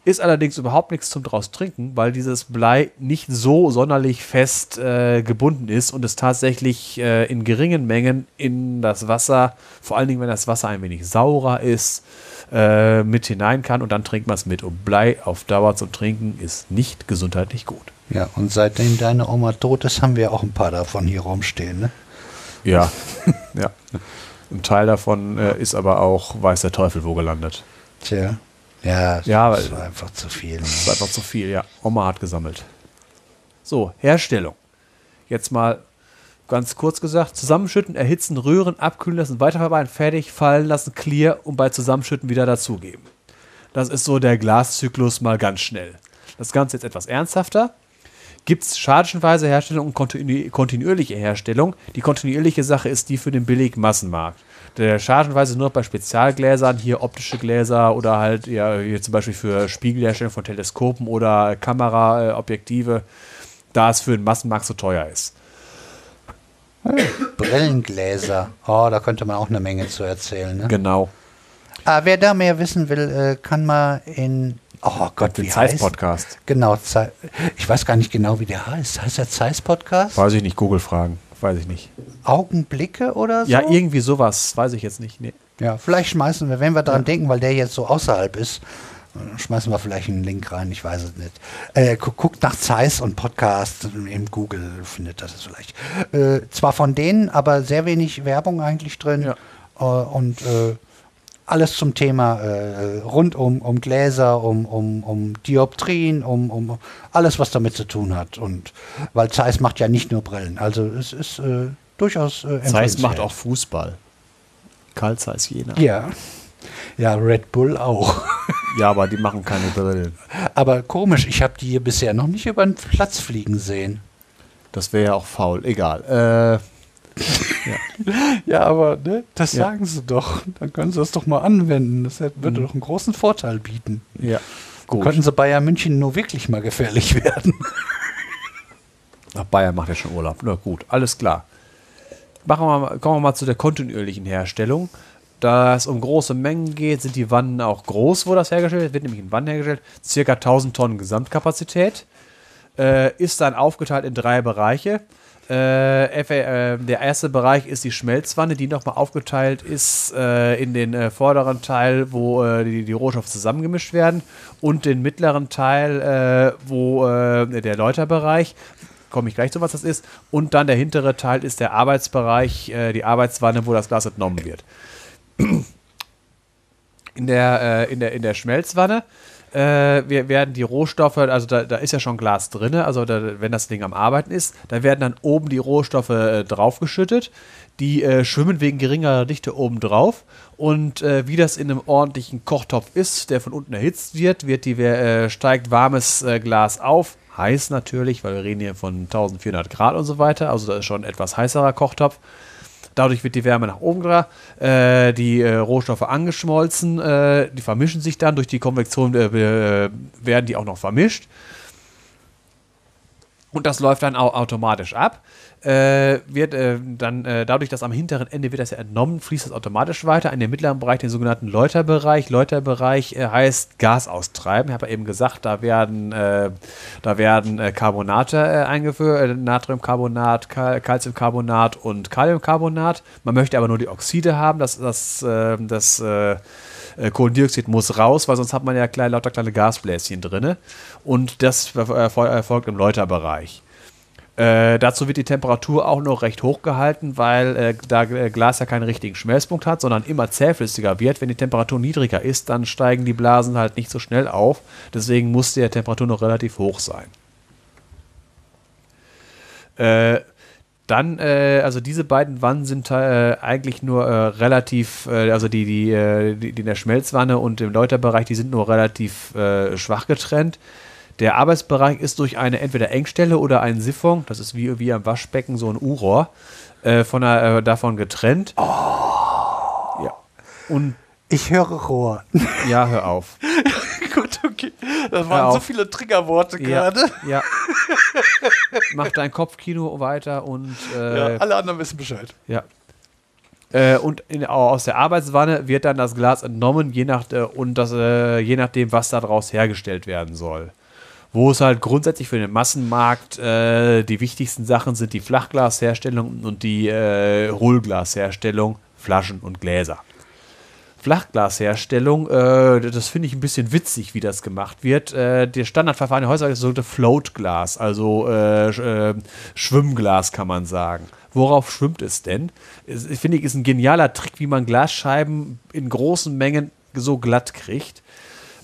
Ist allerdings überhaupt nichts zum draus trinken, weil dieses Blei nicht so sonderlich fest äh, gebunden ist und es tatsächlich äh, in geringen Mengen in das Wasser, vor allen Dingen wenn das Wasser ein wenig saurer ist, äh, mit hinein kann und dann trinkt man es mit. Und Blei auf Dauer zum Trinken ist nicht gesundheitlich gut. Ja, und seitdem deine Oma tot ist, haben wir auch ein paar davon hier rumstehen. Ne? Ja, ja. Ein Teil davon äh, ist aber auch, weiß der Teufel, wo gelandet. Tja. Ja, Ja, das war einfach zu viel. Ne? Das war einfach zu viel, ja. Oma hat gesammelt. So, Herstellung. Jetzt mal ganz kurz gesagt: Zusammenschütten, erhitzen, rühren, abkühlen lassen, weiterverarbeiten, fertig, fallen lassen, clear und bei Zusammenschütten wieder dazugeben. Das ist so der Glaszyklus mal ganz schnell. Das Ganze jetzt etwas ernsthafter. Gibt es schadchenweise Herstellung und kontinu kontinuierliche Herstellung? Die kontinuierliche Sache ist die für den billigen Massenmarkt. Der schadchenweise nur bei Spezialgläsern, hier optische Gläser oder halt ja, hier zum Beispiel für Spiegelherstellung von Teleskopen oder Kameraobjektive, da es für den Massenmarkt so teuer ist. Brillengläser. Oh, da könnte man auch eine Menge zu erzählen. Ne? Genau. Ah, wer da mehr wissen will, äh, kann mal in. Oh Gott, Den wie heißt Zeiss-Podcast. Genau, ich weiß gar nicht genau, wie der heißt. Heißt der Zeiss-Podcast? Weiß ich nicht, Google fragen. Weiß ich nicht. Augenblicke oder so? Ja, irgendwie sowas. Weiß ich jetzt nicht. Nee. Ja, vielleicht schmeißen wir, wenn wir daran denken, weil der jetzt so außerhalb ist, schmeißen wir vielleicht einen Link rein, ich weiß es nicht. Äh, gu- guckt nach Zeiss und Podcast im Google, findet das vielleicht. Äh, zwar von denen, aber sehr wenig Werbung eigentlich drin. Ja. Äh, und äh, alles zum Thema äh, rund um, um Gläser, um, um, um Dioptrien, um, um alles, was damit zu tun hat. Und weil Zeiss macht ja nicht nur Brillen. Also es ist äh, durchaus äh, Zeiss macht auch Fußball. Karl Zeiss Jena. Ja. Ja, Red Bull auch. Ja, aber die machen keine Brillen. Aber komisch, ich habe die hier bisher noch nicht über den Platz fliegen sehen. Das wäre ja auch faul. Egal. Äh, Ja, ja aber ne, das ja. sagen sie doch. Dann können sie das doch mal anwenden. Das würde mhm. doch einen großen Vorteil bieten. Ja. Gut. Könnten sie Bayern München nur wirklich mal gefährlich werden. Ach, Bayern macht ja schon Urlaub. Na gut, alles klar. Machen wir mal, kommen wir mal zu der kontinuierlichen Herstellung. Da es um große Mengen geht, sind die Wannen auch groß, wo das hergestellt wird. Wird nämlich in Wannen hergestellt. Circa 1000 Tonnen Gesamtkapazität. Äh, ist dann aufgeteilt in drei Bereiche. Äh, äh, der erste Bereich ist die Schmelzwanne, die nochmal aufgeteilt ist äh, in den äh, vorderen Teil, wo äh, die, die, Rohstoffe zusammengemischt werden, und den mittleren Teil, äh, wo der Läuterbereich, komme ich gleich zu, was das ist, und dann der hintere Teil ist der Arbeitsbereich, die Arbeitswanne, wo das Glas entnommen wird. In der, in der, in der Schmelzwanne äh, wir werden die Rohstoffe, also da, da ist ja schon Glas drin, also da, wenn das Ding am Arbeiten ist, da werden dann oben die Rohstoffe äh, draufgeschüttet. Die äh, schwimmen wegen geringerer Dichte oben drauf. Und äh, wie das in einem ordentlichen Kochtopf ist, der von unten erhitzt wird, wird die, äh, steigt warmes äh, Glas auf. Heiß natürlich, weil wir reden hier von 1400 Grad und so weiter. Also das ist schon ein etwas heißerer Kochtopf. Dadurch wird die Wärme nach oben gebracht, äh, die äh, Rohstoffe angeschmolzen, äh, die vermischen sich dann. Durch die Konvektion äh, äh, werden die auch noch vermischt. Und das läuft dann auch automatisch ab äh, wird äh, dann äh, dadurch, dass am hinteren Ende wird das ja entnommen, fließt das automatisch weiter in den mittleren Bereich, den sogenannten Läuterbereich. Läuterbereich äh, heißt Gas austreiben. Ich habe ja eben gesagt, da werden, äh, da werden äh, Carbonate eingeführt, Natriumcarbonat, Cal Calciumcarbonat und Kaliumcarbonat. Man möchte aber nur die Oxide haben, das, das, das Kohlendioxid muss raus, weil sonst hat man ja kleine, lauter kleine Gasbläschen drin. Und das erfolgt im Läuterbereich. Äh, dazu wird die Temperatur auch noch recht hoch gehalten, weil äh, da äh, Glas ja keinen richtigen Schmelzpunkt hat, sondern immer zähflüssiger wird. Wenn die Temperatur niedriger ist, dann steigen die Blasen halt nicht so schnell auf. Deswegen muss die Temperatur noch relativ hoch sein. Äh, dann, äh, also diese beiden Wannen sind äh, eigentlich nur relativ, also die, die, die, die, in der Schmelzwanne und im Läuterbereich, die sind nur relativ schwach getrennt. Der Arbeitsbereich ist durch eine entweder Engstelle oder einen Siphon, das ist wie, wie am Waschbecken so ein U-Rohr, äh, von äh, davon getrennt. Oh. Ja. Und ich höre Rohr. Ja, hör auf. Gut, okay. Das waren so viele Triggerworte ja, gerade. Ja. Mach dein Kopfkino weiter und. Äh, ja, alle anderen wissen Bescheid. Ja. Äh, und in, aus der Arbeitswanne wird dann das Glas entnommen, je, nach, äh, und das, äh, je nachdem, was daraus hergestellt werden soll wo es halt grundsätzlich für den Massenmarkt äh, die wichtigsten Sachen sind die Flachglasherstellung und die äh, Hohlglasherstellung, Flaschen und Gläser. Flachglasherstellung, äh, das finde ich ein bisschen witzig, wie das gemacht wird. Äh, der Standardverfahren heutzutage ist so ein Floatglas, also äh, äh, Schwimmglas kann man sagen. Worauf schwimmt es denn? Es, finde ich, ist ein genialer Trick, wie man Glasscheiben in großen Mengen so glatt kriegt.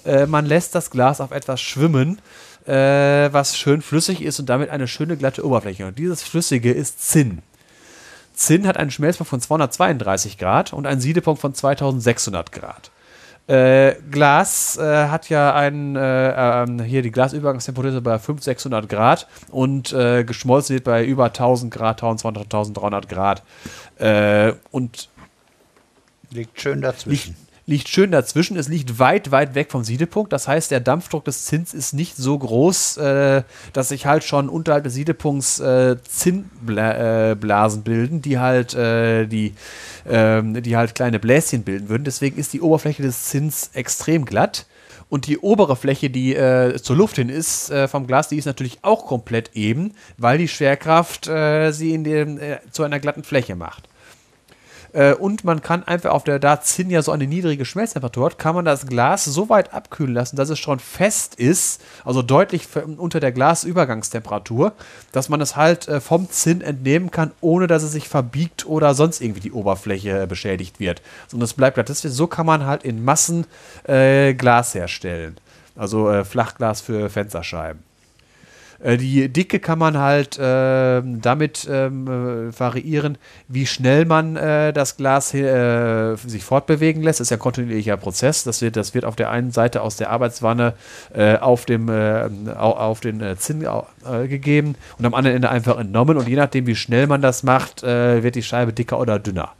Äh, man lässt das Glas auf etwas schwimmen äh, was schön flüssig ist und damit eine schöne glatte Oberfläche. Und dieses Flüssige ist Zinn. Zinn hat einen Schmelzpunkt von 232 Grad und einen Siedepunkt von 2600 Grad. Äh, Glas äh, hat ja einen, äh, ähm, hier die Glasübergangstemperatur bei 500, 600 Grad und äh, geschmolzen wird bei über 1000 Grad, 1200, 1300 Grad. Äh, und liegt schön dazwischen. Liegt, liegt schön dazwischen. Es liegt weit, weit weg vom Siedepunkt. Das heißt, der Dampfdruck des Zins ist nicht so groß, äh, dass sich halt schon unterhalb des Siedepunkts äh, Zinnblasen äh, bilden, die halt, äh, die, ähm, die halt kleine Bläschen bilden würden. Deswegen ist die Oberfläche des Zins extrem glatt. Und die obere Fläche, die äh, zur Luft hin ist, äh, vom Glas, die ist natürlich auch komplett eben, weil die Schwerkraft äh, sie in dem, äh, zu einer glatten Fläche macht. Äh, und man kann einfach auf der, da Zinn ja so eine niedrige Schmelztemperatur hat, kann man das Glas so weit abkühlen lassen, dass es schon fest ist, also deutlich unter der Glasübergangstemperatur, dass man es halt äh, vom Zinn entnehmen kann, ohne dass es sich verbiegt oder sonst irgendwie die Oberfläche beschädigt wird. Sondern es bleibt glatt. So kann man halt in Massen äh, Glas herstellen. Also äh, Flachglas für Fensterscheiben. Äh, die Dicke kann man halt äh, damit ähm, äh, variieren, wie schnell man äh, das Glas äh, sich fortbewegen lässt. Das ist ja ein kontinuierlicher Prozess. Das wird, das wird auf der einen Seite aus der Arbeitswanne äh, auf, dem, auf den Zinn gegeben und am anderen Ende einfach entnommen. Und je nachdem, wie schnell man das macht, wird die Scheibe dicker oder dünner.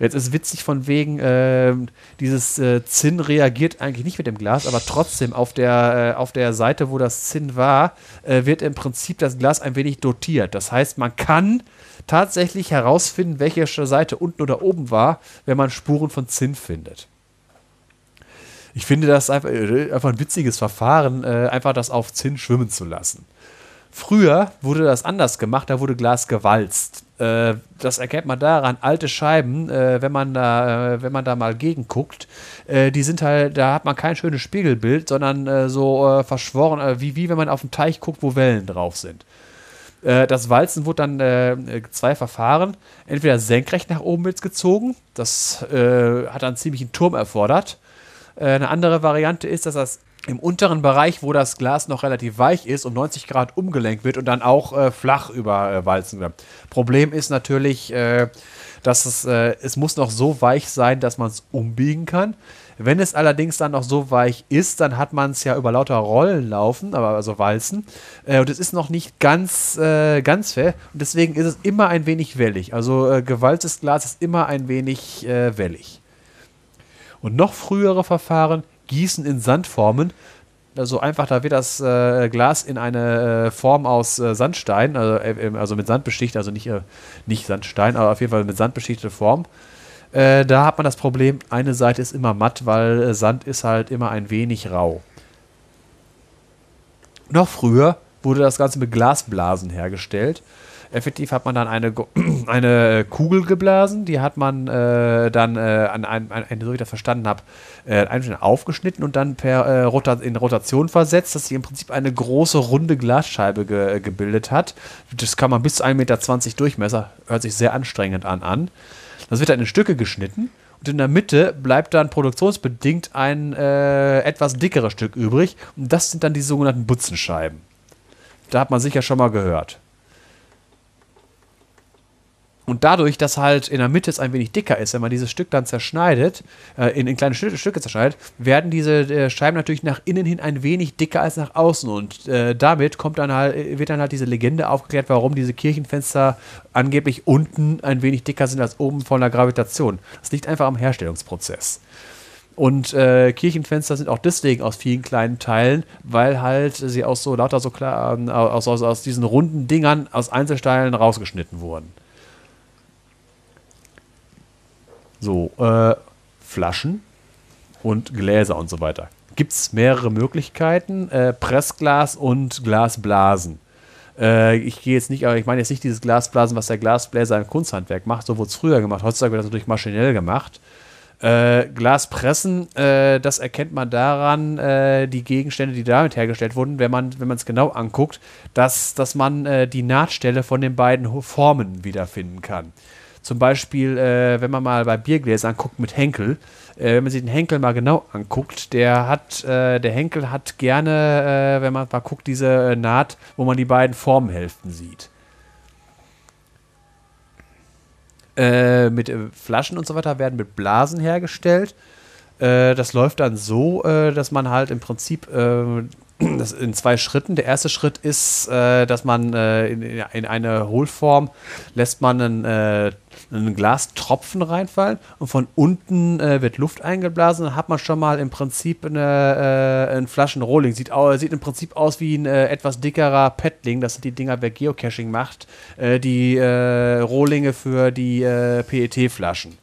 Jetzt ist witzig von wegen, äh, dieses äh, Zinn reagiert eigentlich nicht mit dem Glas, aber trotzdem auf der, äh, auf der Seite, wo das Zinn war, äh, wird im Prinzip das Glas ein wenig dotiert. Das heißt, man kann tatsächlich herausfinden, welche Seite unten oder oben war, wenn man Spuren von Zinn findet. Ich finde das einfach, äh, einfach ein witziges Verfahren, äh, einfach das auf Zinn schwimmen zu lassen. Früher wurde das anders gemacht, da wurde Glas gewalzt. Äh, das erkennt man daran, alte Scheiben, äh, wenn, man da, äh, wenn man da mal gegenguckt, die sind halt, da hat man kein schönes Spiegelbild, sondern so verschworen, wie, wie wenn man auf einen Teich guckt, wo Wellen drauf sind. das Walzen wurde dann zwei Verfahren. Entweder senkrecht nach oben jetzt gezogen, das hat dann ziemlich einen Turm erfordert. eine andere Variante ist, dass das im unteren Bereich, wo das Glas noch relativ weich ist, um 90 Grad umgelenkt wird und dann auch äh, flach überwalzen wird. Problem ist natürlich, äh, dass es, äh, es muss noch so weich sein, dass man es umbiegen kann. Wenn es allerdings dann noch so weich ist, dann hat man es ja über lauter Rollen laufen, aber also Walzen. Äh, und es ist noch nicht ganz, äh, ganz fair. Und deswegen ist es immer ein wenig wellig. Also äh, gewalztes Glas ist immer ein wenig äh, wellig. Und noch frühere Verfahren Gießen in Sandformen. Also einfach, da wird das äh, Glas in eine äh, Form aus äh, Sandstein, also, äh, also, mit Sand beschichtet, also nicht, äh, nicht Sandstein, aber auf jeden Fall mit Sand beschichtete Form. Äh, da hat man das Problem, eine Seite ist immer matt, weil Sand ist halt immer ein wenig rau. Noch früher wurde das Ganze mit Glasblasen hergestellt. Effektiv hat man dann eine, eine Kugel geblasen, die hat man äh, dann äh, an einem, so wie ich das verstanden habe, äh, aufgeschnitten und dann per äh, Rota in Rotation versetzt, dass sie im Prinzip eine große runde Glasscheibe ge gebildet hat. Das kann man bis zu 1,20 Meter Durchmesser, hört sich sehr anstrengend an an. Das wird dann in Stücke geschnitten und in der Mitte bleibt dann produktionsbedingt ein äh, etwas dickeres Stück übrig und das sind dann die sogenannten Butzenscheiben. Da hat man sicher schon mal gehört. Und dadurch, dass halt in der Mitte es ein wenig dicker ist, wenn man dieses Stück dann zerschneidet, äh, in, in, kleine Stücke, Stücke zerschneidet, werden diese äh, Scheiben natürlich nach innen hin ein wenig dicker als nach außen. Und äh, damit kommt dann halt, wird dann halt diese Legende aufgeklärt, warum diese Kirchenfenster angeblich unten ein wenig dicker sind als oben von der Gravitation. Das liegt einfach am Herstellungsprozess. Und äh, Kirchenfenster sind auch deswegen aus vielen kleinen Teilen, weil halt sie aus so lauter so klar, äh, aus, aus, aus diesen runden Dingern aus Einzelteilen rausgeschnitten wurden. So, äh, Flaschen und Gläser und so weiter. Gibt es mehrere Möglichkeiten. Äh, Pressglas und Glasblasen. Äh, ich gehe jetzt nicht, aber ich meine jetzt nicht dieses Glasblasen, was der Glasbläser im Kunsthandwerk macht. So wurde es früher gemacht. Heutzutage wird das natürlich maschinell gemacht. Äh, Glaspressen, äh, das erkennt man daran, äh, die Gegenstände, die damit hergestellt wurden, wenn man es genau anguckt, dass, dass man äh, die Nahtstelle von den beiden Formen wiederfinden kann. Zum Beispiel, äh, wenn man mal bei Biergläsern guckt mit Henkel, äh, wenn man sich den Henkel mal genau anguckt, der hat, äh, der Henkel hat gerne, äh, wenn man mal guckt, diese äh, Naht, wo man die beiden Formenhälften sieht. Äh, mit Flaschen und so weiter werden mit Blasen hergestellt. das läuft dann so, dass man halt im Prinzip das in zwei Schritten. Der erste Schritt ist, äh, dass man äh, in, in, eine Hohlform lässt man einen, äh, einen Glastropfen reinfallen und von unten äh, wird Luft eingeblasen. Dann hat man schon mal im Prinzip eine, äh, ein Flaschenrohling. Sieht, sieht im Prinzip aus wie ein äh, etwas dickerer Petling. Das sind die Dinger, wer Geocaching macht. die Rohlinge für die PET-Flaschen.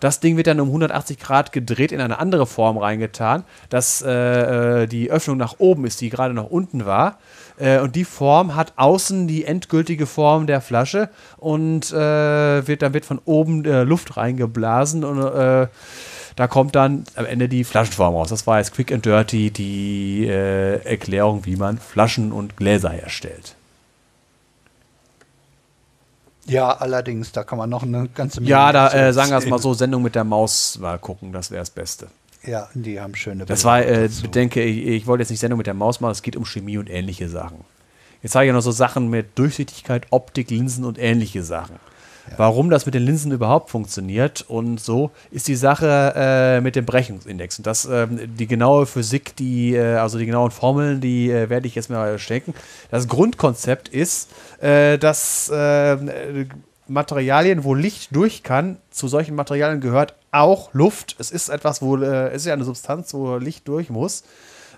Das Ding wird dann um 180 Grad gedreht in eine andere Form reingetan, dass äh, äh, die Öffnung nach oben ist, die gerade noch unten war. Äh, und die Form hat außen die endgültige Form der Flasche und äh, wird, dann wird von oben äh, Luft reingeblasen und äh, da kommt dann am Ende die Flaschenform raus. Das war jetzt quick and dirty die Erklärung, wie man Flaschen und Gläser herstellt. Ja, allerdings, da kann man noch eine ganze Menge. Ja, da äh, sagen wir es mal so: Sendung mit der Maus mal gucken, das wäre das Beste. Ja, die haben schöne Bilder. Das war, äh, bedenke, ich, ich wollte jetzt nicht Sendung mit der Maus machen, es geht um Chemie und ähnliche Sachen. Jetzt habe ich ja noch so Sachen mit Durchsichtigkeit, Optik, Linsen und ähnliche Sachen. Warum das mit den Linsen überhaupt funktioniert und so ist die Sache äh, mit dem Brechungsindex. Und das, ähm, die genaue Physik, die, äh, also die genauen Formeln, die äh, werde ich jetzt mal stecken. Das Grundkonzept ist, äh, dass ähm, Materialien, wo Licht durch kann, zu solchen Materialien gehört auch Luft. Es ist etwas, wo äh, es ist ja eine Substanz, wo Licht durch muss.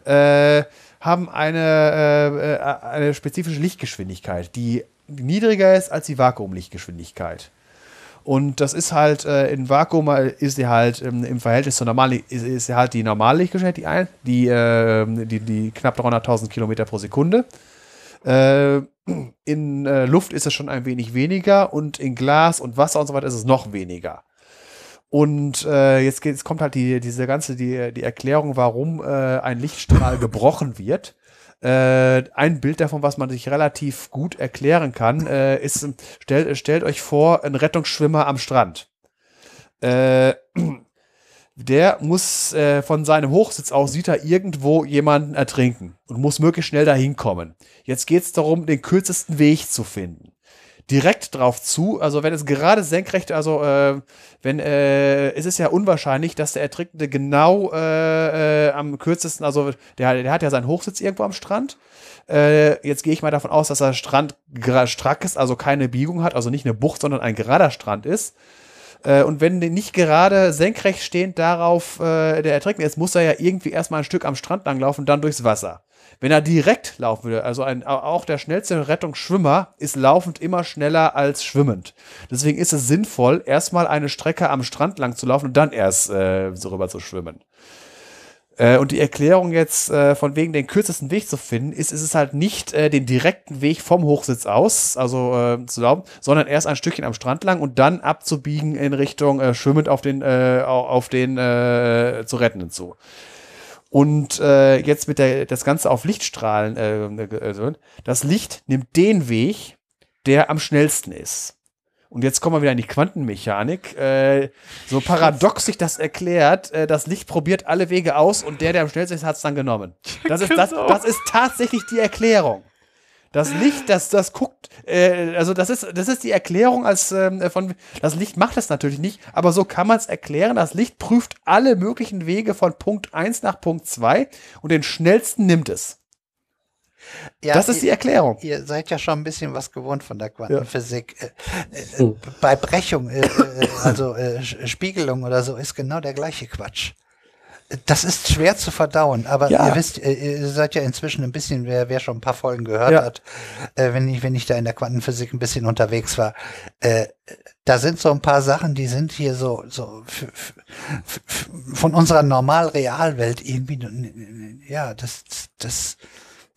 Äh, haben eine, eine spezifische Lichtgeschwindigkeit, die niedriger ist als die Vakuumlichtgeschwindigkeit. Und das ist halt, äh, in Vakuum ist sie halt ähm, im Verhältnis zur normalen, ist, ist sie halt die Normallichtgeschwindigkeit, die, äh, die, die knapp 300.000 Kilometer pro Sekunde. Äh, in äh, Luft ist es schon ein wenig weniger und in Glas und Wasser und so weiter ist es noch weniger. Und äh, jetzt, geht, jetzt kommt halt die, diese ganze die, die Erklärung, warum äh, ein Lichtstrahl gebrochen wird. Äh, ein Bild davon, was man sich relativ gut erklären kann, äh, ist, stellt, stellt euch vor, ein Rettungsschwimmer am Strand. Äh, der muss äh, von seinem Hochsitz aus, sieht er irgendwo jemanden ertrinken und muss möglichst schnell dahin kommen. Jetzt geht es darum, den kürzesten Weg zu finden direkt drauf zu. Also wenn es gerade senkrecht, also äh, wenn äh, es ist ja unwahrscheinlich, dass der Ertrinkende genau äh, äh, am kürzesten, also der, der hat ja seinen Hochsitz irgendwo am Strand. Äh, jetzt gehe ich mal davon aus, dass der Strand strack ist, also keine Biegung hat, also nicht eine Bucht, sondern ein gerader Strand ist. Äh, und wenn nicht gerade senkrecht stehend darauf äh, der Ertrinkende ist, muss er ja irgendwie erstmal ein Stück am Strand langlaufen dann durchs Wasser. Wenn er direkt laufen würde, also ein, auch der schnellste Rettungsschwimmer ist laufend immer schneller als schwimmend. Deswegen ist es sinnvoll, erstmal eine Strecke am Strand lang zu laufen und dann erst äh, so rüber zu schwimmen. Äh, und die Erklärung jetzt äh, von wegen den kürzesten Weg zu finden, ist, ist es halt nicht äh, den direkten Weg vom Hochsitz aus, also äh, zu laufen, sondern erst ein Stückchen am Strand lang und dann abzubiegen in Richtung äh, schwimmend auf den, äh, auf den äh, zu rettenden zu. Und äh, jetzt mit der das Ganze auf Lichtstrahlen, äh, also das Licht nimmt den Weg, der am schnellsten ist. Und jetzt kommen wir wieder in die Quantenmechanik. Äh, so paradox sich das erklärt, äh, das Licht probiert alle Wege aus und der, der am schnellsten ist, hat es dann genommen. Das ist, das, das ist tatsächlich die Erklärung. Das Licht, das, das guckt, äh, also das ist, das ist die Erklärung als ähm, von, das Licht macht das natürlich nicht, aber so kann man es erklären. Das Licht prüft alle möglichen Wege von Punkt 1 nach Punkt 2 und den schnellsten nimmt es. Ja, das ist die Erklärung. Ihr seid ja schon ein bisschen was gewohnt von der Quantenphysik. Ja. Äh, äh, bei Brechung, äh, äh also äh, Spiegelung oder so, ist genau der gleiche Quatsch. Das ist schwer zu verdauen, aber ja. ihr wisst, äh, ihr seid ja inzwischen ein bisschen, wer, wer schon ein paar Folgen gehört ja. hat, äh, wenn ich, wenn ich da in der Quantenphysik ein bisschen unterwegs war, äh, da sind so ein paar Sachen, die sind hier so, so von unserer normal-Realwelt irgendwie, ja, das, das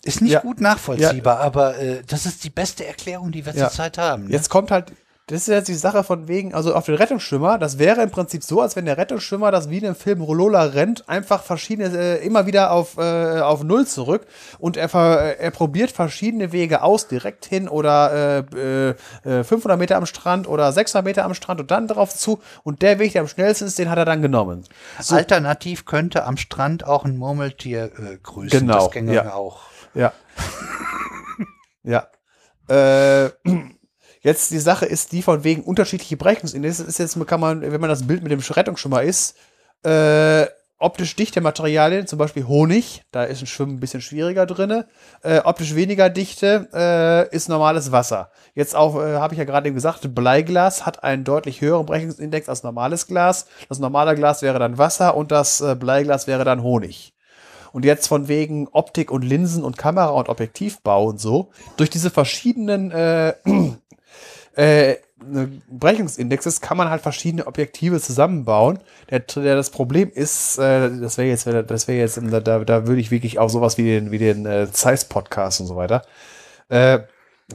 ist nicht ja. gut nachvollziehbar, aber äh, das ist die beste Erklärung, die wir zurzeit haben. Ne? Jetzt kommt halt das ist jetzt die Sache von wegen, also auf den Rettungsschwimmer, das wäre im Prinzip so, als wenn der Rettungsschwimmer das wie in dem Film Rolola rennt, einfach verschiedene, äh, immer wieder auf, äh, auf Null zurück und er, er probiert verschiedene Wege aus, direkt hin oder äh, äh, 500 Meter am Strand oder 600 Meter am Strand und dann drauf zu und der Weg, der am schnellsten ist, den hat er dann genommen. So. Alternativ könnte am Strand auch ein Murmeltier äh, grüßen. Genau. Das ginge ja. auch. Ja. ja. Äh, Jetzt die Sache ist die von wegen unterschiedliche Brechungsindexe. Ist jetzt kann man, wenn man das Bild mit dem Rettungsschimmer ist, äh, optisch dichte Materialien, zum Beispiel Honig, da ist ein Schwimmen ein bisschen schwieriger drin. Äh, optisch weniger dichte äh, ist normales Wasser. Jetzt auch, äh, habe ich ja gerade eben gesagt, Bleiglas hat einen deutlich höheren Brechungsindex als normales Glas. Das normale Glas wäre dann Wasser und das äh, Bleiglas wäre dann Honig. Und jetzt von wegen Optik und Linsen und Kamera und Objektivbau und so, durch diese verschiedenen äh, äh, Brechungsindexes kann man halt verschiedene Objektive zusammenbauen. Der, der das Problem ist, äh, das wäre jetzt, das wäre jetzt, da, da würde ich wirklich auch sowas wie den, wie den äh, Zeiss Podcast und so weiter. Äh,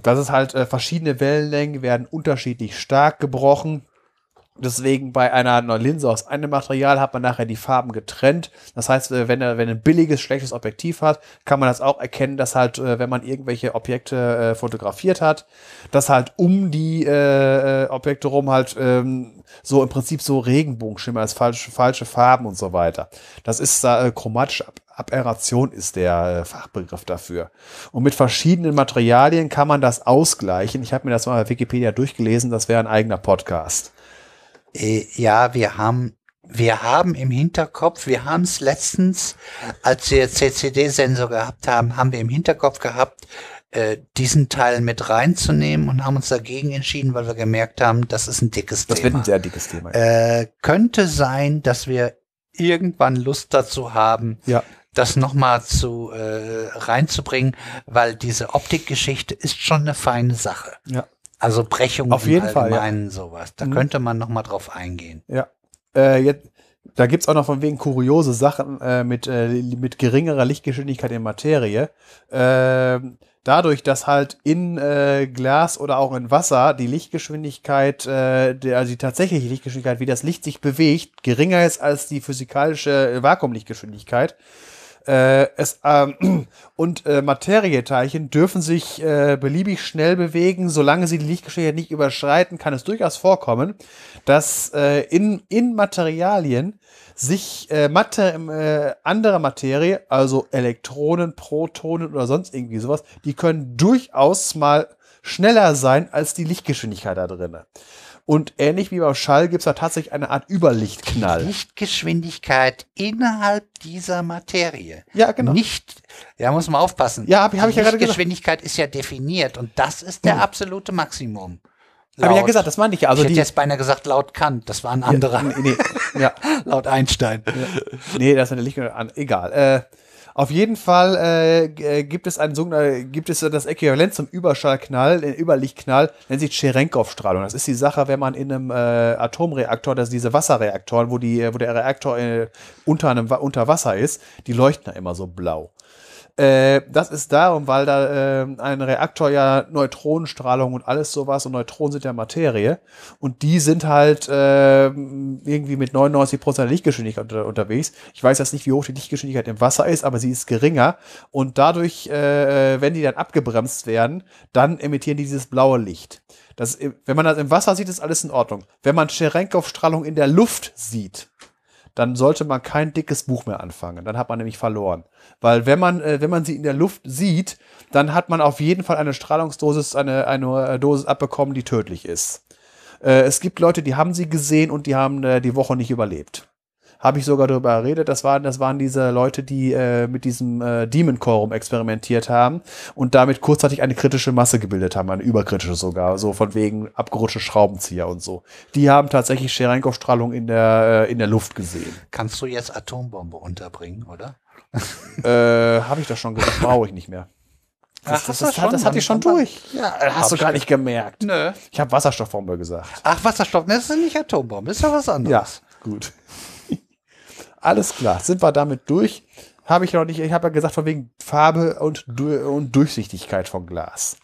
das ist halt äh, verschiedene Wellenlängen werden unterschiedlich stark gebrochen. Deswegen bei einer Linse aus einem Material hat man nachher die Farben getrennt. Das heißt, äh, wenn er, wenn ein billiges, schlechtes Objektiv hat, kann man das auch erkennen, dass halt, äh, wenn man irgendwelche Objekte äh, fotografiert hat, dass halt um die äh, Objekte rum halt ähm, so im Prinzip so Regenbogenschimmer ist, falsche, falsche Farben und so weiter. Das ist äh, chromatisch ab, Aberration ist der äh, Fachbegriff dafür. Und mit verschiedenen Materialien kann man das ausgleichen. Ich habe mir das mal bei Wikipedia durchgelesen, das wäre ein eigener Podcast. Äh, ja, wir haben wir haben im Hinterkopf, wir haben es letztens, als wir CCD-Sensor gehabt haben, haben wir im Hinterkopf gehabt, äh, diesen Teil mit reinzunehmen und haben uns dagegen entschieden, weil wir gemerkt haben, das ist ein dickes das Thema. Das wird ein sehr dickes Thema. Äh, könnte sein, dass wir irgendwann Lust dazu haben, ja. das nochmal zu äh, reinzubringen, weil diese Optikgeschichte ist schon eine feine Sache. Ja. Also Brechungen Auf jeden Fall, ja. sowas. Da mhm. könnte man nochmal drauf eingehen. Ja. Äh, jetzt, da gibt es auch noch von wegen kuriose Sachen äh, mit, äh, mit geringerer Lichtgeschwindigkeit in Materie. Äh, dadurch, dass halt in äh, Glas oder auch in Wasser die Lichtgeschwindigkeit, äh, der, also die tatsächliche Lichtgeschwindigkeit, wie das Licht sich bewegt, geringer ist als die physikalische Vakuumlichtgeschwindigkeit, äh, es, ähm, und äh, Materieteilchen dürfen sich äh, beliebig schnell bewegen, solange sie die Lichtgeschwindigkeit nicht überschreiten, kann es durchaus vorkommen, dass äh, in, in Materialien sich äh, Mater äh, andere Materie, also Elektronen, Protonen oder sonst irgendwie sowas, die können durchaus mal schneller sein als die Lichtgeschwindigkeit da drinnen. Und ähnlich wie beim Schall gibt es da tatsächlich eine Art Überlichtknall. Lichtgeschwindigkeit innerhalb dieser Materie. Ja, genau. Nicht, ja, muss man aufpassen. Ja, habe hab ich ja gerade gesagt. Lichtgeschwindigkeit ist ja definiert und das ist der hm. absolute Maximum. Habe ich ja gesagt, das meine ich ja. Also ich hätte jetzt beinahe gesagt laut Kant, das war ein anderer. Ja, nee, nee, ja. laut Einstein. Ja. Nee, das ist eine Lichtgeschwindigkeit. Egal. Äh, auf jeden Fall äh, äh gibt es ein äh, gibt es das Äquivalent zum Überschallknall, den Überlichtknall, nennt sich Cherenkov-Strahlung. Das ist die Sache, wenn man in einem äh, Atomreaktor, das diese Wasserreaktoren, wo die, wo der Reaktor äh, unter einem unter Wasser ist, die leuchten da immer so blau. Äh, das ist darum, weil da äh, ein Reaktor ja Neutronenstrahlung und alles sowas und Neutronen sind ja Materie und die sind halt äh, irgendwie mit 99% Lichtgeschwindigkeit unter, unterwegs. Ich weiß jetzt nicht, wie hoch die Lichtgeschwindigkeit im Wasser ist, aber sie ist geringer und dadurch, äh, wenn die dann abgebremst werden, dann emittieren die dieses blaue Licht. Das, wenn man das im Wasser sieht, ist alles in Ordnung. Wenn man Cherenkov-Strahlung in der Luft sieht, dann sollte man kein dickes Buch mehr anfangen. Dann hat man nämlich verloren. Weil wenn man, äh, wenn man sie in der Luft sieht, dann hat man auf jeden Fall eine Strahlungsdosis, eine, eine äh, Dosis abbekommen, die tödlich ist. Äh, es gibt Leute, die haben sie gesehen und die haben äh, die Woche nicht überlebt habe ich sogar darüber geredet. Das waren, das waren diese Leute, die äh, mit diesem äh, Demon Quorum experimentiert haben und damit kurzzeitig eine kritische Masse gebildet haben, eine überkritische sogar, so von wegen abgerutschte Schraubenzieher und so. Die haben tatsächlich Cherenkov-Strahlung in der, äh, in der Luft gesehen. Kannst du jetzt Atombombe unterbringen, oder? äh, habe ich das schon gesagt, brauche ich nicht mehr. Das, Ach, das, das, das, das hatte ich schon durch. Ja, hast du gar nicht gemerkt. Nö. Ich habe Wasserstoffbombe gesagt. Ach, Wasserstoff, das ist nicht Atombombe, ist ja was anderes. Ja, gut. Alles klar, sind wir damit durch. Habe ich noch nicht, ich habe ja gesagt, von wegen Farbe und, und Durchsichtigkeit von Glas.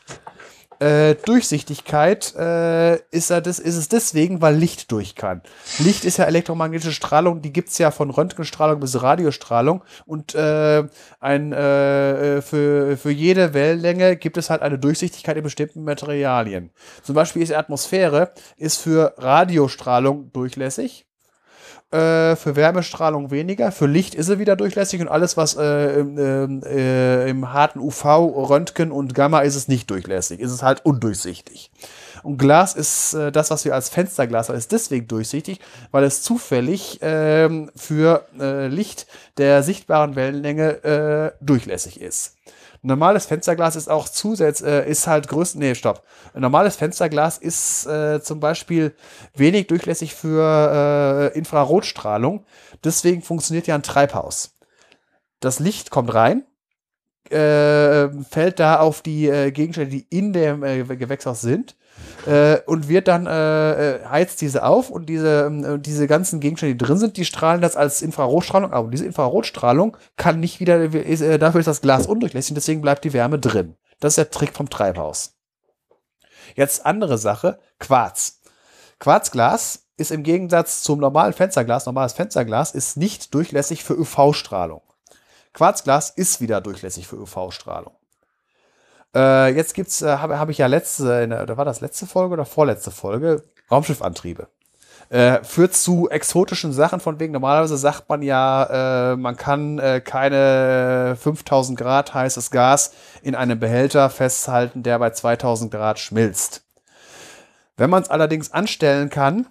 Äh, Durchsichtigkeit äh, ist, er das, ist es deswegen, weil Licht durch kann. Licht ist ja elektromagnetische Strahlung, die gibt es ja von Röntgenstrahlung bis Radiostrahlung und äh, ein, äh, für, für jede Wellenlänge gibt es halt eine Durchsichtigkeit in bestimmten Materialien. Zum Beispiel ist die Atmosphäre ist für Radiostrahlung durchlässig äh, für Wärmestrahlung weniger, für Licht ist sie wieder durchlässig und alles, was äh, im, äh, im harten UV, Röntgen und Gamma ist es nicht durchlässig, ist es halt undurchsichtig. Und Glas ist äh, das, was wir als Fensterglas haben, ist deswegen durchsichtig, weil es zufällig ähm, für äh, Licht der sichtbaren Wellenlänge äh, durchlässig ist normales Fensterglas ist auch zusätzlich, äh, ist halt größten, nee, stopp. Ein normales Fensterglas ist äh, zum Beispiel wenig durchlässig für äh, Infrarotstrahlung. Deswegen funktioniert ja ein Treibhaus. Das Licht kommt rein, äh, fällt da auf die äh, Gegenstände, die in dem äh, Gewächshaus sind äh, und wird dann äh, äh, heizt diese auf und diese, äh, diese ganzen Gegenstände, die drin sind, die strahlen das als Infrarotstrahlung, aber diese Infrarotstrahlung kann nicht wieder, ist, äh, dafür ist das Glas undurchlässig und deswegen bleibt die Wärme drin. Das ist der Trick vom Treibhaus. Jetzt andere Sache, Quarz. Quarzglas ist im Gegensatz zum normalen Fensterglas, normales Fensterglas ist nicht durchlässig für UV-Strahlung. Quarzglas ist wieder durchlässig für UV-Strahlung. Äh, jetzt gibt's, äh, habe hab ich ja letzte, der, war das letzte Folge oder vorletzte Folge, Raumschiffantriebe. Äh, führt zu exotischen Sachen von wegen, normalerweise sagt man ja, äh, man kann äh, keine 5000 Grad heißes Gas in einem Behälter festhalten, der bei 2000 Grad schmilzt. Wenn man es allerdings anstellen kann,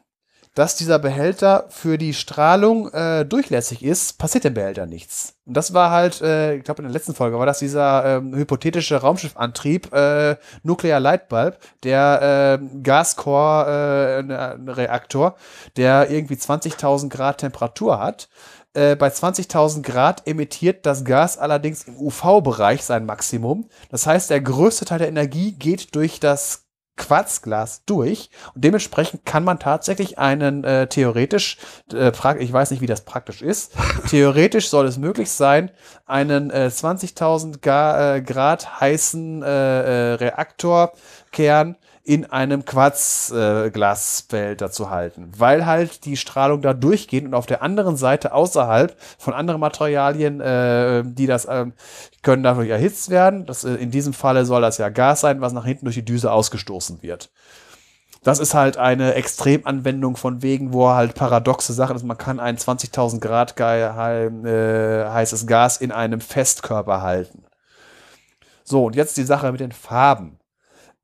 dass dieser Behälter für die Strahlung äh, durchlässig ist, passiert dem Behälter nichts. Und das war halt, äh, ich glaube in der letzten Folge war das dieser ähm, hypothetische Raumschiffantrieb, äh, Nuclear Light Bulb, der äh, Gascore-Reaktor, äh, der irgendwie 20.000 Grad Temperatur hat. Äh, bei 20.000 Grad emittiert das Gas allerdings im UV-Bereich sein Maximum. Das heißt, der größte Teil der Energie geht durch das Quarzglas durch. Und dementsprechend kann man tatsächlich einen äh, theoretisch, äh, ich weiß nicht, wie das praktisch ist, theoretisch soll es möglich sein, einen äh, 20.000 äh, Grad heißen äh, äh, Reaktorkern in einem Quarzglasbehälter äh, zu halten, weil halt die Strahlung da durchgeht und auf der anderen Seite außerhalb von anderen Materialien, äh, die das äh, können dadurch erhitzt werden. Das, äh, in diesem Falle soll das ja Gas sein, was nach hinten durch die Düse ausgestoßen wird. Das ist halt eine Extremanwendung von wegen, wo halt paradoxe Sachen ist. Man kann ein 20.000 Grad äh, heißes Gas in einem Festkörper halten. So, und jetzt die Sache mit den Farben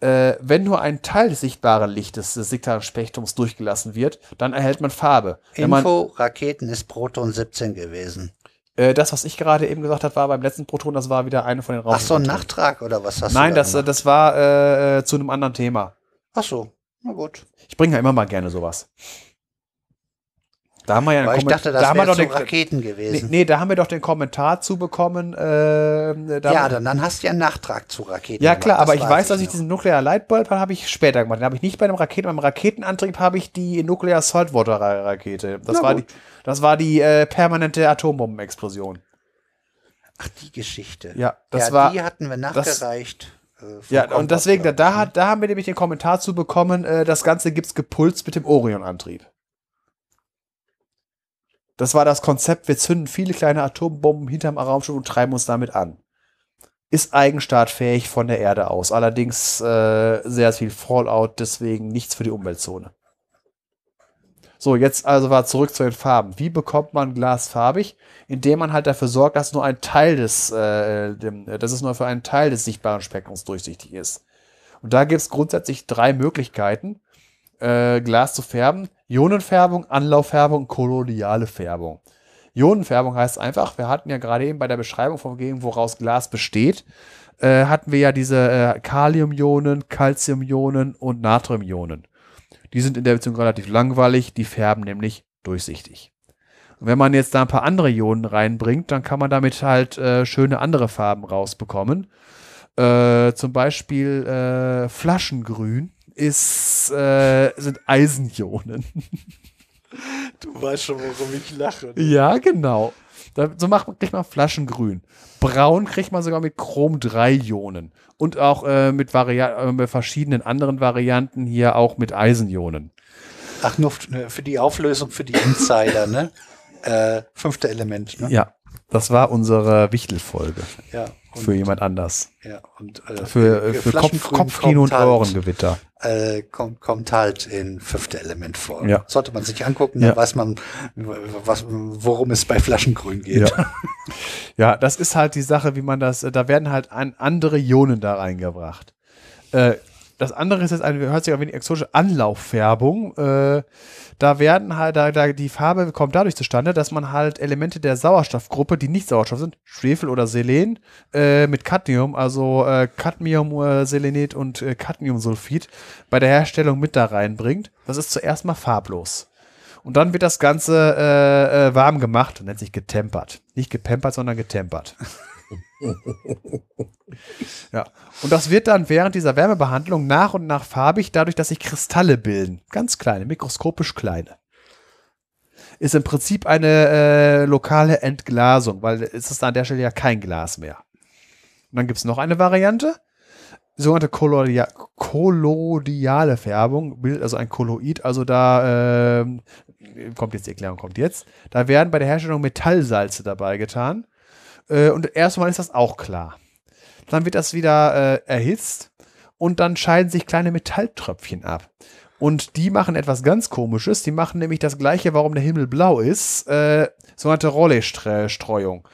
äh, wenn nur ein Teil des sichtbaren Lichtes des sichtbaren Spektrums durchgelassen wird, dann erhält man Farbe. Info, man, Raketen ist Proton 17 gewesen. Äh, das, was ich gerade eben gesagt habe, war beim letzten Proton, das war wieder eine von den Raum. Ach so, ein Nachtrag oder was hast Nein, du Nein, das, das war äh, äh, zu einem anderen Thema. Ach so, na gut. Ich bringe ja immer mal gerne sowas. Da haben wir ja ich dachte, das da wäre den, Raketen gewesen. Nee, nee, da haben wir doch den Kommentar zu bekommen. Äh, ja, dann, dann hast du ja einen Nachtrag zu Raketen. Ja, klar, aber ich weiß, dass ich diesen Nuklear Lightbulb habe ich später gemacht. Den habe ich nicht bei einem Raketen, beim Raketenantrieb habe ich die Nuclear Saltwater Rakete. Das, war die, das war die äh, permanente Atombombenexplosion. Ach, die Geschichte. Ja, das ja, war. Die hatten wir nachgereicht. Das, äh, ja, und deswegen, da, da, hat, da haben wir nämlich den Kommentar zu bekommen, äh, das Ganze gibt's gepulst mit dem Orion-Antrieb. Das war das Konzept, wir zünden viele kleine Atombomben hinterm Raumschiff und treiben uns damit an. Ist eigenstartfähig von der Erde aus. Allerdings äh, sehr viel Fallout, deswegen nichts für die Umweltzone. So, jetzt also war zurück zu den Farben. Wie bekommt man Glas farbig? Indem man halt dafür sorgt, dass nur ein Teil des, äh, dem, dass es nur für einen Teil des sichtbaren Spektrums durchsichtig ist. Und da gibt es grundsätzlich drei Möglichkeiten, äh, Glas zu färben. Ionenfärbung, Anlauffärbung, koloniale Färbung. Ionenfärbung heißt einfach, wir hatten ja gerade eben bei der Beschreibung von Gegend, woraus Glas besteht, äh, hatten wir ja diese äh, Kaliumionen, Calciumionen und Natriumionen. Die sind in der Beziehung relativ langweilig, die färben nämlich durchsichtig. Und wenn man jetzt da ein paar andere Ionen reinbringt, dann kann man damit halt äh, schöne andere Farben rausbekommen. Äh, zum Beispiel äh, Flaschengrün ist, äh, sind Eisenionen. Du weißt schon, warum ich lache. Ne? Ja, genau. Da, so macht man, kriegt man Flaschengrün. Braun kriegt man sogar mit Chrom-3-Ionen. Und auch äh, mit, äh, mit verschiedenen anderen Varianten hier auch mit Eisenionen. Ach, nur äh, für die Auflösung für die Insider, ne? Äh, fünfte Element, ne? Ja, das war unsere Wichtelfolge. Ja. für jemand anders. Ja, und äh, für, äh, für Kopf, Kopfkino und halt, Ohrengewitter. Äh, kommt, kommt halt in fünfte Element vor. Ja. Sollte man sich angucken, dann weiß man, was, worum es bei Flaschengrün geht. Ja. ja, das ist halt die Sache, wie man das, da werden halt andere Ionen da reingebracht. Äh, das andere ist jetzt eine, hört sich ein wenig exotische Anlauffärbung. Äh, da werden halt, da, da, die Farbe kommt dadurch zustande, dass man halt Elemente der Sauerstoffgruppe, die nicht Sauerstoff sind, Schwefel oder Selen, äh, mit Cadmium, also äh, Cadmiumselenet äh, und äh, Cadmiumsulfid, bei der Herstellung mit da reinbringt. Das ist zuerst mal farblos. Und dann wird das Ganze äh, äh, warm gemacht, nennt sich getempert. Nicht gepempert, sondern getempert. ja. Und das wird dann während dieser Wärmebehandlung nach und nach farbig, dadurch, dass sich Kristalle bilden. Ganz kleine, mikroskopisch kleine. Ist im Prinzip eine äh, lokale Entglasung, weil es ist an der Stelle ja kein Glas mehr. Und dann gibt es noch eine Variante, sogenannte Kollodia kollodiale Färbung, also ein Kolloid, also da äh, kommt jetzt die Erklärung, kommt jetzt. Da werden bei der Herstellung Metallsalze dabei getan äh, und erstmal ist das auch klar. Dann wird das wieder äh, erhitzt und dann scheiden sich kleine Metalltröpfchen ab. Und die machen etwas ganz Komisches. Die machen nämlich das Gleiche, warum der Himmel blau ist, äh, sogenannte Rolle-Streuung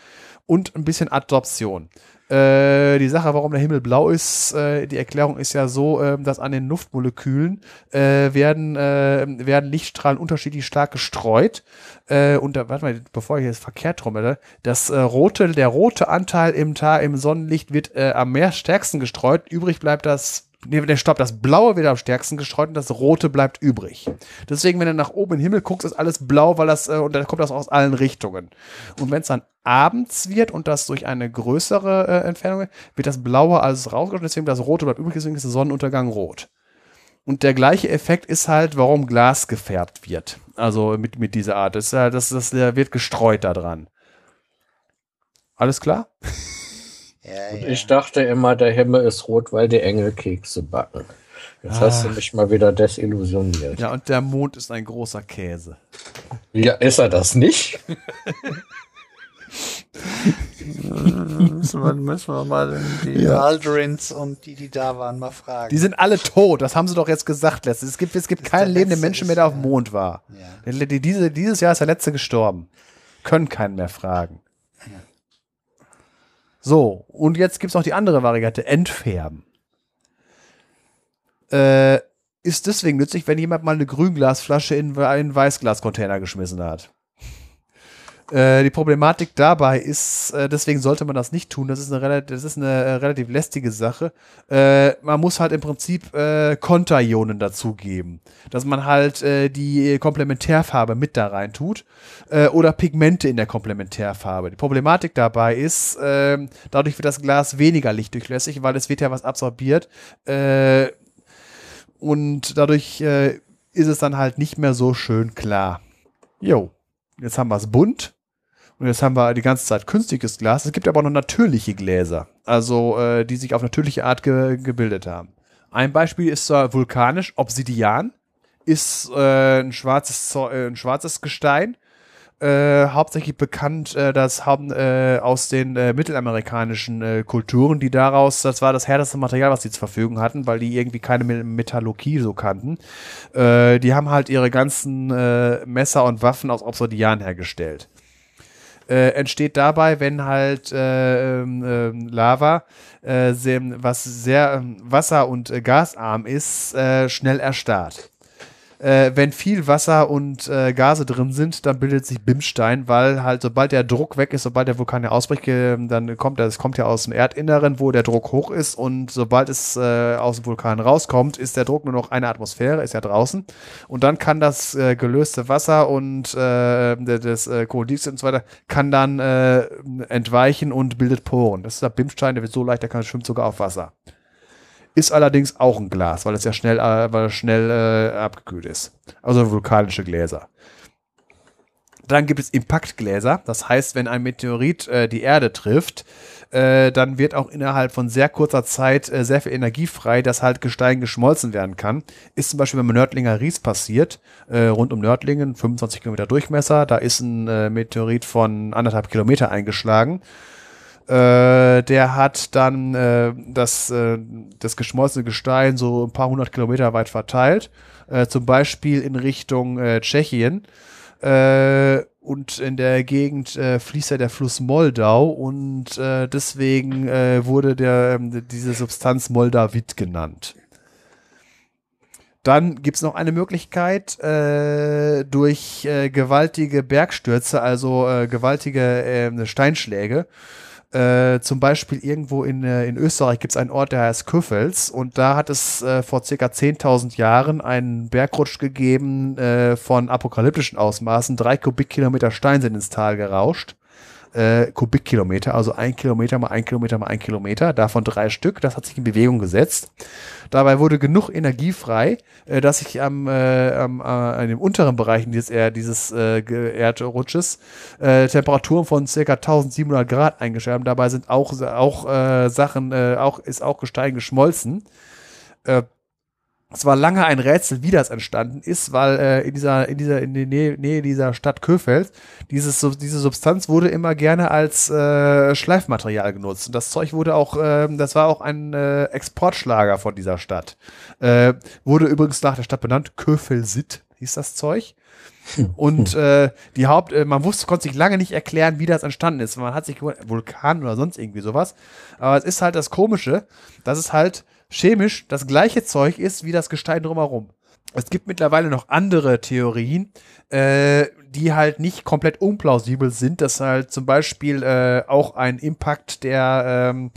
und ein bisschen Adoption. Äh, die Sache, warum der Himmel blau ist, äh, die Erklärung ist ja so, äh, dass an den Luftmolekülen äh, werden, äh, werden Lichtstrahlen unterschiedlich stark gestreut. Und da, warte mal, bevor ich jetzt verkehrt trommele, das rote, der rote Anteil im, Ta im Sonnenlicht wird am mehr stärksten gestreut. Übrig bleibt das nee, der Stopp, das Blaue wird am stärksten gestreut und das Rote bleibt übrig. Deswegen, wenn du nach oben in den Himmel guckst, ist alles blau, weil das, äh, und dann kommt das aus allen Richtungen. Und wenn es dann abends wird und das durch eine größere äh, Entfernung wird das Blaue alles rausgeschnitten, deswegen das Rote bleibt übrig, deswegen ist der Sonnenuntergang rot. Und der gleiche Effekt ist halt, warum Glas gefärbt wird. Also mit, mit dieser Art. Das, das, das, das wird gestreut da dran. Alles klar? Ja, ja. Ich dachte immer, der Himmel ist rot, weil die Engel Kekse backen. Jetzt ah. hast du ah. mich mal wieder desillusioniert. Ja, und der Mond ist ein großer Käse. Ja, ist er das nicht? müssen, wir, müssen wir mal die ja. Aldrins und die, die da waren, mal fragen. Die sind alle tot, das haben sie doch jetzt gesagt letztens. Es gibt, es gibt keinen lebenden Menschen mehr, der auf dem Mond war. Ja. Diese, dieses Jahr ist der letzte gestorben. Können keinen mehr fragen. So, und jetzt gibt es noch die andere Variante, Entfärben. Äh, ist deswegen nützlich, wenn jemand mal eine Grünglasflasche in einen Weißglascontainer geschmissen hat. Äh, die Problematik dabei ist, äh, deswegen sollte man das nicht tun. Das ist eine, relativ, das ist eine äh, relativ lästige Sache. Äh, man muss halt im Prinzip äh, Konterionen dazugeben. Dass man halt die Komplementärfarbe mit da rein tut oder Pigmente in der Komplementärfarbe. Die Problematik dabei ist, ähm, dadurch wird das Glas weniger lichtdurchlässig, weil es wird ja was absorbiert. und dadurch ist es dann halt nicht mehr so schön klar. Jo. Jetzt haben wir es bunt. Und jetzt haben wir die ganze Zeit künstliches Glas. Es gibt aber auch noch natürliche Gläser, also äh, die sich auf natürliche Art ge gebildet haben. Ein Beispiel ist äh, vulkanisch, Obsidian, ist äh, ein, schwarzes, äh, ein schwarzes Gestein. Äh, hauptsächlich bekannt äh, das haben aus den mittelamerikanischen Kulturen, die daraus, das war das härteste Material, was sie zur Verfügung hatten, weil die irgendwie keine Metallurgie so kannten. Die haben halt ihre ganzen Messer und Waffen aus Obsidian hergestellt äh, entsteht dabei, wenn halt äh, äh, Lava, äh, was sehr ähm, wasser- und äh, gasarm ist, äh, schnell erstarrt äh, wenn viel Wasser und äh, Gase drin sind, dann bildet sich Bimstein, weil halt sobald der Druck weg ist, sobald der Vulkan ja ausbricht, äh, dann kommt das kommt ja aus dem Erdinneren, wo der Druck hoch ist und sobald es äh, aus dem Vulkan rauskommt, ist der Druck nur noch eine Atmosphäre, ist ja draußen und dann kann das äh, gelöste Wasser und äh, das äh, Kohlendioxid und so weiter kann dann äh, entweichen und bildet Poren. Das ist der Bimstein, der wird so leicht, der kann schwimmt sogar auf Wasser. Ist allerdings auch ein Glas, weil es ja schnell, äh, weil schnell äh, abgekühlt ist. Also vulkanische Gläser. Dann gibt es Impaktgläser. Das heißt, wenn ein Meteorit äh, die Erde trifft, äh, dann wird auch innerhalb von sehr kurzer Zeit äh, sehr viel Energie frei, dass halt Gestein geschmolzen werden kann. Ist zum Beispiel beim Nördlinger Ries passiert, äh, rund um Nördlingen, 25 Kilometer Durchmesser. Da ist ein äh, Meteorit von anderthalb Kilometer eingeschlagen. Äh, der hat dann äh, das, äh, das geschmolzene Gestein so ein paar hundert Kilometer weit verteilt, äh, zum Beispiel in Richtung äh, Tschechien. Und in der Gegend fließt ja der Fluss Moldau und deswegen wurde der, ähm, diese Substanz Moldavit genannt. Dann gibt es noch eine Möglichkeit, äh, durch äh, gewaltige Bergstürze, also äh, gewaltige ähm, Steinschläge, äh, zum Beispiel irgendwo in, äh, in Österreich gibt es einen Ort, der heißt Küffels und da hat es äh, vor circa 10.000 Jahren einen Bergrutsch gegeben äh, von apokalyptischen Ausmaßen. Drei Kubikkilometer Stein sind ins Tal gerauscht äh, Kubikkilometer, also ein Kilometer mal ein Kilometer mal ein Kilometer, davon drei Stück. Das hat sich in Bewegung gesetzt. Dabei wurde genug Energie frei, äh, dass sich am, äh, am äh, dem unteren Bereich dieses, äh, dieses äh, Erdrutsches äh, Temperaturen von ca. 1700 Grad haben. Dabei sind auch, auch äh, Sachen, äh, auch, ist auch Gestein geschmolzen. Äh, es war lange ein Rätsel, wie das entstanden ist, weil äh, in dieser, in dieser, in der Nähe, Nähe dieser Stadt Köfeld, dieses, diese Substanz wurde immer gerne als äh, Schleifmaterial genutzt. Und das Zeug wurde auch, äh, das war auch ein äh, Exportschlager von dieser Stadt. Äh, wurde übrigens nach der Stadt benannt, Köfelsit hieß das Zeug. Und äh, die Haupt, äh, man wusste, konnte sich lange nicht erklären, wie das entstanden ist. Man hat sich gewundert, Vulkan oder sonst irgendwie sowas. Aber es ist halt das Komische, dass es halt chemisch das gleiche Zeug ist wie das Gestein drumherum. Es gibt mittlerweile noch andere Theorien, äh, die halt nicht komplett unplausibel sind, dass halt zum Beispiel äh, auch ein Impact der ähm,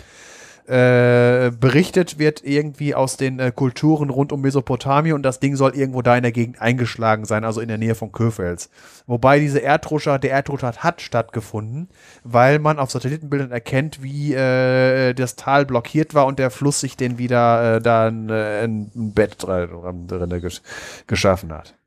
äh, berichtet wird irgendwie aus den äh, Kulturen rund um Mesopotamien und das Ding soll irgendwo da in der Gegend eingeschlagen sein, also in der Nähe von Köfels. Wobei diese Erdrutscher, der Erdrutscher hat stattgefunden, weil man auf Satellitenbildern erkennt, wie äh, das Tal blockiert war und der Fluss sich den wieder äh, da ein, äh, ein Bett drin, drin geschaffen hat.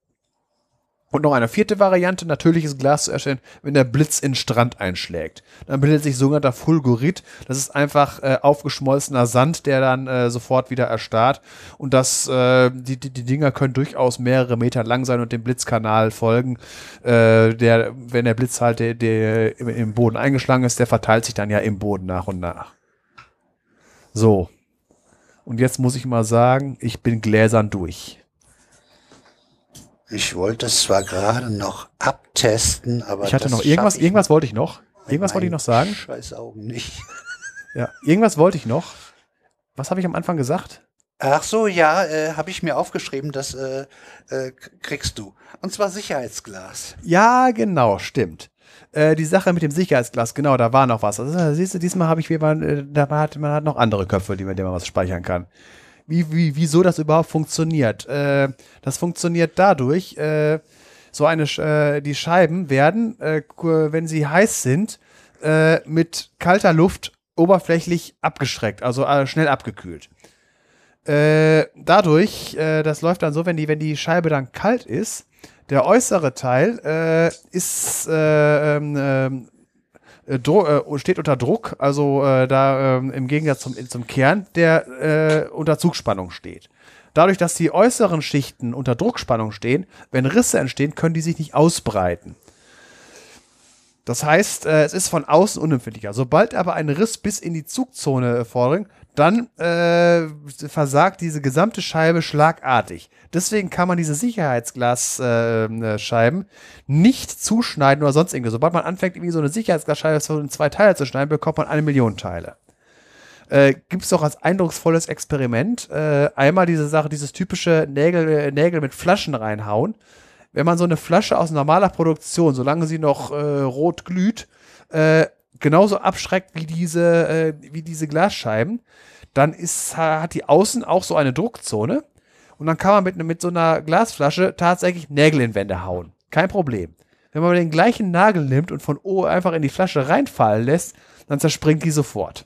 Und noch eine vierte Variante, natürliches Glas zu erstellen, wenn der Blitz in Strand einschlägt. Dann bildet sich sogenannter Fulgurit. Das ist einfach äh, aufgeschmolzener Sand, der dann äh, sofort wieder erstarrt. Und das, äh, die, die, die Dinger können durchaus mehrere Meter lang sein und dem Blitzkanal folgen. Äh, der, wenn der Blitz halt der, der im, im Boden eingeschlagen ist, der verteilt sich dann ja im Boden nach und nach. So. Und jetzt muss ich mal sagen, ich bin gläsern durch. Ich wollte es zwar gerade noch abtesten, aber. Ich hatte noch irgendwas, irgendwas wollte ich noch. Irgendwas wollte ich noch sagen. Scheiß Augen nicht. Ja, irgendwas wollte ich noch. Was habe ich am Anfang gesagt? Ach so, ja, äh, habe ich mir aufgeschrieben, das äh, äh, kriegst du. Und zwar Sicherheitsglas. Ja, genau, stimmt. Äh, die Sache mit dem Sicherheitsglas, genau, da war noch was. Also, siehst du, diesmal habe ich wie man, äh, da hat man hat noch andere Köpfe, die mit denen man was speichern kann wie, wie, wieso das überhaupt funktioniert. Äh, das funktioniert dadurch, äh, so eine, äh, die Scheiben werden, äh, wenn sie heiß sind, äh, mit kalter Luft oberflächlich abgeschreckt, also äh, schnell abgekühlt. dadurch, das läuft dann so, wenn die, wenn die Scheibe dann kalt ist, der äußere Teil ist ähm, ähm, äh, äh, steht unter Druck, also äh, da ähm, im Gegensatz zum, zum Kern, der äh, unter Zugspannung steht. Dadurch, dass die äußeren Schichten unter Druckspannung stehen, wenn Risse entstehen, können die sich nicht ausbreiten. Das heißt, äh, es ist von außen unempfindlicher. Sobald aber ein Riss bis in die Zugzone vordringt, dann äh, versagt diese gesamte Scheibe schlagartig. Deswegen kann man diese Sicherheitsglasscheiben äh, nicht zuschneiden oder sonst irgendwie. Sobald man anfängt, irgendwie so eine Sicherheitsglasscheibe in zwei Teile zu schneiden, bekommt man eine Million Teile. Äh, Gibt es doch als eindrucksvolles Experiment äh, einmal diese Sache, dieses typische Nägel, äh, Nägel mit Flaschen reinhauen. Wenn man so eine Flasche aus normaler Produktion, solange sie noch äh, rot glüht, genauso abschreckt wie diese, äh, wie diese Glasscheiben, dann ist, hat die außen auch so eine Druckzone. Und dann kann man mit, mit so einer Glasflasche tatsächlich Nägel in Wände hauen. Kein Problem. Wenn man den gleichen Nagel nimmt und von O einfach in die Flasche reinfallen lässt, dann zerspringt die sofort.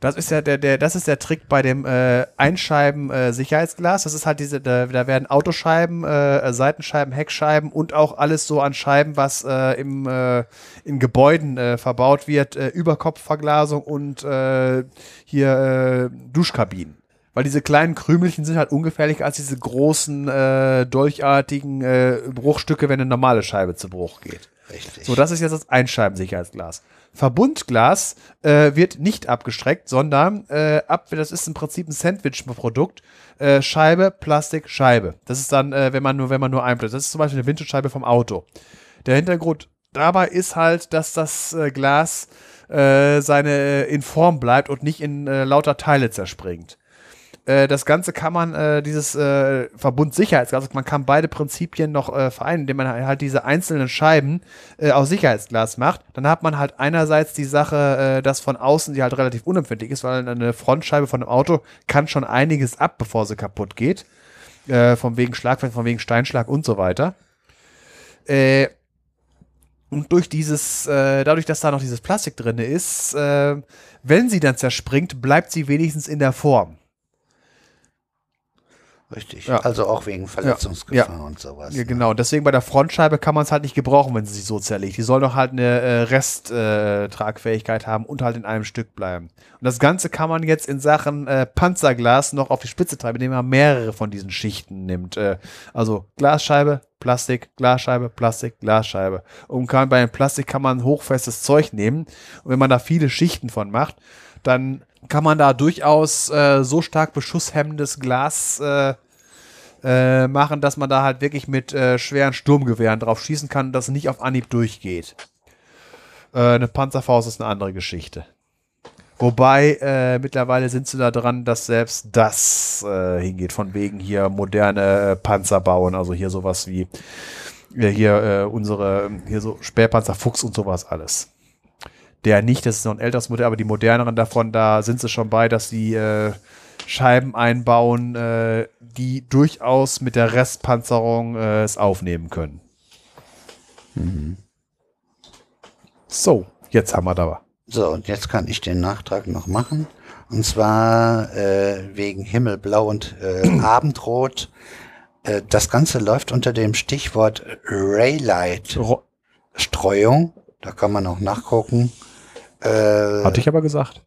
Das ist ja der, der, das ist der Trick bei dem äh, Einscheiben-Sicherheitsglas. Äh, das ist halt diese, da, da werden Autoscheiben, äh, Seitenscheiben, Heckscheiben und auch alles so an Scheiben, was äh, im, äh, in Gebäuden äh, verbaut wird, äh, Überkopfverglasung und äh, hier äh, Duschkabinen. Weil diese kleinen Krümelchen sind halt ungefährlicher als diese großen, äh, dolchartigen äh, Bruchstücke, wenn eine normale Scheibe zu Bruch geht. Richtig. So, das ist jetzt das Einscheiben-Sicherheitsglas. Verbundglas äh, wird nicht abgestreckt, sondern äh, ab, das ist im Prinzip ein Sandwich-Produkt. Äh, Scheibe, Plastik, Scheibe. Das ist dann, äh, wenn man nur, wenn man nur einblättert. Das ist zum Beispiel eine Windschutzscheibe vom Auto. Der Hintergrund dabei ist halt, dass das äh, Glas äh, seine in Form bleibt und nicht in lauter Teile zerspringt. Äh, das Ganze kann man, äh, dieses äh, Verbund Sicherheitsglas, also man kann beide Prinzipien noch äh, vereinen, indem man halt diese einzelnen Scheiben äh, aus Sicherheitsglas macht. Dann hat man halt einerseits die Sache, äh, dass von außen die halt relativ unempfindlich ist, weil eine Frontscheibe von einem Auto kann schon einiges ab, bevor sie kaputt geht. Äh, von wegen Schlagfeld, von wegen Steinschlag und so weiter. Äh, und durch dieses, äh, dadurch, dass da noch dieses Plastik drin ist, äh, wenn sie dann zerspringt, bleibt sie wenigstens in der Form. Richtig. Ja. Also auch wegen Verletzungsgefahr Ja. und sowas. Ja, genau. Deswegen bei der Frontscheibe kann man es halt nicht gebrauchen, wenn sie sich so zerlegt. Die soll doch halt eine äh, Resttragfähigkeit haben und halt in einem Stück bleiben. Und das Ganze kann man jetzt in Sachen äh, Panzerglas noch auf die Spitze treiben, indem man mehrere von diesen Schichten nimmt. Äh, also Glasscheibe, Plastik, Glasscheibe, Plastik, Glasscheibe. Und kann, bei dem Plastik kann man hochfestes Zeug nehmen. Und wenn man da viele Schichten von macht, dann kann man da durchaus äh, so stark beschusshemmendes Glas äh, äh, machen, dass man da halt wirklich mit äh, schweren Sturmgewehren drauf schießen kann und das nicht auf Anhieb durchgeht. Äh, eine Panzerfaust ist eine andere Geschichte. Wobei äh, mittlerweile sind sie da dran, dass selbst das hingeht, von wegen hier moderne Panzer bauen, also hier sowas wie hier unsere, hier so Spähpanzer Fuchs und sowas alles. Der nicht, das ist noch ein älteres Modell, aber die moderneren davon, da sind sie schon bei, dass sie äh, Scheiben einbauen, äh, die durchaus mit der Restpanzerung äh, es aufnehmen können. So, jetzt haben wir da. So, und jetzt kann ich den Nachtrag noch machen. Und zwar äh, wegen Himmelblau und äh, Abendrot. Äh, das Ganze läuft unter dem Stichwort Raylight-Streuung. Da kann man auch nachgucken. Äh, Hatte ich aber gesagt.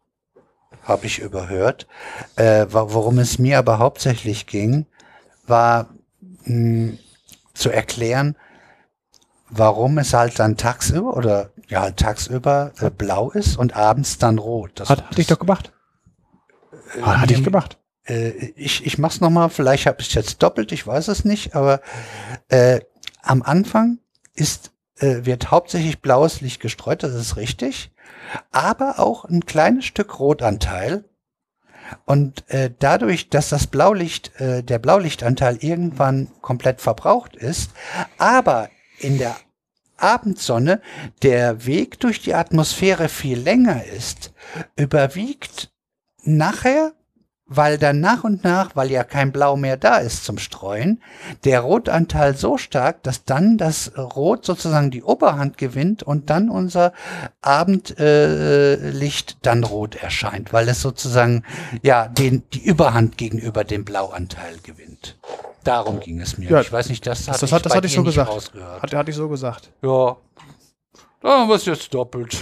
habe ich überhört. Äh, worum es mir aber hauptsächlich ging, war mh, zu erklären, warum es halt dann tagsüber oder ja halt tagsüber äh, blau ist und abends dann rot. Das, Hat, hatte ich doch gemacht. Hat, hatte ich gemacht. äh, ich, ich mach's nochmal, vielleicht habe ich es jetzt doppelt, ich weiß es nicht, aber äh, am Anfang ist, äh, wird hauptsächlich blaues Licht gestreut, das ist richtig, aber auch ein kleines Stück Rotanteil. Und äh, dadurch, dass das Blaulicht, äh, der Blaulichtanteil irgendwann komplett verbraucht ist, aber in der Abendsonne der Weg durch die Atmosphäre viel länger ist, überwiegt nachher, weil dann nach und nach, weil ja kein Blau mehr da ist zum Streuen, der Rotanteil so stark, dass dann das Rot sozusagen die Oberhand gewinnt und dann unser Abendlicht äh, dann rot erscheint, weil es sozusagen ja den, die Überhand gegenüber dem Blauanteil gewinnt. Darum ging es mir. Ja, ich weiß nicht, das, Das, hatte das, hat, das hatte ich so nicht gesagt. rausgehört. Hat, hatte ich so gesagt. Ja. Da haben wir es jetzt doppelt.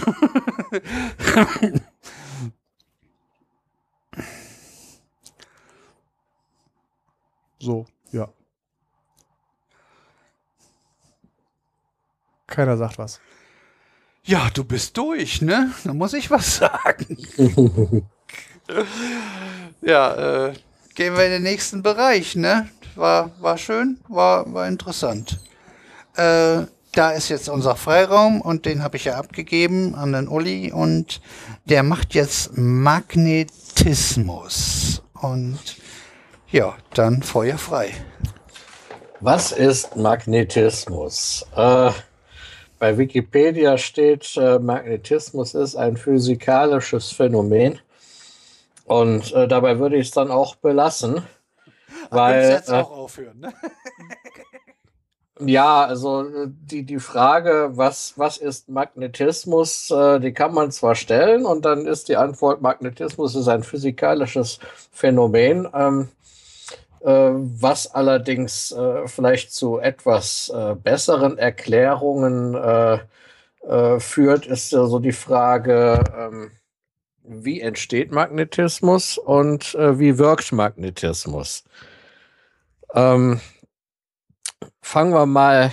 So, ja. Keiner sagt was. Ja, du bist durch, ne? Da muss ich was sagen. ja, äh, gehen wir in den nächsten Bereich, ne? War, war schön, war, war interessant. Äh, da ist jetzt unser Freiraum und den habe ich ja abgegeben an den Uli und der macht jetzt Magnetismus. Und ja, dann Feuer frei. Was ist Magnetismus? Äh, bei Wikipedia steht, äh, Magnetismus ist ein physikalisches Phänomen. Und äh, dabei würde ich es dann auch belassen. Weil, jetzt äh, auch aufhören, ne? ja, also äh, die, die Frage, was, was ist Magnetismus, äh, die kann man zwar stellen und dann ist die Antwort, Magnetismus ist ein physikalisches Phänomen. Ähm, äh, was allerdings äh, vielleicht zu etwas äh, besseren Erklärungen äh, äh, führt, ist ja so die Frage, ähm, wie entsteht Magnetismus und äh, wie wirkt Magnetismus? Ähm, fangen wir mal,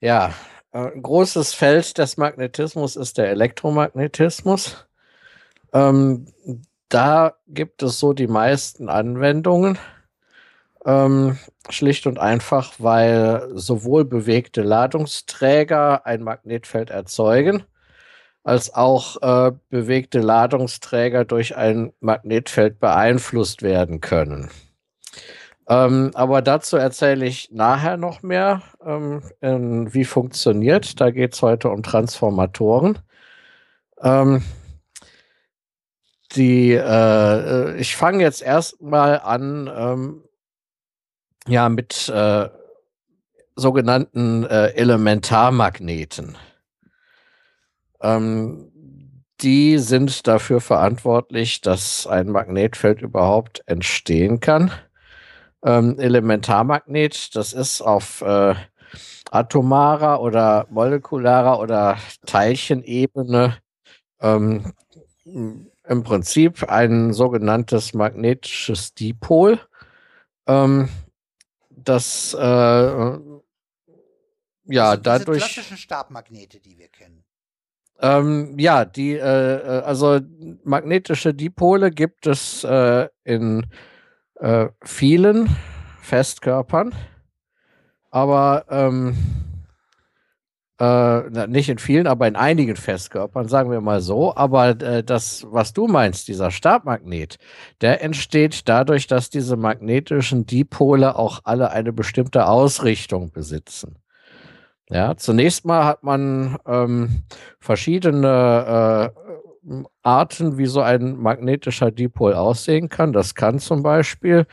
ja, äh, ein großes Feld des Magnetismus ist der Elektromagnetismus. Ähm, da gibt es so die meisten Anwendungen. Ähm, schlicht und einfach, weil sowohl bewegte Ladungsträger ein Magnetfeld erzeugen, als auch äh, bewegte Ladungsträger durch ein Magnetfeld beeinflusst werden können. Ähm, aber dazu erzähle ich nachher noch mehr, ähm, in, wie funktioniert. Da geht es heute um Transformatoren. Ähm, die, äh, ich fange jetzt erstmal an, ähm, ja, mit äh, sogenannten äh, Elementarmagneten. Ähm, die sind dafür verantwortlich, dass ein Magnetfeld überhaupt entstehen kann. ähm, Elementarmagnet, das ist auf äh, atomarer oder molekularer oder Teilchenebene ähm, im Prinzip ein sogenanntes magnetisches Dipol. Ähm, das äh, ja dadurch. Diese klassischen Stabmagnete, die wir kennen. Ähm, ja, die, äh, äh, also magnetische Dipole gibt es äh, in äh, vielen Festkörpern, aber ähm, äh, nicht in vielen, aber in einigen Festkörpern, sagen wir mal so. Aber äh, das, was du meinst, dieser Stabmagnet, der entsteht dadurch, dass diese magnetischen Dipole auch alle eine bestimmte Ausrichtung besitzen. Ja, zunächst mal hat man ähm, verschiedene äh, Arten, wie so ein magnetischer Dipol aussehen kann. Das kann zum Beispiel,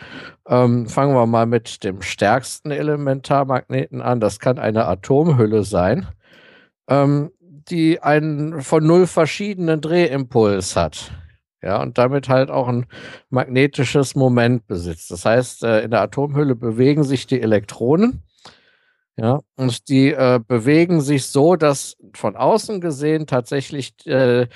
ähm, fangen wir mal mit dem stärksten Elementarmagneten an, das kann eine Atomhülle sein, ähm, die einen von null verschiedenen Drehimpuls hat. Ja, und damit halt auch ein magnetisches Moment besitzt. Das heißt, äh, in der Atomhülle bewegen sich die Elektronen. Ja, und die äh, bewegen sich so, dass von außen gesehen tatsächlich äh,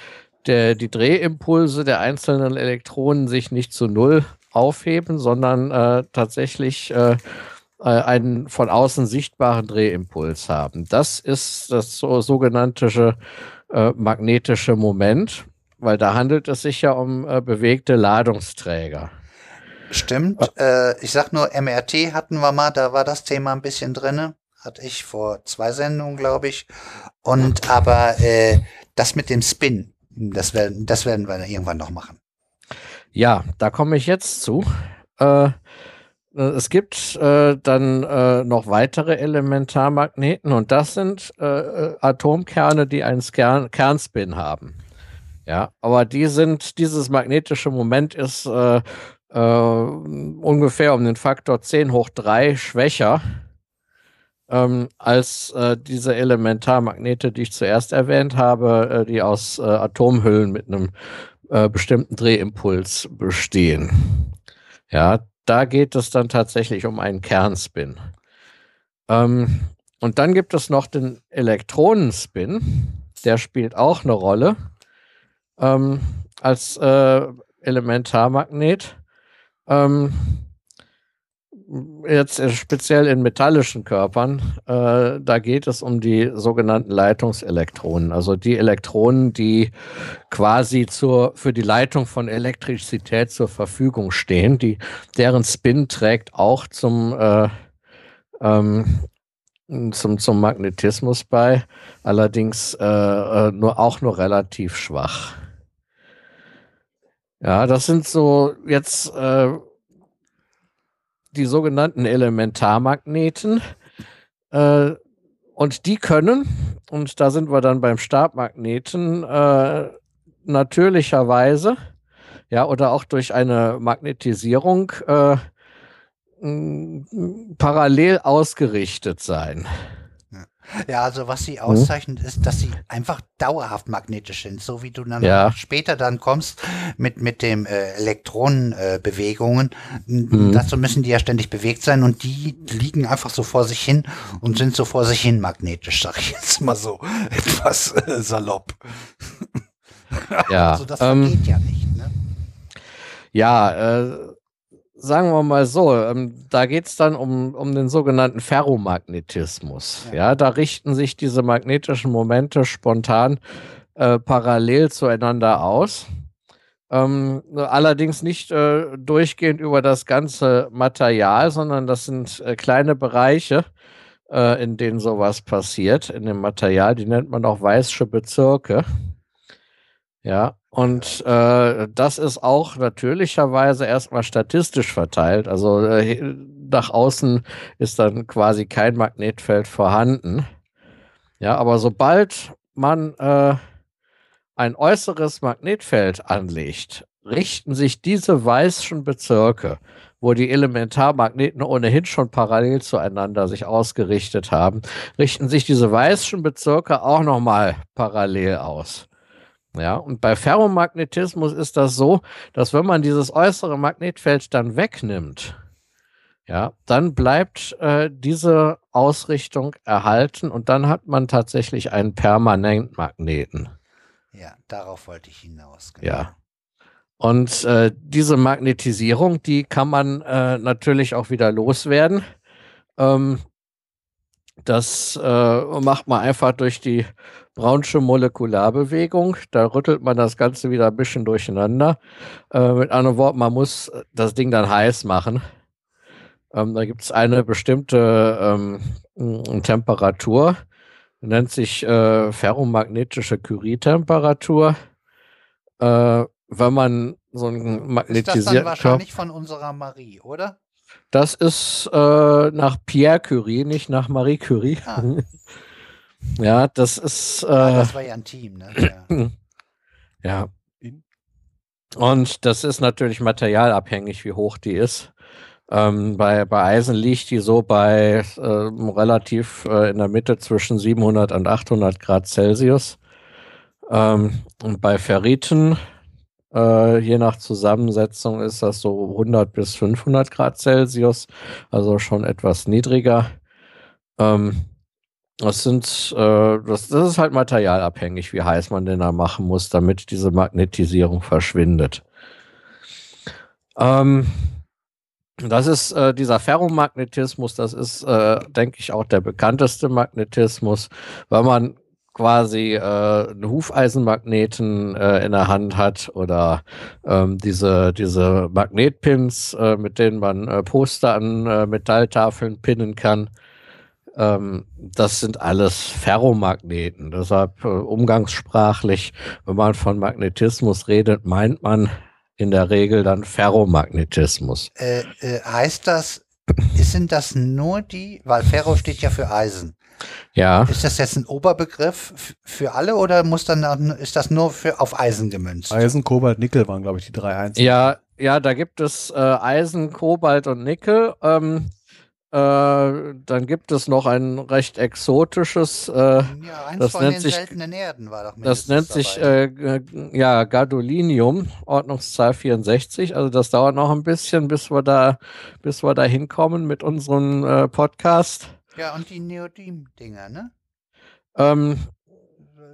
der, die Drehimpulse der einzelnen Elektronen sich nicht zu Null aufheben, sondern äh, tatsächlich äh, einen von außen sichtbaren Drehimpuls haben. Das ist das so, sogenannte äh, magnetische Moment, weil da handelt es sich ja um äh, bewegte Ladungsträger. Stimmt. Äh, ich sag nur, MRT hatten wir mal, da war das Thema ein bisschen drin. Hatte ich vor zwei Sendungen, glaube ich. Und aber äh, das mit dem Spin, das werden, das werden wir irgendwann noch machen. Ja, da komme ich jetzt zu. Äh, es gibt äh, dann äh, noch weitere Elementarmagneten und das sind äh, äh Atomkerne, die einen Kern Kernspin haben. Ja, aber die sind, dieses magnetische Moment ist äh, äh, ungefähr um den Faktor 10 hoch 3 schwächer ähm, als äh, diese Elementarmagnete, die ich zuerst erwähnt habe, äh, die aus äh, Atomhüllen mit einem äh, bestimmten Drehimpuls bestehen. Ja, da geht es dann tatsächlich um einen Kernspin. Ähm, und dann gibt es noch den Elektronenspin, der spielt auch eine Rolle ähm, als äh, Elementarmagnet. Ähm, jetzt speziell in metallischen Körpern, äh, da geht es um die sogenannten Leitungselektronen, also die Elektronen, die quasi zur, für die Leitung von Elektrizität zur Verfügung stehen, die, deren Spin trägt auch zum, äh, ähm, zum, zum Magnetismus bei, allerdings äh, äh nur, auch nur relativ schwach. Ja, das sind so jetzt äh, die sogenannten Elementarmagneten. Äh, und die können, und da sind wir dann beim Stabmagneten, äh, natürlicherweise, ja, oder auch durch eine Magnetisierung äh, parallel ausgerichtet sein. Ja, also was sie hm? auszeichnet, mhm. ist, dass sie einfach dauerhaft magnetisch sind, so wie du dann ja. später dann kommst mit, mit dem äh, Elektronenbewegungen. Äh, mhm. Dazu müssen die ja ständig bewegt sein und die liegen einfach so vor sich hin und sind so vor sich hin magnetisch, sag ich jetzt mal so etwas äh, salopp. Ja, also das ähm, vergeht ja nicht, ne? Ja, äh, sagen wir mal so, ähm, da geht es dann um, um den sogenannten Ferromagnetismus. Ja. ja. da richten sich diese magnetischen Momente spontan äh, parallel zueinander aus. Ähm, allerdings nicht äh, durchgehend über das ganze Material, sondern das sind äh, kleine Bereiche, äh, in denen sowas passiert, in dem Material. Die nennt man auch Weißsche Bezirke. Ja, und äh, das ist auch natürlicherweise erstmal statistisch verteilt. Also äh, nach außen ist dann quasi kein Magnetfeld vorhanden. Ja, aber sobald man äh, ein äußeres Magnetfeld anlegt, richten sich diese weißen Bezirke, wo die Elementarmagneten ohnehin schon parallel zueinander sich ausgerichtet haben, richten sich diese weißen Bezirke auch nochmal parallel aus. Ja, und bei Ferromagnetismus ist das so, dass wenn man dieses äußere Magnetfeld dann wegnimmt, Ja, dann bleibt äh, diese Ausrichtung erhalten und dann hat man tatsächlich einen Permanentmagneten. Ja, darauf wollte ich hinaus. Genau. Ja. Und äh, diese Magnetisierung, die kann man äh, natürlich auch wieder loswerden. Ähm, das äh, macht man einfach durch die Brownsche Molekularbewegung. Da rüttelt man das Ganze wieder ein bisschen durcheinander. Äh, mit anderen Worten, man muss das Ding dann heiß machen. Ähm, da gibt es eine bestimmte ähm, Temperatur, nennt sich äh, ferromagnetische Curie-Temperatur. Äh, wenn man so ein magnetisiert. Ist das dann wahrscheinlich von unserer Marie, oder? Das ist äh, nach Pierre Curie, nicht nach Marie Curie. Ah. ja, das ist. Äh, ja, das war ja ein Team, ne? Ja. Und das ist natürlich materialabhängig, wie hoch die ist. Ähm, bei, bei Eisen liegt die so bei äh, relativ äh, in der Mitte zwischen 700 und 800 Grad Celsius. Ähm, und bei Ferriten, äh, je nach Zusammensetzung, ist das so 100 bis 500 Grad Celsius, also schon etwas niedriger. Ähm, das sind, äh, das, das ist halt materialabhängig, wie heiß man denn da machen muss, damit diese Magnetisierung verschwindet. Ähm, das ist äh, dieser Ferromagnetismus, das ist, äh, denke ich, auch der bekannteste Magnetismus, weil man quasi äh, einen Hufeisenmagneten äh, in der Hand hat oder ähm, diese, diese Magnetpins, äh, mit denen man äh, Poster an äh, Metalltafeln pinnen kann. Ähm, das sind alles Ferromagneten. Deshalb äh, umgangssprachlich, wenn man von Magnetismus redet, meint man in der Regel dann Ferromagnetismus. Äh, äh, heißt das, sind das nur die, weil Ferro steht ja für Eisen. Ja. Ist das jetzt ein Oberbegriff für alle oder muss dann ist das nur für auf Eisen gemünzt? Eisen, Kobalt, Nickel waren glaube ich die drei einzigen. Ja, ja, da gibt es äh, Eisen, Kobalt und Nickel. Ähm, äh, dann gibt es noch ein recht exotisches. Äh, ja, eins das von nennt den sich, seltenen Erden war doch Das nennt sich äh, ja Gadolinium, Ordnungszahl 64. Also das dauert noch ein bisschen, bis wir da, bis wir da hinkommen mit unserem äh, Podcast. Ja, und die Neodym-Dinger, ne? Ähm,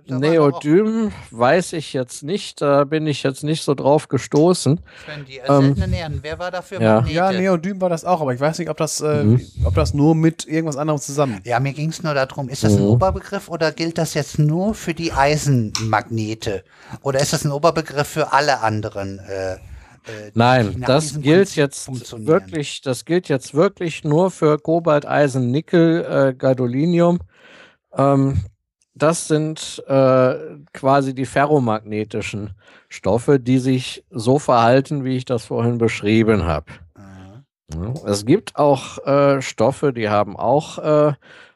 Neodym weiß ich jetzt nicht, da bin ich jetzt nicht so drauf gestoßen. Die ähm, Erden. Wer war dafür ja. ja, Neodym war das auch, aber ich weiß nicht, ob das, äh, mhm. ob das nur mit irgendwas anderem zusammen. Ja, mir ging es nur darum, ist das ein mhm. Oberbegriff oder gilt das jetzt nur für die Eisenmagnete? Oder ist das ein Oberbegriff für alle anderen? Äh, äh, Nein, das gilt jetzt wirklich, das gilt jetzt wirklich nur für Kobalt, Eisen, Nickel, äh, Gadolinium. Ähm, das sind äh, quasi die ferromagnetischen Stoffe, die sich so verhalten, wie ich das vorhin beschrieben habe. Mhm. Es gibt auch äh, Stoffe, die haben auch äh,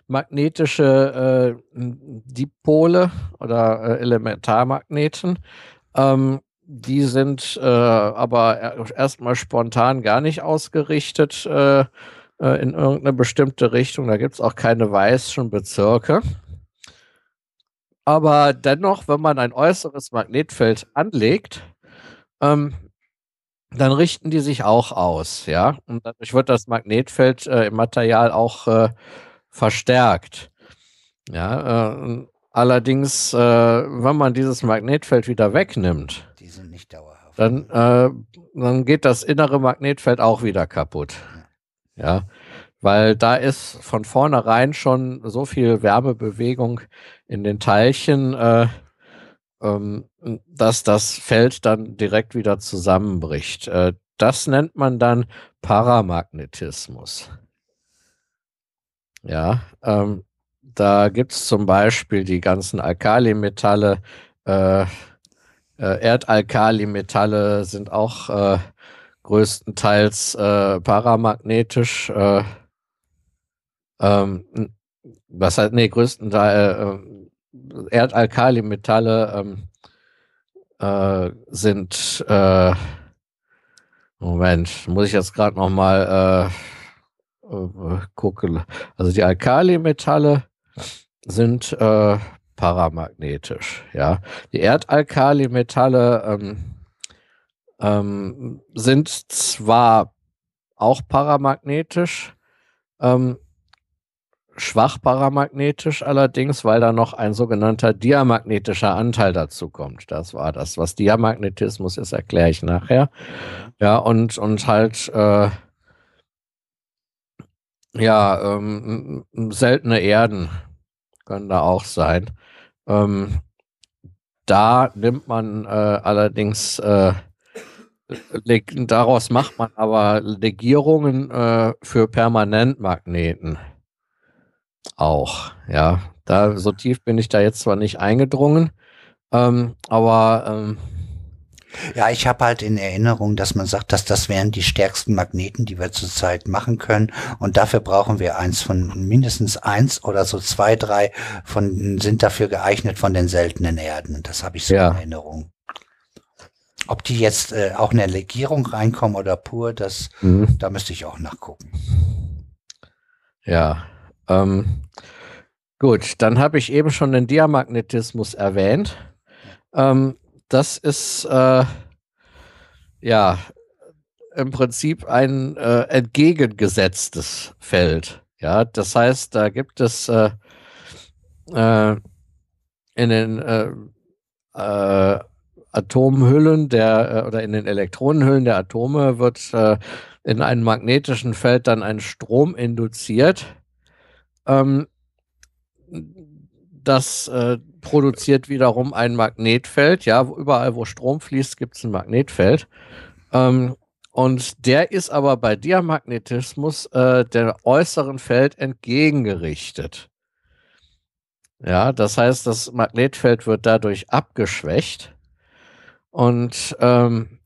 magnetische äh, Dipole oder äh, Elementarmagneten. Ähm, die sind äh, aber erstmal spontan gar nicht ausgerichtet äh, in irgendeine bestimmte Richtung. Da gibt es auch keine weißen Bezirke. Aber dennoch, wenn man ein äußeres Magnetfeld anlegt, ähm, dann richten die sich auch aus, ja. Und dadurch wird das Magnetfeld äh, im Material auch äh, verstärkt. Ja, äh, allerdings, äh, wenn man dieses Magnetfeld wieder wegnimmt, nicht dauerhaft. Dann, äh, dann geht das innere Magnetfeld auch wieder kaputt. Ja. ja weil da ist von vornherein schon so viel Wärmebewegung in den Teilchen, äh, ähm, dass das Feld dann direkt wieder zusammenbricht. Äh, das nennt man dann Paramagnetismus. Ja, ähm, da gibt es zum Beispiel die ganzen Alkalimetalle. Äh, äh, Erdalkalimetalle sind auch äh, größtenteils äh, paramagnetisch. Äh, ähm, was halt, nee, größtenteils äh, Erdalkalimetalle ähm, äh, sind, äh, Moment, muss ich jetzt gerade nochmal äh, äh, gucken. Also die Alkalimetalle sind paramagnetisch, ja. Die Erdalkalimetalle ähm, ähm, sind zwar auch paramagnetisch. Ähm, schwach paramagnetisch allerdings, weil da noch ein sogenannter diamagnetischer Anteil dazu kommt. Das war das. Was Diamagnetismus ist, erkläre ich nachher. Ja, und, und halt äh, ja, ähm, seltene Erden können da auch sein. Ähm, da nimmt man äh, allerdings äh, daraus macht man aber Legierungen äh, für Permanentmagneten auch. Ja, da so tief bin ich da jetzt zwar nicht eingedrungen, ähm, aber ähm, ja, ich habe halt in Erinnerung, dass man sagt, dass das wären die stärksten Magneten, die wir zurzeit machen können. Und dafür brauchen wir eins von mindestens eins oder so zwei, drei von sind dafür geeignet von den seltenen Erden. Das habe ich so ja. in Erinnerung. Ob die jetzt äh, auch in der Legierung reinkommen oder pur, das, mhm. da müsste ich auch nachgucken. Ja, ähm, gut, dann habe ich eben schon den Diamagnetismus erwähnt. Ähm, das ist äh, ja im Prinzip ein äh, entgegengesetztes Feld. Ja, das heißt, da gibt es äh, äh in den äh, äh, Atomhüllen der oder in den Elektronenhüllen der Atome wird in einem magnetischen Feld dann ein Strom induziert ähm, das produziert wiederum ein Magnetfeld. Ja, überall, wo Strom fließt, gibt es ein Magnetfeld. Ähm, und der ist aber bei Diamagnetismus äh, der äußeren Feld entgegengerichtet. Ja, das heißt, das Magnetfeld wird dadurch abgeschwächt. Und ähm,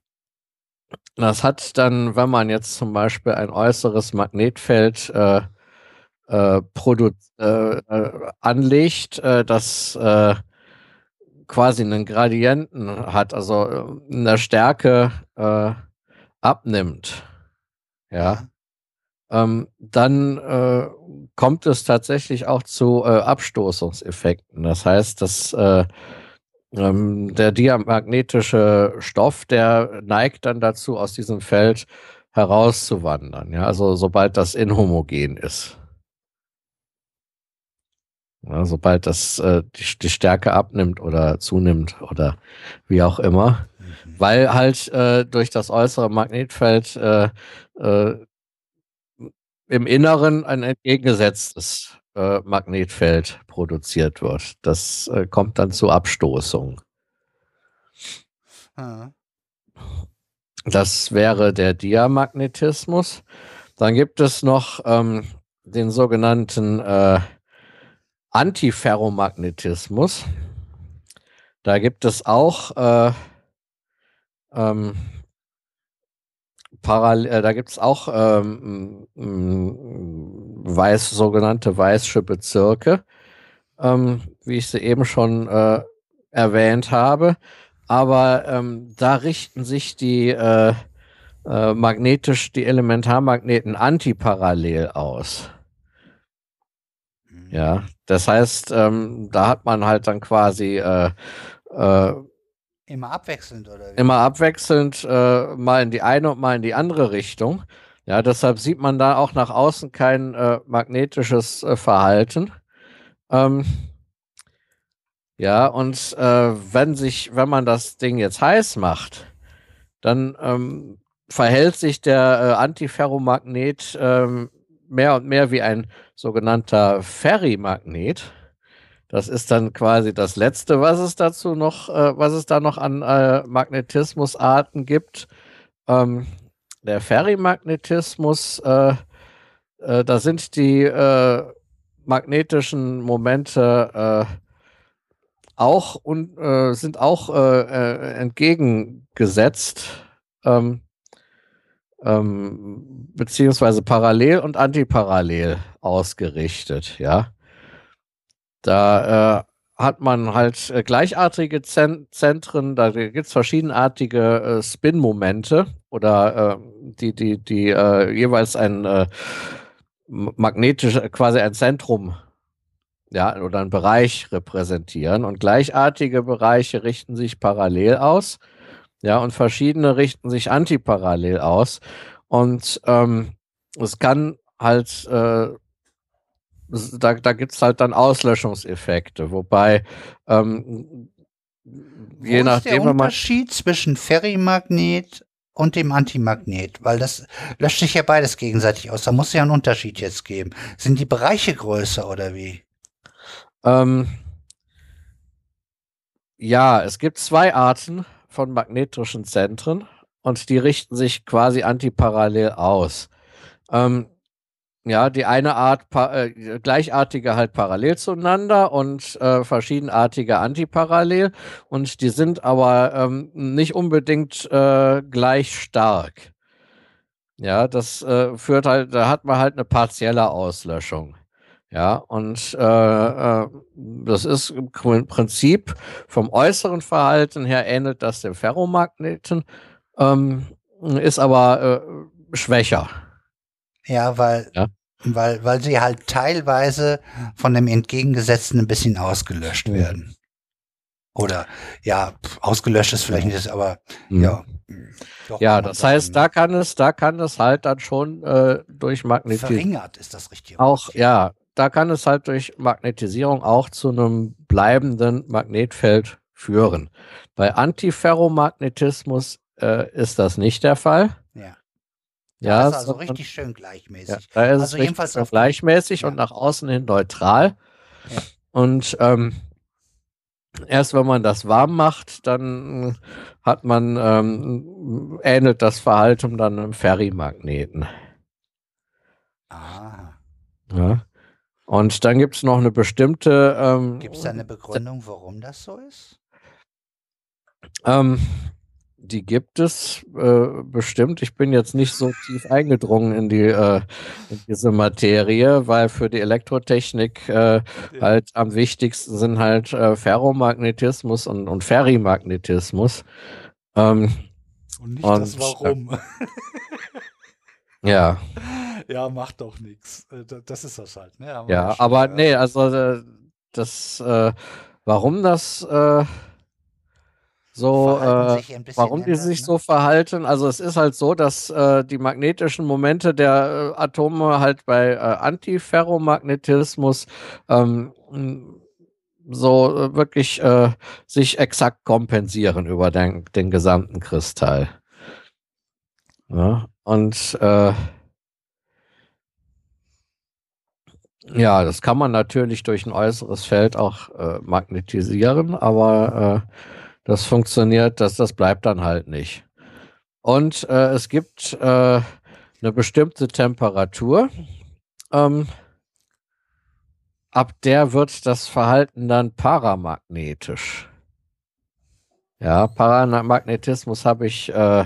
das hat dann, wenn man jetzt zum Beispiel ein äußeres Magnetfeld äh, äh, äh, anlegt, äh, das äh, quasi einen Gradienten hat, also äh, eine Stärke äh, abnimmt, ja, ähm, dann kommt es tatsächlich auch zu Abstoßungseffekten. Das heißt, dass ähm, der diamagnetische Stoff, der neigt dann dazu, aus diesem Feld herauszuwandern. Ja, also sobald das inhomogen ist. Ja, sobald das äh, die, die, Stärke abnimmt oder zunimmt oder wie auch immer. Mhm. Weil halt äh, durch das äußere Magnetfeld äh, äh im Inneren ein entgegengesetztes äh, Magnetfeld produziert wird. Das äh, kommt dann zu Abstoßung. Ah. Das wäre der Diamagnetismus. Dann gibt es noch ähm, den sogenannten äh, Antiferromagnetismus. Da gibt es auch äh, ähm, parallel, äh, da gibt es auch ähm, weiß, sogenannte weißsche Bezirke, ähm, wie ich sie eben schon äh, erwähnt habe. Aber ähm, da richten sich die äh, äh, magnetisch, die Elementarmagneten antiparallel aus. Ja, das heißt, ähm, da hat man halt dann quasi äh, äh, immer abwechselnd oder wie? immer abwechselnd äh, mal in die eine und mal in die andere Richtung. Ja, deshalb sieht man da auch nach außen kein äh, magnetisches äh, Verhalten. Ähm, ja, und äh, wenn sich, wenn man das Ding jetzt heiß macht, dann ähm, verhält sich der Antiferromagnet ähm, mehr und mehr wie ein sogenannter Ferrimagnet. Das ist dann quasi das Letzte, was es dazu noch, äh, was es da noch an äh, Magnetismusarten gibt. Ähm, der Ferrimagnetismus, äh, äh da sind die äh, magnetischen Momente äh, auch und sind auch entgegengesetzt. Ähm, ähm, beziehungsweise parallel und antiparallel ausgerichtet, ja. Da äh, hat man halt äh, gleichartige Zen Zentren, da gibt es verschiedenartige äh, Spin-Momente oder äh, die, die, die äh, jeweils ein äh, magnetisch, quasi ein Zentrum ja, oder einen Bereich repräsentieren. Und gleichartige Bereiche richten sich parallel aus. Ja, und verschiedene richten sich antiparallel aus. Und ähm, es kann halt, äh, da, da gibt es halt dann Auslöschungseffekte, wobei ähm, je Wo nachdem, ist der Unterschied zwischen Ferrimagnet und dem Antimagnet, weil das löscht sich ja beides gegenseitig aus. Da muss es ja einen Unterschied jetzt geben. Sind die Bereiche größer oder wie? Ähm, ja, es gibt zwei Arten von magnetischen Zentren und die richten sich quasi antiparallel aus. Ähm, ja, die eine Art äh, gleichartige halt parallel zueinander und äh, verschiedenartige antiparallel und die sind aber ähm, nicht unbedingt äh, gleich stark. Ja, das äh, führt halt, da hat man halt eine partielle Auslöschung. Ja, und äh, äh, das ist im Prinzip vom äußeren Verhalten her ähnelt das dem Ferromagneten, ähm, ist aber schwächer. Ja, weil, ja. weil, weil sie halt teilweise von dem Entgegengesetzten ein bisschen ausgelöscht mhm. werden. Oder ja, ausgelöscht ist vielleicht nicht, aber mhm. ja. Doch, ja, das heißt, da kann es, da kann es halt dann schon äh, durch Magnetisierung. Verringert ist das richtig. Auch, ja, da kann es halt durch Magnetisierung auch zu einem bleibenden Magnetfeld führen. Bei Antiferromagnetismus äh, ist das nicht der Fall. Ja, das ist also richtig schön gleichmäßig. Ja, da ist also es jedenfalls gleichmäßig ja. und nach außen hin neutral. Ja. Und ähm, erst wenn man das warm macht, dann hat man, ähm, ähnelt das Verhalten dann einem Ferrimagneten. Ah. Ja. Und dann gibt es noch eine bestimmte. Ähm, gibt es da eine Begründung, warum das so ist? Ähm, die gibt es äh, bestimmt. Ich bin jetzt nicht so tief eingedrungen in, die, äh, in diese Materie, weil für die Elektrotechnik äh, ja. halt am wichtigsten sind halt äh, Ferromagnetismus und, und Ferrimagnetismus. Ähm, und nicht und, das Warum. ja. Ja, macht doch nichts. Äh, das ist das halt. Ne? Ja, aber nee, also äh, das, warum das so, äh, warum die sich ne? so verhalten. Also es ist halt so, dass äh, die magnetischen Momente der äh, Atome halt bei äh, Antiferromagnetismus ähm, so äh, wirklich äh, sich exakt kompensieren über den, den gesamten Kristall. Ja, und ja, das kann man natürlich durch ein äußeres Feld auch magnetisieren, aber das funktioniert, das, das bleibt dann halt nicht. Und äh, es gibt äh, eine bestimmte Temperatur, ähm, ab der wird das Verhalten dann paramagnetisch. Ja, Paramagnetismus habe ich äh,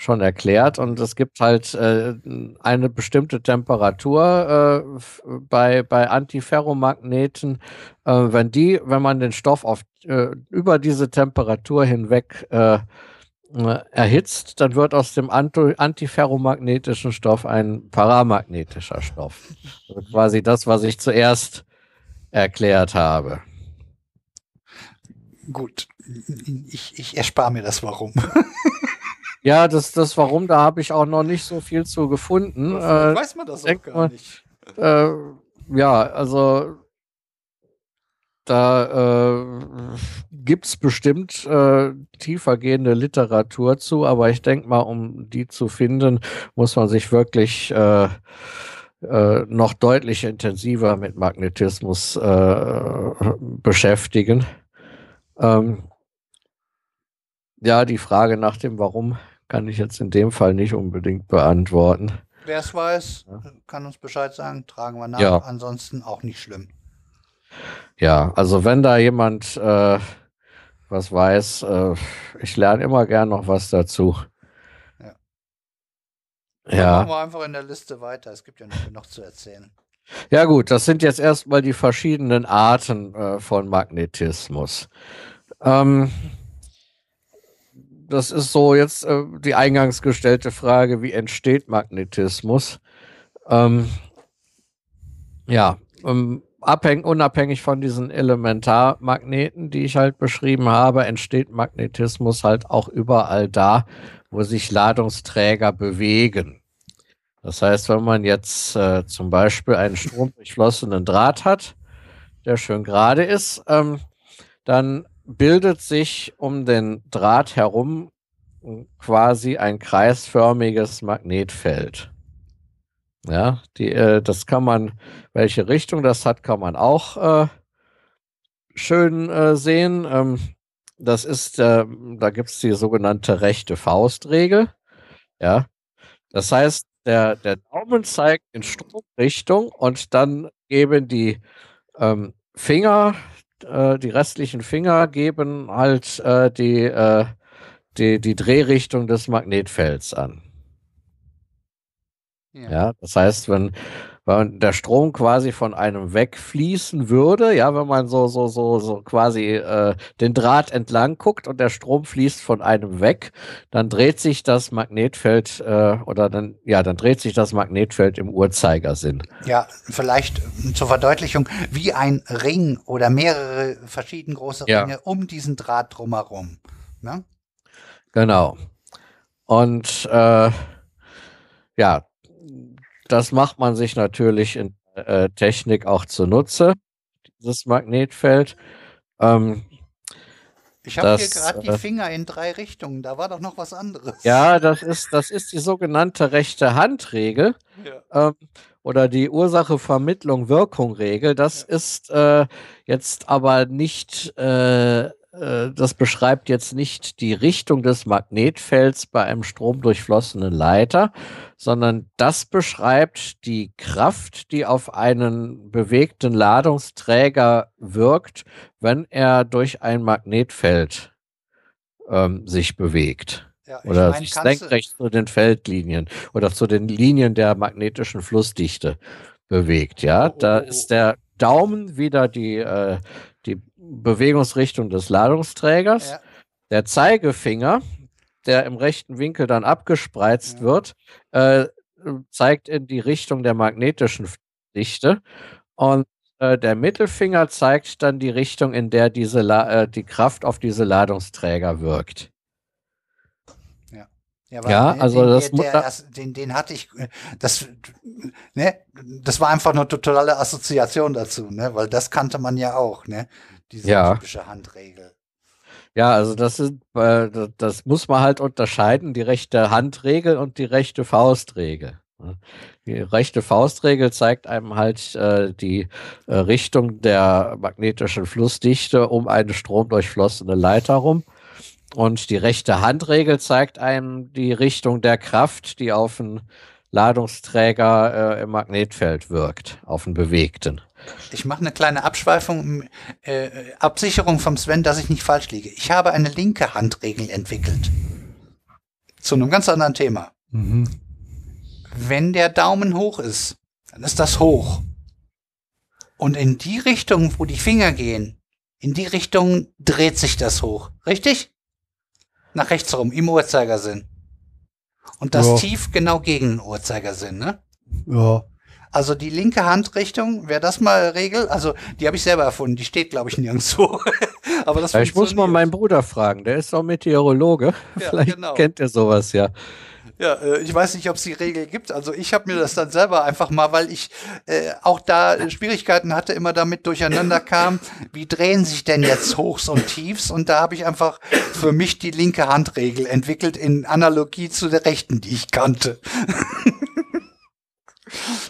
schon erklärt und es gibt halt äh, eine bestimmte Temperatur äh, bei, bei Antiferromagneten. Äh, wenn die, wenn man den Stoff auf, äh, über diese Temperatur hinweg äh, erhitzt, dann wird aus dem Anti antiferromagnetischen Stoff ein paramagnetischer Stoff. Also quasi das, was ich zuerst erklärt habe. Gut, ich, ich erspare mir das Warum. Ja, das, das Warum, da habe ich auch noch nicht so viel zu gefunden. Äh, weiß man das auch gar nicht. Äh, ja, also da äh, gibt es bestimmt äh, tiefergehende Literatur zu, aber ich denke mal, um die zu finden, muss man sich wirklich äh, äh, noch deutlich intensiver mit Magnetismus äh, beschäftigen. Ähm, ja, die Frage nach dem Warum kann ich jetzt in dem Fall nicht unbedingt beantworten. Wer es weiß, kann uns Bescheid sagen, tragen wir nach. Ja. Ansonsten auch nicht schlimm. Ja, also wenn da jemand äh, was weiß, äh, ich lerne immer gern noch was dazu. Ja. ja. machen wir einfach in der Liste weiter. Es gibt ja noch genug zu erzählen. Ja gut, das sind jetzt erstmal die verschiedenen Arten äh, von Magnetismus. Ähm, das ist so jetzt äh, die eingangs gestellte Frage, wie entsteht Magnetismus? Ähm, ja, ähm, abhängig, unabhängig von diesen Elementarmagneten, die ich halt beschrieben habe, entsteht Magnetismus halt auch überall da, wo sich Ladungsträger bewegen. Das heißt, wenn man jetzt äh, zum Beispiel einen stromdurchflossenen Draht hat, der schön gerade ist, ähm, dann bildet sich um den Draht herum quasi ein kreisförmiges Magnetfeld. Ja, die, äh, das kann man, welche Richtung das hat, kann man auch äh, schön äh, sehen. Ähm, das ist, äh, da gibt es die sogenannte rechte Faustregel. Ja, das heißt, der, der Daumen zeigt in Stromrichtung und dann geben die ähm, Finger, äh, die restlichen Finger geben halt äh, die, äh, die, die Drehrichtung des Magnetfelds an. Ja. ja, das heißt, wenn, wenn der Strom quasi von einem wegfließen würde, ja, wenn man so, so, so, so quasi äh, den Draht entlang guckt und der Strom fließt von einem weg, dann dreht sich das Magnetfeld äh, oder dann, ja, dann dreht sich das Magnetfeld im Uhrzeigersinn. Ja, vielleicht zur Verdeutlichung, wie ein Ring oder mehrere verschieden große Ringe ja. um diesen Draht drumherum. Ne? Genau. Und äh, ja, das macht man sich natürlich in äh, Technik auch zunutze, dieses Magnetfeld. Ähm, ich habe hier gerade die äh, Finger in drei Richtungen, da war doch noch was anderes. Ja, das ist, das ist die sogenannte rechte Handregel ja. ähm, oder die Ursache-Vermittlung-Wirkung-Regel. Das ja. ist äh, jetzt aber nicht äh, äh, das beschreibt jetzt nicht die Richtung des Magnetfelds bei einem stromdurchflossenen Leiter, sondern das beschreibt die Kraft, die auf einen bewegten Ladungsträger wirkt, wenn er durch ein Magnetfeld ähm, sich bewegt. Ja, oder mein, sich senkrecht zu den Feldlinien oder zu den Linien der magnetischen Flussdichte bewegt. Ja, oh, da oh, oh. ist der Daumen wieder die, äh, die Bewegungsrichtung des Ladungsträgers. Ja. Der Zeigefinger, der im rechten Winkel dann abgespreizt ja. wird, äh, zeigt in die Richtung der magnetischen Dichte. Und äh, der Mittelfinger zeigt dann die Richtung, in der diese La äh, die Kraft auf diese Ladungsträger wirkt. Ja, ja den, also das, der, der, den, den hatte ich, äh, das, ne, das war einfach eine totale Assoziation dazu, ne, weil das kannte man ja auch, ne, diese ja. typische Handregel. Ja, also das ist, äh, das muss man halt unterscheiden, die rechte Handregel und die rechte Faustregel. Ne. Die rechte Faustregel zeigt einem halt äh, die äh, Richtung der magnetischen Flussdichte um eine stromdurchflossene Leiter rum. Und die rechte Handregel zeigt einem die Richtung der Kraft, die auf einen Ladungsträger äh, im Magnetfeld wirkt, auf einen bewegten. Ich mache eine kleine Abschweifung, äh, Absicherung vom Sven, dass ich nicht falsch liege. Ich habe eine linke Handregel entwickelt. Zu einem ganz anderen Thema. Mhm. Wenn der Daumen hoch ist, dann ist das hoch. Und in die Richtung, wo die Finger gehen, in die Richtung dreht sich das hoch. Richtig? nach rechts rum, im Uhrzeigersinn. Und das ja. tief genau gegen den Uhrzeigersinn, ne? Ja. Also die linke Handrichtung, wäre das mal Regel? Also die habe ich selber erfunden, die steht glaube ich nirgendwo. Aber das Ich muss mal meinen Bruder fragen, der ist auch Meteorologe. Ja, Vielleicht genau. kennt er sowas ja. Ja, äh, ich weiß nicht, ob es die Regel gibt. Also ich habe mir das dann selber einfach mal, weil ich äh, auch da Schwierigkeiten hatte, immer damit durcheinander kam, wie drehen sich denn jetzt Hochs und Tiefs? Und da habe ich einfach für mich die linke Handregel entwickelt in Analogie zu der rechten, die ich kannte.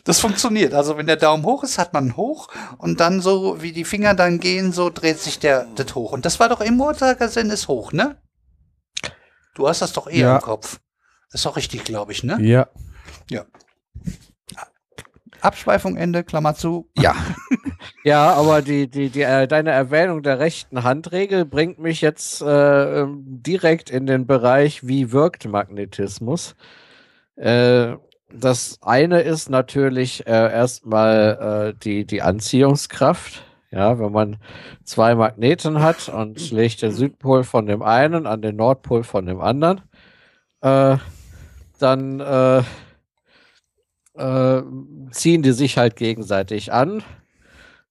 Das funktioniert. Also wenn der Daumen hoch ist, hat man hoch und dann so, wie die Finger dann gehen, so dreht sich der das hoch. Und das war doch im Uhrzeigersinn ist hoch, ne? Du hast das doch eher ja. im Kopf. Das ist auch richtig, glaube ich, ne? Ja. Ja. Abschweifung Ende, Klammer zu. Ja. ja, aber die, die, die, äh, deine Erwähnung der rechten Handregel bringt mich jetzt äh, ähm, direkt in den Bereich, wie wirkt Magnetismus. Äh, das eine ist natürlich äh, erstmal äh, die, die Anziehungskraft. Ja, wenn man zwei Magneten hat und legt den Südpol von dem einen an den Nordpol von dem anderen, äh, dann äh, äh, ziehen die sich halt gegenseitig an.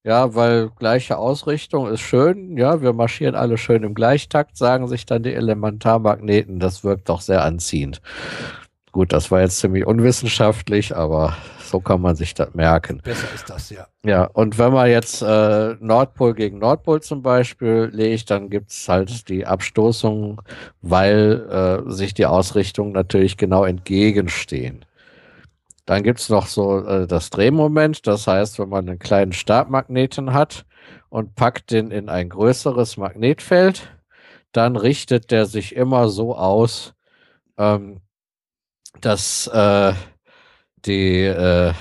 Ja, weil gleiche Ausrichtung ist schön. Ja, wir marschieren alle schön im Gleichtakt, sagen sich dann die Elementarmagneten. Das wirkt doch sehr anziehend. Gut, das war jetzt ziemlich unwissenschaftlich, aber so kann man sich das merken. Besser ist das, ja. Ja, und wenn man jetzt äh, Nordpol gegen Nordpol zum Beispiel legt, dann gibt es halt die Abstoßung, weil äh, sich die Ausrichtungen natürlich genau entgegenstehen. Dann gibt es noch so äh, das Drehmoment, das heißt, wenn man einen kleinen Stabmagneten hat und packt den in ein größeres Magnetfeld, dann richtet der sich immer so aus, ähm, dass äh, die äh,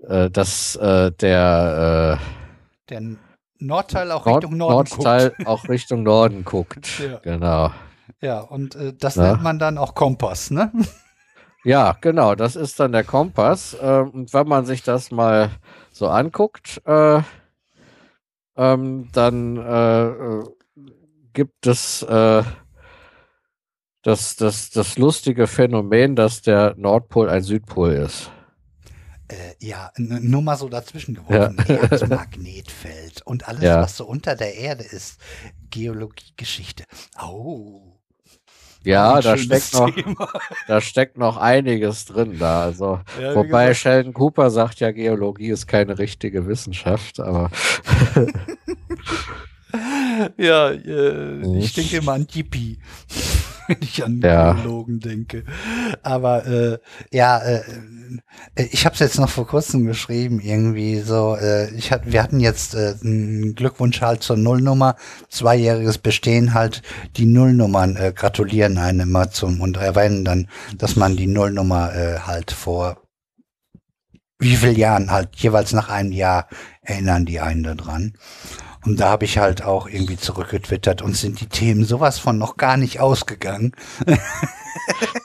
äh, dass äh, der äh, der Nordteil auch Nord Richtung Norden Nordteil guckt. auch Richtung Norden guckt. Ja. Genau. Ja, und äh, das Ja. nennt man dann auch Kompass, ne? Ja, genau, das ist dann der Kompass. Ähm, und wenn man sich das mal so anguckt, äh, ähm, dann äh, äh, gibt es äh, das, das, das lustige Phänomen, dass der Nordpol ein Südpol ist. Äh, ja, nur mal so dazwischen geworfen. Erdmagnetfeld und alles, Ja. was so unter der Erde ist. Geologiegeschichte. Au. Ja, da steckt, noch, Thema. da steckt noch einiges drin da. Also, Ja, wobei gesagt, Sheldon Cooper sagt ja, Geologie ist keine richtige Wissenschaft, aber Ja, äh, ich denke immer an Yippie, wenn ich an Ja. Geologen denke. Aber äh, ja, äh, äh, ich habe es jetzt noch vor kurzem geschrieben, irgendwie so. Äh, ich hat, wir hatten jetzt äh, einen Glückwunsch halt zur Nullnummer, zweijähriges Bestehen halt. Die Nullnummern äh, gratulieren einem immer zum und erwähnen dann, dass man die Nullnummer äh, halt vor wie viel Jahren halt jeweils nach einem Jahr erinnern die einen daran. Und da habe ich halt auch irgendwie zurückgetwittert und sind die Themen sowas von noch gar nicht ausgegangen.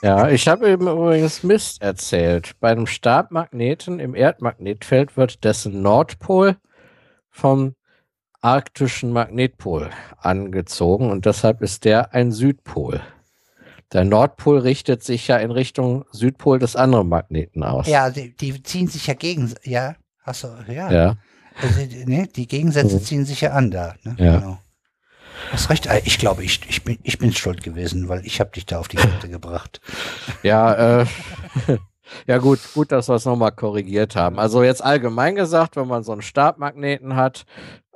Ja, ich habe ihm übrigens Mist erzählt. Bei einem Stabmagneten im Erdmagnetfeld wird dessen Nordpol vom arktischen Magnetpol angezogen und deshalb ist der ein Südpol. Der Nordpol richtet sich ja in Richtung Südpol des anderen Magneten aus. Ja, die, die ziehen sich ja gegen, ja, hast du, ja. Ja, Also, die- ne, die Gegensätze Mhm. ziehen sich ja an da. Ne? Ja. Genau. Hast recht. Ich glaube, ich, ich bin, ich bin schuld gewesen, weil ich habe dich da auf die Kette gebracht. ja, äh, ja gut, gut, dass wir es nochmal korrigiert haben. Also jetzt allgemein gesagt, wenn man so einen Stabmagneten hat,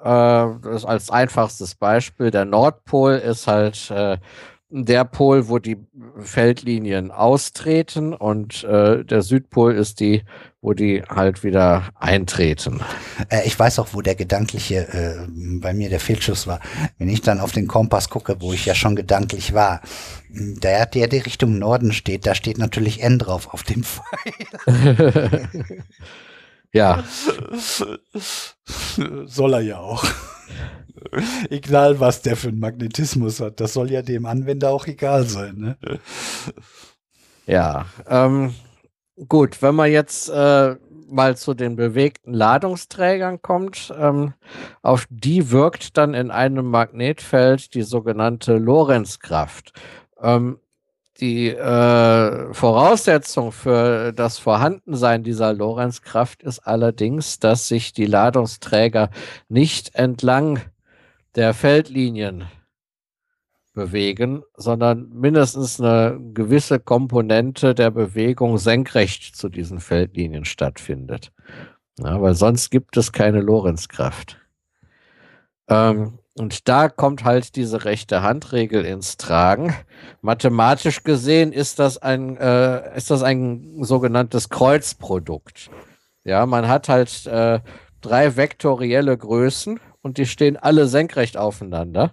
äh, als einfachstes Beispiel, der Nordpol ist halt äh, der Pol, wo die Feldlinien austreten und äh, der Südpol ist die, wo die halt wieder eintreten. Äh, ich weiß auch, wo der gedankliche, äh, bei mir der Fehlschuss war. Wenn ich dann auf den Kompass gucke, wo ich ja schon gedanklich war, mh, der, der die Richtung Norden steht, da steht natürlich N drauf auf dem Pfeil. Ja, soll er ja auch. Egal, was der für einen Magnetismus hat. Das soll ja dem Anwender auch egal sein. Ne? Ja, ähm, gut, wenn man jetzt äh, mal zu den bewegten Ladungsträgern kommt, ähm, auf die wirkt dann in einem Magnetfeld die sogenannte Lorenzkraft. Ähm, die äh, Voraussetzung für das Vorhandensein dieser Lorenzkraft ist allerdings, dass sich die Ladungsträger nicht entlang der Feldlinien bewegen, sondern mindestens eine gewisse Komponente der Bewegung senkrecht zu diesen Feldlinien stattfindet. Ja, weil sonst gibt es keine Lorenzkraft. Ähm, und da kommt halt diese rechte Handregel ins Tragen. Mathematisch gesehen ist das ein, äh, ist das ein sogenanntes Kreuzprodukt. Ja, man hat halt äh, drei vektorielle Größen und die stehen alle senkrecht aufeinander.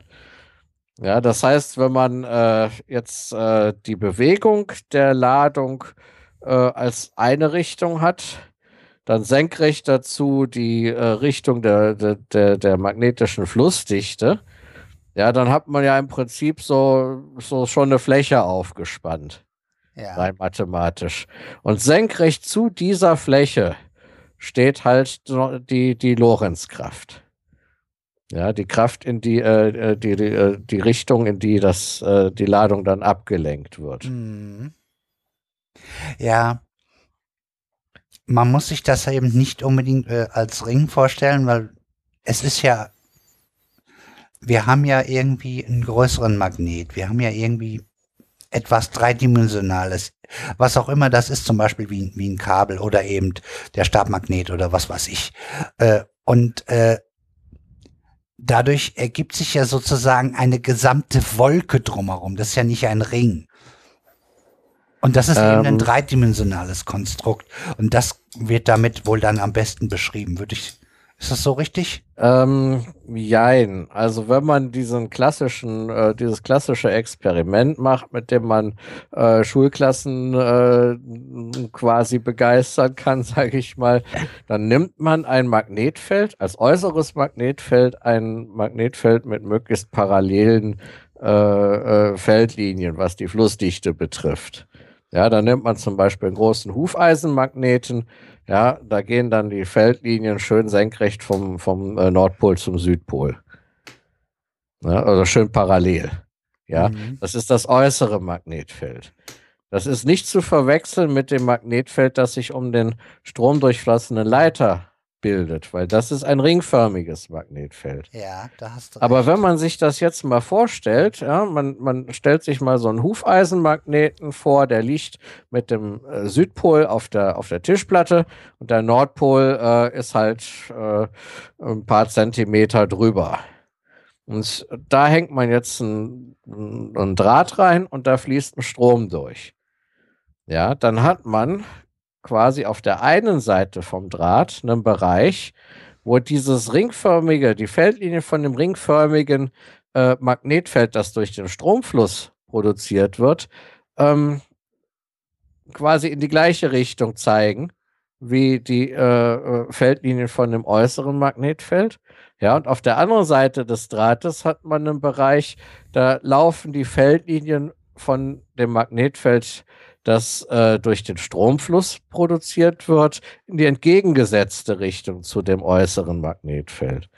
Ja, das heißt, wenn man äh, jetzt äh, die Bewegung der Ladung äh, als eine Richtung hat, dann senkrecht dazu die äh, Richtung der, der, der, magnetischen Flussdichte, ja, dann hat man ja im Prinzip so, so schon eine Fläche aufgespannt, Ja. rein mathematisch. Und senkrecht zu dieser Fläche steht halt die, die Lorenzkraft. Ja, die Kraft in die, äh, äh, die, die, äh, die Richtung, in die das, äh, die Ladung dann abgelenkt wird. Mhm. Ja. Man muss sich das eben nicht unbedingt äh, als Ring vorstellen, weil es ist ja, wir haben ja irgendwie einen größeren Magnet. Wir haben ja irgendwie etwas Dreidimensionales, was auch immer das ist, zum Beispiel wie, wie ein Kabel oder eben der Stabmagnet oder was weiß ich. Äh, und dadurch ergibt sich ja sozusagen eine gesamte Wolke drumherum. Das ist ja nicht ein Ring. Und das ist ähm, eben ein ähm. dreidimensionales Konstrukt. Und das wird damit wohl dann am besten beschrieben, würde ich ist das so richtig? Ähm, jein. Also wenn man diesen klassischen, äh, dieses klassische Experiment macht, mit dem man äh, Schulklassen äh, quasi begeistern kann, sage ich mal, dann nimmt man ein Magnetfeld, als äußeres Magnetfeld, ein Magnetfeld mit möglichst parallelen äh, äh, Feldlinien, was die Flussdichte betrifft. Ja, dann nimmt man zum Beispiel einen großen Hufeisenmagneten, ja, da gehen dann die Feldlinien schön senkrecht vom, vom äh, Nordpol zum Südpol. Ja, also schön parallel. Ja, mhm. das ist das äußere Magnetfeld. Das ist nicht zu verwechseln mit dem Magnetfeld, das sich um den stromdurchflossenen Leiter bildet, weil das ist ein ringförmiges Magnetfeld. Ja, da hast du. Aber recht. wenn man sich das jetzt mal vorstellt, ja, man, man stellt sich mal so einen Hufeisenmagneten vor, der liegt mit dem äh, Südpol auf der, auf der Tischplatte und der Nordpol äh, ist halt äh, ein paar Zentimeter drüber. Und da hängt man jetzt ein, ein Draht rein und da fließt ein Strom durch. Ja, dann hat man quasi auf der einen Seite vom Draht einen Bereich, wo dieses ringförmige, die Feldlinie von dem ringförmigen äh, Magnetfeld, das durch den Stromfluss produziert wird, ähm, quasi in die gleiche Richtung zeigen wie die äh, äh Feldlinien von dem äußeren Magnetfeld. Ja, und auf der anderen Seite des Drahtes hat man einen Bereich, da laufen die Feldlinien von dem Magnetfeld das äh, durch den Stromfluss produziert wird, in die entgegengesetzte Richtung zu dem äußeren Magnetfeld.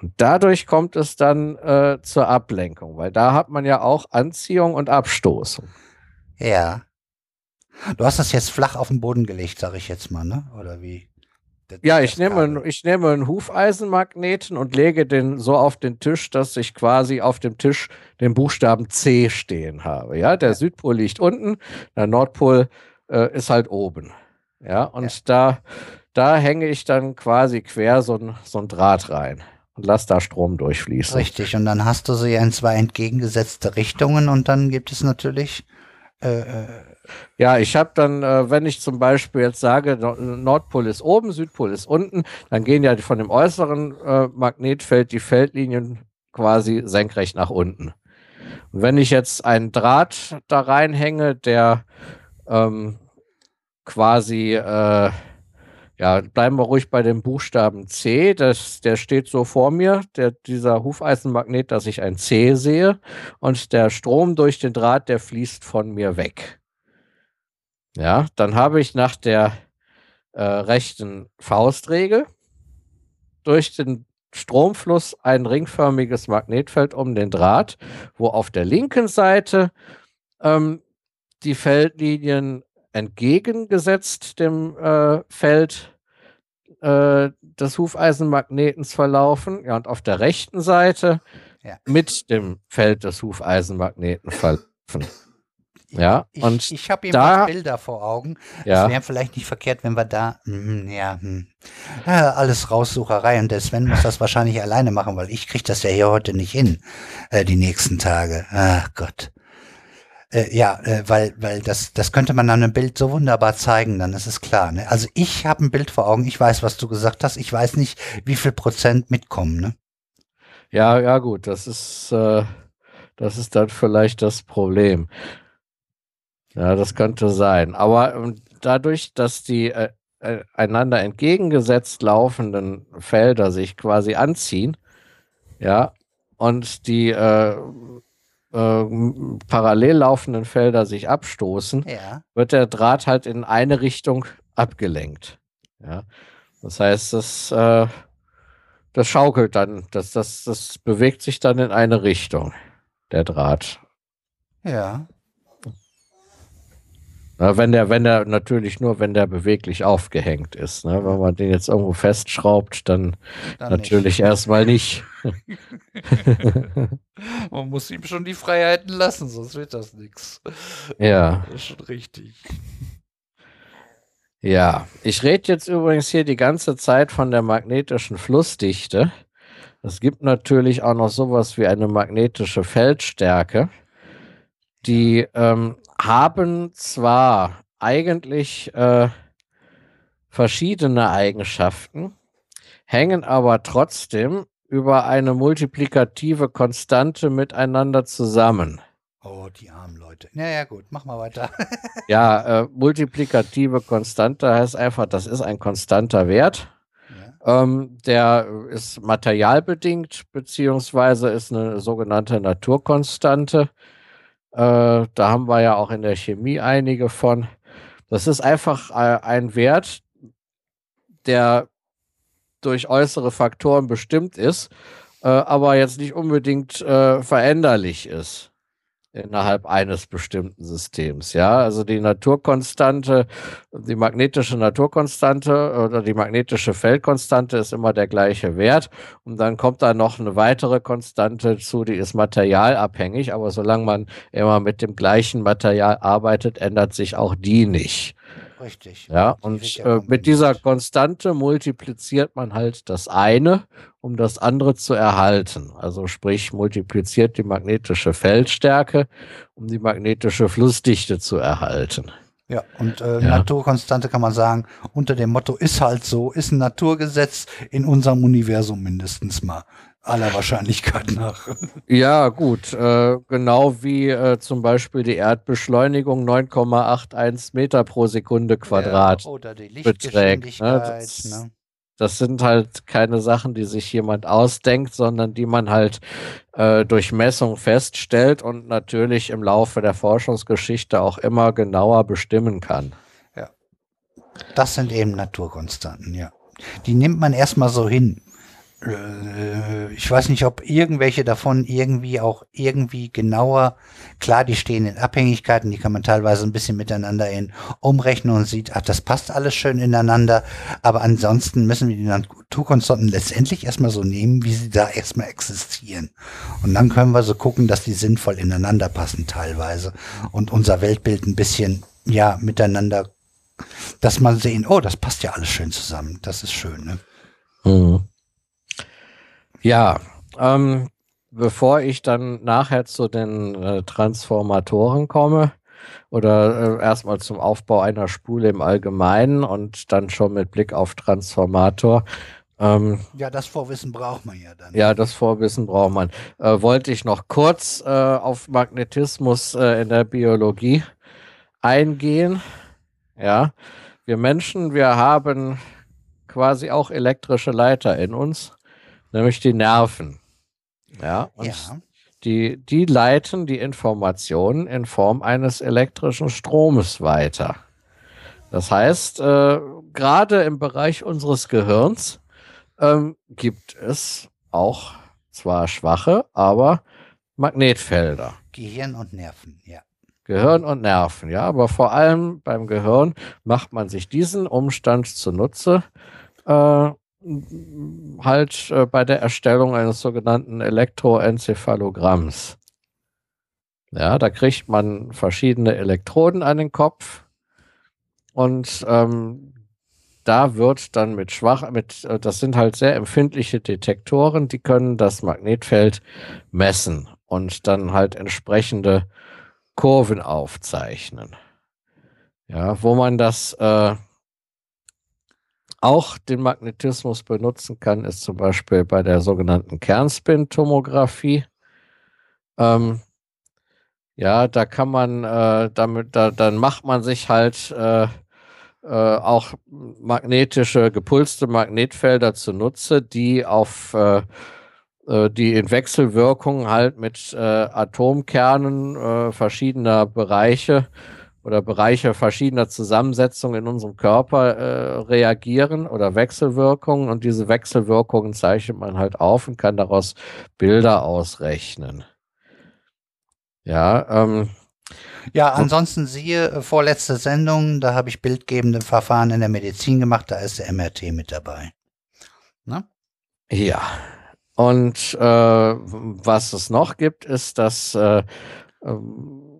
Und dadurch kommt es dann äh, zur Ablenkung, weil da hat man ja auch Anziehung und Abstoßung. Ja. Du hast das jetzt flach auf den Boden gelegt, sage ich jetzt mal, ne? Oder wie? Ja, ich nehme, ich nehme einen Hufeisenmagneten und lege den so auf den Tisch, dass ich quasi auf dem Tisch den Buchstaben C stehen habe. Ja, der Südpol liegt unten, der Nordpol äh, ist halt oben. Ja, und ja. da, da hänge ich dann quasi quer so ein, so ein Draht rein und lasse da Strom durchfließen. Richtig, und dann hast du sie in zwei entgegengesetzte Richtungen und dann gibt es natürlich äh, äh ja, ich habe dann, äh, wenn ich zum Beispiel jetzt sage, Nordpol ist oben, Südpol ist unten, dann gehen ja von dem äußeren äh, Magnetfeld die Feldlinien quasi senkrecht nach unten. Und wenn ich jetzt einen Draht da reinhänge, der ähm, quasi, äh, ja, bleiben wir ruhig bei dem Buchstaben C, das, der steht so vor mir, der, dieser Hufeisenmagnet, dass ich ein C sehe und der Strom durch den Draht, der fließt von mir weg. Ja, dann habe ich nach der äh, rechten Faustregel durch den Stromfluss ein ringförmiges Magnetfeld um den Draht, wo auf der linken Seite ähm, die Feldlinien entgegengesetzt dem äh, Feld äh, des Hufeisenmagnetens verlaufen, ja, und auf der rechten Seite ja. mit dem Feld des Hufeisenmagneten verlaufen. Ja, ich, und ich habe eben da, Bilder vor Augen. Ja. Es wäre vielleicht nicht verkehrt, wenn wir da, mh, ja, mh, ja, alles Raussucherei und der Sven muss das wahrscheinlich alleine machen, weil ich kriege das ja hier heute nicht hin, äh, die nächsten Tage. Ach Gott. Äh, ja, äh, weil, weil das, das könnte man an einem Bild so wunderbar zeigen, dann ist es klar. Ne? Also ich habe ein Bild vor Augen, ich weiß, was du gesagt hast, ich weiß nicht, wie viel Prozent mitkommen. Ne? Ja, ja, gut, das ist, äh, das ist dann vielleicht das Problem. Ja, das könnte sein. Aber ähm, dadurch, dass die äh, äh, einander entgegengesetzt laufenden Felder sich quasi anziehen, ja, und die äh, äh, parallel laufenden Felder sich abstoßen, ja. wird der Draht halt in eine Richtung abgelenkt. Ja. Das heißt, das, äh, das schaukelt dann, das, das, das bewegt sich dann in eine Richtung, der Draht. Ja. Na, wenn der, wenn der natürlich nur, wenn der beweglich aufgehängt ist. Ne? Wenn man den jetzt irgendwo festschraubt, dann, dann natürlich nicht. erstmal nicht. man muss ihm schon die Freiheiten lassen, sonst wird das nichts. Ja. Das ist schon richtig. Ja, ich rede jetzt übrigens hier die ganze Zeit von der magnetischen Flussdichte. Es gibt natürlich auch noch sowas wie eine magnetische Feldstärke. Die ähm, haben zwar eigentlich äh, verschiedene Eigenschaften, hängen aber trotzdem über eine multiplikative Konstante miteinander zusammen. Oh, die armen Leute. Naja, gut, mach mal weiter. ja, äh, multiplikative Konstante heißt einfach, das ist ein konstanter Wert. Ja. Ähm, der ist materialbedingt, beziehungsweise ist eine sogenannte Naturkonstante. Äh, da haben wir ja auch in der Chemie einige von. Das ist einfach äh, ein Wert, der durch äußere Faktoren bestimmt ist, äh, aber jetzt nicht unbedingt veränderlich ist innerhalb eines bestimmten Systems. Ja, also die Naturkonstante, die magnetische Naturkonstante oder die magnetische Feldkonstante ist immer der gleiche Wert. Und dann kommt da noch eine weitere Konstante zu, die ist materialabhängig. Aber solange man immer mit dem gleichen Material arbeitet, ändert sich auch die nicht. Richtig. Ja, und äh, mit dieser Konstante multipliziert man halt das eine, um das andere zu erhalten. Also sprich, multipliziert die magnetische Feldstärke, um die magnetische Flussdichte zu erhalten. Ja, und äh, ja. Naturkonstante kann man sagen, unter dem Motto ist halt so, ist ein Naturgesetz in unserem Universum mindestens mal aller Wahrscheinlichkeit nach. Ja, gut. Äh, genau wie äh, zum Beispiel die Erdbeschleunigung 9,81 Meter pro Sekunde Quadrat ja, oder die beträgt. Ne? Das, ne? das, sind halt keine Sachen, die sich jemand ausdenkt, sondern die man halt äh, durch Messung feststellt und natürlich im Laufe der Forschungsgeschichte auch immer genauer bestimmen kann. Ja. Das sind eben Naturkonstanten, ja. Die nimmt man erstmal so hin. Äh, ich weiß nicht, ob irgendwelche davon irgendwie auch irgendwie genauer, klar, die stehen in Abhängigkeiten, die kann man teilweise ein bisschen miteinander in umrechnen und sieht, ach, das passt alles schön ineinander, aber ansonsten müssen wir die Naturkonstanten letztendlich erstmal so nehmen, wie sie da erstmal existieren. Und dann können wir so gucken, dass die sinnvoll ineinander passen teilweise und unser Weltbild ein bisschen, ja, miteinander, dass man sehen, oh, das passt ja alles schön zusammen, das ist schön, ne? Mhm. Ja, ähm, bevor ich dann nachher zu den äh, Transformatoren komme oder äh, erstmal zum Aufbau einer Spule im Allgemeinen und dann schon mit Blick auf Transformator. Ähm, ja, das Vorwissen braucht man ja dann. Ja, das Vorwissen braucht man. Äh, wollte ich noch kurz äh, auf Magnetismus äh, in der Biologie eingehen. Ja, wir Menschen, wir haben quasi auch elektrische Leiter in uns nämlich die Nerven. Ja, und ja. Die, die leiten die Informationen in Form eines elektrischen Stromes weiter. Das heißt, äh, gerade im Bereich unseres Gehirns ähm, gibt es auch zwar schwache, aber Magnetfelder. Gehirn und Nerven, ja. Gehirn und Nerven, ja, aber vor allem beim Gehirn macht man sich diesen Umstand zunutze, äh, halt äh, bei der Erstellung eines sogenannten Elektroenzephalogramms. Ja, da kriegt man verschiedene Elektroden an den Kopf und ähm, da wird dann mit schwach, mit, äh, das sind halt sehr empfindliche Detektoren, die können das Magnetfeld messen und dann halt entsprechende Kurven aufzeichnen. Ja, wo man das äh, auch den Magnetismus benutzen kann, ist zum Beispiel bei der sogenannten Kernspintomographie. Ähm, ja, da kann man äh, damit, da, dann macht man sich halt äh, äh, auch magnetische, gepulste Magnetfelder zunutze, die auf äh, äh, die in Wechselwirkung halt mit äh, Atomkernen verschiedener Bereiche oder Bereiche verschiedener Zusammensetzungen in unserem Körper äh, reagieren oder Wechselwirkungen und diese Wechselwirkungen zeichnet man halt auf und kann daraus Bilder ausrechnen. Ja, ähm, Ja, ansonsten siehe äh, vorletzte Sendung, da habe ich bildgebende Verfahren in der Medizin gemacht, da ist der MRT mit dabei. Ne? Ja. Und äh, was es noch gibt, ist, dass äh, ähm,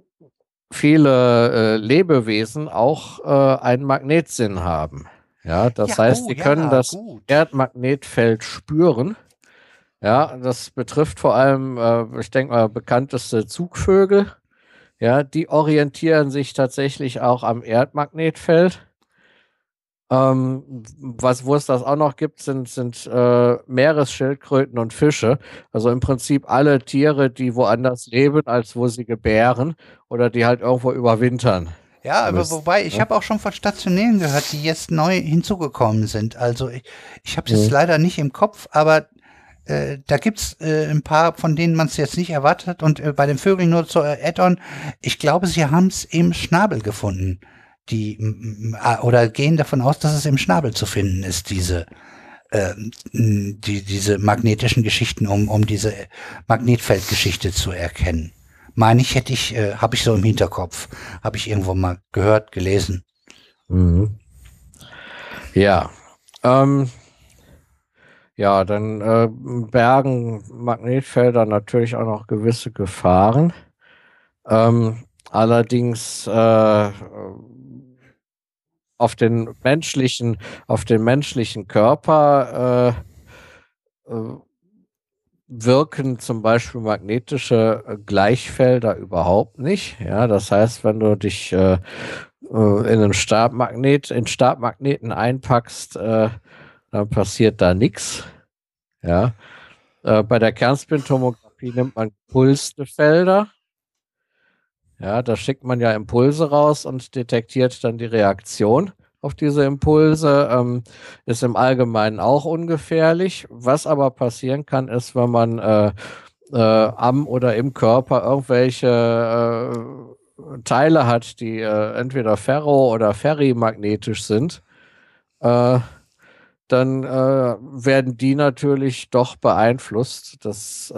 viele äh, Lebewesen auch äh, einen Magnetsinn haben. Ja, das ja, heißt, oh, sie können ja, das gut. Erdmagnetfeld spüren. Ja, das betrifft vor allem, äh, ich denke mal, bekannteste Zugvögel. Ja, die orientieren sich tatsächlich auch am Erdmagnetfeld. Ähm, was, wo es das auch noch gibt, sind, sind äh, Meeresschildkröten und Fische. Also im Prinzip alle Tiere, die woanders leben, als wo sie gebären oder die halt irgendwo überwintern. Ja, aber wobei, ich habe auch schon von Stationären gehört, die jetzt neu hinzugekommen sind. Also ich, ich habe es jetzt mhm. leider nicht im Kopf, aber äh, da gibt's äh, ein paar, von denen man es jetzt nicht erwartet hat. Und äh, bei den Vögeln nur zur Add-on, ich glaube, sie haben es im Schnabel gefunden. Die oder gehen davon aus, dass es im Schnabel zu finden ist, diese äh, die, diese magnetischen Geschichten, um, um diese Magnetfeldgeschichte zu erkennen. Meine ich, hätte ich, äh, habe ich so im Hinterkopf, habe ich irgendwo mal gehört, gelesen. Mhm. Ja, ähm, ja, dann äh, bergen Magnetfelder natürlich auch noch gewisse Gefahren. Ähm, allerdings äh, auf den menschlichen, auf den menschlichen Körper äh, äh wirken zum Beispiel magnetische äh, Gleichfelder überhaupt nicht. Ja, das heißt, wenn du dich äh, in einen Stabmagnet, in Stabmagneten einpackst, äh, dann passiert da nichts. Ja. Äh, bei der Kernspintomographie nimmt man gepulste Felder. Ja, da schickt man ja Impulse raus und detektiert dann die Reaktion auf diese Impulse. Ähm, ist im Allgemeinen auch ungefährlich. Was aber passieren kann, ist, wenn man äh, äh, am oder im Körper irgendwelche äh, Teile hat, die äh, entweder ferro- oder ferrimagnetisch sind, äh, dann äh, werden die natürlich doch beeinflusst. Das,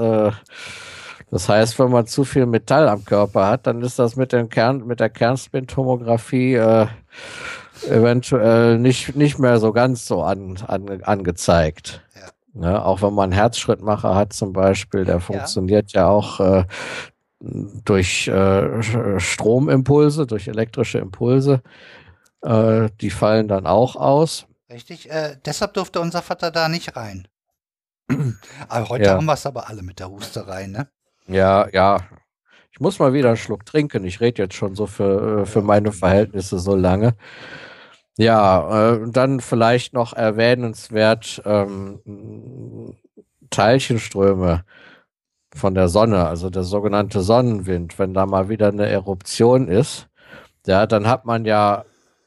das heißt, wenn man zu viel Metall am Körper hat, dann ist das mit, dem Kern, mit der Kernspintomographie äh, eventuell nicht, nicht mehr so ganz so an, an, angezeigt. Ja. Ne? Auch wenn man einen Herzschrittmacher hat zum Beispiel, der funktioniert ja, ja auch äh, durch äh, Stromimpulse, durch elektrische Impulse. Äh, die fallen dann auch aus. Richtig, äh, deshalb durfte unser Vater da nicht rein. aber heute ja. haben wir es aber alle mit der Husterei, ne? Ja, ja. Ich muss mal wieder einen Schluck trinken. Ich rede jetzt schon so für, äh, für meine Verhältnisse so lange. Ja, äh, dann vielleicht noch erwähnenswert ähm, Teilchenströme von der Sonne, also der sogenannte Sonnenwind, wenn da mal wieder eine Eruption ist, ja, dann hat man ja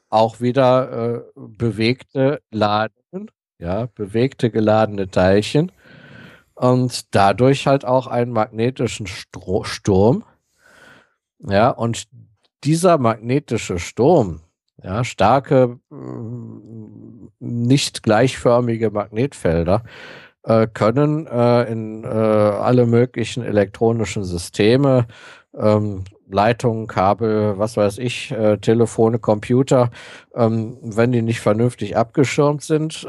auch wieder äh, bewegte Ladungen, ja, bewegte geladene Teilchen und dadurch halt auch einen magnetischen Stro Sturm. Ja, und dieser magnetische Sturm, ja, starke, mm, nicht gleichförmige Magnetfelder äh, können äh, in äh, alle möglichen elektronischen Systeme ähm, Leitungen, Kabel, was weiß ich, äh, Telefone, Computer, ähm, wenn die nicht vernünftig abgeschirmt sind,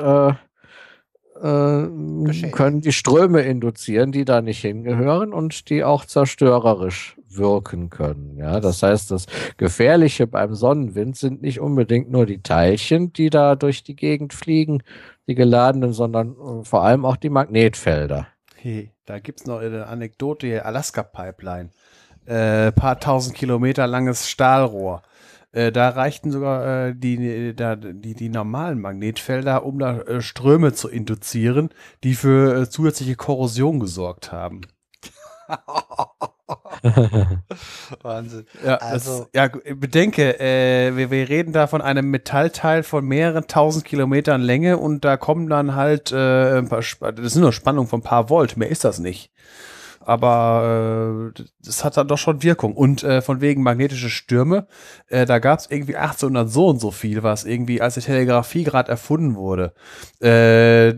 äh, können die Ströme induzieren, die da nicht hingehören und die auch zerstörerisch wirken können. Ja, das heißt, das Gefährliche beim Sonnenwind sind nicht unbedingt nur die Teilchen, die da durch die Gegend fliegen, die geladenen, sondern äh, vor allem auch die Magnetfelder. Hey, da gibt es noch eine Anekdote, Alaska-Pipeline äh, paar tausend Kilometer langes Stahlrohr. Äh, da reichten sogar äh, die, da, die, die normalen Magnetfelder, um da äh, Ströme zu induzieren, die für äh, zusätzliche Korrosion gesorgt haben. Wahnsinn. Ja, also, das, ja bedenke, äh, wir, wir reden da von einem Metallteil von mehreren tausend Kilometern Länge und da kommen dann halt, äh, ein paar, das sind nur Spannungen von ein paar Volt, mehr ist das nicht aber äh, das hat dann doch schon Wirkung. Und äh, von wegen magnetische Stürme, äh, da gab es irgendwie 1800 so und so viel, was irgendwie, als die Telegrafie gerade erfunden wurde. Äh,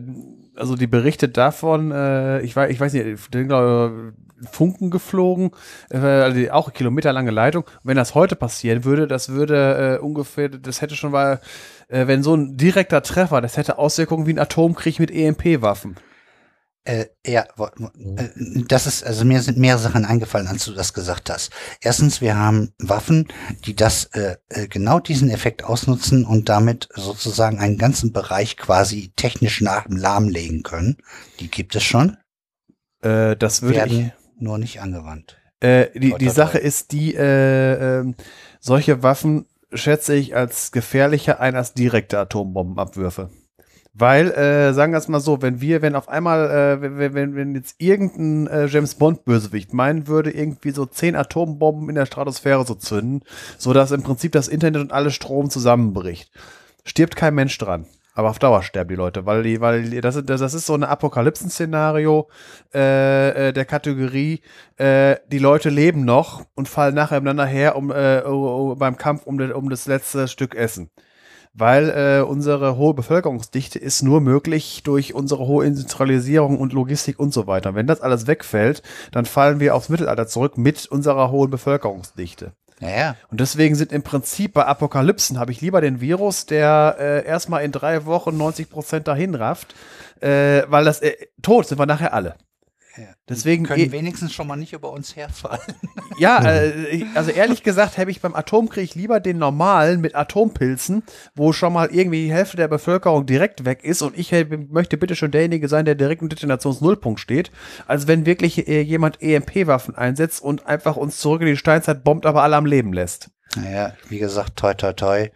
also die Berichte davon, äh, ich weiß, ich weiß nicht, ich glaube, Funken geflogen, äh, also auch kilometerlange Leitung. Wenn das heute passieren würde, das würde äh, ungefähr, das hätte schon mal, äh, wenn so ein direkter Treffer, das hätte Auswirkungen wie ein Atomkrieg mit EMP-Waffen. Äh, ja, äh, das ist, also mir sind mehrere Sachen eingefallen, als du das gesagt hast. Erstens, wir haben Waffen, die das äh, äh, genau diesen Effekt ausnutzen und damit sozusagen einen ganzen Bereich quasi technisch nach lahmlegen können. Die gibt es schon. Äh, das würde werden ich, nur nicht angewandt. Äh, die, die Sache ist die, äh, äh, solche Waffen schätze ich als gefährlicher ein als direkte Atombombenabwürfe. Weil, äh, sagen wir es mal so, wenn wir, wenn auf einmal, äh, wenn, wenn, wenn jetzt irgendein äh, James Bond-Bösewicht meinen würde, irgendwie so zehn Atombomben in der Stratosphäre zu zünden, so dass im Prinzip das Internet und alles Strom zusammenbricht, stirbt kein Mensch dran. Aber auf Dauer sterben die Leute, weil die, weil das, das ist so ein Apokalypsen-Szenario äh, äh, der Kategorie, äh, die Leute leben noch und fallen nacheinander her um, äh, beim Kampf um, um das letzte Stück Essen weil äh, unsere hohe Bevölkerungsdichte ist nur möglich durch unsere hohe Industrialisierung und Logistik und so weiter. Wenn das alles wegfällt, dann fallen wir aufs Mittelalter zurück mit unserer hohen Bevölkerungsdichte. Ja, Und deswegen sind im Prinzip bei Apokalypsen habe ich lieber den Virus, der äh, erstmal in drei Wochen 90 Prozent dahin rafft, äh, weil das äh, tot sind wir nachher alle. Deswegen können eh- wenigstens schon mal nicht über uns herfallen. Ja, äh, also ehrlich gesagt habe ich beim Atomkrieg lieber den normalen mit Atompilzen, wo schon mal irgendwie die Hälfte der Bevölkerung direkt weg ist und ich möchte bitte schon derjenige sein, der direkt im Detonationsnullpunkt steht, als wenn wirklich äh, jemand EMP-Waffen einsetzt und einfach uns zurück in die Steinzeit bombt, aber alle am Leben lässt. Naja, wie gesagt, toi toi toi.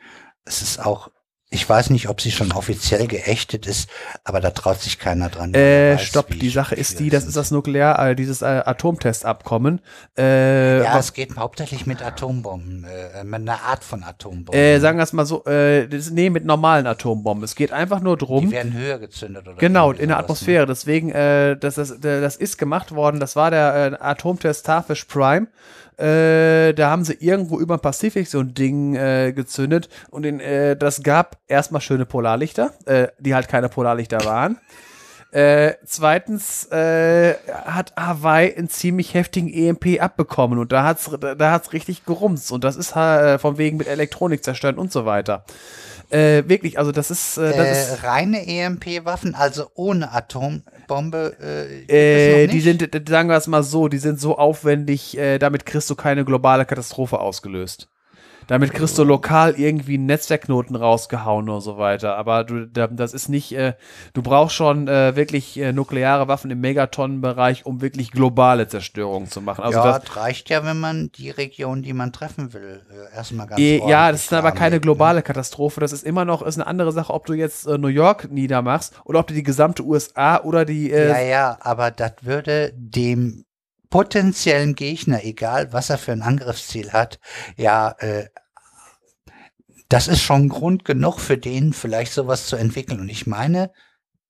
Es ist auch, ich weiß nicht, ob sie schon offiziell geächtet ist, aber da traut sich keiner dran. Äh, weiß, stopp, die Sache ist die, das sind. ist das Nuklear, äh, dieses äh, Atomtestabkommen. Äh, Ja, was- es geht hauptsächlich mit Atombomben, äh, mit einer Art von Atombomben. äh, sagen wir es mal so, äh, das, nee, mit normalen Atombomben. Es geht einfach nur drum. die werden höher gezündet oder Genau, in der ne? Atmosphäre. Deswegen, äh, das, das, das ist gemacht worden. Das war der äh, Atomtest Starfish Prime. Äh, da haben sie irgendwo über den Pazifik so ein Ding äh, gezündet und in, äh, das gab erstmal schöne Polarlichter, äh, die halt keine Polarlichter waren. Äh, zweitens äh, hat Hawaii einen ziemlich heftigen EMP abbekommen und da hat's da hat's richtig gerumst und das ist äh, von wegen mit Elektronik zerstören und so weiter. Äh, wirklich, also das ist, äh, das ist Äh, reine EMP-Waffen, also ohne Atombombe. Äh, Äh, die sind, sagen wir es mal so, die sind so aufwendig, äh, damit kriegst du keine globale Katastrophe ausgelöst. Damit kriegst du lokal irgendwie einen Netzwerkknoten rausgehauen oder so weiter. Aber du, da, das ist nicht, äh, du brauchst schon äh, wirklich äh, nukleare Waffen im Megatonnenbereich, um wirklich globale Zerstörung zu machen. Also ja, das, reicht ja, wenn man die Region, die man treffen will, äh, erstmal ganz Eh, ja, das ist aber keine ne? globale Katastrophe. Das ist immer noch ist eine andere Sache, ob du jetzt äh, New York niedermachst oder ob du die gesamte USA oder die äh, Ja, ja, aber das würde dem potenziellen Gegner, egal was er für ein Angriffsziel hat, ja, äh, das ist schon Grund genug für den, vielleicht sowas zu entwickeln. Und ich meine,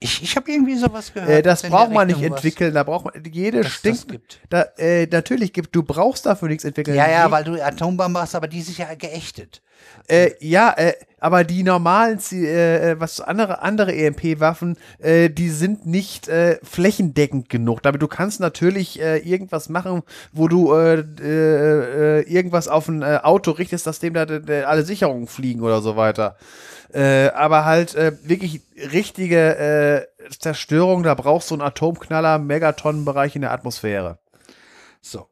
ich, ich habe irgendwie sowas gehört. Äh, das braucht man nicht was- entwickeln, da braucht man jede stinkt. gibt. Da, äh, natürlich gibt, du brauchst dafür nichts entwickeln. Ja, ja, weil du Atombomben hast, aber die sind ja geächtet. äh, ja, äh, aber die normalen, äh, äh, was andere andere EMP-Waffen, äh, die sind nicht flächendeckend genug. Damit du kannst natürlich irgendwas machen, wo du irgendwas auf ein Auto richtest, dass dem da alle Sicherungen fliegen oder so weiter. Äh, aber halt äh, wirklich richtige äh, Zerstörung, da brauchst du einen Atomknaller, Megatonnenbereich in der Atmosphäre. So,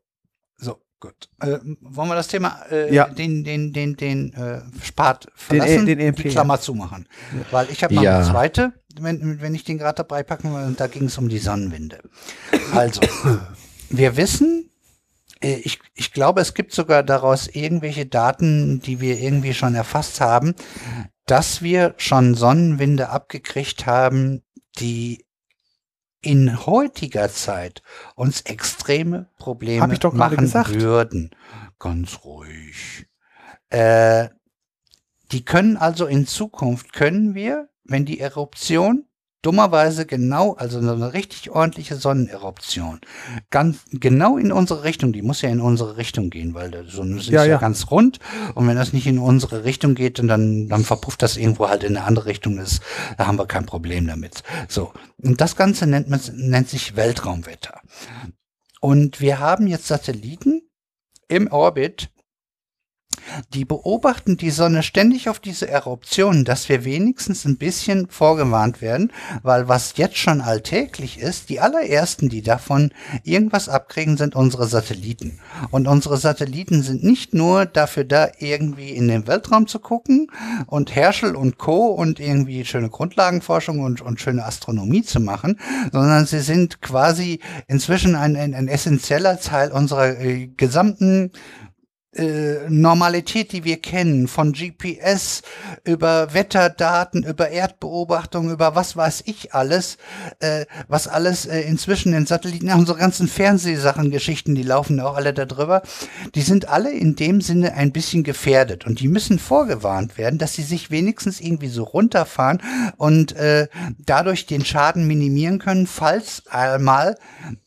so, gut. Äh, wollen wir das Thema, äh, Ja. den, den, den, den äh, Spart Den E- verlassen, den EMP, die Klammer zumachen? Weil ich habe noch Ja. eine zweite, wenn, wenn ich den gerade dabei packen will, und da ging es um die Sonnenwinde. Also, wir wissen, äh, ich, ich glaube, es gibt sogar daraus irgendwelche Daten, die wir irgendwie schon erfasst haben, dass wir schon Sonnenwinde abgekriegt haben, die in heutiger Zeit uns extreme Probleme machen würden. Ganz ruhig. Äh, die können also in Zukunft, können wir, wenn die Eruption dummerweise genau, also eine richtig ordentliche Sonneneruption, ganz genau in unsere Richtung, die muss ja in unsere Richtung gehen, weil der Sonne ist Ja, ja, ja. ganz rund und wenn das nicht in unsere Richtung geht, dann, dann, dann verpufft das irgendwo halt in eine andere Richtung ist, da haben wir kein Problem damit. So. Und das Ganze nennt man, nennt sich Weltraumwetter. Und wir haben jetzt Satelliten im Orbit, die beobachten die Sonne ständig auf diese Eruptionen, dass wir wenigstens ein bisschen vorgewarnt werden, weil was jetzt schon alltäglich ist, die allerersten, die davon irgendwas abkriegen, sind unsere Satelliten. Und unsere Satelliten sind nicht nur dafür da, irgendwie in den Weltraum zu gucken und Herschel und Co. und irgendwie schöne Grundlagenforschung und, und schöne Astronomie zu machen, sondern sie sind quasi inzwischen ein, ein, ein essentieller Teil unserer äh, gesamten Normalität, die wir kennen, von GPS über Wetterdaten, über Erdbeobachtung, über was weiß ich alles, äh, was alles äh, inzwischen in Satelliten, unsere ganzen Fernsehsachen, Geschichten, die laufen auch alle darüber, die sind alle in dem Sinne ein bisschen gefährdet. Und die müssen vorgewarnt werden, dass sie sich wenigstens irgendwie so runterfahren und äh, dadurch den Schaden minimieren können, falls einmal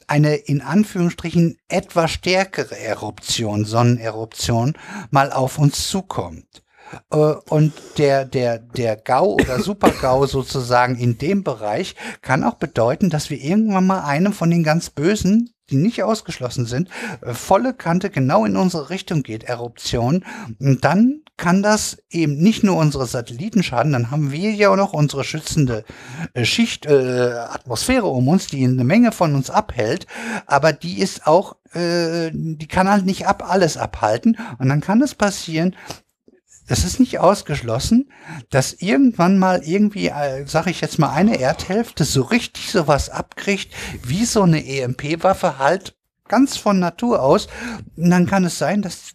eine in Anführungsstrichen etwas stärkere Eruption, Sonneneruption, mal auf uns zukommt. Äh, und der, der, der GAU oder Super-GAU sozusagen in dem Bereich kann auch bedeuten, dass wir irgendwann mal einem von den ganz Bösen die nicht ausgeschlossen sind, äh, volle Kante genau in unsere Richtung geht, Eruption, und dann kann das eben nicht nur unsere Satelliten schaden, dann haben wir ja auch noch unsere schützende äh, Schicht, äh, Atmosphäre um uns, die eine Menge von uns abhält, aber die ist auch, äh, die kann halt nicht ab alles abhalten. Und dann kann es passieren, es ist nicht ausgeschlossen, dass irgendwann mal irgendwie, äh, sage ich jetzt mal, eine Erdhälfte so richtig sowas abkriegt, wie so eine EMP-Waffe halt ganz von Natur aus. Und dann kann es sein, dass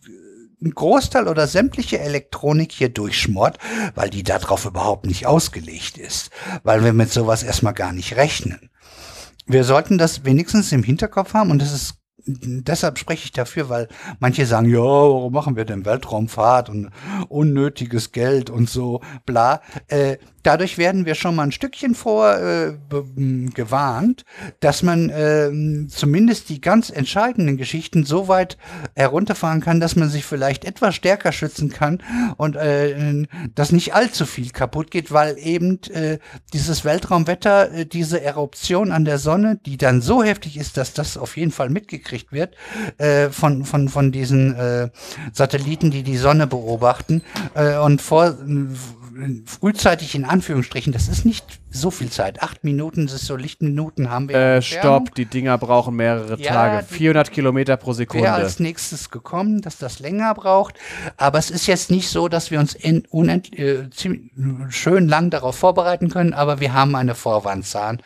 ein Großteil oder sämtliche Elektronik hier durchschmort, weil die darauf überhaupt nicht ausgelegt ist, weil wir mit sowas erstmal gar nicht rechnen. Wir sollten das wenigstens im Hinterkopf haben und das ist deshalb spreche ich dafür, weil manche sagen, ja, warum machen wir denn Weltraumfahrt und unnötiges Geld und so, bla. Äh, dadurch werden wir schon mal ein Stückchen vor äh, gewarnt, dass man äh, zumindest die ganz entscheidenden Geschichten so weit herunterfahren kann, dass man sich vielleicht etwas stärker schützen kann und äh, dass nicht allzu viel kaputt geht, weil eben äh, dieses Weltraumwetter, äh, diese Eruption an der Sonne, die dann so heftig ist, dass das auf jeden Fall mitgekriegt wird äh, von, von, von diesen äh, Satelliten, die die Sonne beobachten äh, und vor frühzeitig in Anführungsstrichen, das ist nicht so viel Zeit. Acht Minuten, das ist so Lichtminuten haben wir. Äh, stopp, die Dinger brauchen mehrere ja, Tage. 400 Kilometer pro Sekunde. Wäre als nächstes gekommen, dass das länger braucht. Aber es ist jetzt nicht so, dass wir uns in unend, äh, ziemlich, schön lang darauf vorbereiten können. Aber wir haben eine Vorwandzeit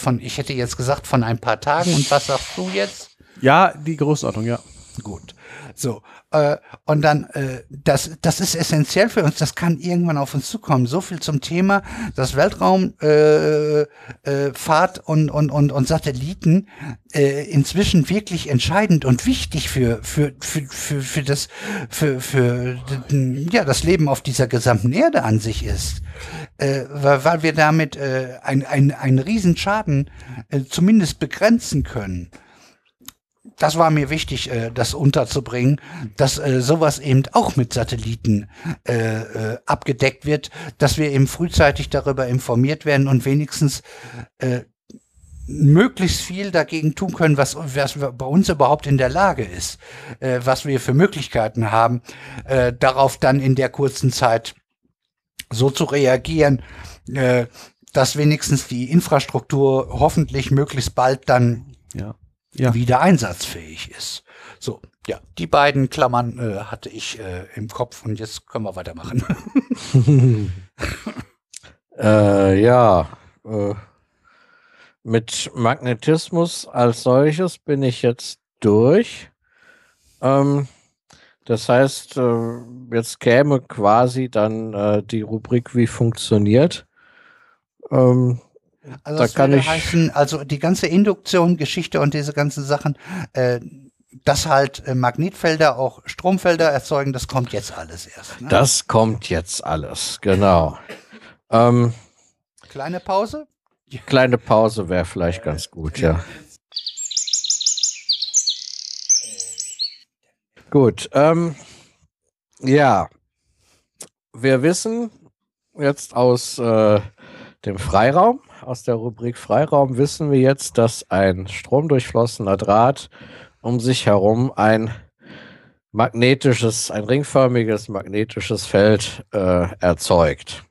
von, ich hätte jetzt gesagt, von ein paar Tagen. Und was sagst du jetzt? Ja, die Größenordnung, ja. Gut. So, äh, und dann, äh, das, das ist essentiell für uns, das kann irgendwann auf uns zukommen. So viel zum Thema, dass Weltraumfahrt äh, äh, und, und, und, und Satelliten äh, inzwischen wirklich entscheidend und wichtig für, für, für, für, für, das, für, für ja, das Leben auf dieser gesamten Erde an sich ist. Äh, weil, wir damit äh, ein, ein, einen Riesenschaden äh, zumindest begrenzen können das war mir wichtig, äh, das unterzubringen, dass äh, sowas eben auch mit Satelliten äh, äh, abgedeckt wird, dass wir eben frühzeitig darüber informiert werden und wenigstens äh, möglichst viel dagegen tun können, was, was bei uns überhaupt in der Lage ist, äh, was wir für Möglichkeiten haben, äh, darauf dann in der kurzen Zeit so zu reagieren, äh, dass wenigstens die Infrastruktur hoffentlich möglichst bald dann ja ja. wieder einsatzfähig ist. So, ja, die beiden Klammern äh, hatte ich äh, im Kopf und jetzt können wir weitermachen. äh, ja, äh, mit Magnetismus als solches bin ich jetzt durch. Ähm, das heißt, äh, jetzt käme quasi dann äh, die Rubrik, wie funktioniert. Ähm, also da kann ich heißen, also die ganze Induktion, Geschichte und diese ganzen Sachen, äh, dass halt äh, Magnetfelder auch Stromfelder erzeugen, das kommt jetzt alles erst. Ne? Das kommt jetzt alles, genau. Ähm, kleine Pause? Kleine Pause wäre vielleicht ganz gut, ja. Gut, ähm, ja, wir wissen jetzt aus äh, dem Freiraum. Aus der Rubrik Freiraum wissen wir jetzt, dass ein stromdurchflossener Draht um sich herum ein magnetisches, ein ringförmiges magnetisches Feld äh, erzeugt.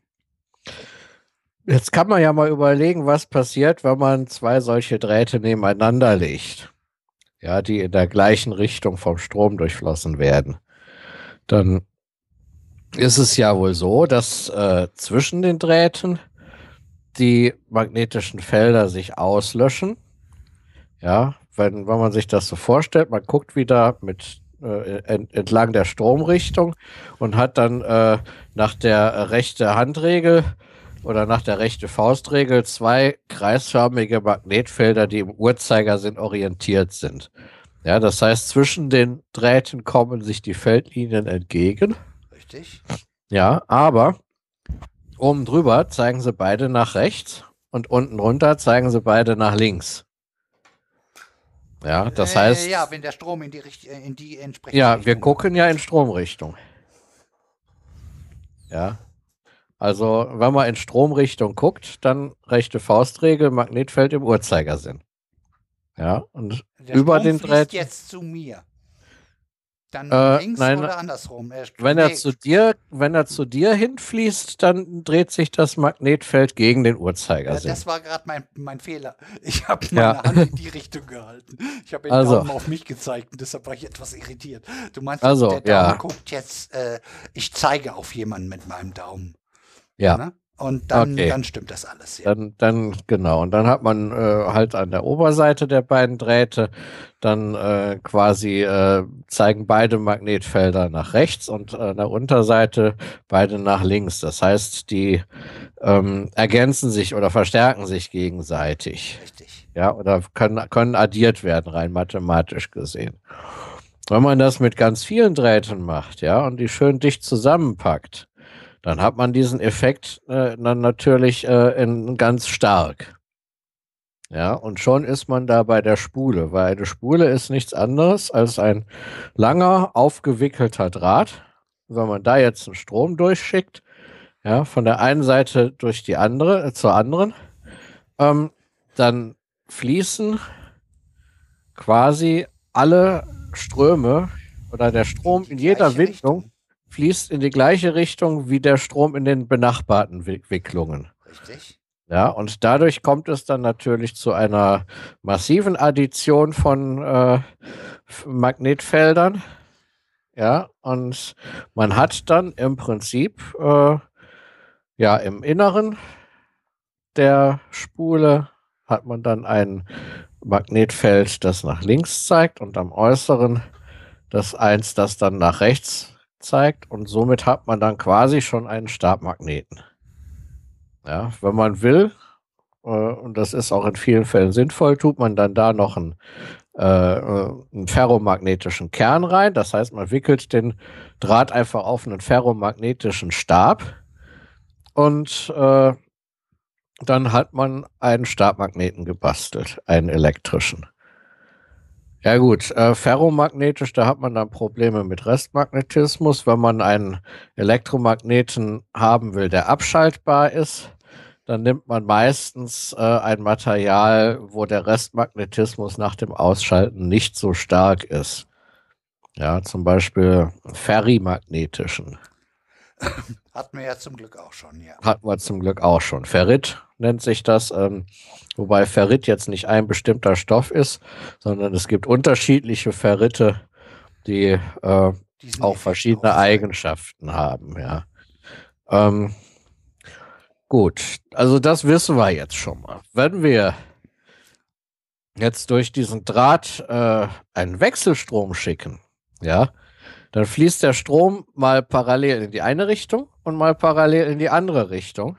Jetzt kann man ja mal überlegen, was passiert, wenn man zwei solche Drähte nebeneinander legt. Ja, die in der gleichen Richtung vom Strom durchflossen werden. Dann ist es ja wohl so, dass äh, zwischen den Drähten die magnetischen Felder sich auslöschen. Ja, wenn, wenn man sich das so vorstellt, man guckt wieder mit äh, ent, entlang der Stromrichtung und hat dann äh, nach der rechte Handregel oder nach der rechte Faustregel zwei kreisförmige Magnetfelder, die im Uhrzeigersinn orientiert sind. Ja, das heißt, zwischen den Drähten kommen sich die Feldlinien entgegen. Richtig. Ja, aber oben drüber zeigen sie beide nach rechts und unten runter zeigen sie beide nach links. Ja, das Äh, heißt. Ja, wenn der Strom in die, Richt äh, in die entsprechende Ja, Richtung wir gucken ja in Stromrichtung. Ja. Also, wenn man in Stromrichtung guckt, dann rechte Faustregel, Magnetfeld im Uhrzeigersinn. Ja, und Der über Strom den Drähten- jetzt zu mir. Dann Äh, links nein, oder andersrum. Er wenn er zu dir, wenn er zu dir hinfließt, dann dreht sich das Magnetfeld gegen den Ja, Uhrzeigersinn. das war gerade mein, mein Fehler. Ich habe Ja. meine Hand in die Richtung gehalten. Ich habe den Also. Daumen auf mich gezeigt und deshalb war ich etwas irritiert. Du meinst, Also, der Daumen ja. guckt jetzt, äh, ich zeige auf jemanden mit meinem Daumen. ja. Ne? Und dann, Okay. dann stimmt das alles. Ja. Dann, dann, genau. Und dann hat man äh, halt an der Oberseite der beiden Drähte dann äh, quasi äh, zeigen beide Magnetfelder nach rechts und äh, an der Unterseite beide nach links. Das heißt, die ähm, ergänzen sich oder verstärken sich gegenseitig. Richtig. Ja, oder können, können addiert werden, rein mathematisch gesehen. Wenn man das mit ganz vielen Drähten macht, ja, und die schön dicht zusammenpackt, dann hat man diesen Effekt äh, dann natürlich äh, in, ganz stark. Ja, und schon ist man da bei der Spule, weil eine Spule ist nichts anderes als ein langer, aufgewickelter Draht. Wenn man da jetzt einen Strom durchschickt, ja, von der einen Seite durch die andere, äh, zur anderen, ähm, dann fließen quasi alle Ströme oder der Strom in jeder Windung. Fließt in die gleiche Richtung wie der Strom in den benachbarten Wick- Wicklungen. Richtig. Ja, und dadurch kommt es dann natürlich zu einer massiven Addition von äh, Magnetfeldern. Ja, und man hat dann im Prinzip äh, ja im Inneren der Spule hat man dann ein Magnetfeld, das nach links zeigt und am äußeren das eins, das dann nach rechts zeigt und somit hat man dann quasi schon einen Stabmagneten. Ja, wenn man will, äh, und das ist auch in vielen Fällen sinnvoll, tut man dann da noch einen, äh, äh, einen ferromagnetischen Kern rein. Das heißt, man wickelt den Draht einfach auf einen ferromagnetischen Stab und äh, dann hat man einen Stabmagneten gebastelt, einen elektrischen. Ja gut, äh, ferromagnetisch, da hat man dann Probleme mit Restmagnetismus. Wenn man einen Elektromagneten haben will, der abschaltbar ist, dann nimmt man meistens äh, ein Material, wo der Restmagnetismus nach dem Ausschalten nicht so stark ist. Ja, zum Beispiel ferrimagnetischen. Hatten wir ja zum Glück auch schon, ja. Hatten wir zum Glück auch schon. Ferrit nennt sich das, ähm, wobei Ferrit jetzt nicht ein bestimmter Stoff ist, sondern es gibt unterschiedliche Ferrite, die äh, auch verschiedene. Eigenschaften haben, ja. Ähm, gut, also das wissen wir jetzt schon mal. Wenn wir jetzt durch diesen Draht äh, einen Wechselstrom schicken, ja, dann fließt der Strom mal parallel in die eine Richtung und mal parallel in die andere Richtung.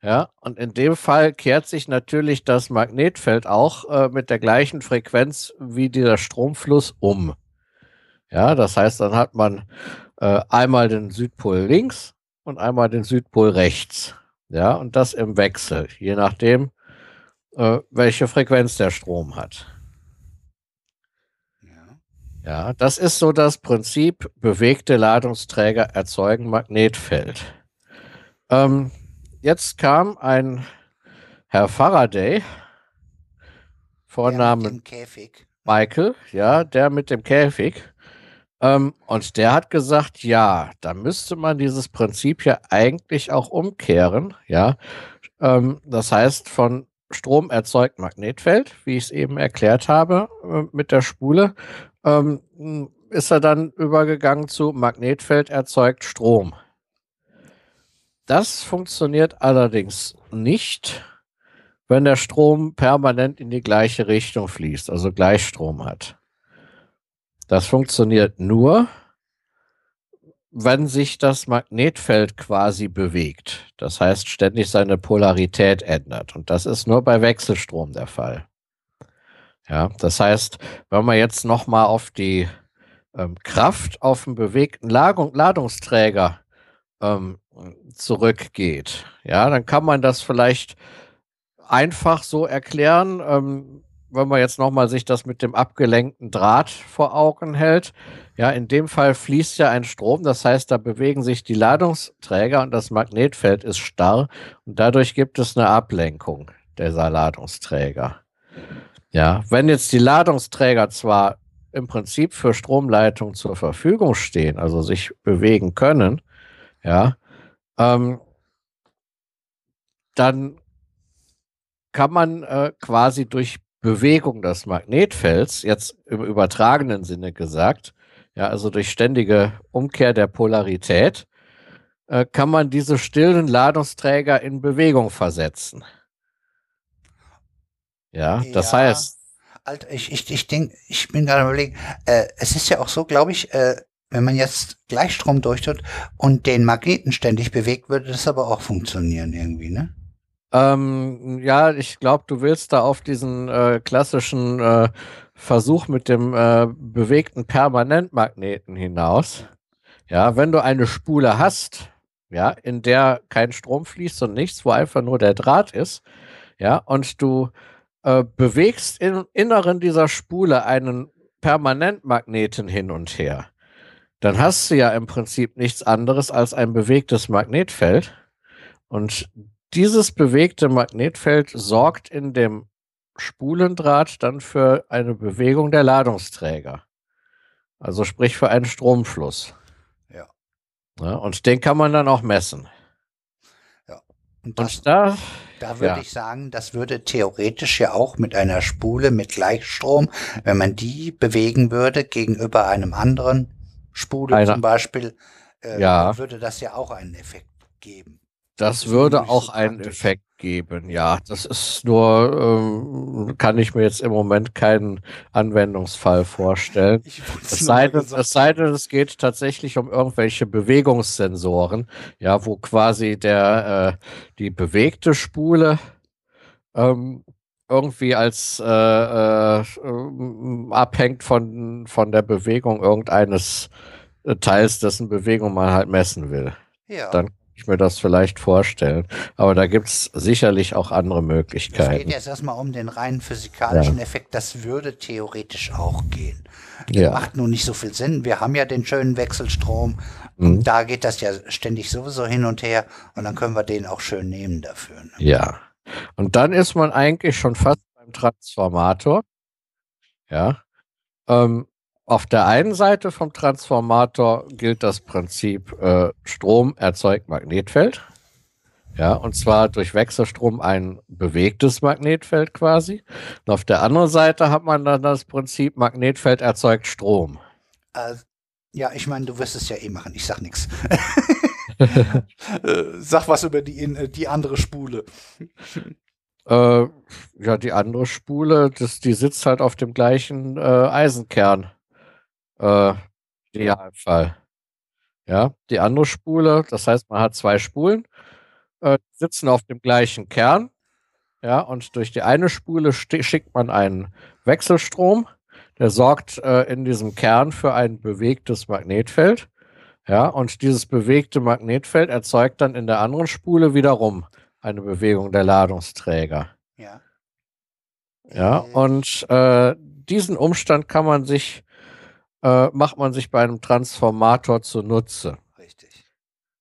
Ja, und in dem Fall kehrt sich natürlich das Magnetfeld auch äh, mit der gleichen Frequenz wie dieser Stromfluss um. Ja, das heißt, dann hat man äh, einmal den Südpol links und einmal den Südpol rechts. Ja, und das im Wechsel, je nachdem, äh, welche Frequenz der Strom hat. Ja. Das ist so das Prinzip, bewegte Ladungsträger erzeugen Magnetfeld. Ähm, jetzt kam ein Herr Faraday, Vorname Der mit dem Käfig. Michael, ja, der mit dem Käfig. Ähm, und der hat gesagt, ja, da müsste man dieses Prinzip ja eigentlich auch umkehren, ja. Ähm, das heißt, von Strom erzeugt Magnetfeld, wie ich es eben erklärt habe äh, mit der Spule, ähm, ist er dann übergegangen zu Magnetfeld erzeugt Strom. Das funktioniert allerdings nicht, wenn der Strom permanent in die gleiche Richtung fließt, also Gleichstrom hat. Das funktioniert nur, wenn sich das Magnetfeld quasi bewegt. Das heißt, ständig seine Polarität ändert. Und das ist nur bei Wechselstrom der Fall. Ja, das heißt, wenn man jetzt nochmal auf die ähm, Kraft auf einen bewegten Ladung, Ladungsträger ähm, zurückgeht, ja, dann kann man das vielleicht einfach so erklären, ähm, wenn man jetzt nochmal sich das mit dem abgelenkten Draht vor Augen hält. Ja, in dem Fall fließt ja ein Strom, das heißt, da bewegen sich die Ladungsträger und das Magnetfeld ist starr und dadurch gibt es eine Ablenkung dieser Ladungsträger. Ja, wenn jetzt die Ladungsträger zwar im Prinzip für Stromleitung zur Verfügung stehen, also sich bewegen können, ja, ähm, dann kann man äh, quasi durch Bewegung des Magnetfelds, jetzt im übertragenen Sinne gesagt, ja, also durch ständige Umkehr der Polarität, äh, kann man diese stillen Ladungsträger in Bewegung versetzen. Ja, das Ja. heißt, Alter, ich, ich, ich denke, ich bin gerade überlegen, äh, es ist ja auch so, glaube ich, äh, wenn man jetzt Gleichstrom durchtut und den Magneten ständig bewegt, würde das aber auch funktionieren irgendwie, ne? Ähm, ja, ich glaube, du willst da auf diesen äh, klassischen äh, Versuch mit dem äh, bewegten Permanentmagneten hinaus. Ja, wenn du eine Spule hast, ja, in der kein Strom fließt und nichts, wo einfach nur der Draht ist, ja, und du äh, bewegst im Inneren dieser Spule einen Permanentmagneten hin und her, dann hast du ja im Prinzip nichts anderes als ein bewegtes Magnetfeld. Und dieses bewegte Magnetfeld sorgt in dem Spulendraht dann für eine Bewegung der Ladungsträger. Also sprich für einen Stromfluss. Ja. Ja, und den kann man dann auch messen. Und das, Und da, da würde ja. ich sagen, das würde theoretisch ja auch mit einer Spule mit Gleichstrom, wenn man die bewegen würde gegenüber einem anderen Spule Einer- zum Beispiel, äh, Ja. würde das ja auch einen Effekt geben. das ist würde auch einen. Effekt geben. Ja, das ist nur, ähm, kann ich mir jetzt im Moment keinen Anwendungsfall vorstellen. Es sei, denn, es sei denn, es geht tatsächlich um irgendwelche Bewegungssensoren, ja, wo quasi der, äh, die bewegte Spule ähm, irgendwie als äh, äh, ähm, abhängt von, von der Bewegung irgendeines äh, Teils, dessen Bewegung man halt messen will. ja. Dann ich mir das vielleicht vorstellen. Aber da gibt es sicherlich auch andere Es geht Möglichkeiten. jetzt erstmal um den rein physikalischen Effekt. Das würde theoretisch auch gehen. Ja. Macht nur nicht so viel Sinn. Wir haben ja den schönen Wechselstrom. Mhm. Und da geht das ja ständig sowieso hin und her. Und dann können wir den auch schön nehmen dafür. Ne? Ja. Und dann ist man eigentlich schon fast beim Transformator. Ja. Ähm, auf der einen Seite vom Transformator gilt das Prinzip, äh, Strom erzeugt Magnetfeld. Ja, und zwar durch Wechselstrom ein bewegtes Magnetfeld quasi. Und auf der anderen Seite hat man dann das Prinzip, Magnetfeld erzeugt Strom. Äh, ja, ich meine, du wirst es ja eh machen. Ich sag nichts. sag was über die, die andere Spule. Äh, ja, die andere Spule, das, die sitzt halt auf dem gleichen äh, Eisenkern. Äh, Idealfall. Ja, die andere Spule, das heißt, man hat zwei Spulen, äh, sitzen auf dem gleichen Kern. Ja, und durch die eine Spule schickt man einen Wechselstrom, der sorgt äh, in diesem Kern für ein bewegtes Magnetfeld. Ja, und dieses bewegte Magnetfeld erzeugt dann in der anderen Spule wiederum eine Bewegung der Ladungsträger. Ja. Ja, und äh, diesen Umstand kann man sich, äh, macht man sich bei einem Transformator zunutze. Richtig.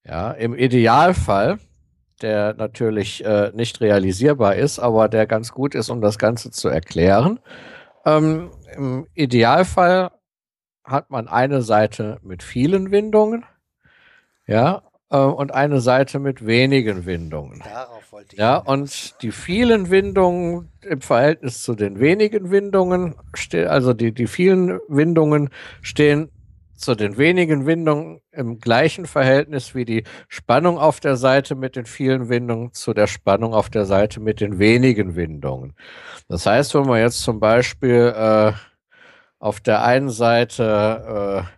Ja, im Idealfall der natürlich äh, nicht realisierbar ist, aber der ganz gut ist, um das Ganze zu erklären. Ähm, Im Idealfall hat man eine Seite mit vielen Windungen, ja, äh, und eine Seite mit wenigen Windungen. Darauf wollte ich Ja, und die vielen Windungen im Verhältnis zu den wenigen Windungen, also die, die vielen Windungen stehen zu den wenigen Windungen im gleichen Verhältnis wie die Spannung auf der Seite mit den vielen Windungen zu der Spannung auf der Seite mit den wenigen Windungen. Das heißt, wenn man jetzt zum Beispiel äh, auf der einen Seite äh,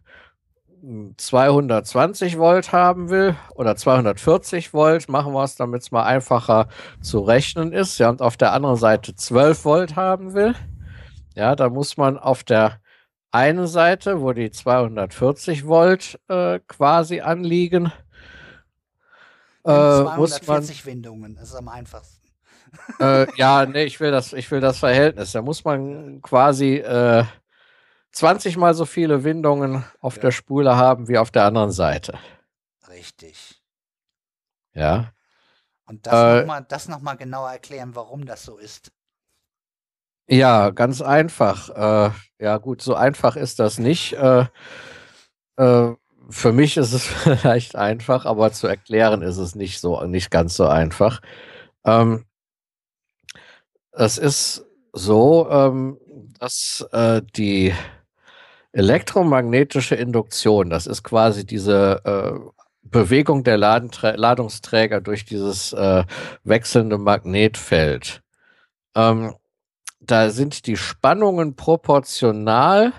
220 Volt haben will oder 240 Volt, machen wir es, damit es mal einfacher zu rechnen ist. Ja, und auf der anderen Seite 12 Volt haben will, ja, da muss man auf der einen Seite, wo die 240 Volt äh, quasi anliegen, äh, muss man 240 Windungen, das ist am einfachsten. äh, ja, nee, ich will das, ich will das Verhältnis. Da muss man quasi äh, 20 mal so viele Windungen auf Ja. der Spule haben wie auf der anderen Seite. Richtig. Ja. Und das Äh, nochmal noch mal genauer erklären, warum das so ist. Ja, ganz einfach. Äh, ja, gut, so einfach ist das nicht. Äh, äh, für mich ist es vielleicht einfach, aber zu erklären ist es nicht so, nicht ganz so einfach. Ähm, es ist so, ähm, dass äh, die elektromagnetische Induktion, das ist quasi diese äh, Bewegung der Ladungsträger durch dieses äh, wechselnde Magnetfeld. Ähm, da sind die Spannungen proportional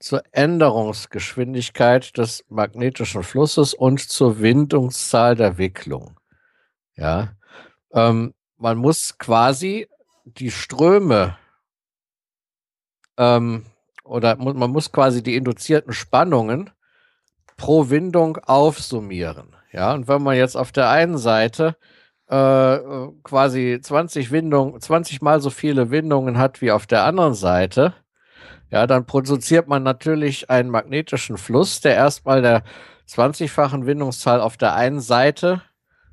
zur Änderungsgeschwindigkeit des magnetischen Flusses und zur Windungszahl der Wicklung. Ja, ähm, man muss quasi die Ströme ähm, oder man muss quasi die induzierten Spannungen pro Windung aufsummieren. Ja, und wenn man jetzt auf der einen Seite äh, quasi 20 Windungen, 20 mal so viele Windungen hat wie auf der anderen Seite, ja, dann produziert man natürlich einen magnetischen Fluss, der erstmal der 20-fachen Windungszahl auf der einen Seite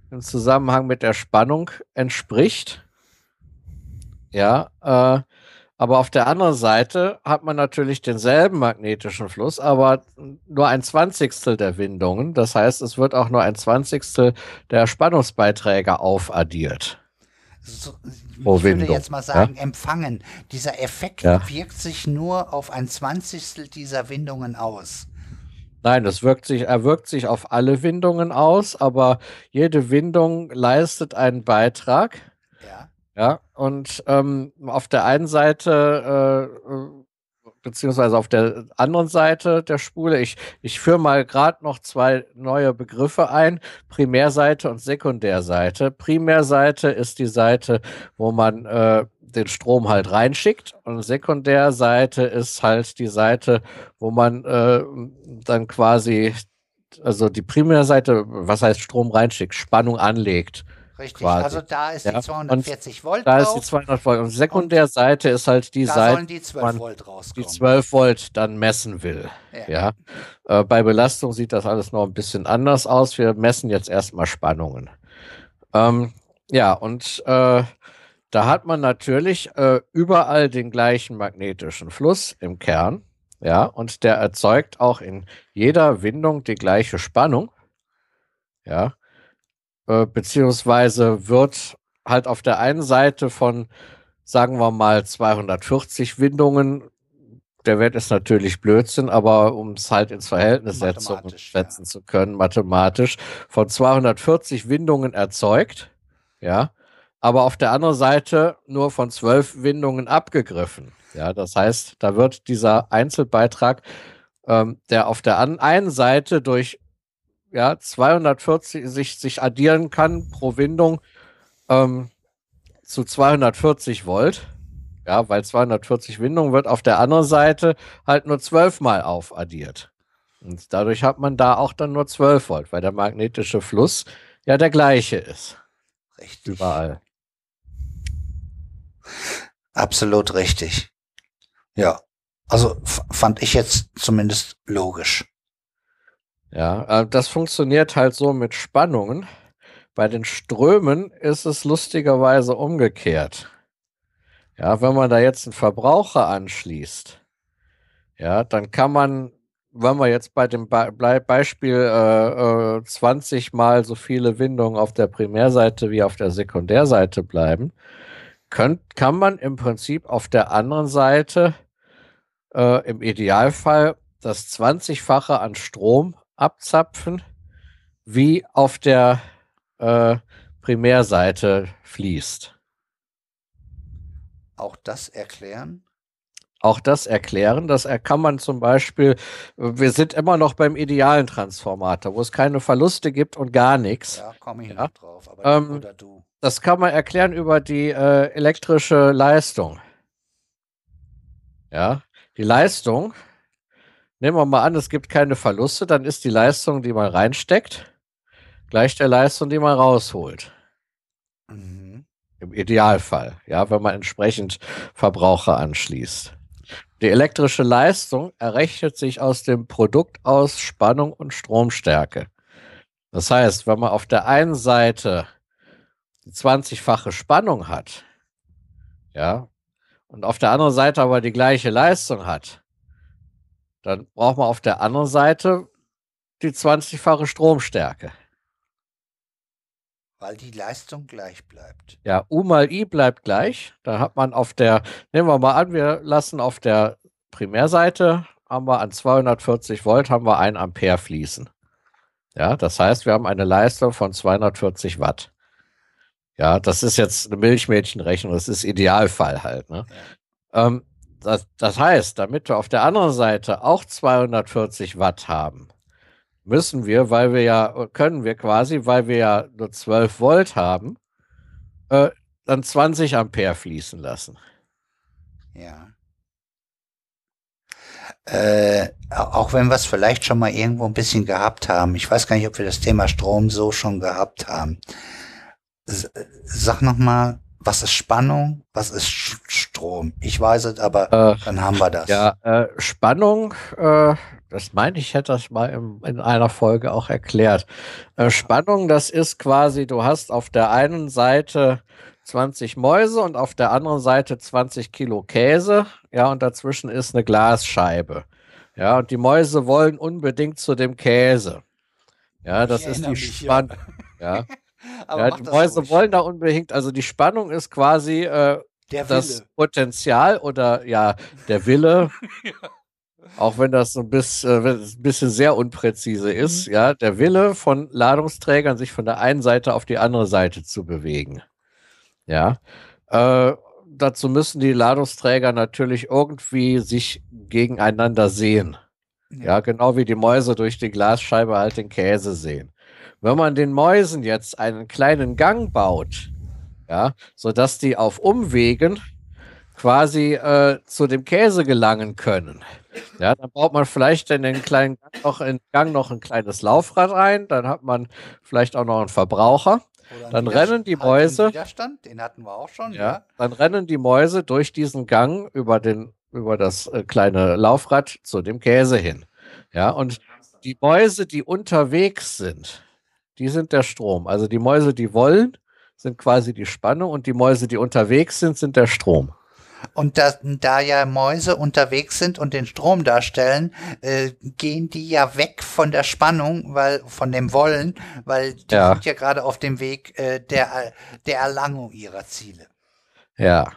im Zusammenhang mit der Spannung entspricht. Ja, äh, aber auf der anderen Seite hat man natürlich denselben magnetischen Fluss, aber nur ein Zwanzigstel der Windungen. Das heißt, es wird auch nur ein Zwanzigstel der Spannungsbeiträge aufaddiert. So, ich würde Windung, jetzt mal sagen, empfangen. Dieser Effekt Ja. wirkt sich nur auf ein Zwanzigstel dieser Windungen aus. Nein, das wirkt sich, er wirkt sich auf alle Windungen aus, aber jede Windung leistet einen Beitrag. Ja. Und ähm, auf der einen Seite, äh, äh, beziehungsweise auf der anderen Seite der Spule, ich, ich führe mal gerade noch zwei neue Begriffe ein, Primärseite und Sekundärseite. Primärseite ist die Seite, wo man äh, den Strom halt reinschickt und Sekundärseite ist halt die Seite, wo man äh, dann quasi, also die Primärseite, was heißt Strom reinschickt, Spannung anlegt. Richtig. Quasi. Also da ist Ja, die und 240 Volt Da ist die drauf. 200 Volt. Und Sekundärseite ist halt die Seite, die 12 man Volt die rauskommen. 12 Volt dann messen will. Ja. Ja. Äh, bei Belastung sieht das alles noch ein bisschen anders aus. Wir messen jetzt erstmal Spannungen. Ähm, ja, und äh, da hat man natürlich äh, überall den gleichen magnetischen Fluss im Kern. Ja, und der erzeugt auch in jeder Windung die gleiche Spannung. Ja, äh, beziehungsweise wird halt auf der einen Seite von, sagen wir mal, 240 Windungen, der Wert ist natürlich Blödsinn, aber um es halt ins Verhältnis setzen, setzen zu können, mathematisch, von 240 Windungen erzeugt, ja, aber auf der anderen Seite nur von 12 Windungen abgegriffen. Ja, das heißt, da wird dieser Einzelbeitrag, ähm, der auf der einen Seite durch ja, 240 sich, sich addieren kann pro Windung ähm, zu 240 Volt. Ja, weil 240 Windungen wird auf der anderen Seite halt nur 12 mal aufaddiert. Und dadurch hat man da auch dann nur 12 Volt, weil der magnetische Fluss ja der gleiche ist. Richtig. Überall. Absolut richtig. Ja. Also fand ich jetzt zumindest logisch. Ja, äh, das funktioniert halt so mit Spannungen. Bei den Strömen ist es lustigerweise umgekehrt. Ja, wenn man da jetzt einen Verbraucher anschließt, ja, dann kann man, wenn wir jetzt bei dem Be Beispiel äh, äh, 20 mal so viele Windungen auf der Primärseite wie auf der Sekundärseite bleiben, könnt, kann man im Prinzip auf der anderen Seite äh, im Idealfall das 20-fache an Strom abzapfen, wie auf der äh, Primärseite fließt. Auch das erklären? Auch das erklären, das kann man zum Beispiel, wir sind immer noch beim idealen Transformator, wo es keine Verluste gibt und gar nichts. Ja, komme ich ja. noch drauf. Aber Ähm, oder du. Das kann man erklären über die äh, elektrische Leistung. Ja, die Leistung, nehmen wir mal an, es gibt keine Verluste, dann ist die Leistung, die man reinsteckt, gleich der Leistung, die man rausholt. Mhm. Im Idealfall, ja, wenn man entsprechend Verbraucher anschließt. Die elektrische Leistung errechnet sich aus dem Produkt aus Spannung und Stromstärke. Das heißt, wenn man auf der einen Seite die 20-fache Spannung hat, ja, und auf der anderen Seite aber die gleiche Leistung hat, dann braucht man auf der anderen Seite die 20-fache Stromstärke. Weil die Leistung gleich bleibt. Ja, U mal I bleibt gleich. Da hat man auf der, nehmen wir mal an, wir lassen auf der Primärseite, haben wir an 240 Volt, haben wir 1 Ampere fließen. Ja, das heißt, wir haben eine Leistung von 240 Watt. Ja, das ist jetzt eine Milchmädchenrechnung, das ist Idealfall halt. Ne? Ähm, das, das heißt, damit wir auf der anderen Seite auch 240 Watt haben, müssen wir, weil wir ja, können wir quasi, weil wir ja nur 12 Volt haben, äh, dann 20 Ampere fließen lassen. Ja. Äh, auch wenn wir es vielleicht schon mal irgendwo ein bisschen gehabt haben. Ich weiß gar nicht, ob wir das Thema Strom so schon gehabt haben. Sag noch mal, was ist Spannung? Was ist Sch Strom? Ich weiß es, aber Äh, dann haben wir das. Ja, äh, Spannung, äh, das meine ich, hätte das mal im, in einer Folge auch erklärt. Äh, Spannung, das ist quasi, du hast auf der einen Seite 20 Mäuse und auf der anderen Seite 20 Kilo Käse, ja, und dazwischen ist eine Glasscheibe. Ja, und die Mäuse wollen unbedingt zu dem Käse. Ja, das ist die. Spannung. Ja, aber ja die Mäuse wollen da unbedingt, also die Spannung ist quasi äh, das. Potenzial oder ja, der Wille, auch wenn das so ein bisschen, äh, ein bisschen sehr unpräzise ist, Mhm. ja, der Wille von Ladungsträgern, sich von der einen Seite auf die andere Seite zu bewegen. Ja. Äh, dazu müssen die Ladungsträger natürlich irgendwie sich gegeneinander sehen. Ja, genau wie die Mäuse durch die Glasscheibe halt den Käse sehen. Wenn man den Mäusen jetzt einen kleinen Gang baut, ja, sodass die auf Umwegen quasi äh, zu dem Käse gelangen können. Ja, dann baut man vielleicht in den kleinen Gang noch, in Gang noch ein kleines Laufrad ein, dann hat man vielleicht auch noch einen Verbraucher. Oder dann rennen die Mäuse. Widerstand, den hatten wir auch schon, Ja, ja. dann rennen die Mäuse durch diesen Gang über den über das äh, kleine Laufrad zu dem Käse hin. Ja, und die Mäuse, die unterwegs sind, die sind der Strom. Also die Mäuse, die wollen, sind quasi die Spannung und die Mäuse, die unterwegs sind, sind der Strom. Und da, da ja Mäuse unterwegs sind und den Strom darstellen, äh, gehen die ja weg von der Spannung, weil von dem Wollen, weil die Ja. sind ja gerade auf dem Weg äh, der, der Erlangung ihrer Ziele. Ja,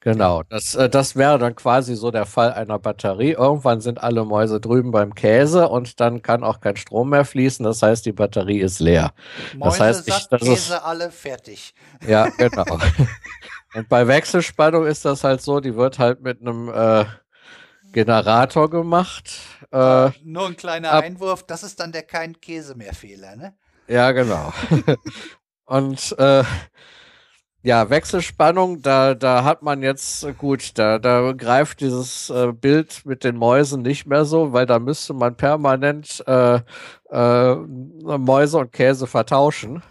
genau. Das, äh, das wäre dann quasi so der Fall einer Batterie. Irgendwann sind alle Mäuse drüben beim Käse und dann kann auch kein Strom mehr fließen. Das heißt, die Batterie ist leer. Mäuse heißt nicht, satt, dass es- Käse alle fertig. Ja, genau. Und bei Wechselspannung ist das halt so, die wird halt mit einem äh, Generator gemacht. Äh, Nur ein kleiner ab- Einwurf, das ist dann der kein Käse mehr Fehler, ne? ja, genau. Und äh, ja, Wechselspannung, da, da hat man jetzt, äh, gut, da, da greift dieses äh, Bild mit den Mäusen nicht mehr so, weil da müsste man permanent äh, äh, Mäuse und Käse vertauschen.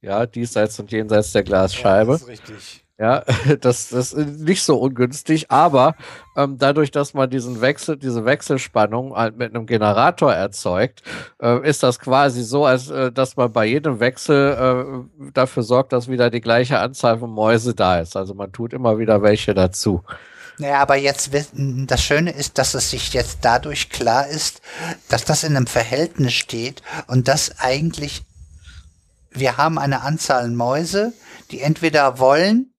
Ja, diesseits und jenseits der Ja, Glasscheibe. das ist richtig. Ja, das, das ist nicht so ungünstig, aber ähm, dadurch, dass man diesen Wechsel, diese Wechselspannung halt mit einem Generator erzeugt, äh, ist das quasi so, als äh, dass man bei jedem Wechsel äh, dafür sorgt, dass wieder die gleiche Anzahl von Mäuse da ist. Also man tut immer wieder welche dazu. Naja, aber jetzt, das Schöne ist, dass es sich jetzt dadurch klar ist, dass das in einem Verhältnis steht und dass eigentlich wir haben eine Anzahl Mäuse, die entweder wollen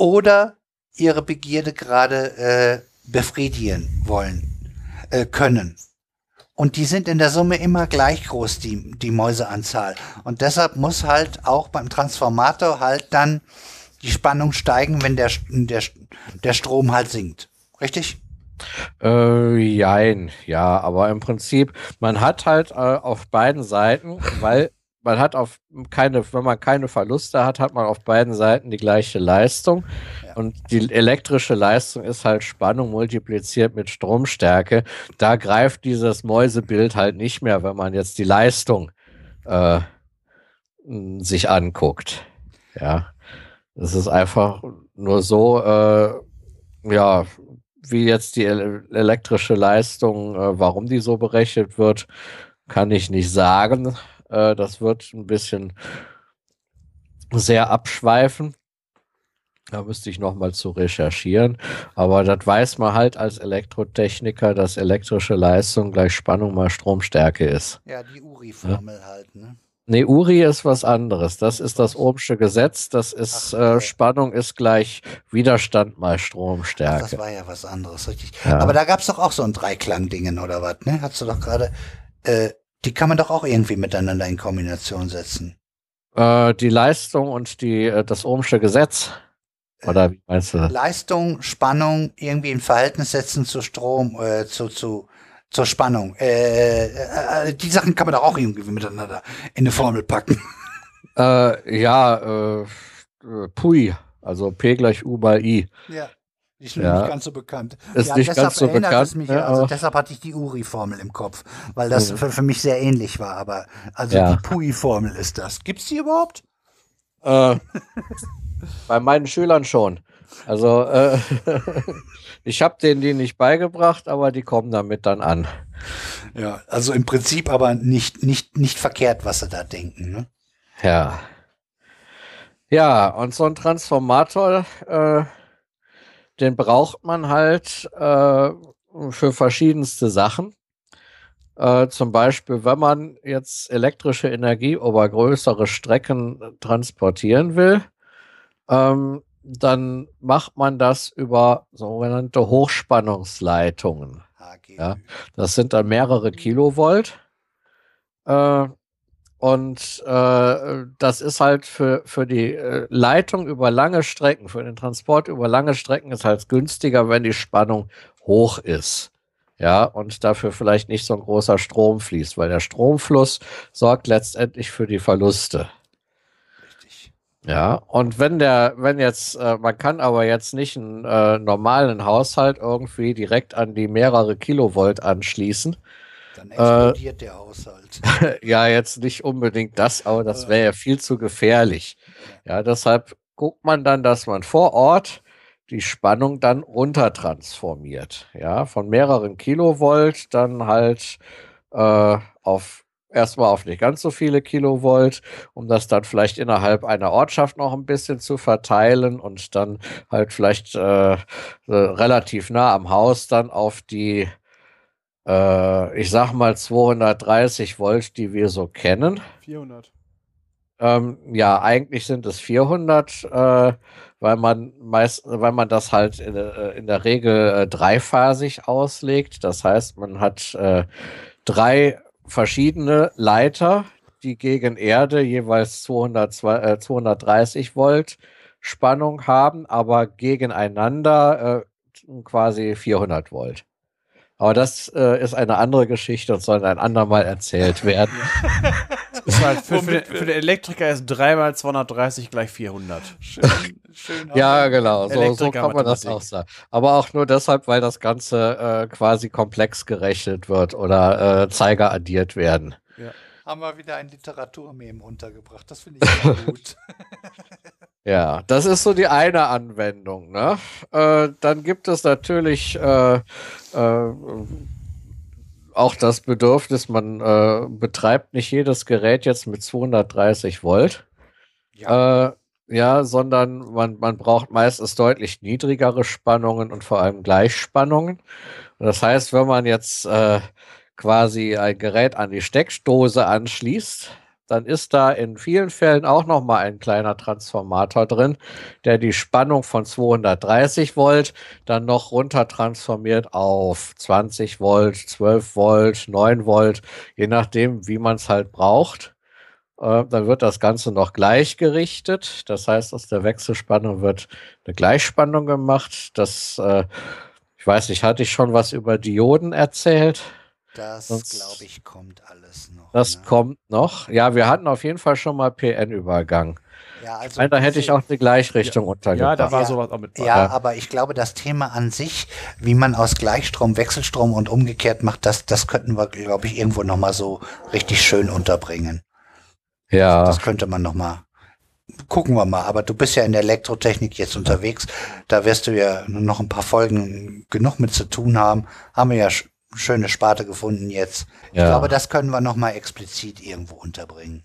oder ihre Begierde gerade äh, befriedigen wollen, äh, können. Und die sind in der Summe immer gleich groß, die, die Mäuseanzahl. Und deshalb muss halt auch beim Transformator halt dann die Spannung steigen, wenn der, der, der Strom halt sinkt. Richtig? Äh, jein, ja, aber im Prinzip, man hat halt äh, auf beiden Seiten, weil man hat auf keine, wenn man keine Verluste hat, hat man auf beiden Seiten die gleiche Leistung. Ja. Und die elektrische Leistung ist halt Spannung multipliziert mit Stromstärke. Da greift dieses Mäusebild halt nicht mehr, wenn man jetzt die Leistung äh, sich anguckt. Ja. Es ist einfach nur so, äh, ja, wie jetzt die elektrische Leistung, äh, warum die so berechnet wird, kann ich nicht sagen. Äh, das wird ein bisschen sehr abschweifen. Da müsste ich nochmal zu recherchieren. Aber das weiß man halt als Elektrotechniker, dass elektrische Leistung gleich Spannung mal Stromstärke ist. Ja, die URI-Formel ja? halt, ne? Nee, URI ist was anderes. Das ist das Ohmsche Gesetz. Das ist Ach, äh, Spannung ist gleich Widerstand mal Stromstärke. Ach, das war ja was anderes, richtig. Ja. Aber da gab es doch auch so ein Dreiklang-Dingen oder was, ne? Hast du doch gerade äh, die kann man doch auch irgendwie miteinander in Kombination setzen. Äh, die Leistung und die, äh, das Ohmsche Gesetz. Oder wie meinst du das? Leistung, Spannung irgendwie in Verhältnis setzen zu Strom, äh, zu, zu, zur Spannung. Äh, äh, äh die Sachen kann man doch auch irgendwie miteinander in eine Formel packen. Äh, ja, äh, Pui, also P gleich U bei I. Ja. Ist ja. nicht ganz so bekannt. Ist ja, nicht ganz so bekannt. Mich, ja, also deshalb hatte ich die Uri-Formel im Kopf, weil das mhm. für, für, mich sehr ähnlich war. Aber also ja. die Pui-Formel ist das. Gibt's die überhaupt? Äh, bei meinen Schülern schon. Also äh, ich habe denen die nicht beigebracht, aber die kommen damit dann an. Ja, also im Prinzip aber nicht, nicht, nicht verkehrt, was sie da denken. Ne? Ja. Ja, und so ein Transformator äh, den braucht man halt äh, für verschiedenste Sachen. Äh, zum Beispiel, wenn man jetzt elektrische Energie über größere Strecken transportieren will, ähm, dann macht man das über sogenannte Hochspannungsleitungen. Ja, das sind dann mehrere Kilovolt. Äh, und äh, das ist halt für, für die äh, Leitung über lange Strecken, für den Transport über lange Strecken ist halt günstiger, wenn die Spannung hoch ist. Ja, und dafür vielleicht nicht so ein großer Strom fließt, weil der Stromfluss sorgt letztendlich für die Verluste. Richtig. Ja, und wenn der, wenn jetzt, äh, man kann aber jetzt nicht einen äh, normalen Haushalt irgendwie direkt an die mehrere Kilovolt anschließen, dann explodiert äh, der Haushalt. ja, jetzt nicht unbedingt das, aber das wäre ja viel zu gefährlich. Ja, deshalb guckt man dann, dass man vor Ort die Spannung dann runtertransformiert. Ja, von mehreren Kilovolt dann halt äh, auf erstmal auf nicht ganz so viele Kilovolt, um das dann vielleicht innerhalb einer Ortschaft noch ein bisschen zu verteilen und dann halt vielleicht äh, relativ nah am Haus dann auf die äh, ich sag mal 230 Volt, die wir so kennen. 400. Ähm, ja, eigentlich sind es 400, äh, weil man meist, weil man das halt in, äh, in der Regel äh, dreiphasig auslegt. Das heißt, man hat äh, drei verschiedene Leiter, die gegen Erde jeweils 200, 230 Volt Spannung haben, aber gegeneinander äh, quasi 400 Volt. Aber das äh, ist eine andere Geschichte und soll ein andermal erzählt werden. halt für, für, den, für, den, Elektriker ist 3 mal 230 gleich 400. Schön, schön ja, genau. So, so kann man das auch sagen. Aber auch nur deshalb, weil das Ganze äh, quasi komplex gerechnet wird oder äh, Zeiger addiert werden. Ja. Haben wir wieder ein Literaturmem untergebracht. Das finde ich sehr gut. Ja, das ist so die eine Anwendung. Ne? Äh, dann gibt es natürlich äh, äh, auch das Bedürfnis, man äh, betreibt nicht jedes Gerät jetzt mit 230 Volt. Ja. Äh, ja, sondern man, man braucht meistens deutlich niedrigere Spannungen und vor allem Gleichspannungen. Das heißt, wenn man jetzt äh, quasi ein Gerät an die Steckdose anschließt, dann ist da in vielen Fällen auch noch mal ein kleiner Transformator drin, der die Spannung von 230 Volt dann noch runter transformiert auf 20 Volt, 12 Volt, 9 Volt, je nachdem, wie man es halt braucht. Äh, dann wird das Ganze noch gleichgerichtet. Das heißt, aus der Wechselspannung wird eine Gleichspannung gemacht. Das, äh, ich weiß nicht, hatte ich schon was über Dioden erzählt? Das, glaube ich, kommt alles noch. Das ne? kommt noch. Ja, wir hatten auf jeden Fall schon mal PN-Übergang. Ja, also ich meine, da hätte ich auch eine Gleichrichtung ja, untergebracht. Ja, da war sowas auch mit. Ja, ja, aber ich glaube, das Thema an sich, wie man aus Gleichstrom Wechselstrom und umgekehrt macht, das, das könnten wir, glaube ich, irgendwo noch mal so richtig schön unterbringen. Ja. Das könnte man noch mal gucken wir mal. Aber du bist ja in der Elektrotechnik jetzt unterwegs. Da wirst du ja noch ein paar Folgen genug mit zu tun haben. Haben wir ja schöne Sparte gefunden jetzt. Ich ja. glaube, das können wir nochmal explizit irgendwo unterbringen.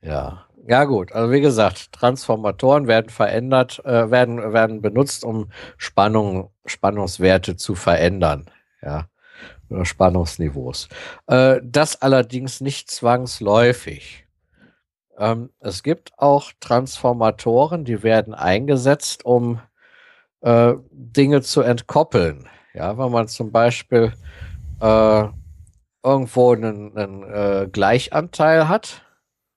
Ja. Ja gut, also wie gesagt, Transformatoren werden verändert, äh, werden, werden benutzt, um Spannung, Spannungswerte zu verändern. Ja. Oder Spannungsniveaus. Äh, das allerdings nicht zwangsläufig. Ähm, es gibt auch Transformatoren, die werden eingesetzt, um äh, Dinge zu entkoppeln. Ja, wenn man zum Beispiel äh, irgendwo einen, einen äh, Gleichanteil hat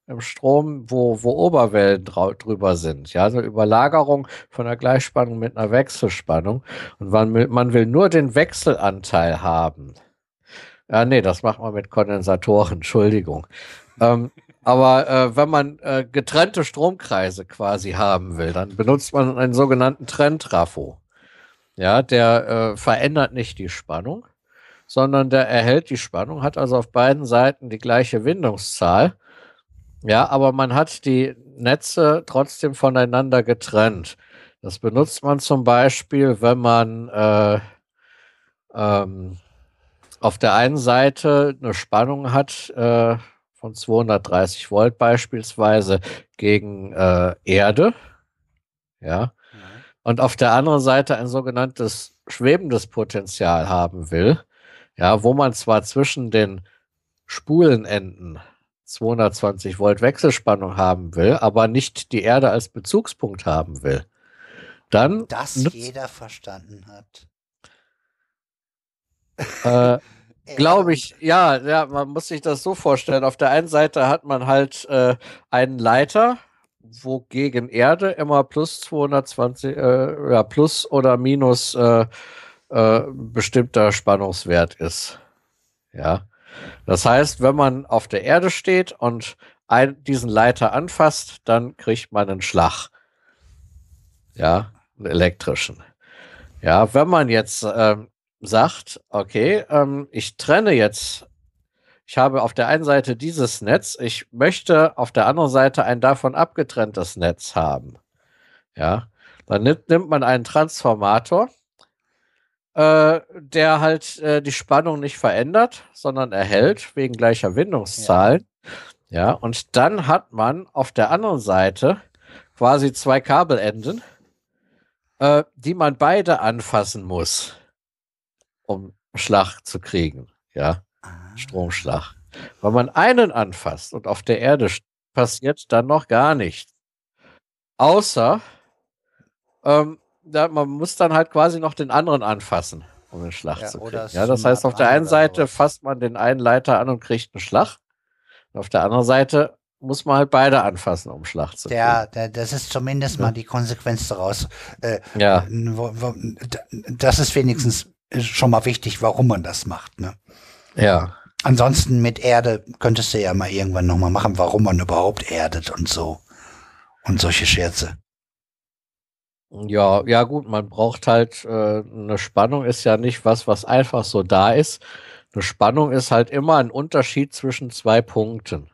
im Strom, wo, wo Oberwellen drüber sind. Ja, also Überlagerung von der Gleichspannung mit einer Wechselspannung. Und man will, man will nur den Wechselanteil haben. Ja, nee, das macht man mit Kondensatoren, Entschuldigung. Ähm, aber äh, wenn man äh, getrennte Stromkreise quasi haben will, dann benutzt man einen sogenannten Trenntrafo. Ja, der äh, verändert nicht die Spannung, sondern der erhält die Spannung, hat also auf beiden Seiten die gleiche Windungszahl. Ja, aber man hat die Netze trotzdem voneinander getrennt. Das benutzt man zum Beispiel, wenn man äh, ähm, auf der einen Seite eine Spannung hat äh, von 230 Volt beispielsweise gegen äh, Erde. Ja. Mhm. Und auf der anderen Seite ein sogenanntes schwebendes Potenzial haben will ja, wo man zwar zwischen den Spulenenden 220 Volt Wechselspannung haben will, aber nicht die Erde als Bezugspunkt haben will. Dann das jeder verstanden hat. Äh, Glaube ich, ja, ja, man muss sich das so vorstellen. Auf der einen Seite hat man halt äh, einen Leiter, wo gegen Erde immer plus 220, äh, ja, plus oder minus äh, äh, bestimmter Spannungswert ist. Ja. Das heißt, wenn man auf der Erde steht und ein, diesen Leiter anfasst, dann kriegt man einen Schlag. Ja, einen elektrischen. Ja, wenn man jetzt ähm, sagt, okay, ähm, ich trenne jetzt, ich habe auf der einen Seite dieses Netz, ich möchte auf der anderen Seite ein davon abgetrenntes Netz haben. Ja, dann nimmt, nimmt man einen Transformator äh, der halt äh, die Spannung nicht verändert, sondern erhält wegen gleicher Windungszahlen. Ja. ja, und dann hat man auf der anderen Seite quasi zwei Kabelenden, äh, die man beide anfassen muss, um Schlag zu kriegen. Ja, ah. Stromschlag. Wenn man einen anfasst und auf der Erde passiert dann noch gar nichts. Außer ähm, da, man muss dann halt quasi noch den anderen anfassen, um den Schlag ja, zu kriegen. Ja, das heißt, auf der einen Seite fasst man den einen Leiter an und kriegt einen Schlag. Und auf der anderen Seite muss man halt beide anfassen, um Schlag zu kriegen. Ja, das ist zumindest ja. mal die Konsequenz daraus. Äh, ja. Das ist wenigstens schon mal wichtig, warum man das macht. Ne? Ja. Ansonsten mit Erde könntest du ja mal irgendwann nochmal machen, warum man überhaupt erdet und so. Und solche Scherze. Ja, ja gut, man braucht halt, äh, eine Spannung ist ja nicht was, was einfach so da ist. Eine Spannung ist halt immer ein Unterschied zwischen zwei Punkten.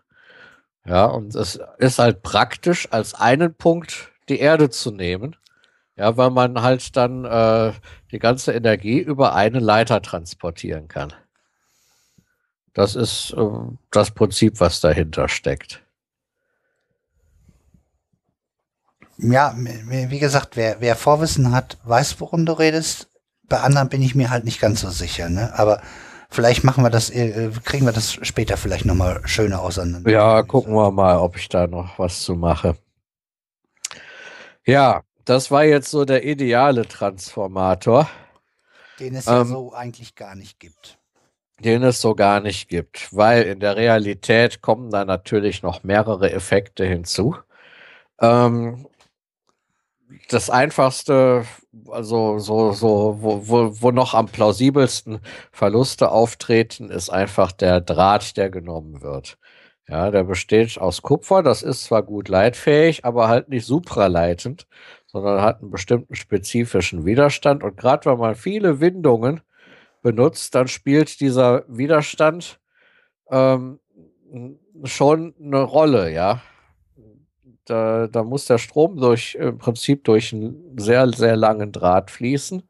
Ja, und es ist halt praktisch, als einen Punkt die Erde zu nehmen. Ja, weil man halt dann äh, die ganze Energie über eine Leiter transportieren kann. Das ist äh, das Prinzip, was dahinter steckt. Ja, wie gesagt, wer, wer Vorwissen hat, weiß, worum du redest. Bei anderen bin ich mir halt nicht ganz so sicher, ne? Aber vielleicht machen wir das, äh, kriegen wir das später vielleicht nochmal schöner auseinander. Ja, gucken wir mal, ob ich da noch was zu mache. Ja, das war jetzt so der ideale Transformator. Den es ähm, ja so eigentlich gar nicht gibt. Den es so gar nicht gibt, weil in der Realität kommen da natürlich noch mehrere Effekte hinzu. Ähm, das einfachste, also so, so, wo, wo, wo noch am plausibelsten Verluste auftreten, ist einfach der Draht, der genommen wird. Ja, der besteht aus Kupfer, das ist zwar gut leitfähig, aber halt nicht supraleitend, sondern hat einen bestimmten spezifischen Widerstand. Und gerade wenn man viele Windungen benutzt, dann spielt dieser Widerstand ähm, schon eine Rolle, ja. Da, da muss der Strom durch im Prinzip durch einen sehr, sehr langen Draht fließen.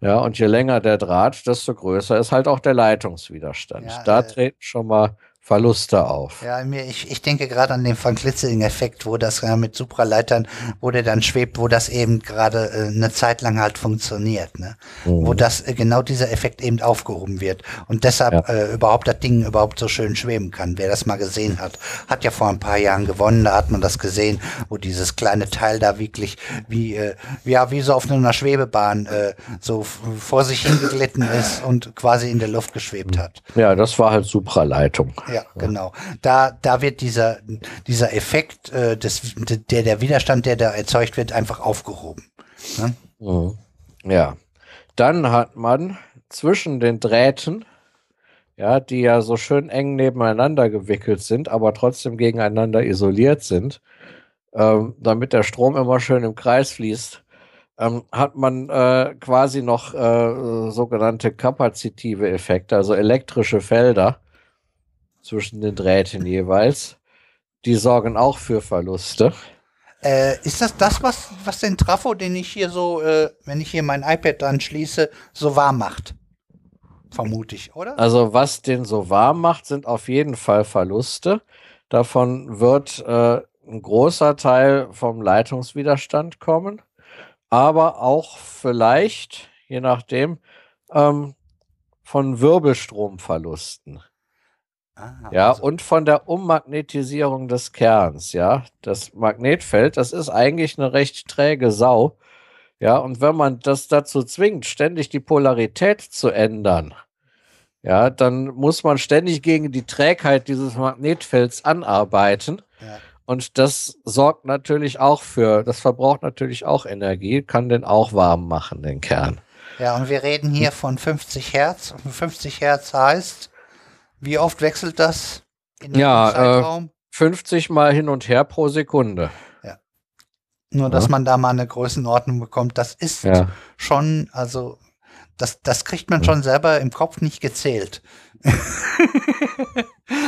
Ja, und je länger der Draht, desto größer ist halt auch der Leitungswiderstand. Ja, da äh, treten schon mal Verluste auf. Ja, mir, ich, ich denke gerade an den Van Klitzeling-Effekt, wo das ja mit Supraleitern, wo der dann schwebt, wo das eben gerade äh, eine Zeit lang halt funktioniert, ne? Mhm. Wo das äh, genau dieser Effekt eben aufgehoben wird und deshalb ja. äh, überhaupt das Ding überhaupt so schön schweben kann. Wer das mal gesehen hat, hat ja vor ein paar Jahren gewonnen, da hat man das gesehen, wo dieses kleine Teil da wirklich wie äh, ja wie so auf einer Schwebebahn äh, so vor sich hingeglitten ist und quasi in der Luft geschwebt hat. Ja, das war halt Supraleitung. Ja, genau. Da, da wird dieser, dieser Effekt, äh, des, der, der Widerstand, der da erzeugt wird, einfach aufgehoben. Ne? Mhm. Ja. Dann hat man zwischen den Drähten, ja, die ja so schön eng nebeneinander gewickelt sind, aber trotzdem gegeneinander isoliert sind, ähm, damit der Strom immer schön im Kreis fließt, ähm, hat man äh, quasi noch äh, sogenannte kapazitive Effekte, also elektrische Felder, zwischen den Drähten jeweils. Die sorgen auch für Verluste. Äh, ist das das, was, was den Trafo, den ich hier so, äh, wenn ich hier mein iPad dran schließe, so warm macht? Vermute ich, oder? Also, was den so warm macht, sind auf jeden Fall Verluste. Davon wird äh, ein großer Teil vom Leitungswiderstand kommen, aber auch vielleicht, je nachdem, ähm, von Wirbelstromverlusten. Ah, ja, also. und von der Ummagnetisierung des Kerns, ja. Das Magnetfeld, das ist eigentlich eine recht träge Sau. Ja, und wenn man das dazu zwingt, ständig die Polarität zu ändern, ja, dann muss man ständig gegen die Trägheit dieses Magnetfelds anarbeiten. Ja. Und das sorgt natürlich auch für, das verbraucht natürlich auch Energie, kann den auch warm machen, den Kern. Ja, und wir reden hier von 50 Hertz. 50 Hertz heißt, wie oft wechselt das in ja, äh, Zeitraum? Äh, 50 Mal hin und her pro Sekunde. Ja. Nur, dass ja. man da mal eine Größenordnung bekommt, das ist ja. schon, also, das, das kriegt man schon selber im Kopf nicht gezählt.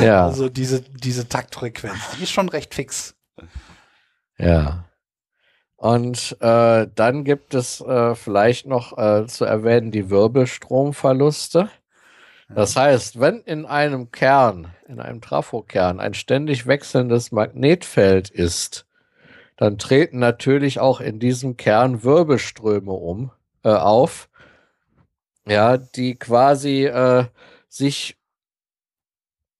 ja. Also diese, diese Taktfrequenz, die ist schon recht fix. Ja. Und äh, dann gibt es äh, vielleicht noch äh, zu erwähnen die Wirbelstromverluste. Das heißt, wenn in einem Kern, in einem Trafokern, ein ständig wechselndes Magnetfeld ist, dann treten natürlich auch in diesem Kern Wirbelströme um, äh, auf, ja, die quasi äh, sich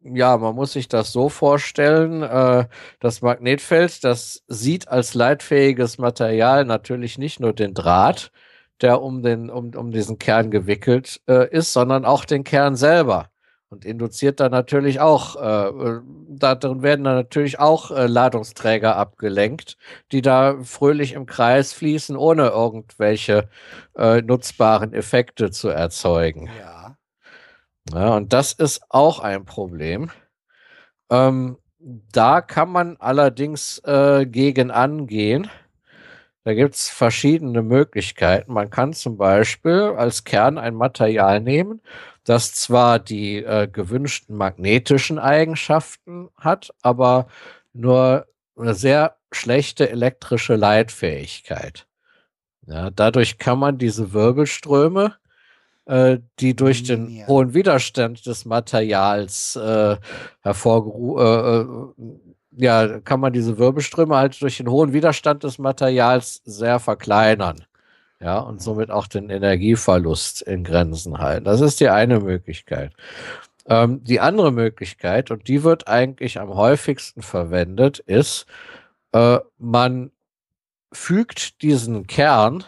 ja, man muss sich das so vorstellen, äh, das Magnetfeld, das sieht als leitfähiges Material natürlich nicht nur den Draht, der um, den, um, um diesen Kern gewickelt äh, ist, sondern auch den Kern selber. Und induziert dann natürlich auch, äh, äh darin werden dann natürlich auch äh, Ladungsträger abgelenkt, die da fröhlich im Kreis fließen, ohne irgendwelche äh, nutzbaren Effekte zu erzeugen. Ja. ja. Und das ist auch ein Problem. Ähm, da kann man allerdings äh, gegen angehen da gibt es verschiedene Möglichkeiten. Man kann zum Beispiel als Kern ein Material nehmen, das zwar die äh, gewünschten magnetischen Eigenschaften hat, aber nur eine sehr schlechte elektrische Leitfähigkeit. Ja, dadurch kann man diese Wirbelströme, äh, die durch den Ja. hohen Widerstand des Materials äh, hervorgerufen, äh, äh, ja, kann man diese Wirbelströme halt durch den hohen Widerstand des Materials sehr verkleinern. Ja, und somit auch den Energieverlust in Grenzen halten. Das ist die eine Möglichkeit. Ähm, die andere Möglichkeit, und die wird eigentlich am häufigsten verwendet, ist, äh, man fügt diesen Kern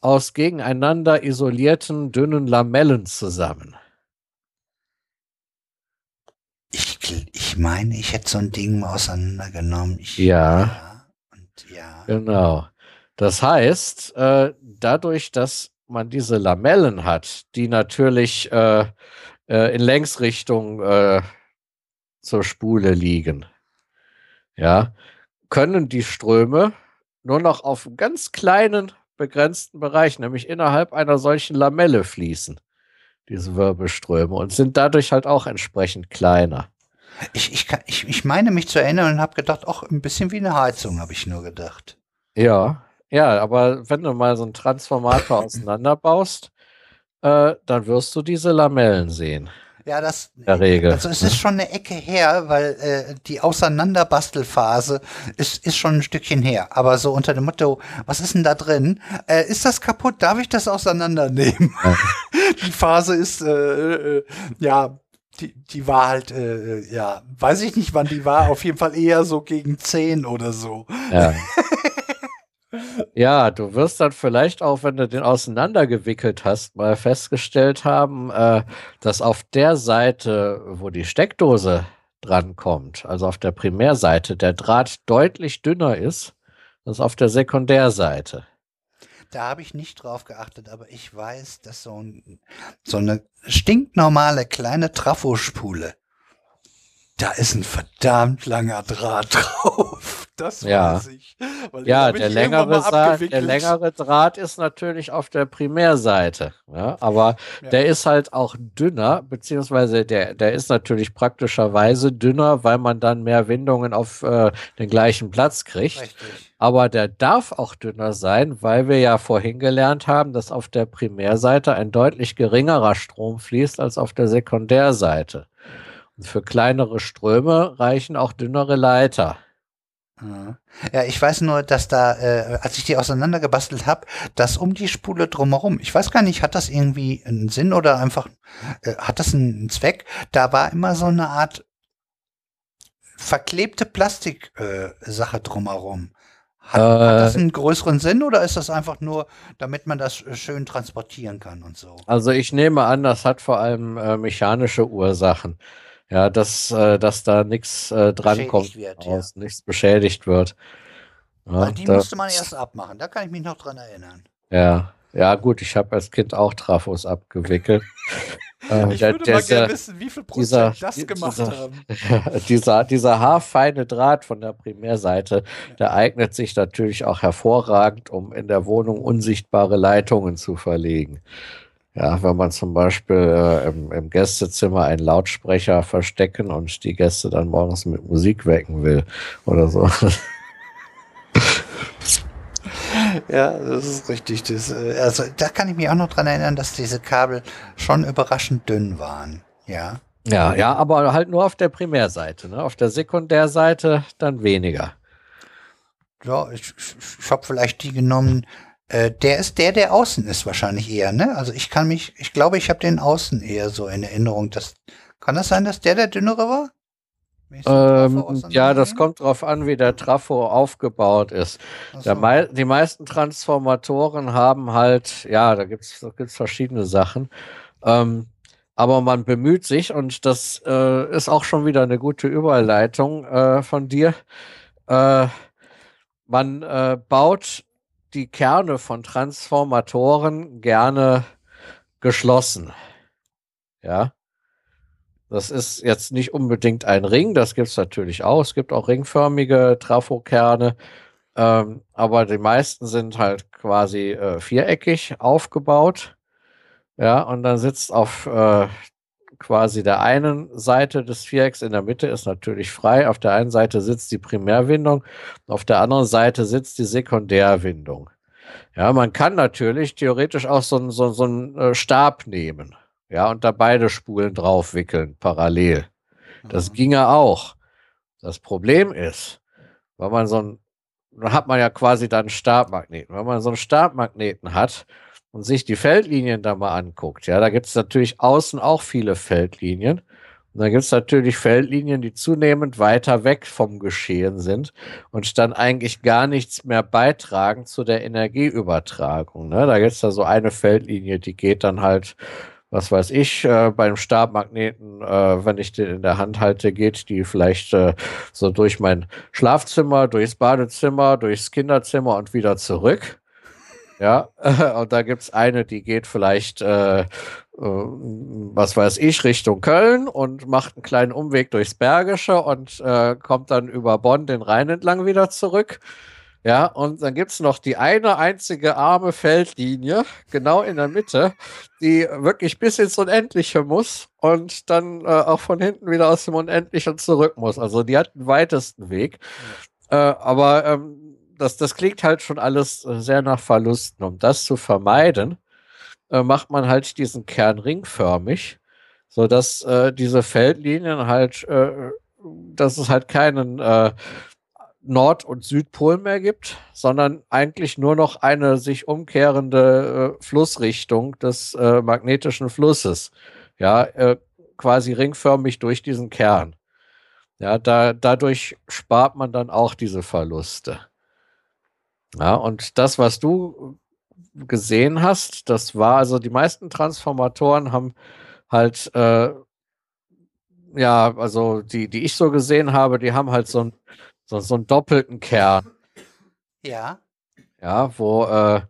aus gegeneinander isolierten dünnen Lamellen zusammen. Ich, meine, ich hätte so ein Ding mal auseinandergenommen. Ich, Ja. ja. Ja. Genau. Das heißt, äh, dadurch, dass man diese Lamellen hat, die natürlich äh, äh, in Längsrichtung äh, zur Spule liegen, ja, können die Ströme nur noch auf einen ganz kleinen, begrenzten Bereich, nämlich innerhalb einer solchen Lamelle fließen, diese Wirbelströme, und sind dadurch halt auch entsprechend kleiner. Ich, ich, kann, ich, ich meine mich zu erinnern und habe gedacht, ach, ein bisschen wie eine Heizung, habe ich nur gedacht. Ja, ja, aber wenn du mal so einen Transformator auseinanderbaust, äh, dann wirst du diese Lamellen sehen. Ja, das. Der Regel. Also es ist schon eine Ecke her, weil äh, die Auseinanderbastelphase ist, ist schon ein Stückchen her. Aber so unter dem Motto, was ist denn da drin? Äh, ist das kaputt? Darf ich das auseinandernehmen? die Phase ist, äh, äh, ja, die, die war halt, äh, ja, weiß ich nicht, wann die war. Auf jeden Fall eher so gegen 10 oder so. Ja. ja, du wirst dann vielleicht auch, wenn du den auseinandergewickelt hast, mal festgestellt haben, äh, dass auf der Seite, wo die Steckdose drankommt, also auf der Primärseite, der Draht deutlich dünner ist als auf der Sekundärseite. Da habe ich nicht drauf geachtet, aber ich weiß, dass so, ein, so eine stinknormale kleine Trafospule, da ist ein verdammt langer Draht drauf. Das Ja. weiß ich. Ja, der längere, der längere Draht ist natürlich auf der Primärseite. Ja, aber Ja. der ist halt auch dünner, beziehungsweise der, der ist natürlich praktischerweise dünner, weil man dann mehr Windungen auf äh, den gleichen Platz kriegt. Richtig. Aber der darf auch dünner sein, weil wir ja vorhin gelernt haben, dass auf der Primärseite ein deutlich geringerer Strom fließt als auf der Sekundärseite. Und für kleinere Ströme reichen auch dünnere Leiter. Ja. Ich weiß nur, dass da, äh, als ich die auseinandergebastelt habe, dass um die Spule drumherum, ich weiß gar nicht, hat das irgendwie einen Sinn oder einfach, äh, hat das einen Zweck? Da war immer so eine Art verklebte Plastiksache äh, drumherum. Hat, hat das Äh. einen größeren Sinn oder ist das einfach nur, damit man das äh, schön transportieren kann und so? Also ich nehme an, das hat vor allem äh, mechanische Ursachen. Ja, dass, äh, dass da nichts äh, drankommt, ja. nichts beschädigt wird. Ja, die da, musste man erst abmachen, da kann ich mich noch dran erinnern. ja, ja, gut, ich habe als Kind auch Trafos abgewickelt. Äh, Ich der- würde der- mal gerne wissen, wie viel dieser- Prozent das die- gemacht dieser- haben. dieser, dieser haarfeine Draht von der Primärseite, der eignet sich natürlich auch hervorragend, um in der Wohnung unsichtbare Leitungen zu verlegen. Ja, wenn man zum Beispiel äh, im, im Gästezimmer einen Lautsprecher verstecken und die Gäste dann morgens mit Musik wecken will oder so. Ja, das ist richtig. Das, äh, also da kann ich mich auch noch dran erinnern, dass diese Kabel schon überraschend dünn waren. Ja. Ja, ja, aber halt nur auf der Primärseite. Ne? Auf der Sekundärseite dann weniger. Ja, ich, ich, ich habe vielleicht die genommen. Äh, der ist der, der außen ist wahrscheinlich eher, ne? Also ich kann mich, ich glaube, ich habe den außen eher so in Erinnerung. Dass, kann das sein, dass der der dünnere war? Ähm, ja, das kommt drauf an, wie der Trafo aufgebaut ist. So. mei die meisten Transformatoren haben halt, ja, da gibt's da gibt's verschiedene Sachen. Ähm, aber man bemüht sich, und das äh, ist auch schon wieder eine gute Überleitung äh, von dir. Äh, man äh, baut die Kerne von Transformatoren gerne geschlossen. Ja. Das ist jetzt nicht unbedingt ein Ring, das gibt es natürlich auch. Es gibt auch ringförmige Trafokerne. Ähm, aber die meisten sind halt quasi äh, viereckig aufgebaut. Ja, und dann sitzt auf äh, quasi der einen Seite des Vierecks in der Mitte ist natürlich frei. Auf der einen Seite sitzt die Primärwindung, auf der anderen Seite sitzt die Sekundärwindung. Ja, man kann natürlich theoretisch auch so, einen so, so einen äh, Stab nehmen. Ja, und da beide Spulen drauf wickeln, parallel. Das mhm. ginge auch. Das Problem ist, weil man so ein, dann hat man ja quasi dann einen Stabmagneten. Wenn man so einen Stabmagneten hat und sich die Feldlinien da mal anguckt, ja, da gibt es natürlich außen auch viele Feldlinien. Und dann gibt es natürlich Feldlinien, die zunehmend weiter weg vom Geschehen sind und dann eigentlich gar nichts mehr beitragen zu der Energieübertragung. Ne? Da gibt es da so eine Feldlinie, die geht dann halt was weiß ich, äh, beim Stabmagneten, äh, wenn ich den in der Hand halte, geht die vielleicht äh, so durch mein Schlafzimmer, durchs Badezimmer, durchs Kinderzimmer und wieder zurück. Ja, und da gibt's eine, die geht vielleicht, äh, äh, was weiß ich, Richtung Köln und macht einen kleinen Umweg durchs Bergische und äh, kommt dann über Bonn den Rhein entlang wieder zurück. Ja, und dann gibt's noch die eine einzige arme Feldlinie, genau in der Mitte, die wirklich bis ins Unendliche muss und dann äh, auch von hinten wieder aus dem Unendlichen zurück muss. Also die hat den weitesten Weg. Äh, aber ähm, das, das klingt halt schon alles äh, sehr nach Verlusten. Um das zu vermeiden, äh, macht man halt diesen Kern ringförmig, sodass äh, diese Feldlinien halt, äh, dass es halt keinen äh, Nord- und Südpol mehr gibt, sondern eigentlich nur noch eine sich umkehrende äh, Flussrichtung des äh, magnetischen Flusses. Ja, quasi ringförmig durch diesen Kern. Ja, da, dadurch spart man dann auch diese Verluste. Ja, und das, was du gesehen hast, das war also die meisten Transformatoren haben halt äh, ja, also die, die ich so gesehen habe, die haben halt so ein so, so einen doppelten Kern. Ja. Ja, wo, äh,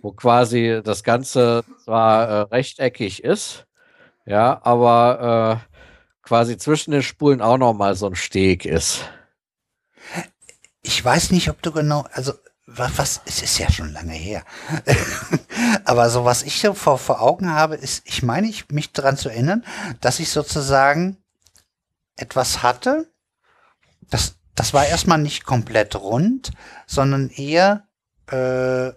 wo quasi das Ganze zwar äh, rechteckig ist, ja, aber äh, quasi zwischen den Spulen auch noch mal so ein Steg ist. Ich weiß nicht, ob du genau, also was, was es ist ja schon lange her. aber so was ich so vor, vor Augen habe, ist, ich meine, ich mich daran zu erinnern, dass ich sozusagen etwas hatte, das das war erstmal nicht komplett rund, sondern eher äh,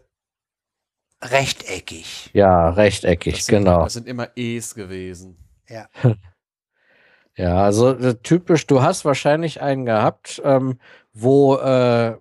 rechteckig. Ja, rechteckig, das sind, genau. Das sind immer E's gewesen. Ja. ja, also äh, typisch, du hast wahrscheinlich einen gehabt, ähm, wo äh,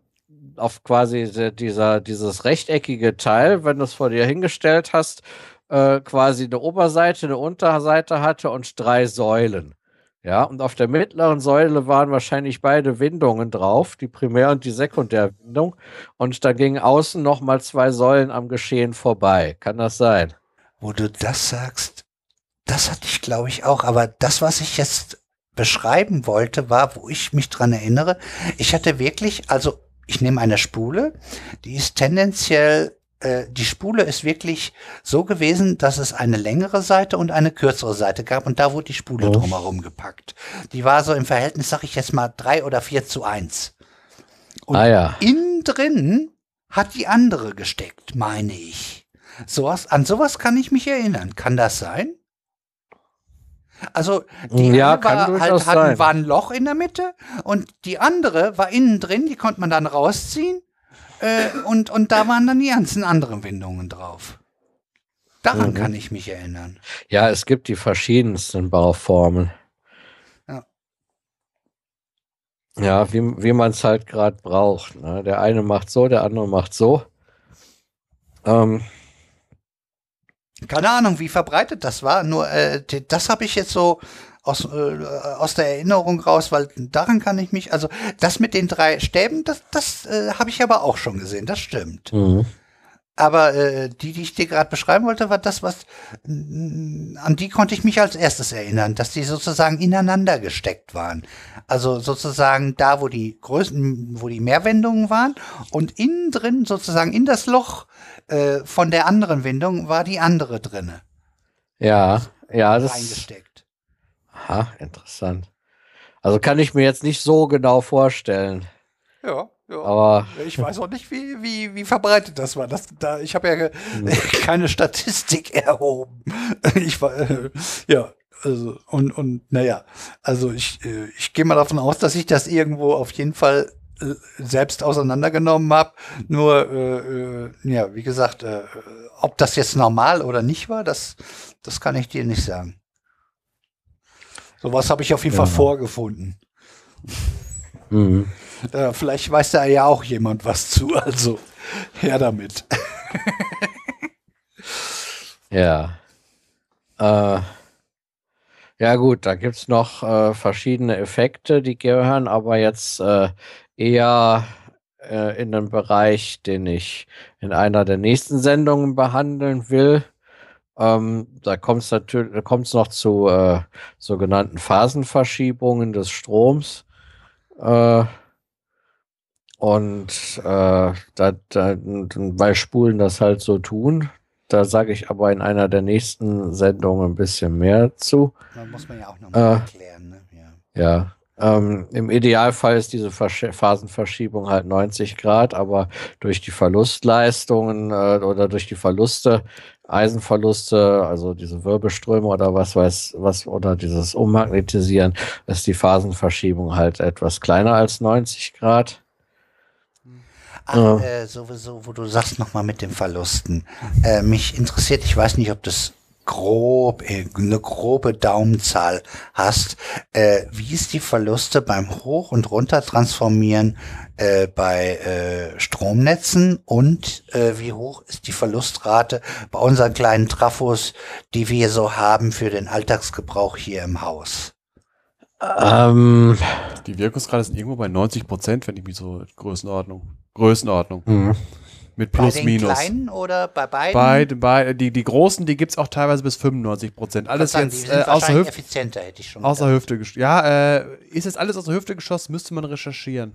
auf quasi dieser, dieses rechteckige Teil, wenn du es vor dir hingestellt hast, äh, quasi eine Oberseite, eine Unterseite hatte und drei Säulen. Ja, und auf der mittleren Säule waren wahrscheinlich beide Windungen drauf, die Primär- und die Sekundärwindung. Und da gingen außen nochmal zwei Säulen am Geschehen vorbei. Kann das sein? Wo du das sagst, das hatte ich glaube ich auch. Aber das, was ich jetzt beschreiben wollte, war, wo ich mich dran erinnere, ich hatte wirklich, also ich nehme eine Spule, die ist tendenziell äh, die Spule ist wirklich so gewesen, dass es eine längere Seite und eine kürzere Seite gab und da wurde die Spule oh. drumherum gepackt. Die war so im Verhältnis, sag ich jetzt mal, drei oder vier zu eins. Und ah, ja. innen drin hat die andere gesteckt, meine ich. Sowas, an sowas kann ich mich erinnern. Kann das sein? Also die ja, war, halt, hatten, war ein Loch in der Mitte und die andere war innen drin, die konnte man dann rausziehen äh, und, und da waren dann die ganzen anderen Windungen drauf. Daran mhm. kann ich mich erinnern. Ja, es gibt die verschiedensten Bauformen. Ja. Ja, wie, wie man es halt gerade braucht. Ne? Der eine macht so, der andere macht so. Ähm, keine Ahnung, wie verbreitet das war. Nur äh, das habe ich jetzt so aus, äh, aus der Erinnerung raus, weil daran kann ich mich, also das mit den drei Stäben, das, das äh, habe ich aber auch schon gesehen, das stimmt. Mhm. Aber äh, die, die ich dir gerade beschreiben wollte, war das, was an die konnte ich mich als erstes erinnern, dass die sozusagen ineinander gesteckt waren. Also sozusagen da, wo die größten, wo die Mehrwendungen waren und innen drin sozusagen in das Loch äh, von der anderen Windung war die andere drinne. Ja, ja, das eingesteckt. Aha, interessant. Also kann ich mir jetzt nicht so genau vorstellen. Ja, ja. Aber ich weiß auch nicht, wie, wie, wie verbreitet das war. Das, da, ich habe ja keine Statistik erhoben. Ich war, äh, ja, Also, und, und naja, also ich, äh, ich gehe mal davon aus, dass ich das irgendwo auf jeden Fall selbst auseinandergenommen habe. Nur, äh, äh, ja, wie gesagt, äh, ob das jetzt normal oder nicht war, das, das kann ich dir nicht sagen. Sowas habe ich auf jeden ja. Fall vorgefunden. Mhm. Äh, vielleicht weiß da ja auch jemand was zu, also her damit. ja. Äh, ja gut, da gibt es noch äh, verschiedene Effekte, die gehören aber jetzt äh, eher äh, in den Bereich, den ich in einer der nächsten Sendungen behandeln will. Ähm, da kommt es natürlich, kommt noch zu äh, sogenannten Phasenverschiebungen des Stroms. Äh, und äh, da, da, weil Spulen das halt so tun, da sage ich aber in einer der nächsten Sendungen ein bisschen mehr zu. Da muss man ja auch nochmal äh, erklären. Ne? Ja. ja. Ähm, Im Idealfall ist diese Versch Phasenverschiebung halt 90 Grad, aber durch die Verlustleistungen äh, oder durch die Verluste, Eisenverluste, also diese Wirbelströme oder was weiß was, oder dieses Ummagnetisieren, ist die Phasenverschiebung halt etwas kleiner als 90 Grad. Ach, ja. äh, sowieso, wo du sagst nochmal mit den Verlusten. Äh, mich interessiert, ich weiß nicht, ob das grob, äh, eine grobe Daumenzahl hast. Äh, wie ist die Verluste beim Hoch- und Runtertransformieren äh, bei äh, Stromnetzen und äh, wie hoch ist die Verlustrate bei unseren kleinen Trafos, die wir so haben für den Alltagsgebrauch hier im Haus? Ähm, die Wirkungsrate sind irgendwo bei 90 Prozent, wenn ich mich so Größenordnung. Größenordnung. Mhm. Mit plus, bei den minus. kleinen oder bei beiden? Bei, bei, die, die großen, die gibt es auch teilweise bis 95 Prozent. Alles sagen, jetzt äh, außer, Hüfte, effizienter, hätte ich schon außer Hüfte geschossen. Ja, äh, ist jetzt alles aus der Hüfte geschossen, müsste man recherchieren.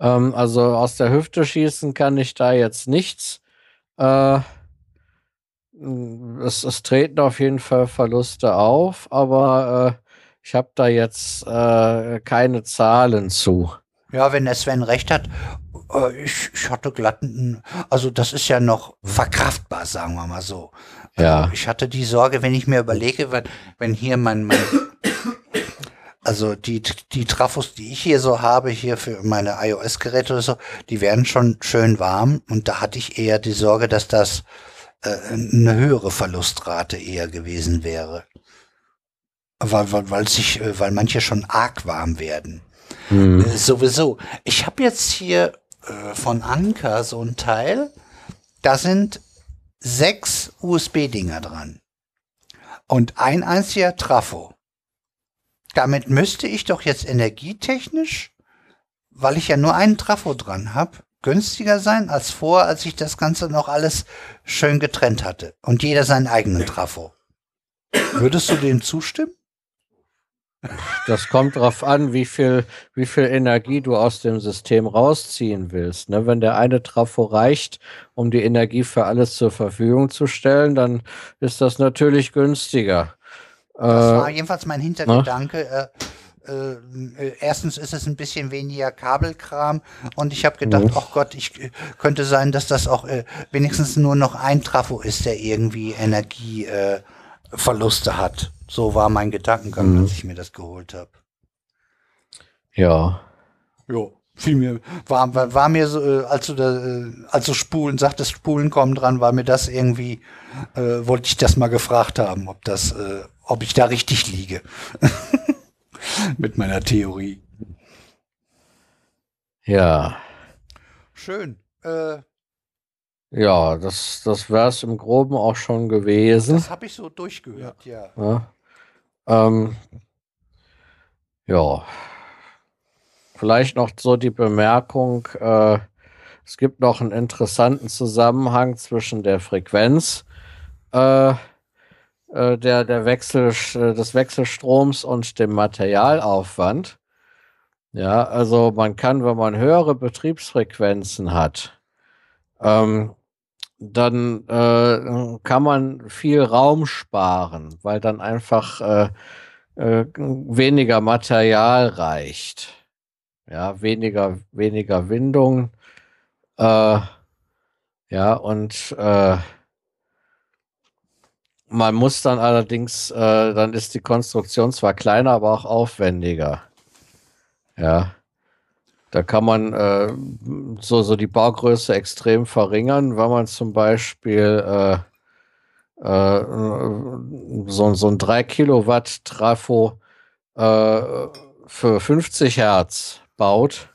Ähm, also aus der Hüfte schießen kann ich da jetzt nichts. Äh, es, es, treten auf jeden Fall Verluste auf, aber äh, ich habe da jetzt äh, keine Zahlen zu. Ja, wenn der Sven recht hat, äh, hatte glatten, also das ist ja noch verkraftbar, sagen wir mal so. Ja. Also ich hatte die Sorge, wenn ich mir überlege, wenn, wenn hier mein, mein also die, die Trafos, die ich hier so habe, hier für meine iOS-Geräte oder so, die werden schon schön warm und da hatte ich eher die Sorge, dass das äh, eine höhere Verlustrate eher gewesen wäre. Weil, weil, weil sich, äh, weil manche schon arg warm werden. Mhm. Äh, sowieso. Ich habe jetzt hier äh, von Anker so ein Teil. Da sind sechs USB-Dinger dran. Und ein einziger Trafo. Damit müsste ich doch jetzt energietechnisch, weil ich ja nur einen Trafo dran habe, günstiger sein als vor, als ich das Ganze noch alles schön getrennt hatte. Und jeder seinen eigenen Trafo. Würdest du dem zustimmen? Das kommt darauf an, wie viel, wie viel Energie du aus dem System rausziehen willst. Ne? Wenn der eine Trafo reicht, um die Energie für alles zur Verfügung zu stellen, dann ist das natürlich günstiger. Das äh, war jedenfalls mein Hintergedanke. Äh, äh, erstens ist es ein bisschen weniger Kabelkram und ich habe gedacht, ach mhm. Gott, ich könnte sein, dass das auch äh, wenigstens nur noch ein Trafo ist, der irgendwie Energieverluste äh, hat. So war mein Gedankengang, mhm. als ich mir das geholt habe. Ja. Jo, fiel mir, war, war, war mir so, äh, als du da, äh, als du Spulen sagtest, Spulen kommen dran, war mir das irgendwie, äh, wollte ich das mal gefragt haben, ob das, äh, ob ich da richtig liege. Mit meiner Theorie. Ja. Schön. Äh, ja, das, das wäre es im Groben auch schon gewesen. Das habe ich so durchgehört, ja. ja. Ähm, ja. Vielleicht noch so die Bemerkung, äh, es gibt noch einen interessanten Zusammenhang zwischen der Frequenz äh, äh, der, der Wechsel, äh, des Wechselstroms und dem Materialaufwand. Ja, also man kann, wenn man höhere Betriebsfrequenzen hat, ähm, dann äh, kann man viel Raum sparen, weil dann einfach äh, äh, weniger Material reicht. Ja, weniger, weniger Windung. Äh, ja, und äh, Man muss dann allerdings, äh, dann ist die Konstruktion zwar kleiner, aber auch aufwendiger. Ja. Da kann man äh, so, so die Baugröße extrem verringern, wenn man zum Beispiel äh, äh, so, so ein 3 Kilowatt Trafo äh, für 50 Hertz baut.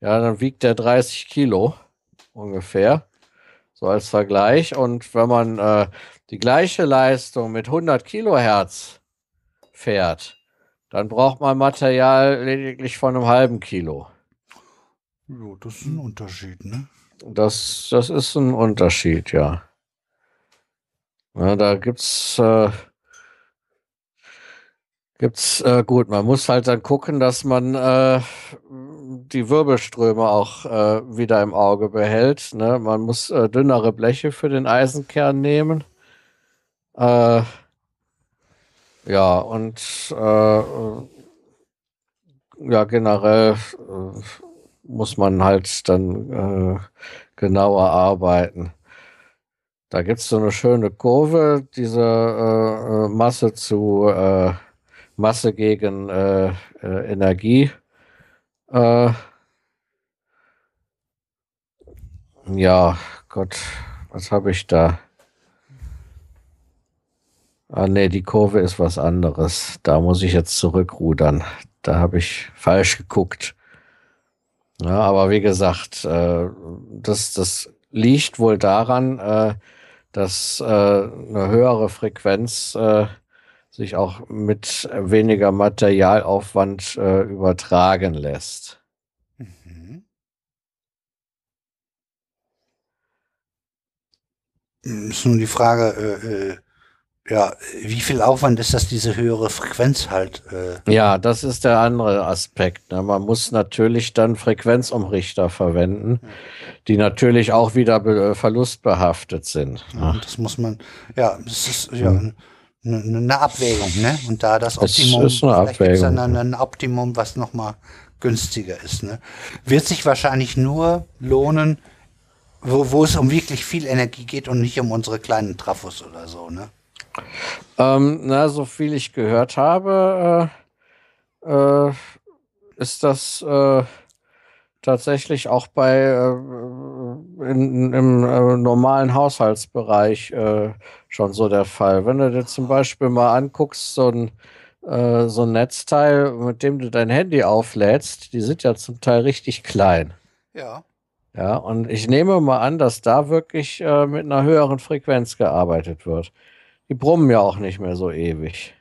Ja, dann wiegt der 30 Kilo ungefähr. So als Vergleich. Und wenn man äh, die gleiche Leistung mit 100 Kilohertz fährt, dann braucht man Material lediglich von einem halben Kilo. Ja, das ist ein Unterschied, ne? Das, das ist ein Unterschied, ja. ja da gibt's, äh, gibt's, äh, gut, man muss halt dann gucken, dass man äh, die Wirbelströme auch äh, wieder im Auge behält. Ne? Man muss äh, dünnere Bleche für den Eisenkern nehmen. Äh, ja, und äh, ja, generell äh, muss man halt dann äh, genauer arbeiten. Da gibt es so eine schöne Kurve, diese äh, äh Masse zu äh, Masse gegen äh, Energie. ja, Gott, was habe ich da? Ah, nee, die Kurve ist was anderes. Da muss ich jetzt zurückrudern. Da habe ich falsch geguckt. Ja, aber wie gesagt, äh, das, das liegt wohl daran, äh, dass äh, eine höhere Frequenz äh, sich auch mit weniger Materialaufwand äh, übertragen lässt. Mhm. Ist nun die Frage, äh, ja, wie viel Aufwand ist das, diese höhere Frequenz halt? Äh? Ja, das ist der andere Aspekt. Ne? Man muss natürlich dann Frequenzumrichter verwenden, ja. die natürlich auch wieder be verlustbehaftet sind. Ne? das muss man, ja, das ist ja mhm. eine, eine Abwägung, ne? Und da das Optimum, es ist eine Abwägung. Dann ein Optimum, was nochmal günstiger ist, ne? Wird sich wahrscheinlich nur lohnen, wo, wo es um wirklich viel Energie geht und nicht um unsere kleinen Trafos oder so, ne? Ähm, na, so viel ich gehört habe, äh, äh, ist das äh, tatsächlich auch bei äh, in, im äh, normalen Haushaltsbereich äh, schon so der Fall. Wenn du dir zum Beispiel mal anguckst, so ein so ein Netzteil, mit dem du dein Handy auflädst, die sind ja zum Teil richtig klein. Ja. Ja, und ich nehme mal an, dass da wirklich mit einer höheren Frequenz gearbeitet wird. Die brummen ja auch nicht mehr so ewig.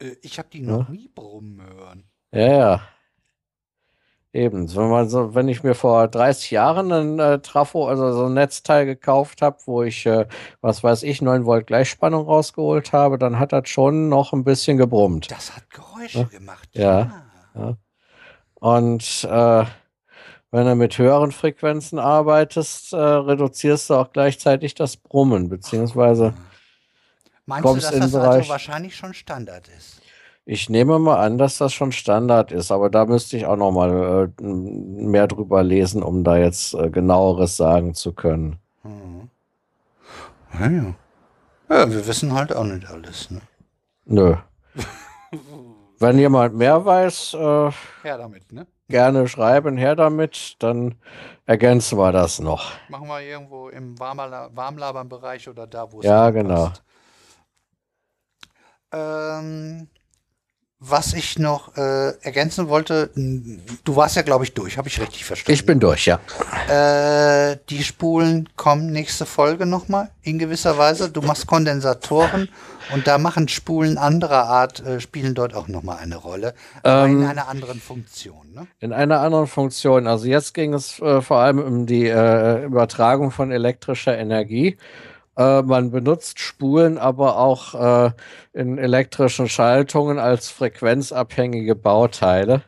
Äh, ich habe die noch ja? nie brummen hören. Ja, ja. Eben, wenn, man so, wenn ich mir vor 30 Jahren ein äh, Trafo, also so ein Netzteil gekauft habe, wo ich, äh, was weiß ich, 9 Volt Gleichspannung rausgeholt habe, dann hat das schon noch ein bisschen gebrummt. Das hat Geräusche ja? gemacht. Ja. ja. Und äh, wenn du mit höheren Frequenzen arbeitest, äh, reduzierst du auch gleichzeitig das Brummen, beziehungsweise. Ach, Meinst du, dass das also wahrscheinlich schon Standard ist? Ich nehme mal an, dass das schon Standard ist, aber da müsste ich auch noch mal äh, mehr drüber lesen, um da jetzt äh, genaueres sagen zu können. Hm. Ja, ja. ja, wir wissen halt auch nicht alles. Ne? Nö. Wenn jemand mehr weiß, äh, damit, ne? gerne schreiben, her damit, dann ergänzen wir das noch. Machen wir irgendwo im Warmlabern-Bereich oder da, wo es Ja, genau. Passt. Ähm, was ich noch äh, ergänzen wollte, du warst ja, glaube ich, durch, habe ich richtig verstanden? Ich bin durch, ja. Äh, die Spulen kommen nächste Folge nochmal, in gewisser Weise. Du machst Kondensatoren und da machen Spulen anderer Art, äh, spielen dort auch nochmal eine Rolle, aber ähm, in einer anderen Funktion. Ne? In einer anderen Funktion. Also jetzt ging es äh, vor allem um die äh, Übertragung von elektrischer Energie. Äh, man benutzt Spulen aber auch äh, in elektrischen Schaltungen als frequenzabhängige Bauteile,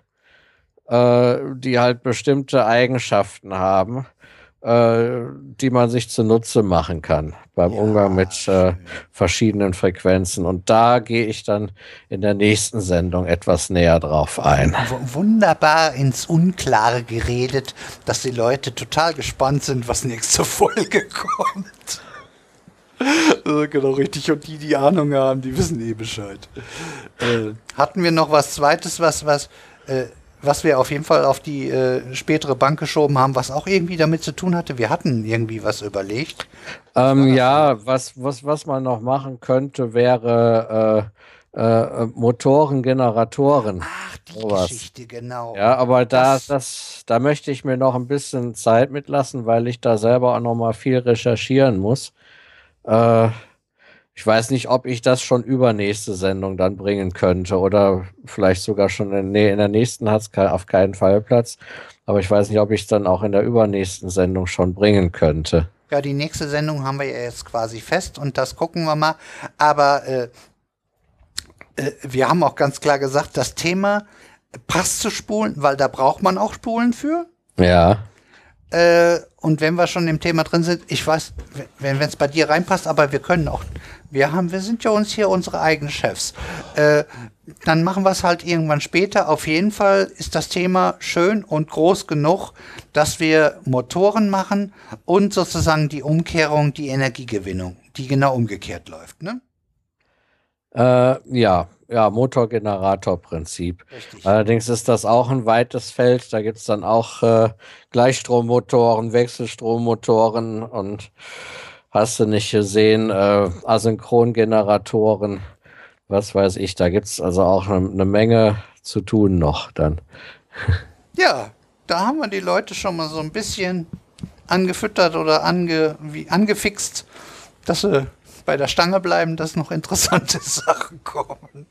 äh, die halt bestimmte Eigenschaften haben, äh, die man sich zunutze machen kann beim ja, Umgang mit äh, verschiedenen Frequenzen. Und da gehe ich dann in der nächsten Sendung etwas näher drauf ein. Wunderbar ins Unklare geredet, dass die Leute total gespannt sind, was nächste Folge kommt. Genau richtig. Und die, die Ahnung haben, die wissen eh Bescheid. Äh, hatten wir noch was Zweites, was, was, äh, was wir auf jeden Fall auf die äh, spätere Bank geschoben haben, was auch irgendwie damit zu tun hatte? Wir hatten irgendwie was überlegt. Ähm, ja, was, was, was man noch machen könnte, wäre äh, äh, Motoren, Generatoren. Ach, die Sowas. Geschichte, genau. Ja, aber da, Das- das, da möchte ich mir noch ein bisschen Zeit mitlassen, weil ich da selber auch noch mal viel recherchieren muss. Äh, ich weiß nicht, ob ich das schon übernächste Sendung dann bringen könnte oder vielleicht sogar schon in, nee, in der nächsten hat es auf keinen Fall Platz. Aber ich weiß nicht, ob ich es dann auch in der übernächsten Sendung schon bringen könnte. Ja, die nächste Sendung haben wir ja jetzt quasi fest und das gucken wir mal. Aber äh, äh, wir haben auch ganz klar gesagt, das Thema passt zu Spulen, weil da braucht man auch Spulen für. Ja. Äh, und wenn wir schon im Thema drin sind, ich weiß, wenn es bei dir reinpasst, aber wir können auch, wir haben, wir sind ja uns hier unsere eigenen Chefs. Äh, dann machen wir es halt irgendwann später. Auf jeden Fall ist das Thema schön und groß genug, dass wir Motoren machen und sozusagen die Umkehrung, die Energiegewinnung, die genau umgekehrt läuft. Ne? Äh, ja, ja, Motorgeneratorprinzip. Allerdings ist das auch ein weites Feld. Da gibt es dann auch äh, Gleichstrommotoren, Wechselstrommotoren und hast du nicht gesehen, äh, Asynchrongeneratoren, was weiß ich. Da gibt es also auch eine ne Menge zu tun noch dann. Ja, da haben wir die Leute schon mal so ein bisschen angefüttert oder ange, wie, angefixt, dass sie bei der Stange bleiben, dass noch interessante Sachen kommen.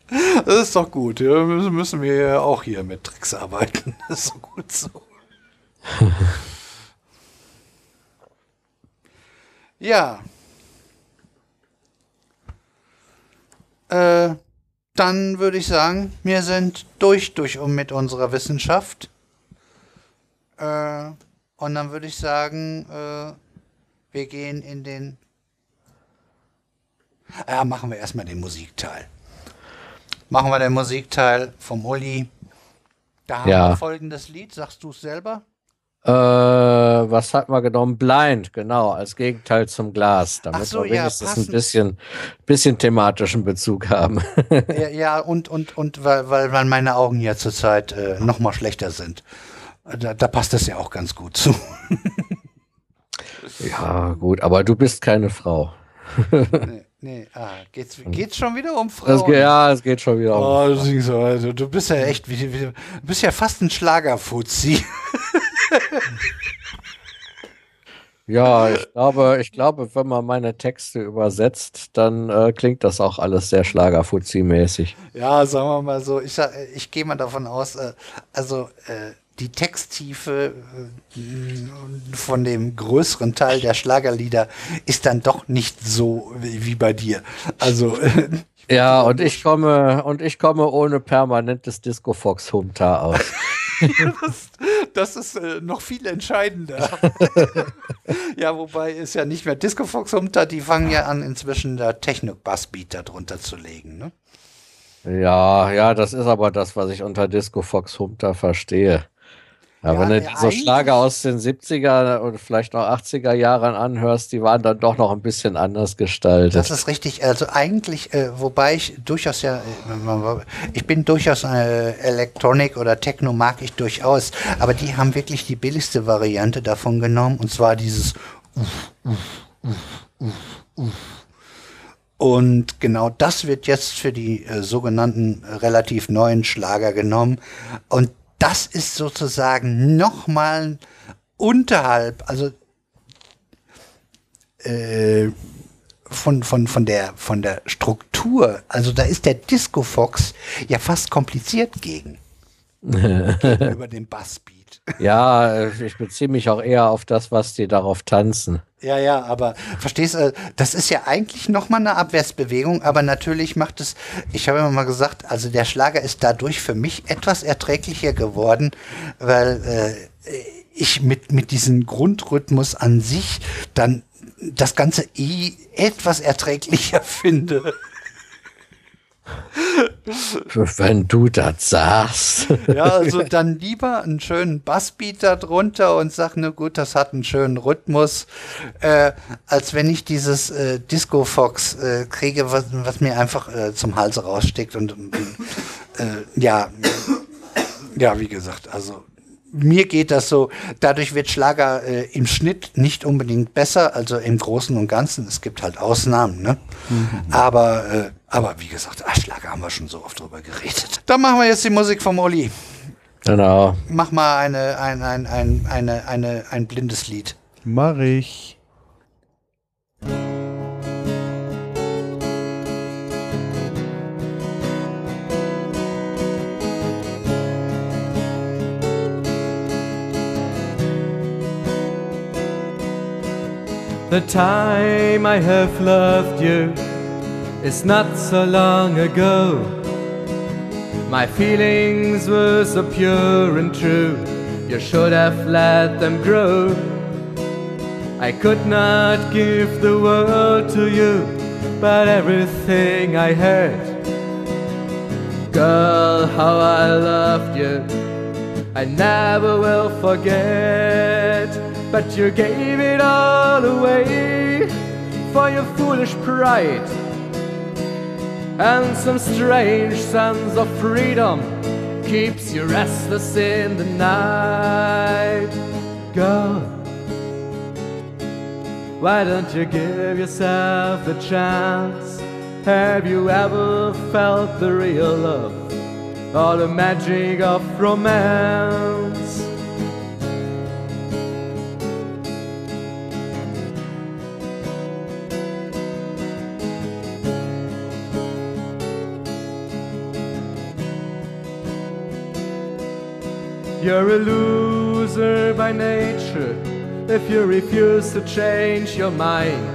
Das ist doch gut. Ja, müssen, wir auch hier mit Tricks arbeiten. Das ist so gut so. ja. Äh, dann würde ich sagen, wir sind durch, durch um mit unserer Wissenschaft. Äh, und dann würde ich sagen, äh, wir gehen in den. Ja, machen wir erstmal den Musikteil. Machen wir den Musikteil vom Uli. Da haben Ja. wir folgendes Lied, sagst du es selber? Äh, was hat man genommen? Blind, genau, als Gegenteil zum Glas, damit so, wir ja, wenigstens ein passend. bisschen, bisschen thematischen Bezug haben. ja, ja, und, und, und weil, weil, weil meine Augen ja zurzeit äh, noch mal schlechter sind. Da, da passt das ja auch ganz gut zu. ja, gut, aber du bist keine Frau. nee, nee, ah, geht's, geht's schon wieder um Frauen? geht, ja, es geht schon wieder um. Oh, du, so, also, du bist ja echt, wie, wie, du bist ja fast ein Schlagerfuzzi. Ja, ich glaube, ich glaube, wenn man meine Texte übersetzt, dann äh, klingt das auch alles sehr Schlagerfuzzi-mäßig. Ja, sagen wir mal so, ich, ich gehe mal davon aus, äh, also äh, die Texttiefe äh, von dem größeren Teil der Schlagerlieder ist dann doch nicht so wie, bei dir. Also, äh, Ja, und ich komme, und ich komme ohne permanentes Disco Fox Humta aus. das, das ist äh, noch viel entscheidender. ja, wobei ist ja nicht mehr Disco Fox Humter, die fangen ja an, inzwischen da Techno-Bassbeat darunter zu legen, ne? Ja, ja, das ist aber das, was ich unter Disco Fox Humta verstehe. Ja, Ja, wenn du so Schlager aus den 70er und vielleicht noch 80er Jahren anhörst, die waren dann doch noch ein bisschen anders gestaltet. Das ist richtig. Also eigentlich, äh, wobei ich durchaus ja, äh, ich bin durchaus äh, Elektronik oder Techno mag ich durchaus, aber die haben wirklich die billigste Variante davon genommen und zwar dieses und genau das wird jetzt für die äh, sogenannten relativ neuen Schlager genommen. Und das ist sozusagen nochmal unterhalb, also äh, von, von, von, der, von der Struktur, also da ist der Disco Fox ja fast kompliziert gegen. gegenüber dem Bassbeat. Ja, äh, ich beziehe mich auch eher auf das, was die darauf tanzen. Ja, ja, aber verstehst du, das ist ja eigentlich nochmal eine Abwärtsbewegung, aber natürlich macht es, ich habe immer mal gesagt, also der Schlager ist dadurch für mich etwas erträglicher geworden, weil äh, ich mit, mit diesem Grundrhythmus an sich dann das Ganze eh etwas erträglicher finde. Wenn du das sagst. Ja, also dann lieber einen schönen Bassbeat da drunter und sag, ne gut, das hat einen schönen Rhythmus, äh, als wenn ich dieses äh, Disco Fox äh, kriege, was, was mir einfach äh, zum Hals raussteckt und äh, ja, ja, wie gesagt, also mir geht das so, dadurch wird Schlager äh, im Schnitt nicht unbedingt besser, also im Großen und Ganzen. Es gibt halt Ausnahmen, ne? Mhm. Aber, äh, aber wie gesagt, ach, Schlager haben wir schon so oft drüber geredet. Dann machen wir jetzt die Musik vom Olli. Genau. Mach mal eine, ein, ein, ein, eine, eine, ein blindes Lied. Mach ich. The time I have loved you is not so long ago. My feelings were so pure and true, you should have let them grow. I could not give the world to you, but everything I had. Girl, how I loved you, I never will forget. But you gave it all away for your foolish pride and some strange sense of freedom keeps you restless in the night. Girl, why don't you give yourself a chance? Have you ever felt the real love or the magic of romance? You're a loser by nature if you refuse to change your mind.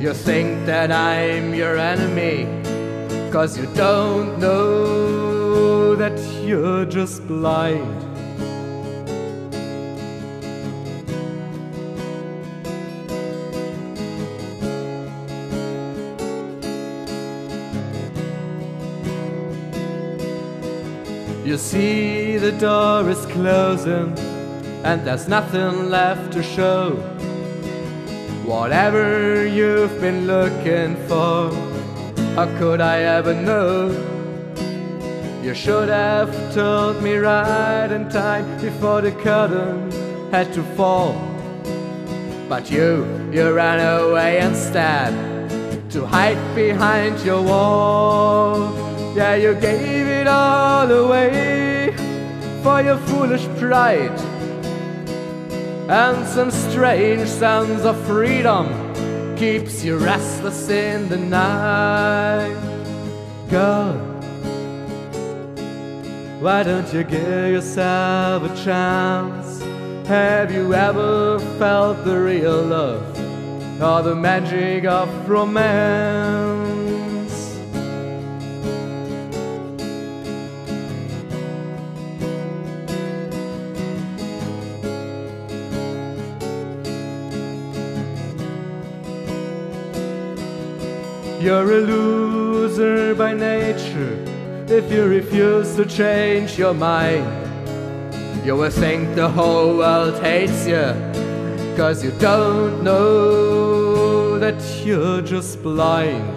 You think that I'm your enemy, cause you don't know that you're just blind. You see the door is closing and there's nothing left to show. Whatever you've been looking for, how could I ever know? You should have told me right in time before the curtain had to fall. But you, you ran away instead to hide behind your wall. Yeah, you gave it all away for your foolish pride and some strange sense of freedom keeps you restless in the night. Girl, why don't you give yourself a chance? Have you ever felt the real love or the magic of romance? You're a loser by nature if you refuse to change your mind. You will think the whole world hates you, cause you don't know that you're just blind.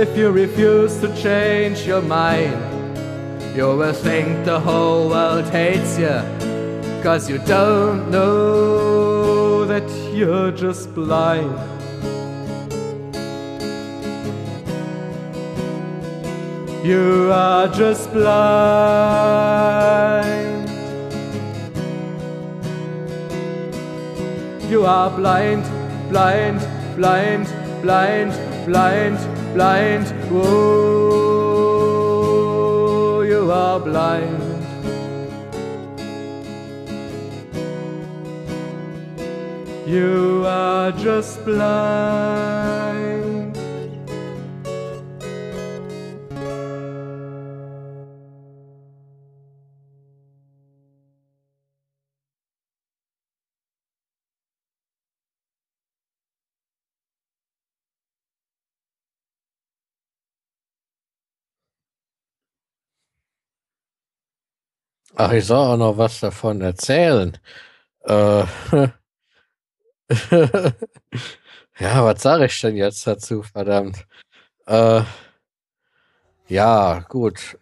If you refuse to change your mind. You will think the whole world hates you, cause you don't know that you're just blind. You are just blind. You are blind blind, blind, blind, blind, blind. Oh, you are blind. You are just blind. Ach, ich soll auch noch was davon erzählen. Äh, ja, was sage ich denn jetzt dazu, verdammt? Äh, ja, gut.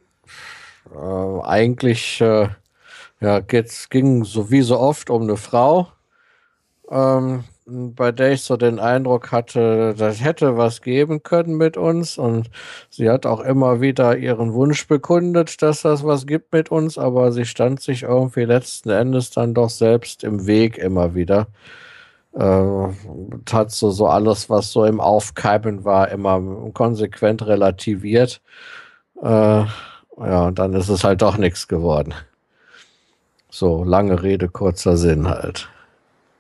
Äh, eigentlich äh, ja, geht's, ging so wie so oft um eine Frau, ähm, bei der ich so den Eindruck hatte, das hätte was geben können mit uns. Und sie hat auch immer wieder ihren Wunsch bekundet, dass das was gibt mit uns, aber sie stand sich irgendwie letzten Endes dann doch selbst im Weg immer wieder. Äh, hat so, so alles, was so im Aufkeimen war, immer konsequent relativiert. Äh, ja, und dann ist es halt doch nichts geworden. So, lange Rede, kurzer Sinn halt.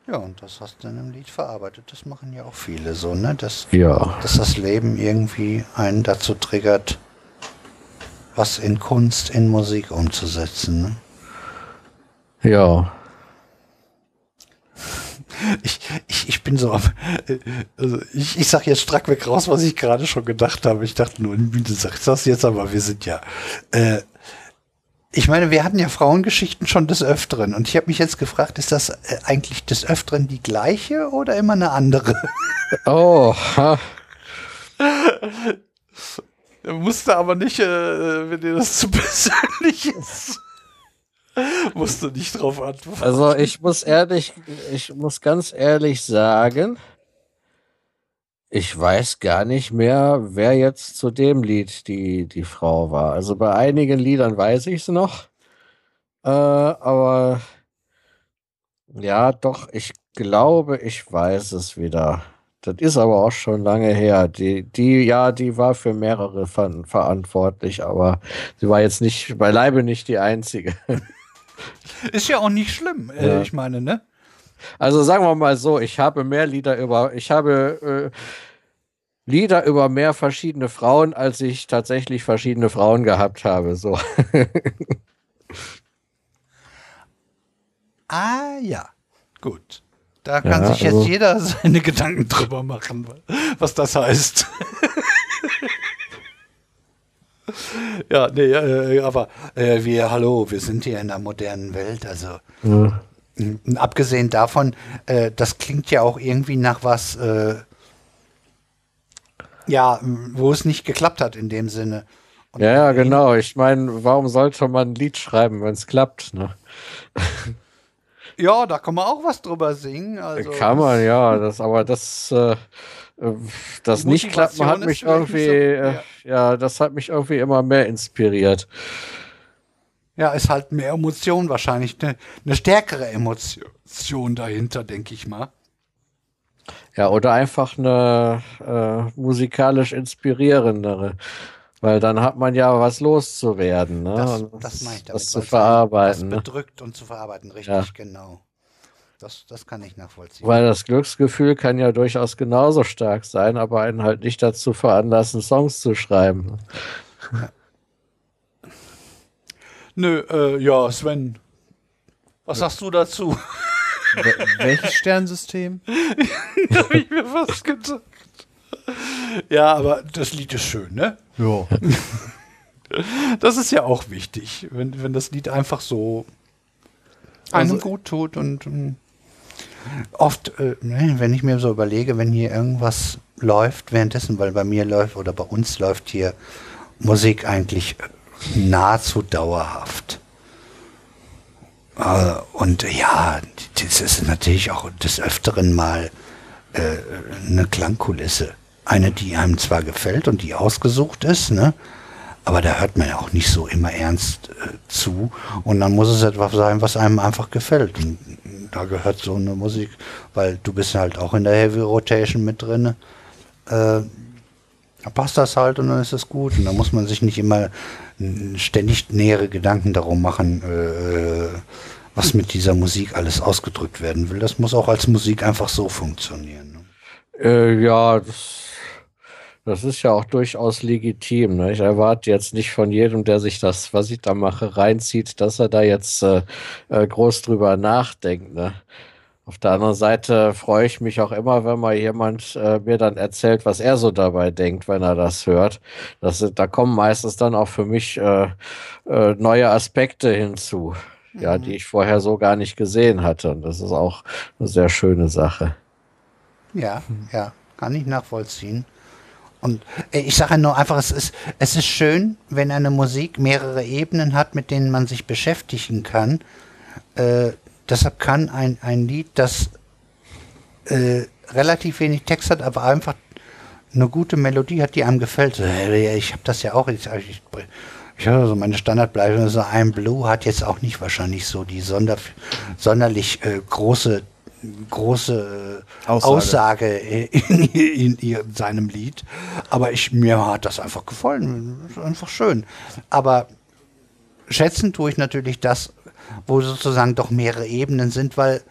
Ja, und das hast du in einem Lied verarbeitet. Das machen ja auch viele so, ne? Dass, Ja. dass das Leben irgendwie einen dazu triggert, was in Kunst, in Musik umzusetzen. Ne? Ja. Ich, ich, ich bin so am. Also ich, ich sag jetzt strack weg raus, was ich gerade schon gedacht habe. Ich dachte nur, du sagst das jetzt, aber wir sind ja. Äh, ich meine, wir hatten ja Frauengeschichten schon des Öfteren und ich habe mich jetzt gefragt, ist das äh, eigentlich des Öfteren die gleiche oder immer eine andere? Oh, ha. Musste aber nicht, äh, wenn dir das zu persönlich ist. Musst du nicht drauf antworten. Also ich muss ehrlich, ich muss ganz ehrlich sagen, ich weiß gar nicht mehr, wer jetzt zu dem Lied die, die Frau war. Also bei einigen Liedern weiß ich es noch. Äh, aber ja, doch, ich glaube, ich weiß es wieder. Das ist aber auch schon lange her. Die, die, ja, die war für mehrere ver verantwortlich, aber sie war jetzt nicht, beileibe nicht die einzige. Ist ja auch nicht schlimm. Äh, Ja. Ich meine, ne? Also sagen wir mal so, ich habe mehr Lieder über, ich habe äh, Lieder über mehr verschiedene Frauen, als ich tatsächlich verschiedene Frauen gehabt habe. So. Ah ja, gut. Da kann Ja, sich jetzt also- jeder seine Gedanken drüber machen, was das heißt. ja, nee, äh, aber äh, wir, hallo, wir sind hier in der modernen Welt, also Ja. M, abgesehen davon, äh, das klingt ja auch irgendwie nach was, äh, ja, wo es nicht geklappt hat in dem Sinne. Und Ja, ja, genau. Ich meine, warum sollte man ein Lied schreiben, wenn es klappt? Ne? Ja, da kann man auch was drüber singen. Also, Kann man, ja. Das, aber das, äh, äh, das Die nicht klappen hat mich irgendwie, so- äh, ja, das hat mich irgendwie immer mehr inspiriert. Ja, ist halt mehr Emotion wahrscheinlich, eine ne stärkere Emotion dahinter, denke ich mal. Ja, oder einfach eine äh, musikalisch inspirierendere. Weil dann hat man ja was loszuwerden, ne? Das, das meine ich damit. was zu verarbeiten. Was Ne? bedrückt und zu verarbeiten, richtig, Ja. genau. Das, das kann ich nachvollziehen. Weil das Glücksgefühl kann ja durchaus genauso stark sein, aber einen halt nicht dazu veranlassen, Songs zu schreiben. Nö, äh, ja, Sven, was sagst du dazu? Wel- Welches Sternensystem? Hab ich mir fast gedacht. Ja, aber das Lied ist schön, ne? Ja. Das ist ja auch wichtig, wenn, wenn das Lied einfach so einem Also- gut tut und ähm, oft, äh, ne, wenn ich mir so überlege, wenn hier irgendwas läuft währenddessen, weil bei mir läuft oder bei uns läuft hier Musik eigentlich äh, nahezu dauerhaft. Äh, und ja, das ist natürlich auch des Öfteren mal äh, eine Klangkulisse. Eine, die einem zwar gefällt und die ausgesucht ist, ne? Aber da hört man ja auch nicht so immer ernst äh, zu. Und dann muss es etwas sein, was einem einfach gefällt. Und da gehört so eine Musik, weil du bist halt auch in der Heavy Rotation mit drin. Äh, Da passt das halt und dann ist es gut. Und da muss man sich nicht immer ständig nähere Gedanken darum machen, äh, was mit dieser Musik alles ausgedrückt werden will. Das muss auch als Musik einfach so funktionieren. Ne? Äh, ja, das, das, ist ja auch durchaus legitim. Ne? Ich erwarte jetzt nicht von jedem, der sich das, was ich da mache, reinzieht, dass er da jetzt äh, äh groß drüber nachdenkt. Ne? Auf der anderen Seite freue ich mich auch immer, wenn mal jemand äh, mir dann erzählt, was er so dabei denkt, wenn er das hört. Das, da kommen meistens dann auch für mich äh, äh, neue Aspekte hinzu, mhm. ja, die ich vorher so gar nicht gesehen hatte. Und das ist auch eine sehr schöne Sache. Ja, ja, kann ich nachvollziehen. Und äh, ich sage nur einfach, es ist, es ist schön, wenn eine Musik mehrere Ebenen hat, mit denen man sich beschäftigen kann. Äh, Deshalb kann ein, ein Lied, das äh, relativ wenig Text hat, aber einfach eine gute Melodie hat, die einem gefällt. Ich habe das ja auch. Ich, ich, ich habe so meine Standardbleibe. So ein Blue hat jetzt auch nicht wahrscheinlich so die sonder, sonderlich äh, große große Aussage, Aussage in, in, in, seinem Lied. Aber ich, mir hat das einfach gefallen. Einfach schön. Aber schätzen tue ich natürlich das, wo sozusagen doch mehrere Ebenen sind, weil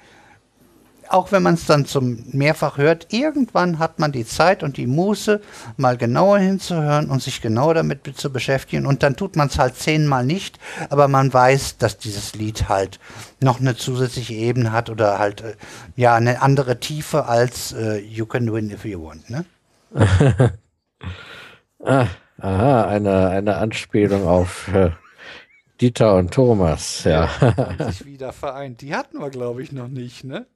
auch wenn man es dann zum mehrfach hört, irgendwann hat man die Zeit und die Muße, mal genauer hinzuhören und sich genau damit zu beschäftigen. Und dann tut man es halt zehnmal nicht, aber man weiß, dass dieses Lied halt noch eine zusätzliche Ebene hat oder halt äh, ja eine andere Tiefe als äh, You Can Win If You Want. Ne? ah, aha, eine, eine Anspielung auf äh, Dieter und Thomas, ja. ja sich wieder vereint. Die hatten wir, glaube ich, noch nicht, ne?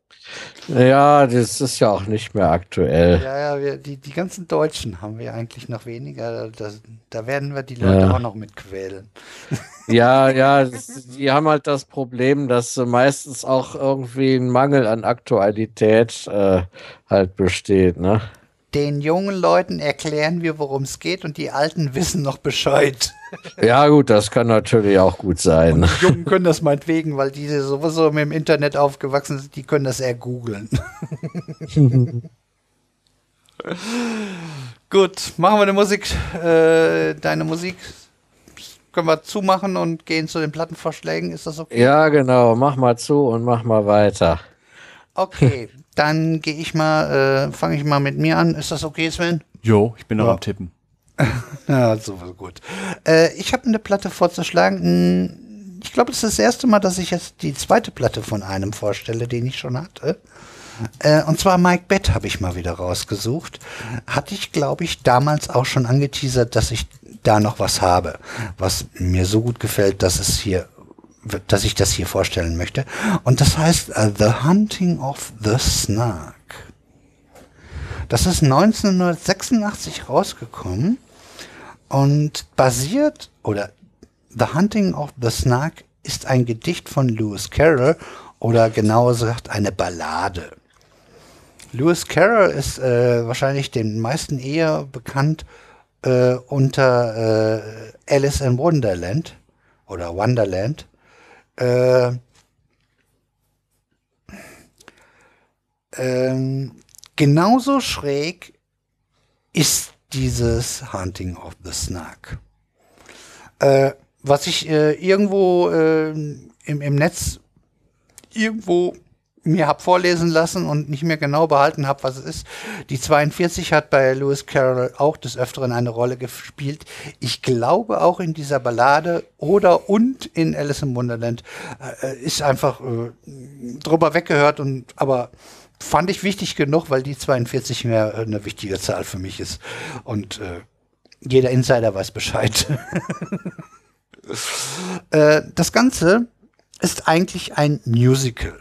Ja, das ist ja auch nicht mehr aktuell. Ja, ja, wir, die, die ganzen Deutschen haben wir eigentlich noch weniger. Das, da werden wir die Leute ja. auch noch mit quälen. Ja, ja, das, die haben halt das Problem, dass meistens auch irgendwie ein Mangel an Aktualität äh, halt besteht, ne? den jungen Leuten erklären wir, worum es geht und die Alten wissen noch Bescheid. Ja, gut, das kann natürlich auch gut sein. Und die Jungen können das meinetwegen, weil die sowieso mit dem Internet aufgewachsen sind, die können das eher googeln. gut, machen wir eine Musik, äh, deine Musik. Können wir zumachen und gehen zu den Plattenvorschlägen? Ist das okay? Ja, genau. Mach mal zu und mach mal weiter. Okay, dann gehe ich mal, äh, fange ich mal mit mir an. Ist das okay, Sven? Jo, ich bin noch ja. am Tippen. ja, so gut. Äh, ich habe eine Platte vorzuschlagen. Hm, ich glaube, es ist das erste Mal, dass ich jetzt die zweite Platte von einem vorstelle, den ich schon hatte. Äh, und zwar Mike Bett habe ich mal wieder rausgesucht. Hatte ich, glaube ich, damals auch schon angeteasert, dass ich da noch was habe, was mir so gut gefällt, dass es hier dass ich das hier vorstellen möchte. Und das heißt uh, The Hunting of the Snark. Das ist 1986 rausgekommen und basiert, oder The Hunting of the Snark ist ein Gedicht von Lewis Carroll oder genauer gesagt eine Ballade. Lewis Carroll ist äh, wahrscheinlich den meisten eher bekannt äh, unter äh, Alice in Wonderland oder Wonderland äh, ähm, genauso schräg ist dieses Hunting of the Snark. Äh, was ich äh, irgendwo äh, im, im Netz irgendwo mir habe vorlesen lassen und nicht mehr genau behalten habe, was es ist. Die 42 hat bei Lewis Carroll auch des Öfteren eine Rolle gespielt. Ich glaube auch in dieser Ballade oder und in Alice im Wonderland äh, ist einfach äh, drüber weggehört und aber fand ich wichtig genug, weil die 42 mehr äh, eine wichtige Zahl für mich ist und äh, jeder Insider weiß Bescheid. Äh, das Ganze ist eigentlich ein Musical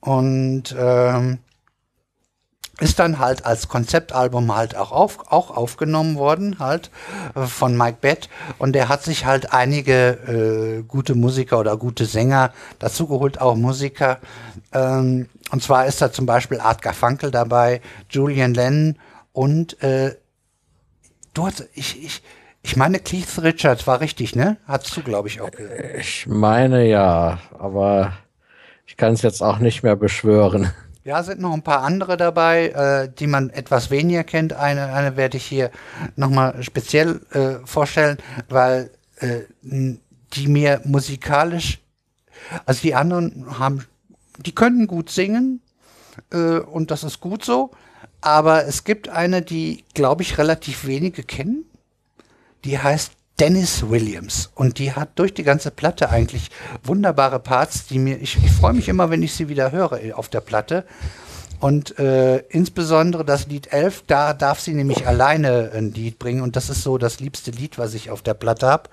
und ähm, ist dann halt als Konzeptalbum halt auch, auf, auch aufgenommen worden, halt äh, von Mike Bett. Und der hat sich halt einige äh, gute Musiker oder gute Sänger dazu geholt, auch Musiker. Ähm, und zwar ist da zum Beispiel Art Garfunkel dabei, Julian Lennon und äh, du hast, ich, ich, ich meine, Keith Richards war richtig, ne? Hattest du, glaube ich, auch gesagt. Ich meine ja, aber ich kann es jetzt auch nicht mehr beschwören. Ja, sind noch ein paar andere dabei, äh, die man etwas weniger kennt. Eine, eine werde ich hier nochmal speziell äh, vorstellen, weil äh, die mir musikalisch, also die anderen haben, die können gut singen äh, und das ist gut so, aber es gibt eine, die, glaube ich, relativ wenige kennen. Die heißt Dennis Williams und die hat durch die ganze Platte eigentlich wunderbare Parts, die mir, ich, ich freue mich immer, wenn ich sie wieder höre auf der Platte. Und äh, insbesondere das Lied 11, da darf sie nämlich alleine ein Lied bringen und das ist so das liebste Lied, was ich auf der Platte habe.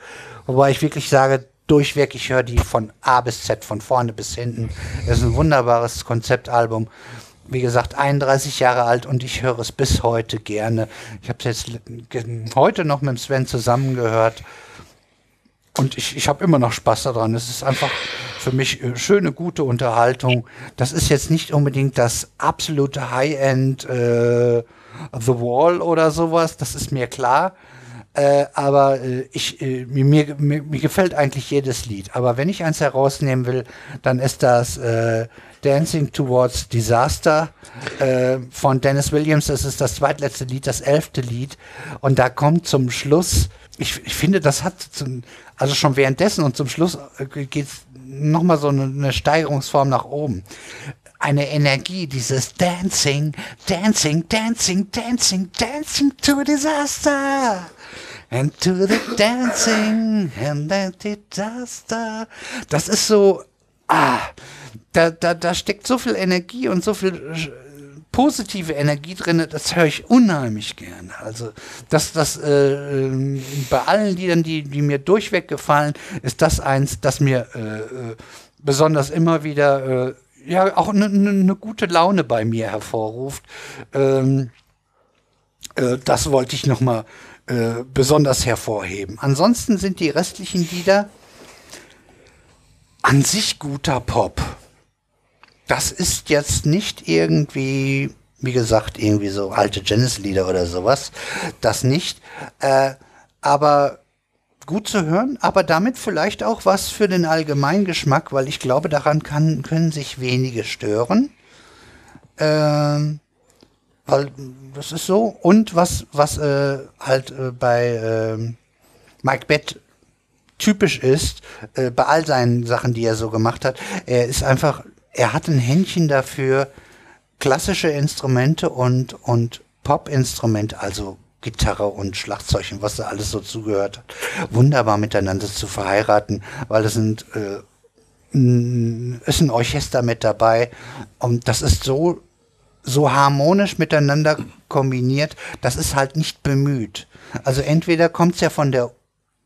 Wobei ich wirklich sage, durchweg, ich höre die von A bis Z, von vorne bis hinten. Es ist ein wunderbares Konzeptalbum wie gesagt, 31 Jahre alt und ich höre es bis heute gerne. Ich habe es jetzt heute noch mit Sven zusammengehört und ich, ich habe immer noch Spaß daran. Es ist einfach für mich äh, schöne, gute Unterhaltung. Das ist jetzt nicht unbedingt das absolute High-End äh, The Wall oder sowas, das ist mir klar. Äh, aber äh, ich, äh, mir, mir, mir, gefällt eigentlich jedes Lied. Aber wenn ich eins herausnehmen will, dann ist das äh, Dancing Towards Disaster äh, von Dennis Williams. Das ist das zweitletzte Lied, das elfte Lied. Und da kommt zum Schluss, ich, ich finde, das hat zum, also schon währenddessen und zum Schluss äh, geht es nochmal so eine, eine Steigerungsform nach oben eine Energie, dieses Dancing, Dancing, Dancing, Dancing, Dancing to Disaster. And to the dancing and the disaster. Das ist so, ah, da, da, da steckt so viel Energie und so viel äh, positive Energie drin, das höre ich unheimlich gern. Also das, das äh, ähm, bei allen Liedern, die, die mir durchweg gefallen, ist das eins, das mir äh, äh besonders immer wieder äh, ja auch eine ne, ne gute Laune bei mir hervorruft. Ähm, äh, das wollte ich noch mal äh, besonders hervorheben. Ansonsten sind die restlichen Lieder an sich guter Pop das ist jetzt nicht irgendwie, wie gesagt, irgendwie so alte Genesis-Lieder oder sowas. Das nicht. Äh, aber gut zu hören, aber damit vielleicht auch was für den Allgemeingeschmack, weil ich glaube, daran kann, können sich wenige stören. Ähm, weil das ist so. Und was, was äh, halt äh, bei äh, Mike Bett typisch ist, äh, bei all seinen Sachen, die er so gemacht hat, er ist einfach er hat ein Händchen dafür, klassische Instrumente und, und Pop-Instrumente, also Gitarre und Schlagzeug und was da alles so zugehört hat, wunderbar miteinander zu verheiraten, weil es sind äh, ist ein Orchester mit dabei und das ist so so harmonisch miteinander kombiniert, das ist halt nicht bemüht. Also entweder kommt es ja von der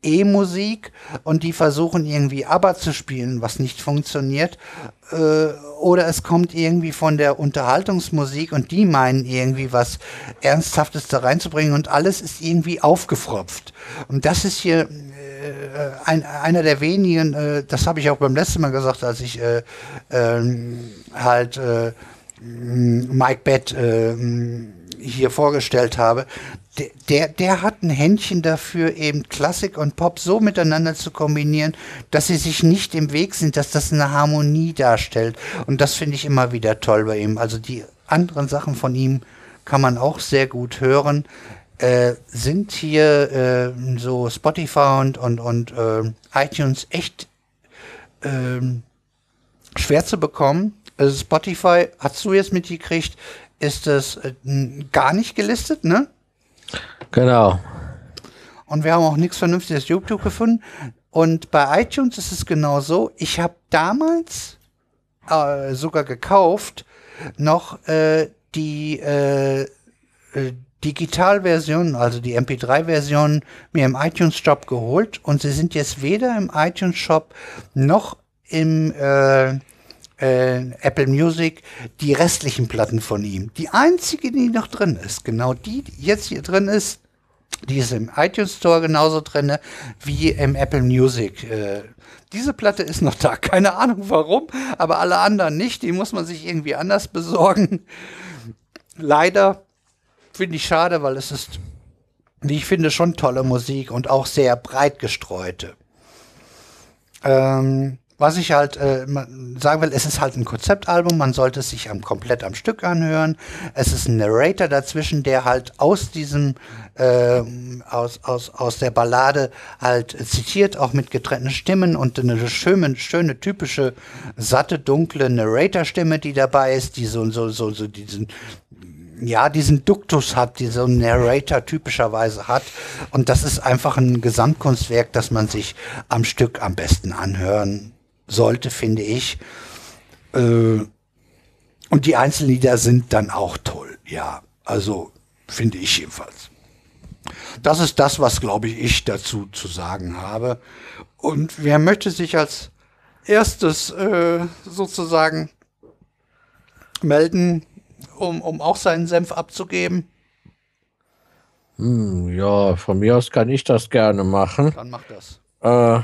E-Musik und die versuchen irgendwie ABBA zu spielen, was nicht funktioniert. Äh, oder es kommt irgendwie von der Unterhaltungsmusik und die meinen irgendwie was Ernsthaftes da reinzubringen und alles ist irgendwie aufgefropft. Und das ist hier äh, ein, einer der wenigen, äh, das habe ich auch beim letzten Mal gesagt, als ich äh, ähm, halt äh, Mike Bett äh, hier vorgestellt habe, der, der hat ein Händchen dafür, eben Klassik und Pop so miteinander zu kombinieren, dass sie sich nicht im Weg sind, dass das eine Harmonie darstellt. Und das finde ich immer wieder toll bei ihm. Also die anderen Sachen von ihm kann man auch sehr gut hören. Äh, sind hier äh, so Spotify und, und, und äh, iTunes echt ähm, schwer zu bekommen. Also Spotify, hast du jetzt mitgekriegt, ist es äh, gar nicht gelistet, ne? Genau. Und wir haben auch nichts Vernünftiges YouTube gefunden. Und bei iTunes ist es genau so. Ich habe damals äh, sogar gekauft noch äh, die äh, äh Digitalversion, also die MP3-Version, mir im iTunes Shop geholt. Und sie sind jetzt weder im iTunes Shop noch im äh, äh, Apple Music die restlichen Platten von ihm. Die einzige, die noch drin ist, genau die, die jetzt hier drin ist, die ist im iTunes Store genauso drin wie im Apple Music. Äh, diese Platte ist noch da. Keine Ahnung warum, aber alle anderen nicht. Die muss man sich irgendwie anders besorgen. Leider finde ich schade, weil es ist, wie ich finde, schon tolle Musik und auch sehr breit gestreute. Ähm, was ich halt äh, sagen will, es ist halt ein Konzeptalbum, man sollte es sich am, komplett am Stück anhören. Es ist ein Narrator dazwischen, der halt aus diesem, äh, aus, aus, aus der Ballade halt zitiert, auch mit getrennten Stimmen und eine schöne, schöne typische, satte, dunkle Narrator-Stimme, die dabei ist, die so, so, so, so diesen ja, diesen Duktus hat, die so ein Narrator typischerweise hat. Und das ist einfach ein Gesamtkunstwerk, das man sich am Stück am besten anhören sollte, finde ich. Äh, und die Einzellieder sind dann auch toll, ja. Also finde ich jedenfalls. Das ist das, was, glaube ich, ich dazu zu sagen habe. Und wer möchte sich als erstes äh, sozusagen melden, um, um auch seinen Senf abzugeben? Hm, ja, von mir aus kann ich das gerne machen. Dann mach das. Äh,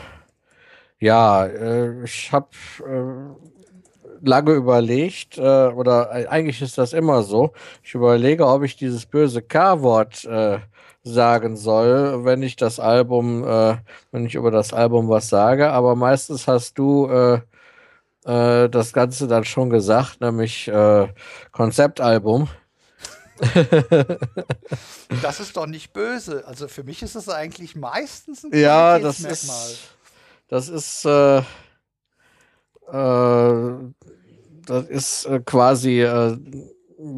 ja, äh, ich habe äh, lange überlegt, äh, oder eigentlich ist das immer so, ich überlege, ob ich dieses böse K-Wort äh, sagen soll, wenn ich das Album, äh, wenn ich über das Album was sage, aber meistens hast du äh, das Ganze dann schon gesagt, nämlich Konzeptalbum. das ist doch nicht böse. Also für mich ist es eigentlich meistens ein Ja, das ist das ist, äh, äh, das ist äh, quasi, äh,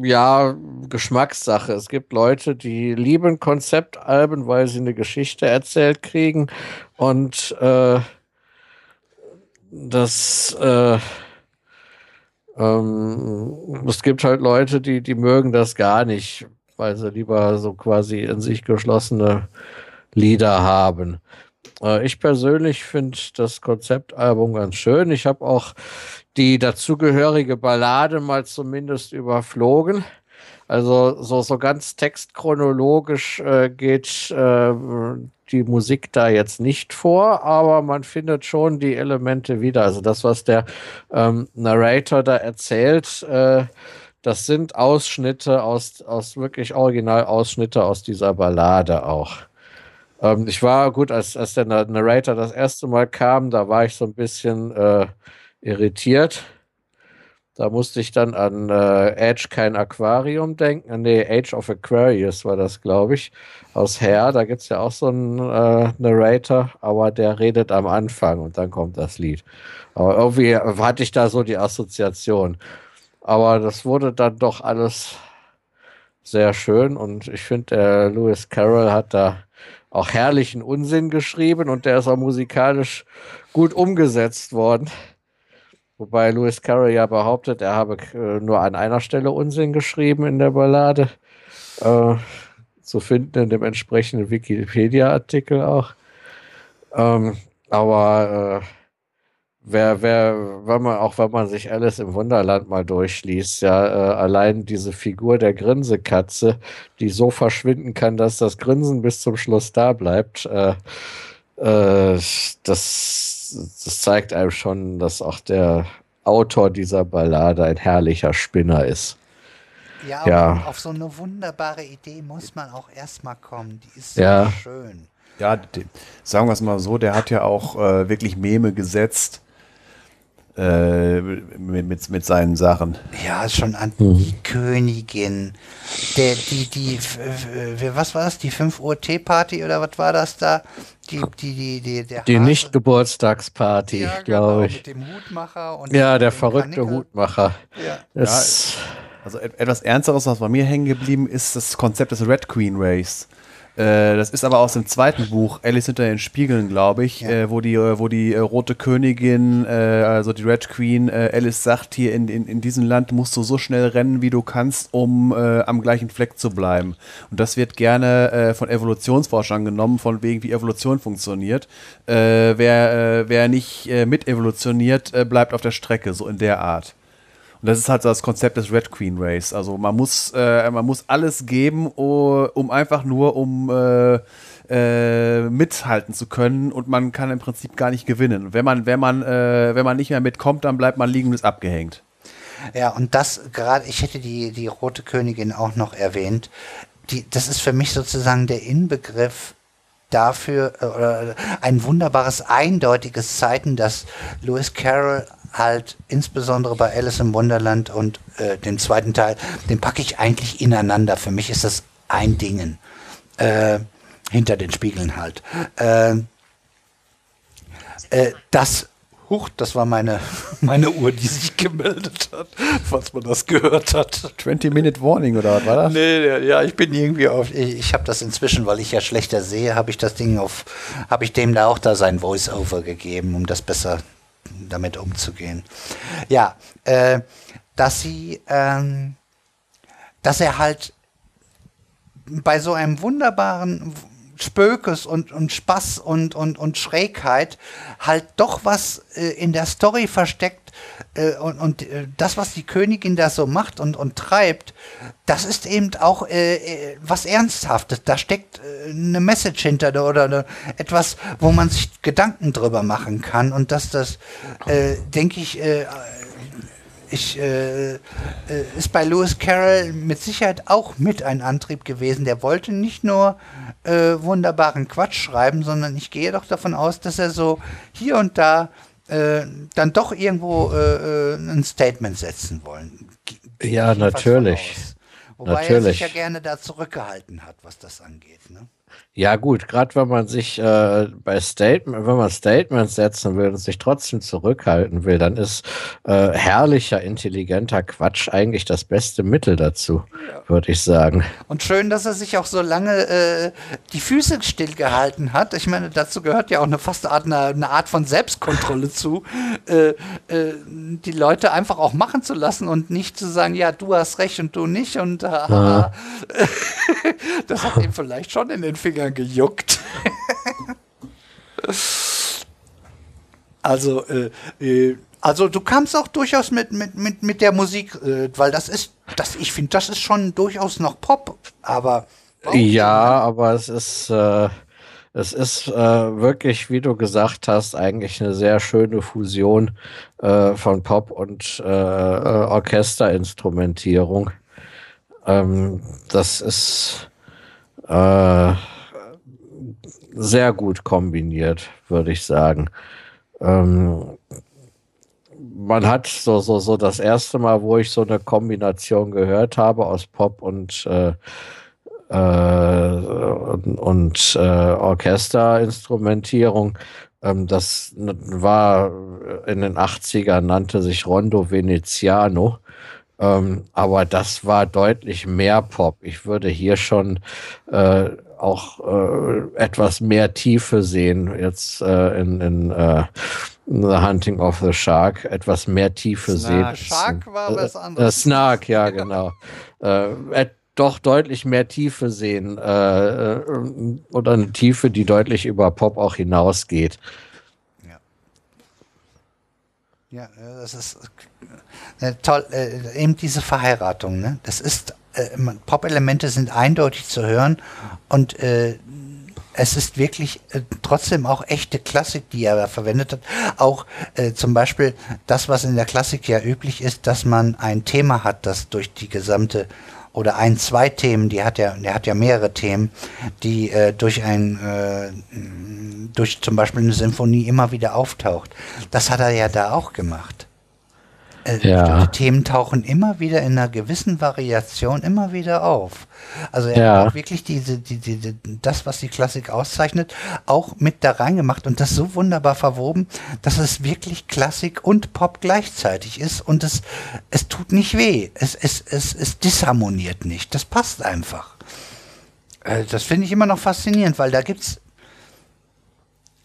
ja, Geschmackssache. Es gibt Leute, die lieben Konzeptalben, weil sie eine Geschichte erzählt kriegen. Und äh, das, äh, ähm, es gibt halt Leute, die, die mögen das gar nicht, weil sie lieber so quasi in sich geschlossene Lieder haben. Äh, ich persönlich finde das Konzeptalbum ganz schön. Ich habe auch die dazugehörige Ballade mal zumindest überflogen. Also so, so ganz textchronologisch äh, geht äh, die Musik da jetzt nicht vor, aber man findet schon die Elemente wieder. Also das, was der ähm, Narrator da erzählt, äh, das sind Ausschnitte aus, aus wirklich Originalausschnitte aus dieser Ballade auch. Ähm, ich war gut, als, als der Narrator das erste Mal kam, da war ich so ein bisschen äh, irritiert. Da musste ich dann an äh, Edge kein Aquarium denken. Nee, Age of Aquarius war das, glaube ich, aus Hair. Da gibt es ja auch so einen äh, Narrator, aber der redet am Anfang und dann kommt das Lied. Aber irgendwie hatte ich da so die Assoziation. Aber das wurde dann doch alles sehr schön und ich finde, der Lewis Carroll hat da auch herrlichen Unsinn geschrieben und der ist auch musikalisch gut umgesetzt worden. Wobei Lewis Carroll ja behauptet, er habe äh, nur an einer Stelle Unsinn geschrieben in der Ballade. Äh, zu finden in dem entsprechenden Wikipedia-Artikel auch. Ähm, aber äh, wer, wer, wenn man, auch wenn man sich Alice im Wunderland mal durchliest, ja, äh, allein diese Figur der Grinsekatze, die so verschwinden kann, dass das Grinsen bis zum Schluss da bleibt, äh, äh, das, das zeigt einem schon, dass auch der Autor dieser Ballade ein herrlicher Spinner ist. Ja, ja. auf so eine wunderbare Idee muss man auch erstmal kommen. Die ist so ja. schön. Ja, sagen wir es mal so, der hat ja auch äh, wirklich Meme gesetzt äh, mit, mit, mit seinen Sachen. Ja, schon an mhm. die Königin. Der, die, die, was war das? Die 5 Uhr Teeparty oder was war das da? Die, die, die, die, der die Nicht-Geburtstagsparty, ja, glaube genau, ich. Mit dem Hutmacher und Ja, der verrückte Kanickel. Hutmacher. Ja. Das ja, also etwas Ernsteres, was bei mir hängen geblieben ist, das Konzept des Red Queen Race. Äh, das ist aber aus dem zweiten Buch, Alice hinter den Spiegeln, glaube ich, ja. äh, wo die, äh, wo die äh, rote Königin, äh, also die Red Queen, Alice sagt, hier in, in, in diesem Land musst du so schnell rennen, wie du kannst, um am gleichen Fleck zu bleiben. Und das wird gerne von Evolutionsforschern genommen, von wegen, wie Evolution funktioniert. wer, wer nicht mit evolutioniert, bleibt auf der Strecke, so in der Art. Und das ist halt das Konzept des Red Queen Race. Also man muss, äh, man muss alles geben, um einfach nur um äh, äh, mithalten zu können und man kann im Prinzip gar nicht gewinnen. Wenn man, wenn man, äh, wenn man nicht mehr mitkommt, dann bleibt man liegen und ist abgehängt. Ja, und das gerade, ich hätte die, die Rote Königin auch noch erwähnt. Die, das ist für mich sozusagen der Inbegriff dafür, äh, oder ein wunderbares, eindeutiges Zeichen, dass Lewis Carroll halt insbesondere bei Alice im Wunderland und äh, dem zweiten Teil, den packe ich eigentlich ineinander. Für mich ist das ein Dingen. Äh, hinter den Spiegeln halt. Äh, äh, das Huch, das war meine, meine Uhr, die sich gemeldet hat, falls man das gehört hat. 20-Minute Warning oder was war das? Nee, ja, ich bin irgendwie auf, ich, ich habe das inzwischen, weil ich ja schlechter sehe, habe ich das Ding auf, habe ich dem da auch da sein Voice-Over gegeben, um das besser damit umzugehen. Ja, äh, dass sie, ähm, dass er halt bei so einem wunderbaren Spökes und, und Spaß und, und, und Schrägheit halt doch was äh, in der Story versteckt äh, und, und äh, das, was die Königin da so macht und, und treibt, das ist eben auch äh, äh, was Ernsthaftes. Da steckt äh, eine Message hinter oder eine, etwas, wo man sich Gedanken drüber machen kann und dass das, denke ich, ich, äh, äh, ist bei Lewis Carroll mit Sicherheit auch mit ein Antrieb gewesen. Der wollte nicht nur äh, wunderbaren Quatsch schreiben, sondern ich gehe doch davon aus, dass er so hier und da äh, dann doch irgendwo äh, äh, ein Statement setzen wollen. Ge ja, natürlich. Wobei natürlich. er sich ja gerne da zurückgehalten hat, was das angeht. Ne? Ja, gut, gerade wenn man sich äh, bei Statement, wenn man Statements setzen will und sich trotzdem zurückhalten will, dann ist äh, herrlicher, intelligenter Quatsch eigentlich das beste Mittel dazu, ja. würde ich sagen. Und schön, dass er sich auch so lange äh, die Füße stillgehalten hat. Ich meine, dazu gehört ja auch eine fast Art, eine, eine Art von Selbstkontrolle zu, äh, äh, die Leute einfach auch machen zu lassen und nicht zu sagen, ja, du hast recht und du nicht. Und äh, ja. das hat ihm vielleicht schon in den Finger gejuckt. also, äh, äh, also du kamst auch durchaus mit, mit, mit, mit der Musik, äh, weil das ist, das, ich finde, das ist schon durchaus noch Pop, aber. Ja, aber es ist, äh, es ist äh, wirklich, wie du gesagt hast, eigentlich eine sehr schöne Fusion äh, von Pop und äh Orchesterinstrumentierung. Ähm, das ist äh, sehr gut kombiniert, würde ich sagen. Ähm, man hat so, so, so das erste Mal, wo ich so eine Kombination gehört habe aus Pop und, äh, äh, und, äh, Orchesterinstrumentierung, ähm, das war in den 80ern, nannte sich Rondo Veneziano. Ähm, aber das war deutlich mehr Pop. Ich würde hier schon äh, auch äh, etwas mehr Tiefe sehen, jetzt äh, in, in äh, The Hunting of the Shark, etwas mehr Tiefe Snark. sehen. Shark war was äh, anderes. Äh, Snark, ja, genau. Äh, doch deutlich mehr Tiefe sehen äh, äh, oder eine Tiefe, die deutlich über Pop auch hinausgeht. Ja, ja das ist äh, toll. Äh, eben diese Verheiratung, ne? Das ist äh, Pop-Elemente sind eindeutig zu hören und äh, es ist wirklich äh, trotzdem auch echte Klassik, die er verwendet hat. Auch äh, zum Beispiel das, was in der Klassik ja üblich ist, dass man ein Thema hat, das durch die gesamte oder ein, zwei Themen, die hat ja, der hat ja mehrere Themen, die äh, durch ein, äh, durch zum Beispiel eine Symphonie immer wieder auftaucht. Das hat er ja da auch gemacht. Äh, ja. Die Themen tauchen immer wieder in einer gewissen Variation immer wieder auf. Also er ja. hat wirklich diese, die, die, das, was die Klassik auszeichnet, auch mit da reingemacht und das so wunderbar verwoben, dass es wirklich Klassik und Pop gleichzeitig ist und es, es tut nicht weh. Es, es, es, es disharmoniert nicht. Das passt einfach. Äh, das finde ich immer noch faszinierend, weil da gibt's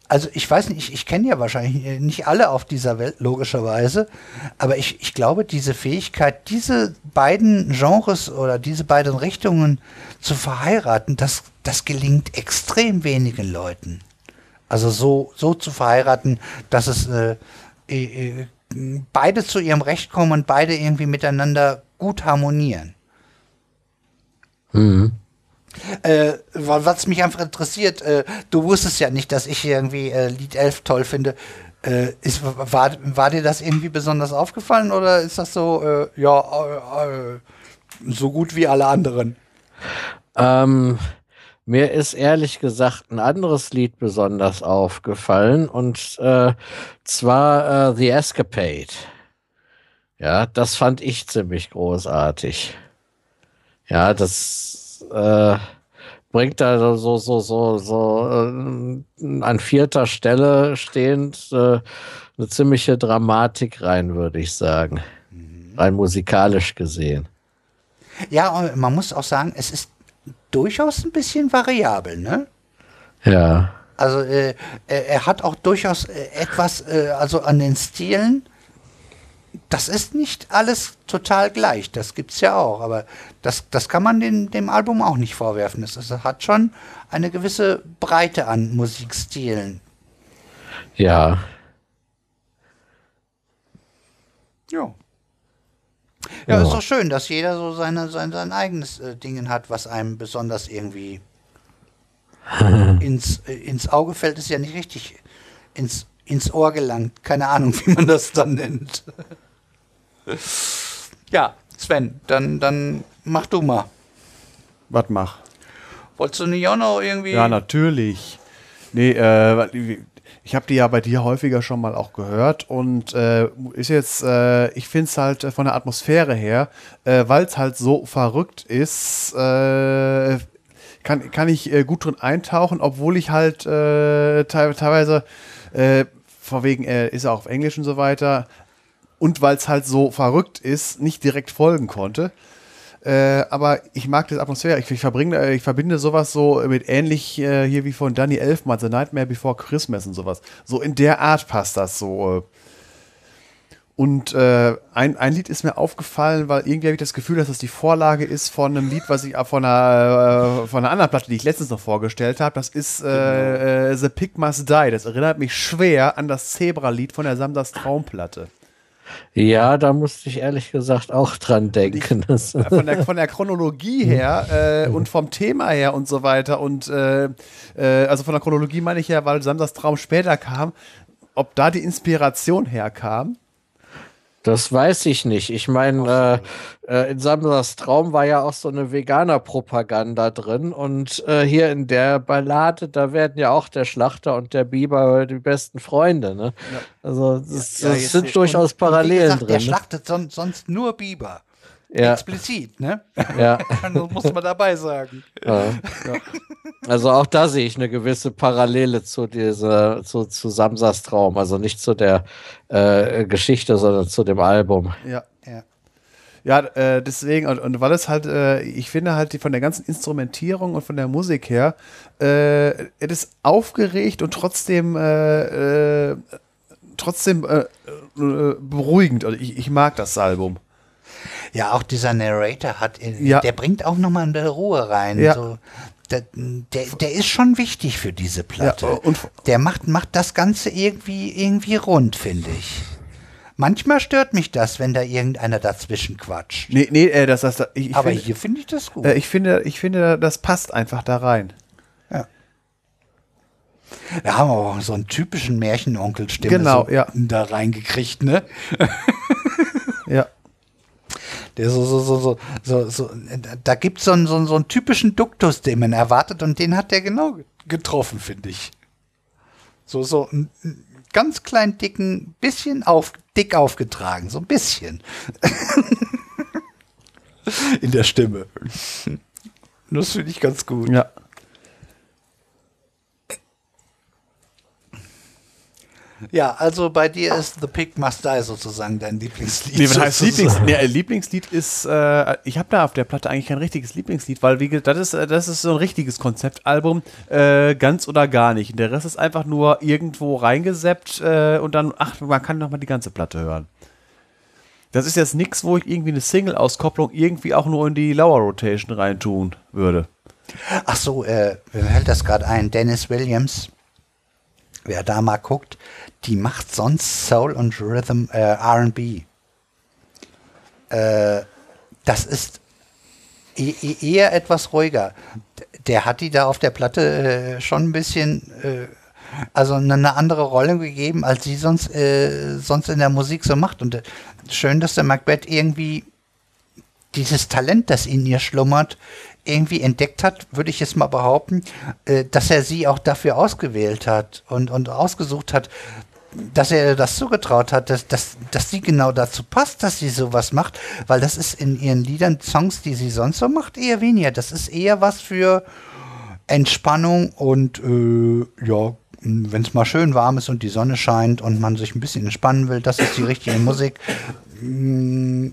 also ich weiß nicht, ich, ich kenne ja wahrscheinlich nicht alle auf dieser Welt, logischerweise, aber ich, ich glaube, diese Fähigkeit, diese beiden Genres oder diese beiden Richtungen zu verheiraten, das, das gelingt extrem wenigen Leuten. Also so, so zu verheiraten, dass es äh, äh, beide zu ihrem Recht kommen und beide irgendwie miteinander gut harmonieren. Mhm. Äh, was mich einfach interessiert, äh, du wusstest ja nicht, dass ich irgendwie äh, Lied 11 toll finde. Äh, ist, war, war dir das irgendwie besonders aufgefallen oder ist das so, äh, ja, äh, so gut wie alle anderen? Ähm, Mir ist ehrlich gesagt ein anderes Lied besonders aufgefallen und äh, zwar äh, The Escapade. Ja, das fand ich ziemlich großartig. Ja, das äh, bringt da so so so so äh, an vierter Stelle stehend äh, eine ziemliche Dramatik rein, würde ich sagen, rein musikalisch gesehen. Ja, man muss auch sagen, es ist durchaus ein bisschen variabel, ne? Ja. Also äh, er, hat auch durchaus äh, etwas, äh, also an den Stilen, das ist nicht alles total gleich, das gibt's ja auch, aber das, das kann man dem, dem Album auch nicht vorwerfen. Es, es hat schon eine gewisse Breite an Musikstilen. Ja. Ja. Ja. Ja, ist doch schön, dass jeder so seine, sein, sein eigenes äh, Dingen hat, was einem besonders irgendwie ins, äh, ins Auge fällt, ist ja nicht richtig. Ins, ins Ohr gelangt. Keine Ahnung, wie man das dann nennt. ja, Sven, dann, dann mach du mal. Was mach? Wolltest du nicht auch noch irgendwie. Ja, natürlich. Nee, äh, ich habe die ja bei dir häufiger schon mal auch gehört und äh, ist jetzt, äh, ich finde es halt von der Atmosphäre her, äh, weil es halt so verrückt ist, äh, kann, kann ich äh, gut drin eintauchen, obwohl ich halt äh, te teilweise, äh, vor wegen, äh, ist er auch auf Englisch und so weiter, und weil es halt so verrückt ist, nicht direkt folgen konnte. Äh, aber ich mag das Atmosphäre. Ich, ich, verbringe, äh, ich verbinde sowas so mit ähnlich äh, hier wie von Danny Elfman, The Nightmare Before Christmas und sowas. So in der Art passt das so. Und äh, ein, ein Lied ist mir aufgefallen, weil irgendwie habe ich das Gefühl, dass das die Vorlage ist von einem Lied, was ich äh, von einer, äh, von einer anderen Platte, die ich letztens noch vorgestellt habe. Das ist äh, The Pig Must Die. Das erinnert mich schwer an das Zebra-Lied von der Samsas Traumplatte. Ja, da musste ich ehrlich gesagt auch dran denken. Ich, von, der, von der Chronologie her äh, und vom Thema her und so weiter und äh, äh, also von der Chronologie meine ich ja, weil Samsas Traum später kam, ob da die Inspiration herkam. Das weiß ich nicht. Ich meine, äh, äh, in Samsas Traum war ja auch so eine Veganer-Propaganda drin. Und äh, hier in der Ballade, da werden ja auch der Schlachter und der Biber die besten Freunde. Ne? Ja. Also, das, ja, das sind durchaus Parallelen gesagt, drin. Der ne? schlachtet son sonst nur Biber. Ja. Explizit, ne? Ja. das muss man dabei sagen. Ja. Also auch da sehe ich eine gewisse Parallele zu dieser, zu, zu Samsas Traum. Also nicht zu der äh, Geschichte, sondern zu dem Album. Ja. Ja. Ja, äh, deswegen, und, und weil es halt, äh, ich finde halt die, von der ganzen Instrumentierung und von der Musik her, äh, es ist aufgeregt und trotzdem, äh, äh, trotzdem äh, beruhigend. Also ich, ich mag das Album. Ja, auch dieser Narrator hat, ja. der bringt auch nochmal eine Ruhe rein. Ja. So, der, der, der, ist schon wichtig für diese Platte. Ja, und der macht, macht das Ganze irgendwie, irgendwie rund, finde ich. Manchmal stört mich das, wenn da irgendeiner dazwischen quatscht. Nee, nee, äh, das, das, ich, ich Aber find, hier finde ich das gut. Äh, ich, finde, ich finde, das passt einfach da rein. Ja. Wir haben auch so einen typischen Märchenonkel-Stimme genau, so ja. da reingekriegt, ne? ja. Der so, so, so, so, so, so da gibt so es so, so einen typischen Duktus, den man erwartet und den hat der genau getroffen, finde ich. So, so einen ganz kleinen, dicken, bisschen auf, dick aufgetragen, so ein bisschen. In der Stimme. Das finde ich ganz gut. Ja. Ja, also bei dir ist The Pig Must Die sozusagen dein Lieblingslied. Nee, was heißt Lieblings nee, Lieblingslied ist, äh, ich habe da auf der Platte eigentlich kein richtiges Lieblingslied, weil wie, das, ist, das ist so ein richtiges Konzeptalbum, äh, ganz oder gar nicht. Und der Rest ist einfach nur irgendwo reingeseppt äh, und dann, ach, man kann nochmal die ganze Platte hören. Das ist jetzt nichts, wo ich irgendwie eine Single-Auskopplung irgendwie auch nur in die Lower Rotation reintun würde. Ach so, äh, mir fällt das gerade ein, Dennis Williams wer da mal guckt, die macht sonst Soul und Rhythm äh, RB. Äh, das ist e e eher etwas ruhiger. Der hat die da auf der Platte äh, schon ein bisschen, äh, also eine andere Rolle gegeben, als sie sonst, äh, sonst in der Musik so macht. Und äh, schön, dass der Macbeth irgendwie dieses Talent, das in ihr schlummert, irgendwie entdeckt hat, würde ich jetzt mal behaupten, äh, dass er sie auch dafür ausgewählt hat und, und ausgesucht hat, dass er das zugetraut hat, dass, dass, dass sie genau dazu passt, dass sie sowas macht, weil das ist in ihren Liedern, Songs, die sie sonst so macht, eher weniger. Das ist eher was für Entspannung und äh, ja, wenn es mal schön warm ist und die Sonne scheint und man sich ein bisschen entspannen will, das ist die richtige Musik. Mm,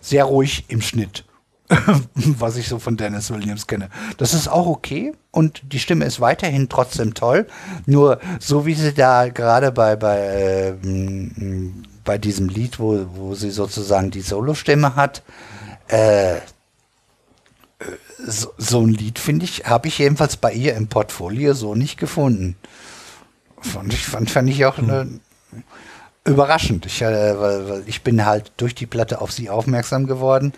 sehr ruhig im Schnitt. was ich so von Dennis Williams kenne. Das ist auch okay und die Stimme ist weiterhin trotzdem toll. Nur so wie sie da gerade bei, bei, äh, bei diesem Lied, wo, wo sie sozusagen die Solostimme hat, äh, so, so ein Lied finde ich, habe ich jedenfalls bei ihr im Portfolio so nicht gefunden. Fand ich, fand, fand ich auch äh, überraschend. Ich, äh, weil, weil ich bin halt durch die Platte auf sie aufmerksam geworden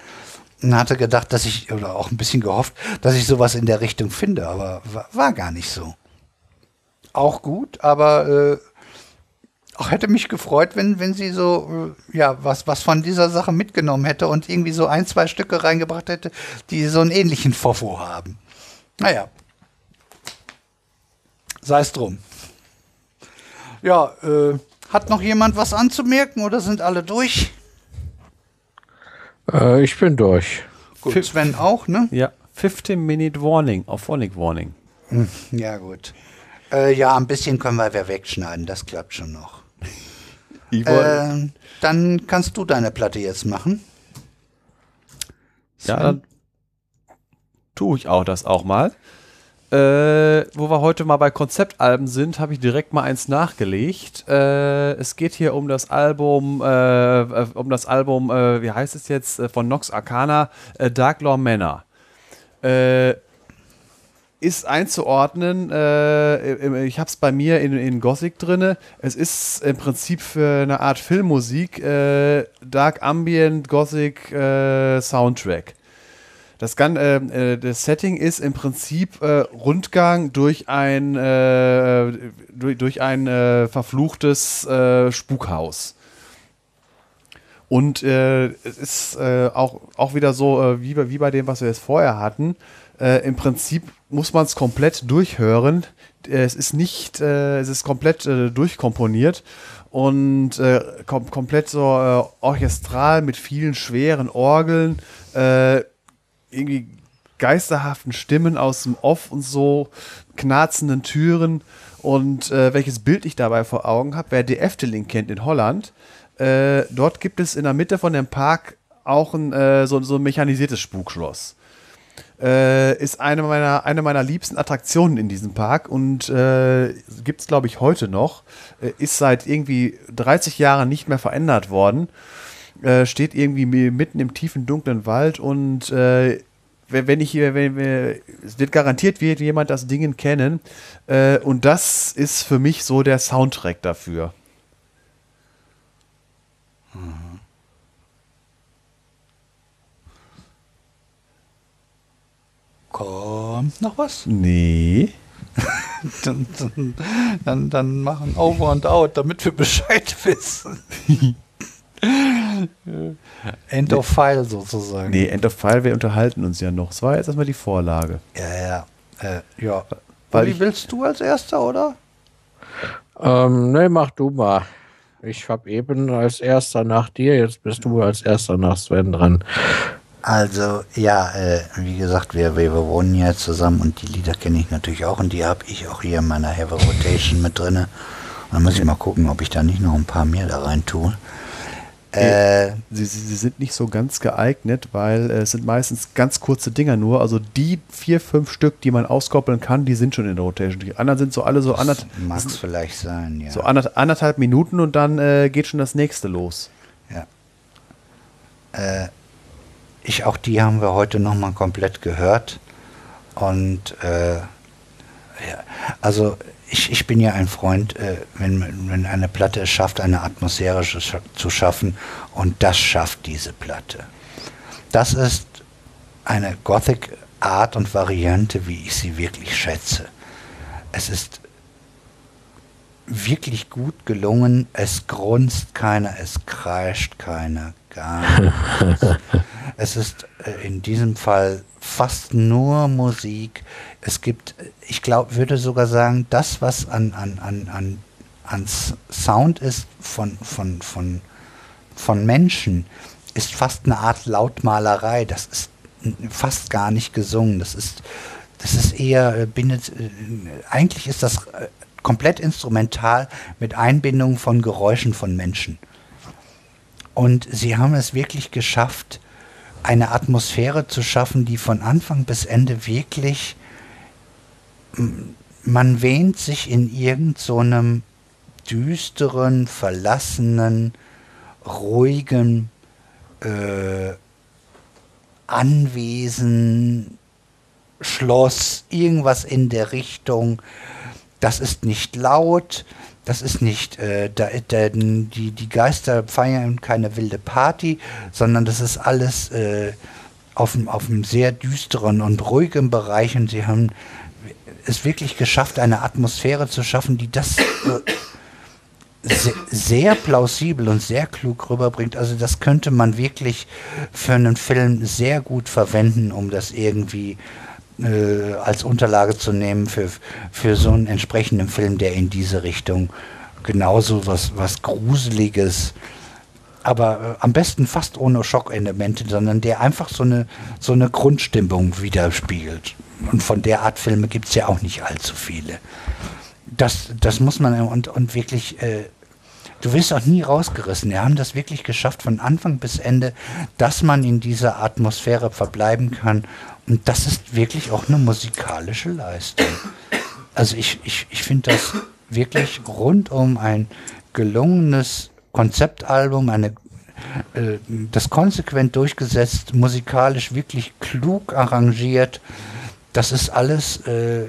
und hatte gedacht, dass ich, oder auch ein bisschen gehofft, dass ich sowas in der Richtung finde, aber war, war gar nicht so. Auch gut, aber äh, auch hätte mich gefreut, wenn, wenn sie so, äh, ja, was, was von dieser Sache mitgenommen hätte und irgendwie so ein, zwei Stücke reingebracht hätte, die so einen ähnlichen Fofo haben. Naja. Sei es drum. Ja, äh, hat noch jemand was anzumerken oder sind alle durch? Äh, ich bin durch. Gut, Sven auch, ne? Ja, 15-Minute Warning, auf Phonic Warning. Hm, ja, gut. Äh, ja, ein bisschen können wir ja wegschneiden, das klappt schon noch. Äh, dann kannst du deine Platte jetzt machen. Ja, dann tue ich auch das auch mal. Äh, wo wir heute mal bei Konzeptalben sind, habe ich direkt mal eins nachgelegt. Äh, es geht hier um das Album, äh, äh um das Album, äh, wie heißt es jetzt, äh, von Nox Arcana, Dark Law Manor. ist einzuordnen, ich habe es bei mir in, in Gothic drin. Es ist im Prinzip für eine Art Filmmusik, Dark Ambient Gothic Soundtrack. Das, äh, äh, das Setting ist im Prinzip äh, Rundgang durch ein, äh, durch, durch, ein äh, verfluchtes äh, Spukhaus. Und es ist auch, auch wieder so, wie, wie bei dem, was wir jetzt vorher hatten. Im Prinzip muss man es komplett durchhören. Es ist nicht, es ist komplett durchkomponiert und äh, kom komplett so äh, orchestral mit vielen schweren Orgeln. Äh, irgendwie geisterhaften Stimmen aus dem Off und so, knarzenden Türen. Und äh, welches Bild ich dabei vor Augen habe, wer die Efteling kennt in Holland, äh, dort gibt es in der Mitte von dem Park auch ein, äh, so, so ein mechanisiertes Spukschloss. Äh, ist eine meiner, eine meiner liebsten Attraktionen in diesem Park und äh, gibt es, glaube ich, heute noch. Äh, ist seit irgendwie 30 Jahren nicht mehr verändert worden äh, steht irgendwie mitten im tiefen dunklen Wald und äh, wenn ich hier, wenn, wenn, es wird garantiert wird jemand das Ding kennen äh, und das ist für mich so der Soundtrack dafür. Mhm. Kommt noch was? Nee. dann, dann, dann, dann machen Over und Out, damit wir Bescheid wissen. End of File sozusagen. Nee, End of File, wir unterhalten uns ja noch. Das war jetzt erstmal die Vorlage. Ja, ja. Äh, ja. Weil Uli, willst du als erster, oder? Ähm, nee, mach du mal. Ich hab eben als erster nach dir, jetzt bist du als erster nach Sven dran. Also, ja, äh, wie gesagt, wir, wir wohnen ja zusammen und die Lieder kenne ich natürlich auch und die habe ich auch hier in meiner Heavy Rotation mit drin. Dann muss ich mal gucken, ob ich da nicht noch ein paar mehr da rein tue. Äh, sie, sie, sie, sind nicht so ganz geeignet, weil äh, es sind meistens ganz kurze Dinger nur. Also die vier, fünf Stück, die man auskoppeln kann, die sind schon in der Rotation. Die anderen sind so alle so anderthalb. Mag es vielleicht sein, ja. So anderthalb Minuten und dann äh, geht schon das nächste los. Ja. Äh, ich, auch die haben wir heute nochmal komplett gehört. Und äh, ja, also ich, ich bin ja ein Freund, äh, wenn, wenn eine Platte es schafft, eine Atmosphäre zu schaffen und das schafft diese Platte. Das ist eine Gothic Art und Variante, wie ich sie wirklich schätze. Es ist wirklich gut gelungen, es grunzt keiner, es kreischt keiner, gar nichts. es ist in diesem Fall fast nur Musik. Es gibt, ich glaube, würde sogar sagen, das, was an, an, an, an, an Sound ist von, von, von, von Menschen, ist fast eine Art Lautmalerei. Das ist fast gar nicht gesungen. Das ist, das ist eher, äh, bindet, äh, eigentlich ist das äh, komplett instrumental mit Einbindung von Geräuschen von Menschen. Und sie haben es wirklich geschafft, eine Atmosphäre zu schaffen, die von Anfang bis Ende wirklich, man wähnt sich in irgendeinem so düsteren, verlassenen, ruhigen äh, Anwesen, Schloss, irgendwas in der Richtung. Das ist nicht laut, das ist nicht, äh, da, da, die, die Geister feiern keine wilde Party, sondern das ist alles äh, auf, auf einem sehr düsteren und ruhigen Bereich und sie haben es wirklich geschafft, eine Atmosphäre zu schaffen, die das äh, sehr, sehr plausibel und sehr klug rüberbringt. Also das könnte man wirklich für einen Film sehr gut verwenden, um das irgendwie als Unterlage zu nehmen für, für so einen entsprechenden Film, der in diese Richtung genauso was, was Gruseliges, aber äh, am besten fast ohne Schockelemente, sondern der einfach so eine, so eine Grundstimmung widerspiegelt. Und von der Art Filme gibt es ja auch nicht allzu viele. Das, das muss man und, und wirklich, äh, du wirst auch nie rausgerissen. Wir haben das wirklich geschafft von Anfang bis Ende, dass man in dieser Atmosphäre verbleiben kann und das ist wirklich auch eine musikalische Leistung. Also ich, ich, ich finde das wirklich rundum ein gelungenes Konzeptalbum, eine, äh, das konsequent durchgesetzt, musikalisch wirklich klug arrangiert. Das ist alles äh,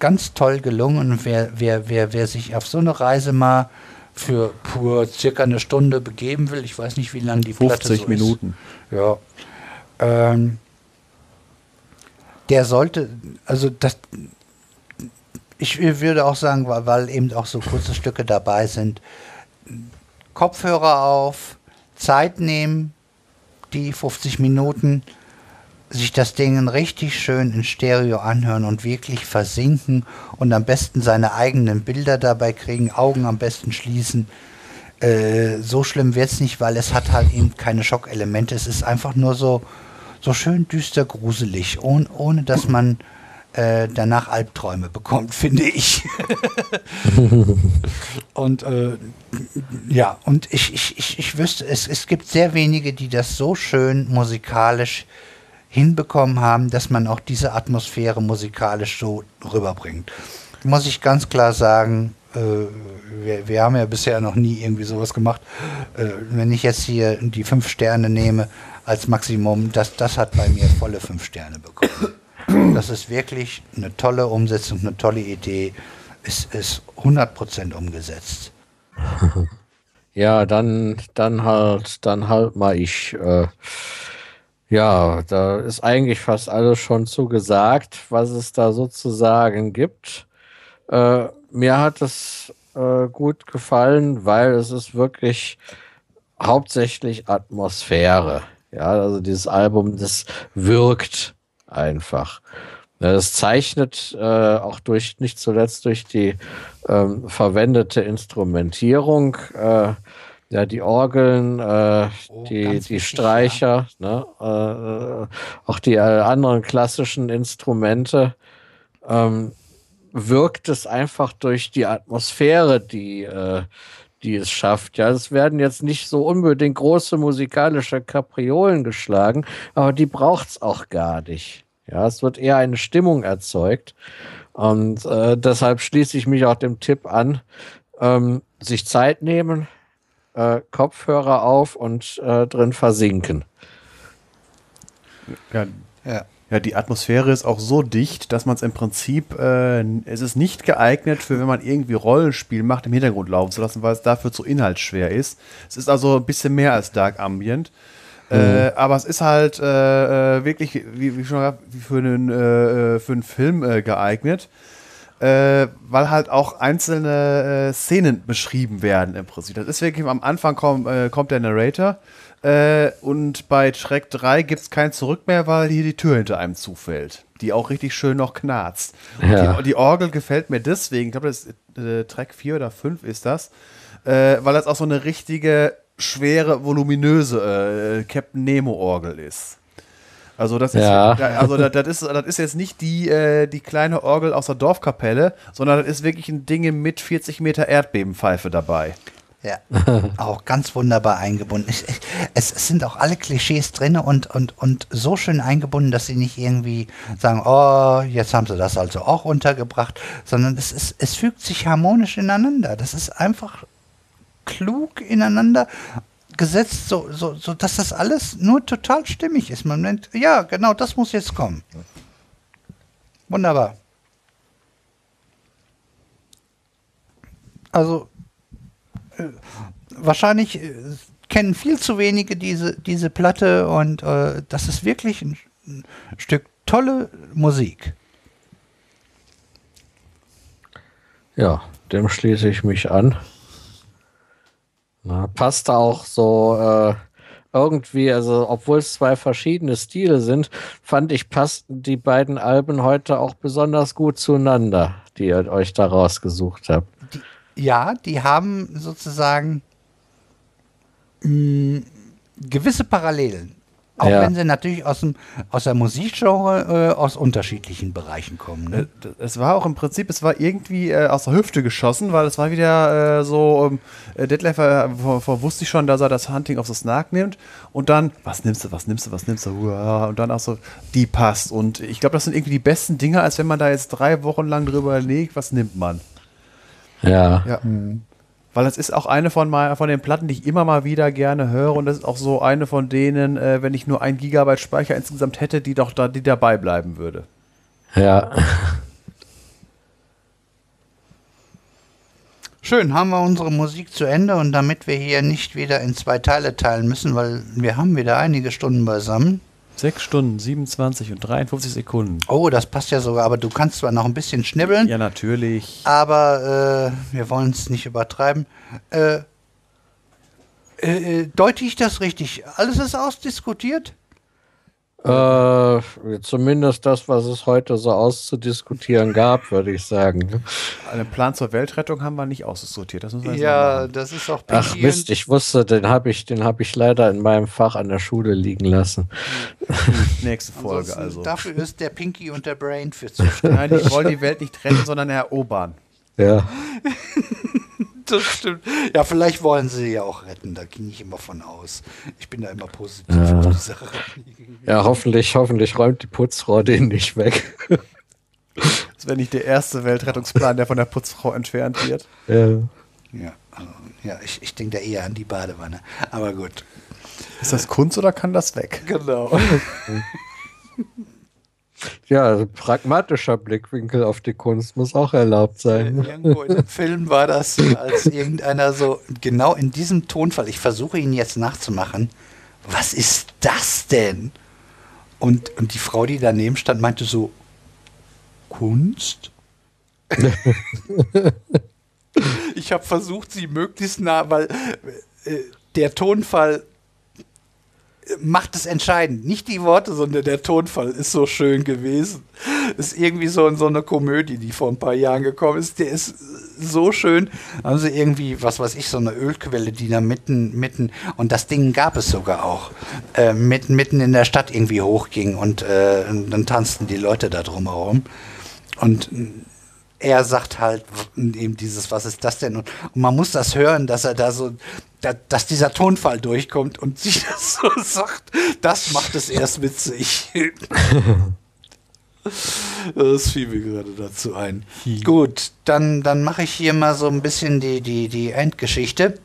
ganz toll gelungen. Und wer, wer, wer, wer sich auf so eine Reise mal für pur circa eine Stunde begeben will, ich weiß nicht, wie lange die 50 Platte so Minuten. Ist. Ja. Ähm, der sollte, also das, ich würde auch sagen, weil, weil eben auch so kurze Stücke dabei sind, Kopfhörer auf, Zeit nehmen, die 50 Minuten, sich das Ding richtig schön in Stereo anhören und wirklich versinken und am besten seine eigenen Bilder dabei kriegen, Augen am besten schließen. Äh, so schlimm wird es nicht, weil es hat halt eben keine Schockelemente. Es ist einfach nur so, so schön düster gruselig, ohne, ohne dass man äh, danach Albträume bekommt, finde ich. und äh, ja, und ich, ich, ich, ich wüsste, es, es gibt sehr wenige, die das so schön musikalisch hinbekommen haben, dass man auch diese Atmosphäre musikalisch so rüberbringt. Muss ich ganz klar sagen, äh, wir, wir, haben ja bisher noch nie irgendwie sowas gemacht. Äh, wenn ich jetzt hier die fünf Sterne nehme, als Maximum. Das, das hat bei mir volle fünf Sterne bekommen. Das ist wirklich eine tolle Umsetzung, eine tolle Idee. Es ist 100% umgesetzt. Ja, dann, dann halt, dann halt mal ich. Äh, ja, da ist eigentlich fast alles schon zugesagt, was es da sozusagen gibt. Äh, mir hat es äh, gut gefallen, weil es ist wirklich hauptsächlich Atmosphäre. Ja, also dieses Album, das wirkt einfach. Das zeichnet äh, auch durch, nicht zuletzt durch die ähm, verwendete Instrumentierung, äh, ja, die Orgeln, äh, oh, die, die Streicher, ja. ne, äh, auch die äh, anderen klassischen Instrumente, ähm, wirkt es einfach durch die Atmosphäre, die, äh, die es schafft. Ja, es werden jetzt nicht so unbedingt große musikalische Kapriolen geschlagen, aber die braucht es auch gar nicht. Ja, es wird eher eine Stimmung erzeugt. Und äh, deshalb schließe ich mich auch dem Tipp an, ähm, sich Zeit nehmen, äh, Kopfhörer auf und äh, drin versinken. Ja, ja. Ja, die Atmosphäre ist auch so dicht, dass man es im Prinzip, äh, es ist nicht geeignet für, wenn man irgendwie Rollenspiel macht, im Hintergrund laufen zu lassen, weil es dafür zu inhaltsschwer ist. Es ist also ein bisschen mehr als Dark Ambient. Äh, mhm. Äh, aber es ist halt äh, äh, wirklich, wie, wie schon gesagt, für einen, äh, für einen Film geeignet, weil halt auch einzelne Szenen beschrieben werden im Prinzip. Das ist wirklich, am Anfang komm, kommt der Narrator Äh, und bei Track 3 gibt es kein Zurück mehr, weil hier die Tür hinter einem zufällt, die auch richtig schön noch knarzt. Und Ja. Die, die Orgel gefällt mir deswegen, ich glaube, das ist äh, Track 4 oder 5 ist das, äh, weil das auch so eine richtige, schwere, voluminöse äh, Captain Nemo-Orgel ist. Also das ist, ja, also das, das, ist, das ist jetzt nicht die, äh, die kleine Orgel aus der Dorfkapelle, sondern das ist wirklich ein Ding mit 40 Meter Erdbebenpfeife dabei. Ja, auch ganz wunderbar eingebunden. Ich, ich, es, es sind auch alle Klischees drin und, und, und so schön eingebunden, dass sie nicht irgendwie sagen, oh, jetzt haben sie das also auch untergebracht, sondern es, ist, es fügt sich harmonisch ineinander. Das ist einfach klug ineinander gesetzt, so, so, so dass das alles nur total stimmig ist. Man denkt, ja, genau, das muss jetzt kommen. Wunderbar. Also wahrscheinlich äh, kennen viel zu wenige diese, diese Platte und äh, das ist wirklich ein, ein Stück tolle Musik. Ja, dem schließe ich mich an. Na, passt auch so äh, irgendwie, also obwohl es zwei verschiedene Stile sind, fand ich, passten die beiden Alben heute auch besonders gut zueinander, die ihr euch da rausgesucht habt. Ja, die haben sozusagen mh, gewisse Parallelen. Auch Ja. wenn sie natürlich aus, dem, aus der Musikgenre äh, aus unterschiedlichen Bereichen kommen. Ne? Äh, Es war auch im Prinzip, es war irgendwie äh, aus der Hüfte geschossen, weil es war wieder äh, so, ähm, äh, Detlef äh, vor, vor wusste ich schon, dass er das Hunting of the Snark nimmt und dann, was nimmst du, was nimmst du, was nimmst du, Uah, und dann auch so, die passt und ich glaube, das sind irgendwie die besten Dinge, als wenn man da jetzt drei Wochen lang drüber legt, was nimmt man. Ja. Ja. Weil das ist auch eine von, mal, von den Platten, die ich immer mal wieder gerne höre und das ist auch so eine von denen, äh, wenn ich nur ein Gigabyte Speicher insgesamt hätte, die doch da, die dabei bleiben würde. Ja. Schön, haben wir unsere Musik zu Ende und damit wir hier nicht wieder in zwei Teile teilen müssen, weil wir haben wieder einige Stunden beisammen. 6 Stunden, 27 und 53 Sekunden. Oh, das passt ja sogar, aber du kannst zwar noch ein bisschen schnibbeln, Ja, natürlich. aber äh, wir wollen es nicht übertreiben. Äh, äh, äh, deute ich das richtig? Alles ist ausdiskutiert? Äh, zumindest das, was es heute so auszudiskutieren gab, würde ich sagen. Einen Plan zur Weltrettung haben wir nicht ausdiskutiert. Das Ja, das ist auch Ach Mist, ich wusste, den habe ich, den habe ich leider in meinem Fach an der Schule liegen lassen. Nächste Folge ansonsten also. Dafür ist der Pinky und der Brain für zuständig. Nein, die wollen die Welt nicht retten, sondern erobern. Ja. das stimmt. Ja, vielleicht wollen sie ja auch retten, da ging ich immer von aus. Ich bin da immer positiv Ja. auf die Sache. Ja, hoffentlich, hoffentlich räumt die Putzfrau den nicht weg. Das wäre nicht der erste Weltrettungsplan, der von der Putzfrau entfernt wird. Ja. Ja, also, ja ich, ich denke da eher an die Badewanne. Aber gut. Ist das Kunst oder kann das weg? Genau. Ja, also pragmatischer Blickwinkel auf die Kunst muss auch erlaubt sein. Irgendwo in dem Film war das, als irgendeiner so genau in diesem Tonfall, ich versuche ihn jetzt nachzumachen, was ist das denn? Und, und die Frau, die daneben stand, meinte so, Kunst? ich habe versucht, sie möglichst nah, weil äh, der Tonfall äh, macht es entscheidend. Nicht die Worte, sondern der Tonfall ist so schön gewesen. Ist irgendwie so, so eine Komödie, die vor ein paar Jahren gekommen ist. Der ist so schön. Haben sie irgendwie, was weiß ich, so eine Ölquelle, die da mitten, mitten, und das Ding gab es sogar auch, äh, mitten, mitten in der Stadt irgendwie hochging und äh, dann tanzten die Leute da drumherum. Und er sagt halt eben dieses, was ist das denn? Und, und man muss das hören, dass er da so, da, dass dieser Tonfall durchkommt und sich das so sagt, das macht es erst witzig. Das fiel mir gerade dazu ein. Gut, dann, dann mache ich hier mal so ein bisschen die, die, die Endgeschichte,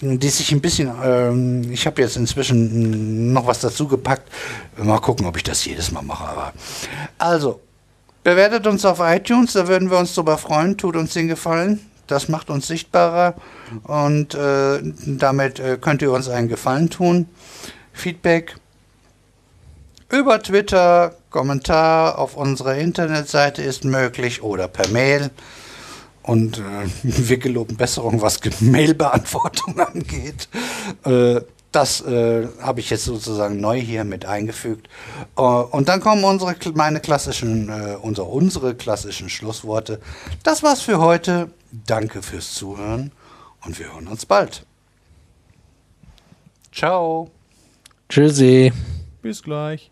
die sich ein bisschen, ähm, ich habe jetzt inzwischen noch was dazu gepackt. Mal gucken, ob ich das jedes Mal mache. Aber also, bewertet uns auf iTunes, da würden wir uns drüber freuen. Tut uns den Gefallen. Das macht uns sichtbarer und äh, damit äh, könnt ihr uns einen Gefallen tun. Feedback über Twitter, Kommentar auf unserer Internetseite ist möglich oder per Mail. Und äh, wir geloben Besserung, was Mailbeantwortung angeht. Äh, das äh, habe ich jetzt sozusagen neu hier mit eingefügt. Äh, und dann kommen unsere, meine klassischen, äh, unsere, unsere klassischen Schlussworte. Das war's für heute. Danke fürs Zuhören und wir hören uns bald. Ciao. Tschüssi. Bis gleich.